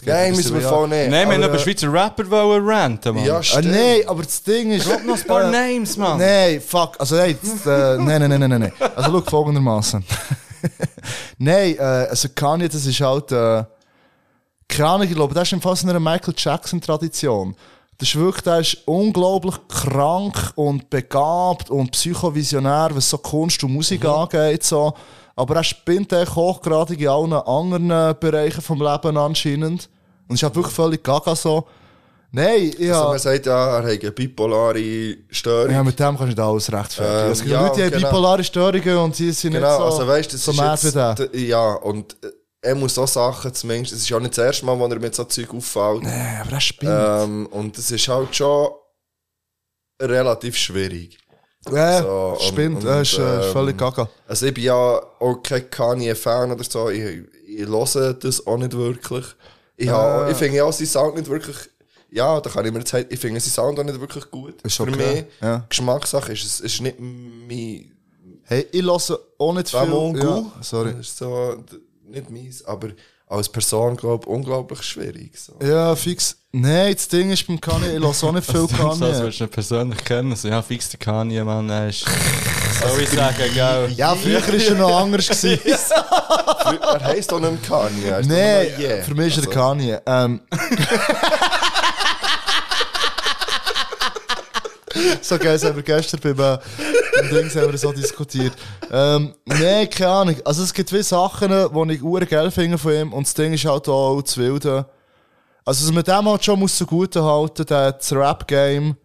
Speaker 4: geht
Speaker 3: Nein,
Speaker 4: ein
Speaker 3: müssen wir voll nicht.
Speaker 2: Nein, wir haben noch
Speaker 4: äh,
Speaker 2: Schweizer Rapper wollen ranten, Mann.
Speaker 3: Ja,
Speaker 4: Ah,
Speaker 3: stimmt.
Speaker 4: nein, aber das Ding ist.
Speaker 2: Drop noch ein paar
Speaker 4: äh,
Speaker 2: Names, Mann.
Speaker 4: Nein, fuck. Also, nein, äh, nein, nein, nein, nein, nein. Also, schau folgendermaßen. nein, äh, also Kanye, das ist halt. Äh, keine ich glaube, das ist im Fall so eine Michael Jackson-Tradition. Das ist wirklich, der ist unglaublich krank und begabt und psychovisionär, was so Kunst und Musik angeht. So. Aber er spinnt echt hochgradig in allen anderen Bereichen vom Leben anscheinend. Und ist halt wirklich völlig gaga so. Nein,
Speaker 3: Also
Speaker 4: hab-
Speaker 3: man sagt ja, er hat eine bipolare Störung.
Speaker 4: Ja, mit dem kannst du nicht alles rechtfertigen.
Speaker 3: Ähm,
Speaker 4: es gibt
Speaker 3: ja,
Speaker 4: Leute, die haben
Speaker 3: genau.
Speaker 4: bipolare Störungen und sie sind
Speaker 3: Genau,
Speaker 4: nicht so,
Speaker 3: also weißt, das
Speaker 4: so
Speaker 3: ist jetzt, Ja, und äh, er muss so Sachen zumindest, es ist ja nicht das erste Mal, wo er mit so Zeug auffällt.
Speaker 4: Nee, aber er spinnt.
Speaker 3: Ähm, und es ist halt schon relativ schwierig.
Speaker 4: Ja,
Speaker 3: So,
Speaker 4: spinnt, er ist äh,
Speaker 3: ähm,
Speaker 4: völlig gaga.
Speaker 3: Also ich bin ja auch kein Kanye-Fan oder so, ich, ich höre das auch nicht wirklich. Ich, habe, ich finde ja auch seinen Sound nicht wirklich, ja, da kann ich mir jetzt ich finde seinen Sound auch nicht wirklich gut.
Speaker 4: Ist
Speaker 3: Für
Speaker 4: okay,
Speaker 3: mich,
Speaker 4: ja.
Speaker 3: Geschmackssache ist es ist nicht mein
Speaker 4: Hey, ich höre auch nicht viel. Ja, sorry.
Speaker 3: Das ist so, nicht meins, aber als Person, glaube ich, unglaublich schwierig. So.
Speaker 4: Ja, fix. Nein, das Ding ist beim Kanye, ich höre auch nicht viel Kanye.
Speaker 2: würdest du ihn persönlich kennen. Also, ja, fix der Kanye, Mann. Er ist, soll ich sagen, gell?
Speaker 4: Ja, früher war er noch anders. gewesen.
Speaker 3: er heisst doch nicht Kanye.
Speaker 4: Nein,
Speaker 3: Yeah.
Speaker 4: für mich ist er
Speaker 3: Also,
Speaker 4: Kanye. Ähm. So geil, das haben wir gestern beim, äh, beim Dings haben wir so diskutiert. Ähm, Nein, keine Ahnung. Also es gibt viele Sachen, die ich ur geil finde von ihm und das Ding ist halt auch das Wilde. Also was man dem halt schon muss zugute halten, das Rap-Game,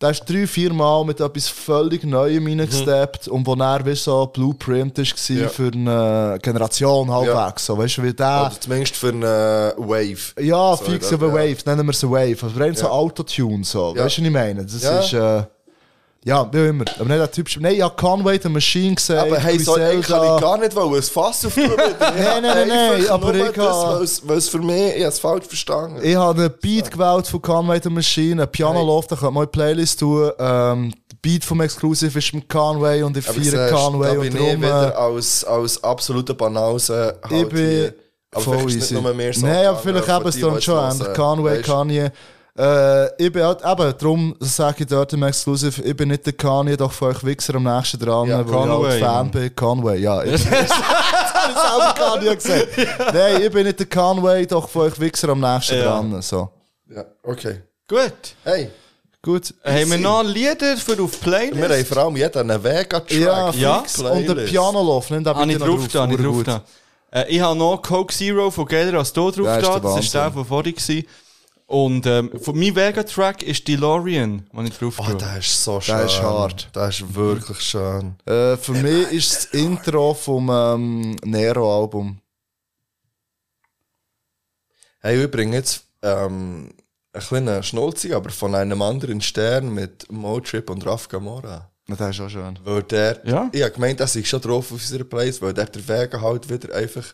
Speaker 4: der ist drei, vier Mal mit etwas völlig Neuem reingesteppt und wo er wie so Blueprint war
Speaker 3: Ja.
Speaker 4: für eine Generation halbwegs. So, weißt du, wie der...
Speaker 3: Oder zumindest für eine Wave.
Speaker 4: Ja,
Speaker 3: So,
Speaker 4: fix eine
Speaker 3: ja.
Speaker 4: Wave, nennen wir es eine Wave. Also rein so
Speaker 3: Ja.
Speaker 4: Autotune, so.
Speaker 3: Ja.
Speaker 4: Weißt du, was ich meine? Das
Speaker 3: Ja.
Speaker 4: ist, äh, ja, wie immer. Aber nicht der Typ. Nein, ich habe Conway, the Machine gesehen.
Speaker 3: Aber hey, so eigentlich kann ich gar nicht wollen, ein Fass auftun. nein,
Speaker 4: nein, nein, nein, aber ich kann-
Speaker 3: Weil es für mich, ich habe es falsch verstanden.
Speaker 4: Ich habe einen Beat gewählt von Conway the Machine, ein Piano Loft, da könnt ihr mal in die Playlist tun. Ähm, der Beat vom Exclusive ist mit Conway und ich feiere Conway
Speaker 3: da
Speaker 4: und
Speaker 3: bin ich
Speaker 4: darum...
Speaker 3: wieder
Speaker 4: Äh,
Speaker 3: als, als absoluter Banause halt
Speaker 4: ich bin
Speaker 3: hier. Aber
Speaker 4: voll easy.
Speaker 3: nicht nur mehr so.
Speaker 4: Nein, aber vielleicht eben es dann schon. Conway? Kanye. Äh, ich bin halt, eben, darum sage ich dort im Exclusive, ich bin nicht der Kanye, doch von euch Wichser am nächsten dran,
Speaker 2: Ja,
Speaker 4: weil ich
Speaker 2: Conway,
Speaker 4: halt Fan bin. Conway, ja. Ich bin, das habe ich selber Kanye gesagt. Nein, ich bin nicht der Conway, doch von euch Wichser am nächsten
Speaker 2: Ja.
Speaker 4: dran. So.
Speaker 3: Ja, okay.
Speaker 2: Gut.
Speaker 3: Hey,
Speaker 4: Gut.
Speaker 2: Haben wir noch Lieder für auf Playlist?
Speaker 3: wir haben vor allem jeder einen Vega-Track.
Speaker 4: Ja,
Speaker 2: Ja.
Speaker 4: Und der Piano-Lauf, nimm bitte
Speaker 2: ich drauf da, habe ich drauf da. Äh, ich habe noch Coke Zero von Geiler als du drauf
Speaker 4: Der ist
Speaker 2: da. Das ist der von vorhin. Und ähm, von mein Vega-Track ist DeLorean, den ich drauf
Speaker 3: Oh, der ist so schön.
Speaker 4: Der ist hart.
Speaker 3: Der ist wirklich schön.
Speaker 4: Äh, für mich ist das Intro vom ähm, Nero-Album.
Speaker 3: Hey, übrigens jetzt ähm, ein kleiner Schnulzig, aber von einem anderen Stern mit Motrip und Raf Gamora.
Speaker 4: Der ist auch schön.
Speaker 3: Weil der,
Speaker 2: Ja?
Speaker 3: ich habe gemeint, dass ich schon drauf auf unserer Place, weil der der Vega halt wieder einfach.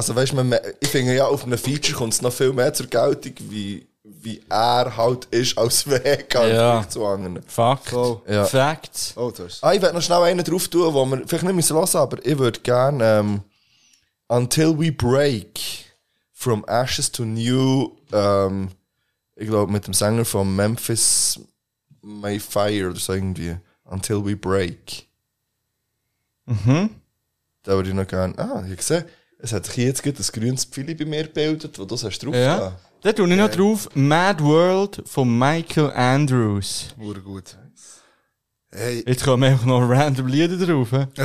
Speaker 3: Also weißt du, ich finde ja, auf einem Feature kommt es noch viel mehr zur Geltung, wie, wie er halt ist als Vega im
Speaker 2: Ja.
Speaker 3: Zu anderen.
Speaker 2: Fakt.
Speaker 4: Oh.
Speaker 3: Ja.
Speaker 2: Facts.
Speaker 4: Oh.
Speaker 3: Ah, ich werde noch schnell einen drauf tun, wo wir vielleicht nicht müssen hören, aber ich würde gerne ähm, Until We Break From Ashes to New, ähm, ich glaube mit dem Sänger von Memphis May Fire oder so irgendwie. Until We Break.
Speaker 2: Mhm.
Speaker 3: Da würde ich noch gerne. Ah, ich sehe, es hat sich jetzt gerade ein grünes Pfeil bei mir gebildet, wo du das hast drauf
Speaker 2: Ja. Da tue ich noch drauf Mad World von Michael Andrews.
Speaker 4: Urgut. Hey,
Speaker 2: Jetzt kommen einfach noch random Lieder drauf.
Speaker 4: ähm,
Speaker 3: So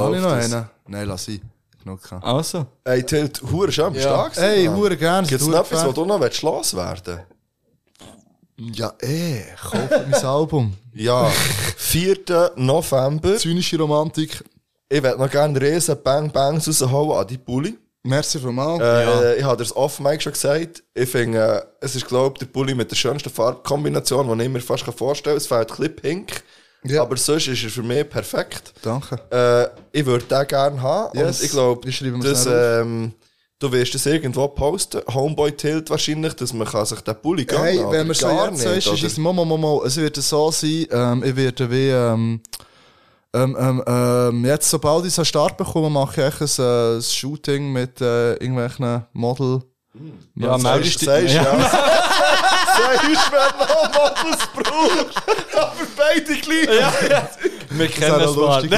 Speaker 4: habe ich noch
Speaker 3: das.
Speaker 4: einen? Nein, lass ich. Genug gehabt.
Speaker 2: Also.
Speaker 3: Ey, Tilt, Hure schon am
Speaker 2: Ja.
Speaker 4: Hey,
Speaker 3: Mann.
Speaker 4: hure gerne.
Speaker 3: Gibt es noch etwas, wo du noch willst loswerden
Speaker 4: Ja, eh, kauft mein Album.
Speaker 3: Ja, 4. November.
Speaker 4: Zynische Romantik.
Speaker 3: Ich werde noch gerne riesen Bang Bangs raushauen an die Bulli.
Speaker 4: Merci vielmals.
Speaker 3: Äh, Ich habe das off Mike schon gesagt. Ich finde, äh, es ist, glaube ich, der Bulli mit der schönsten Farbkombination, die ich mir fast vorstellen kann. Es fehlt ein bisschen pink.
Speaker 4: Ja.
Speaker 3: Aber sonst ist er für mich perfekt.
Speaker 4: Danke.
Speaker 3: Äh, ich würde den gerne haben.
Speaker 4: Yes.
Speaker 3: Und ich glaube,
Speaker 4: schnell
Speaker 3: ähm, du wirst das irgendwo posten. Homeboy Tilt wahrscheinlich, dass man kann sich den Bulli gönnen
Speaker 4: Hey,
Speaker 3: oder
Speaker 4: wenn wir schon
Speaker 3: gar
Speaker 4: jetzt sagst,
Speaker 3: oder?
Speaker 4: ist es Momo Momo. Es wird so sein, ähm, ich werde wie, ähm, ähm, ähm, ähm, jetzt, sobald ich so einen Start bekomme, mache ich echt ein, äh, ein Shooting mit äh, irgendwelchen Model.
Speaker 2: Ja, meldest
Speaker 3: Sagst
Speaker 2: dich.
Speaker 3: ja.
Speaker 2: Ja.
Speaker 3: Sagst, wenn du noch Models brauchst. Aber beide gleich.
Speaker 2: Wir kennen
Speaker 4: Das
Speaker 2: mal.
Speaker 4: lustig,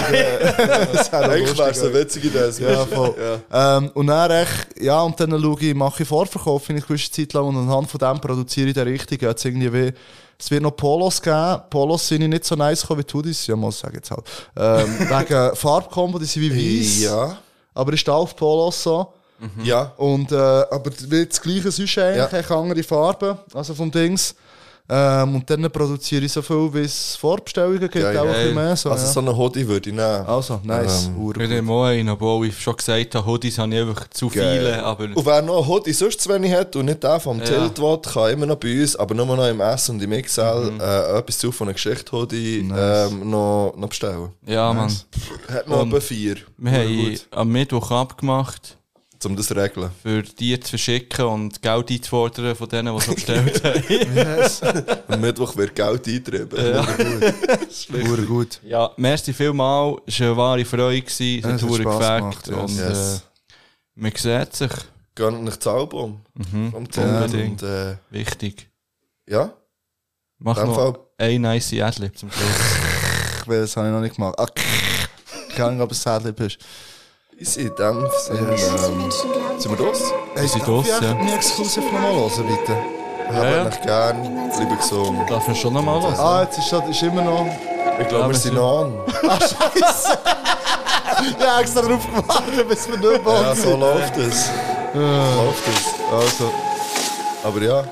Speaker 4: das wäre
Speaker 3: Eigentlich
Speaker 4: lustig,
Speaker 3: wäre es eine witzige Idee.
Speaker 4: Ja, voll. Ähm, und dann echt, ja, und dann schaue ich, mache ich Vorverkauf eine gewisse Zeit lang und anhand von dem produziere ich den richtigen. Jetzt irgendwie wie, es wird noch Polos geben. Polos sind ich nicht so nice gekommen wie Hoodies. Ja, muss ich sagen jetzt halt. Ähm, wegen Farbkombo, die sind wie weiß.
Speaker 3: Ja.
Speaker 4: Aber ich stehe auf Polos so.
Speaker 3: Ja.
Speaker 4: Und, äh, aber das gleiche eigentlich,
Speaker 3: Ja.
Speaker 4: ja. andere Farben, also vom Dings. Ähm, und dann produziere ich so viel, wie es Vorbestellungen gibt,
Speaker 3: Ja,
Speaker 4: auch
Speaker 3: ja.
Speaker 4: ein bisschen mehr. So,
Speaker 3: also
Speaker 4: ja.
Speaker 3: so einen Hoodie würde ich nehmen.
Speaker 4: Also, nice.
Speaker 3: Ähm,
Speaker 2: Ich nehme auch einen, obwohl ich schon gesagt habe, Hoodies habe ich einfach zu
Speaker 3: Geil.
Speaker 2: viele. Aber
Speaker 3: Und wer noch einen Hoodie sonst zu wenig hat und nicht den vom
Speaker 2: Ja.
Speaker 3: Tilt will, kann immer noch bei uns, aber nur noch im S und im XL,
Speaker 2: Mhm.
Speaker 3: äh, etwas zu von einer Geschichte Hoodie ähm, noch, noch bestellen.
Speaker 2: ja, Mann.
Speaker 3: Hat noch
Speaker 2: Und
Speaker 3: etwa vier.
Speaker 2: Wir haben am Mittwoch abgemacht,
Speaker 3: Um das zu regeln.
Speaker 2: für die zu verschicken und Geld einzufordern von denen, die es bestellt haben.
Speaker 3: Am Mittwoch wird Geld eingetrieben.
Speaker 2: Ja.
Speaker 4: Hure gut.
Speaker 2: Ja, merci vielmal. Es war eine wahre Freude. gewesen. Es
Speaker 4: Ja,
Speaker 2: hat hure gefällt.
Speaker 4: gemacht,
Speaker 2: Und
Speaker 3: yes.
Speaker 2: äh, man sieht sich.
Speaker 3: Gönnt nicht das Album.
Speaker 2: Mhm.
Speaker 3: Vom.
Speaker 2: Unbedingt.
Speaker 3: Und, äh,
Speaker 2: Wichtig.
Speaker 3: ja.
Speaker 2: Mach noch
Speaker 3: Fall-
Speaker 2: ein nice Adlib zum Schluss.
Speaker 4: Weil das habe ich noch nicht gemacht. Ah, keine Ahnung, ob es Sadlib ist.
Speaker 3: Easy, in dem Sinne, ähm, sind wir los?
Speaker 4: Hey,
Speaker 2: sind
Speaker 4: darf
Speaker 2: los,
Speaker 4: ich echt
Speaker 2: ja.
Speaker 4: nie exklusiv nochmal hören, bitte?
Speaker 3: Haben
Speaker 2: ja.
Speaker 3: euch gern, bleiben gesund.
Speaker 2: Darf man schon nochmal hören?
Speaker 4: Ah, jetzt ist, das- ist immer noch...
Speaker 3: Ich glaube,
Speaker 2: Ja,
Speaker 3: wir
Speaker 2: wir
Speaker 3: sind
Speaker 2: sind-
Speaker 3: noch an.
Speaker 4: Ah, Scheiße! ich habe extra darauf gewartet, bis wir nicht mehr
Speaker 3: Ja, so läuft es. läuft es.
Speaker 4: Also,
Speaker 3: Aber ja.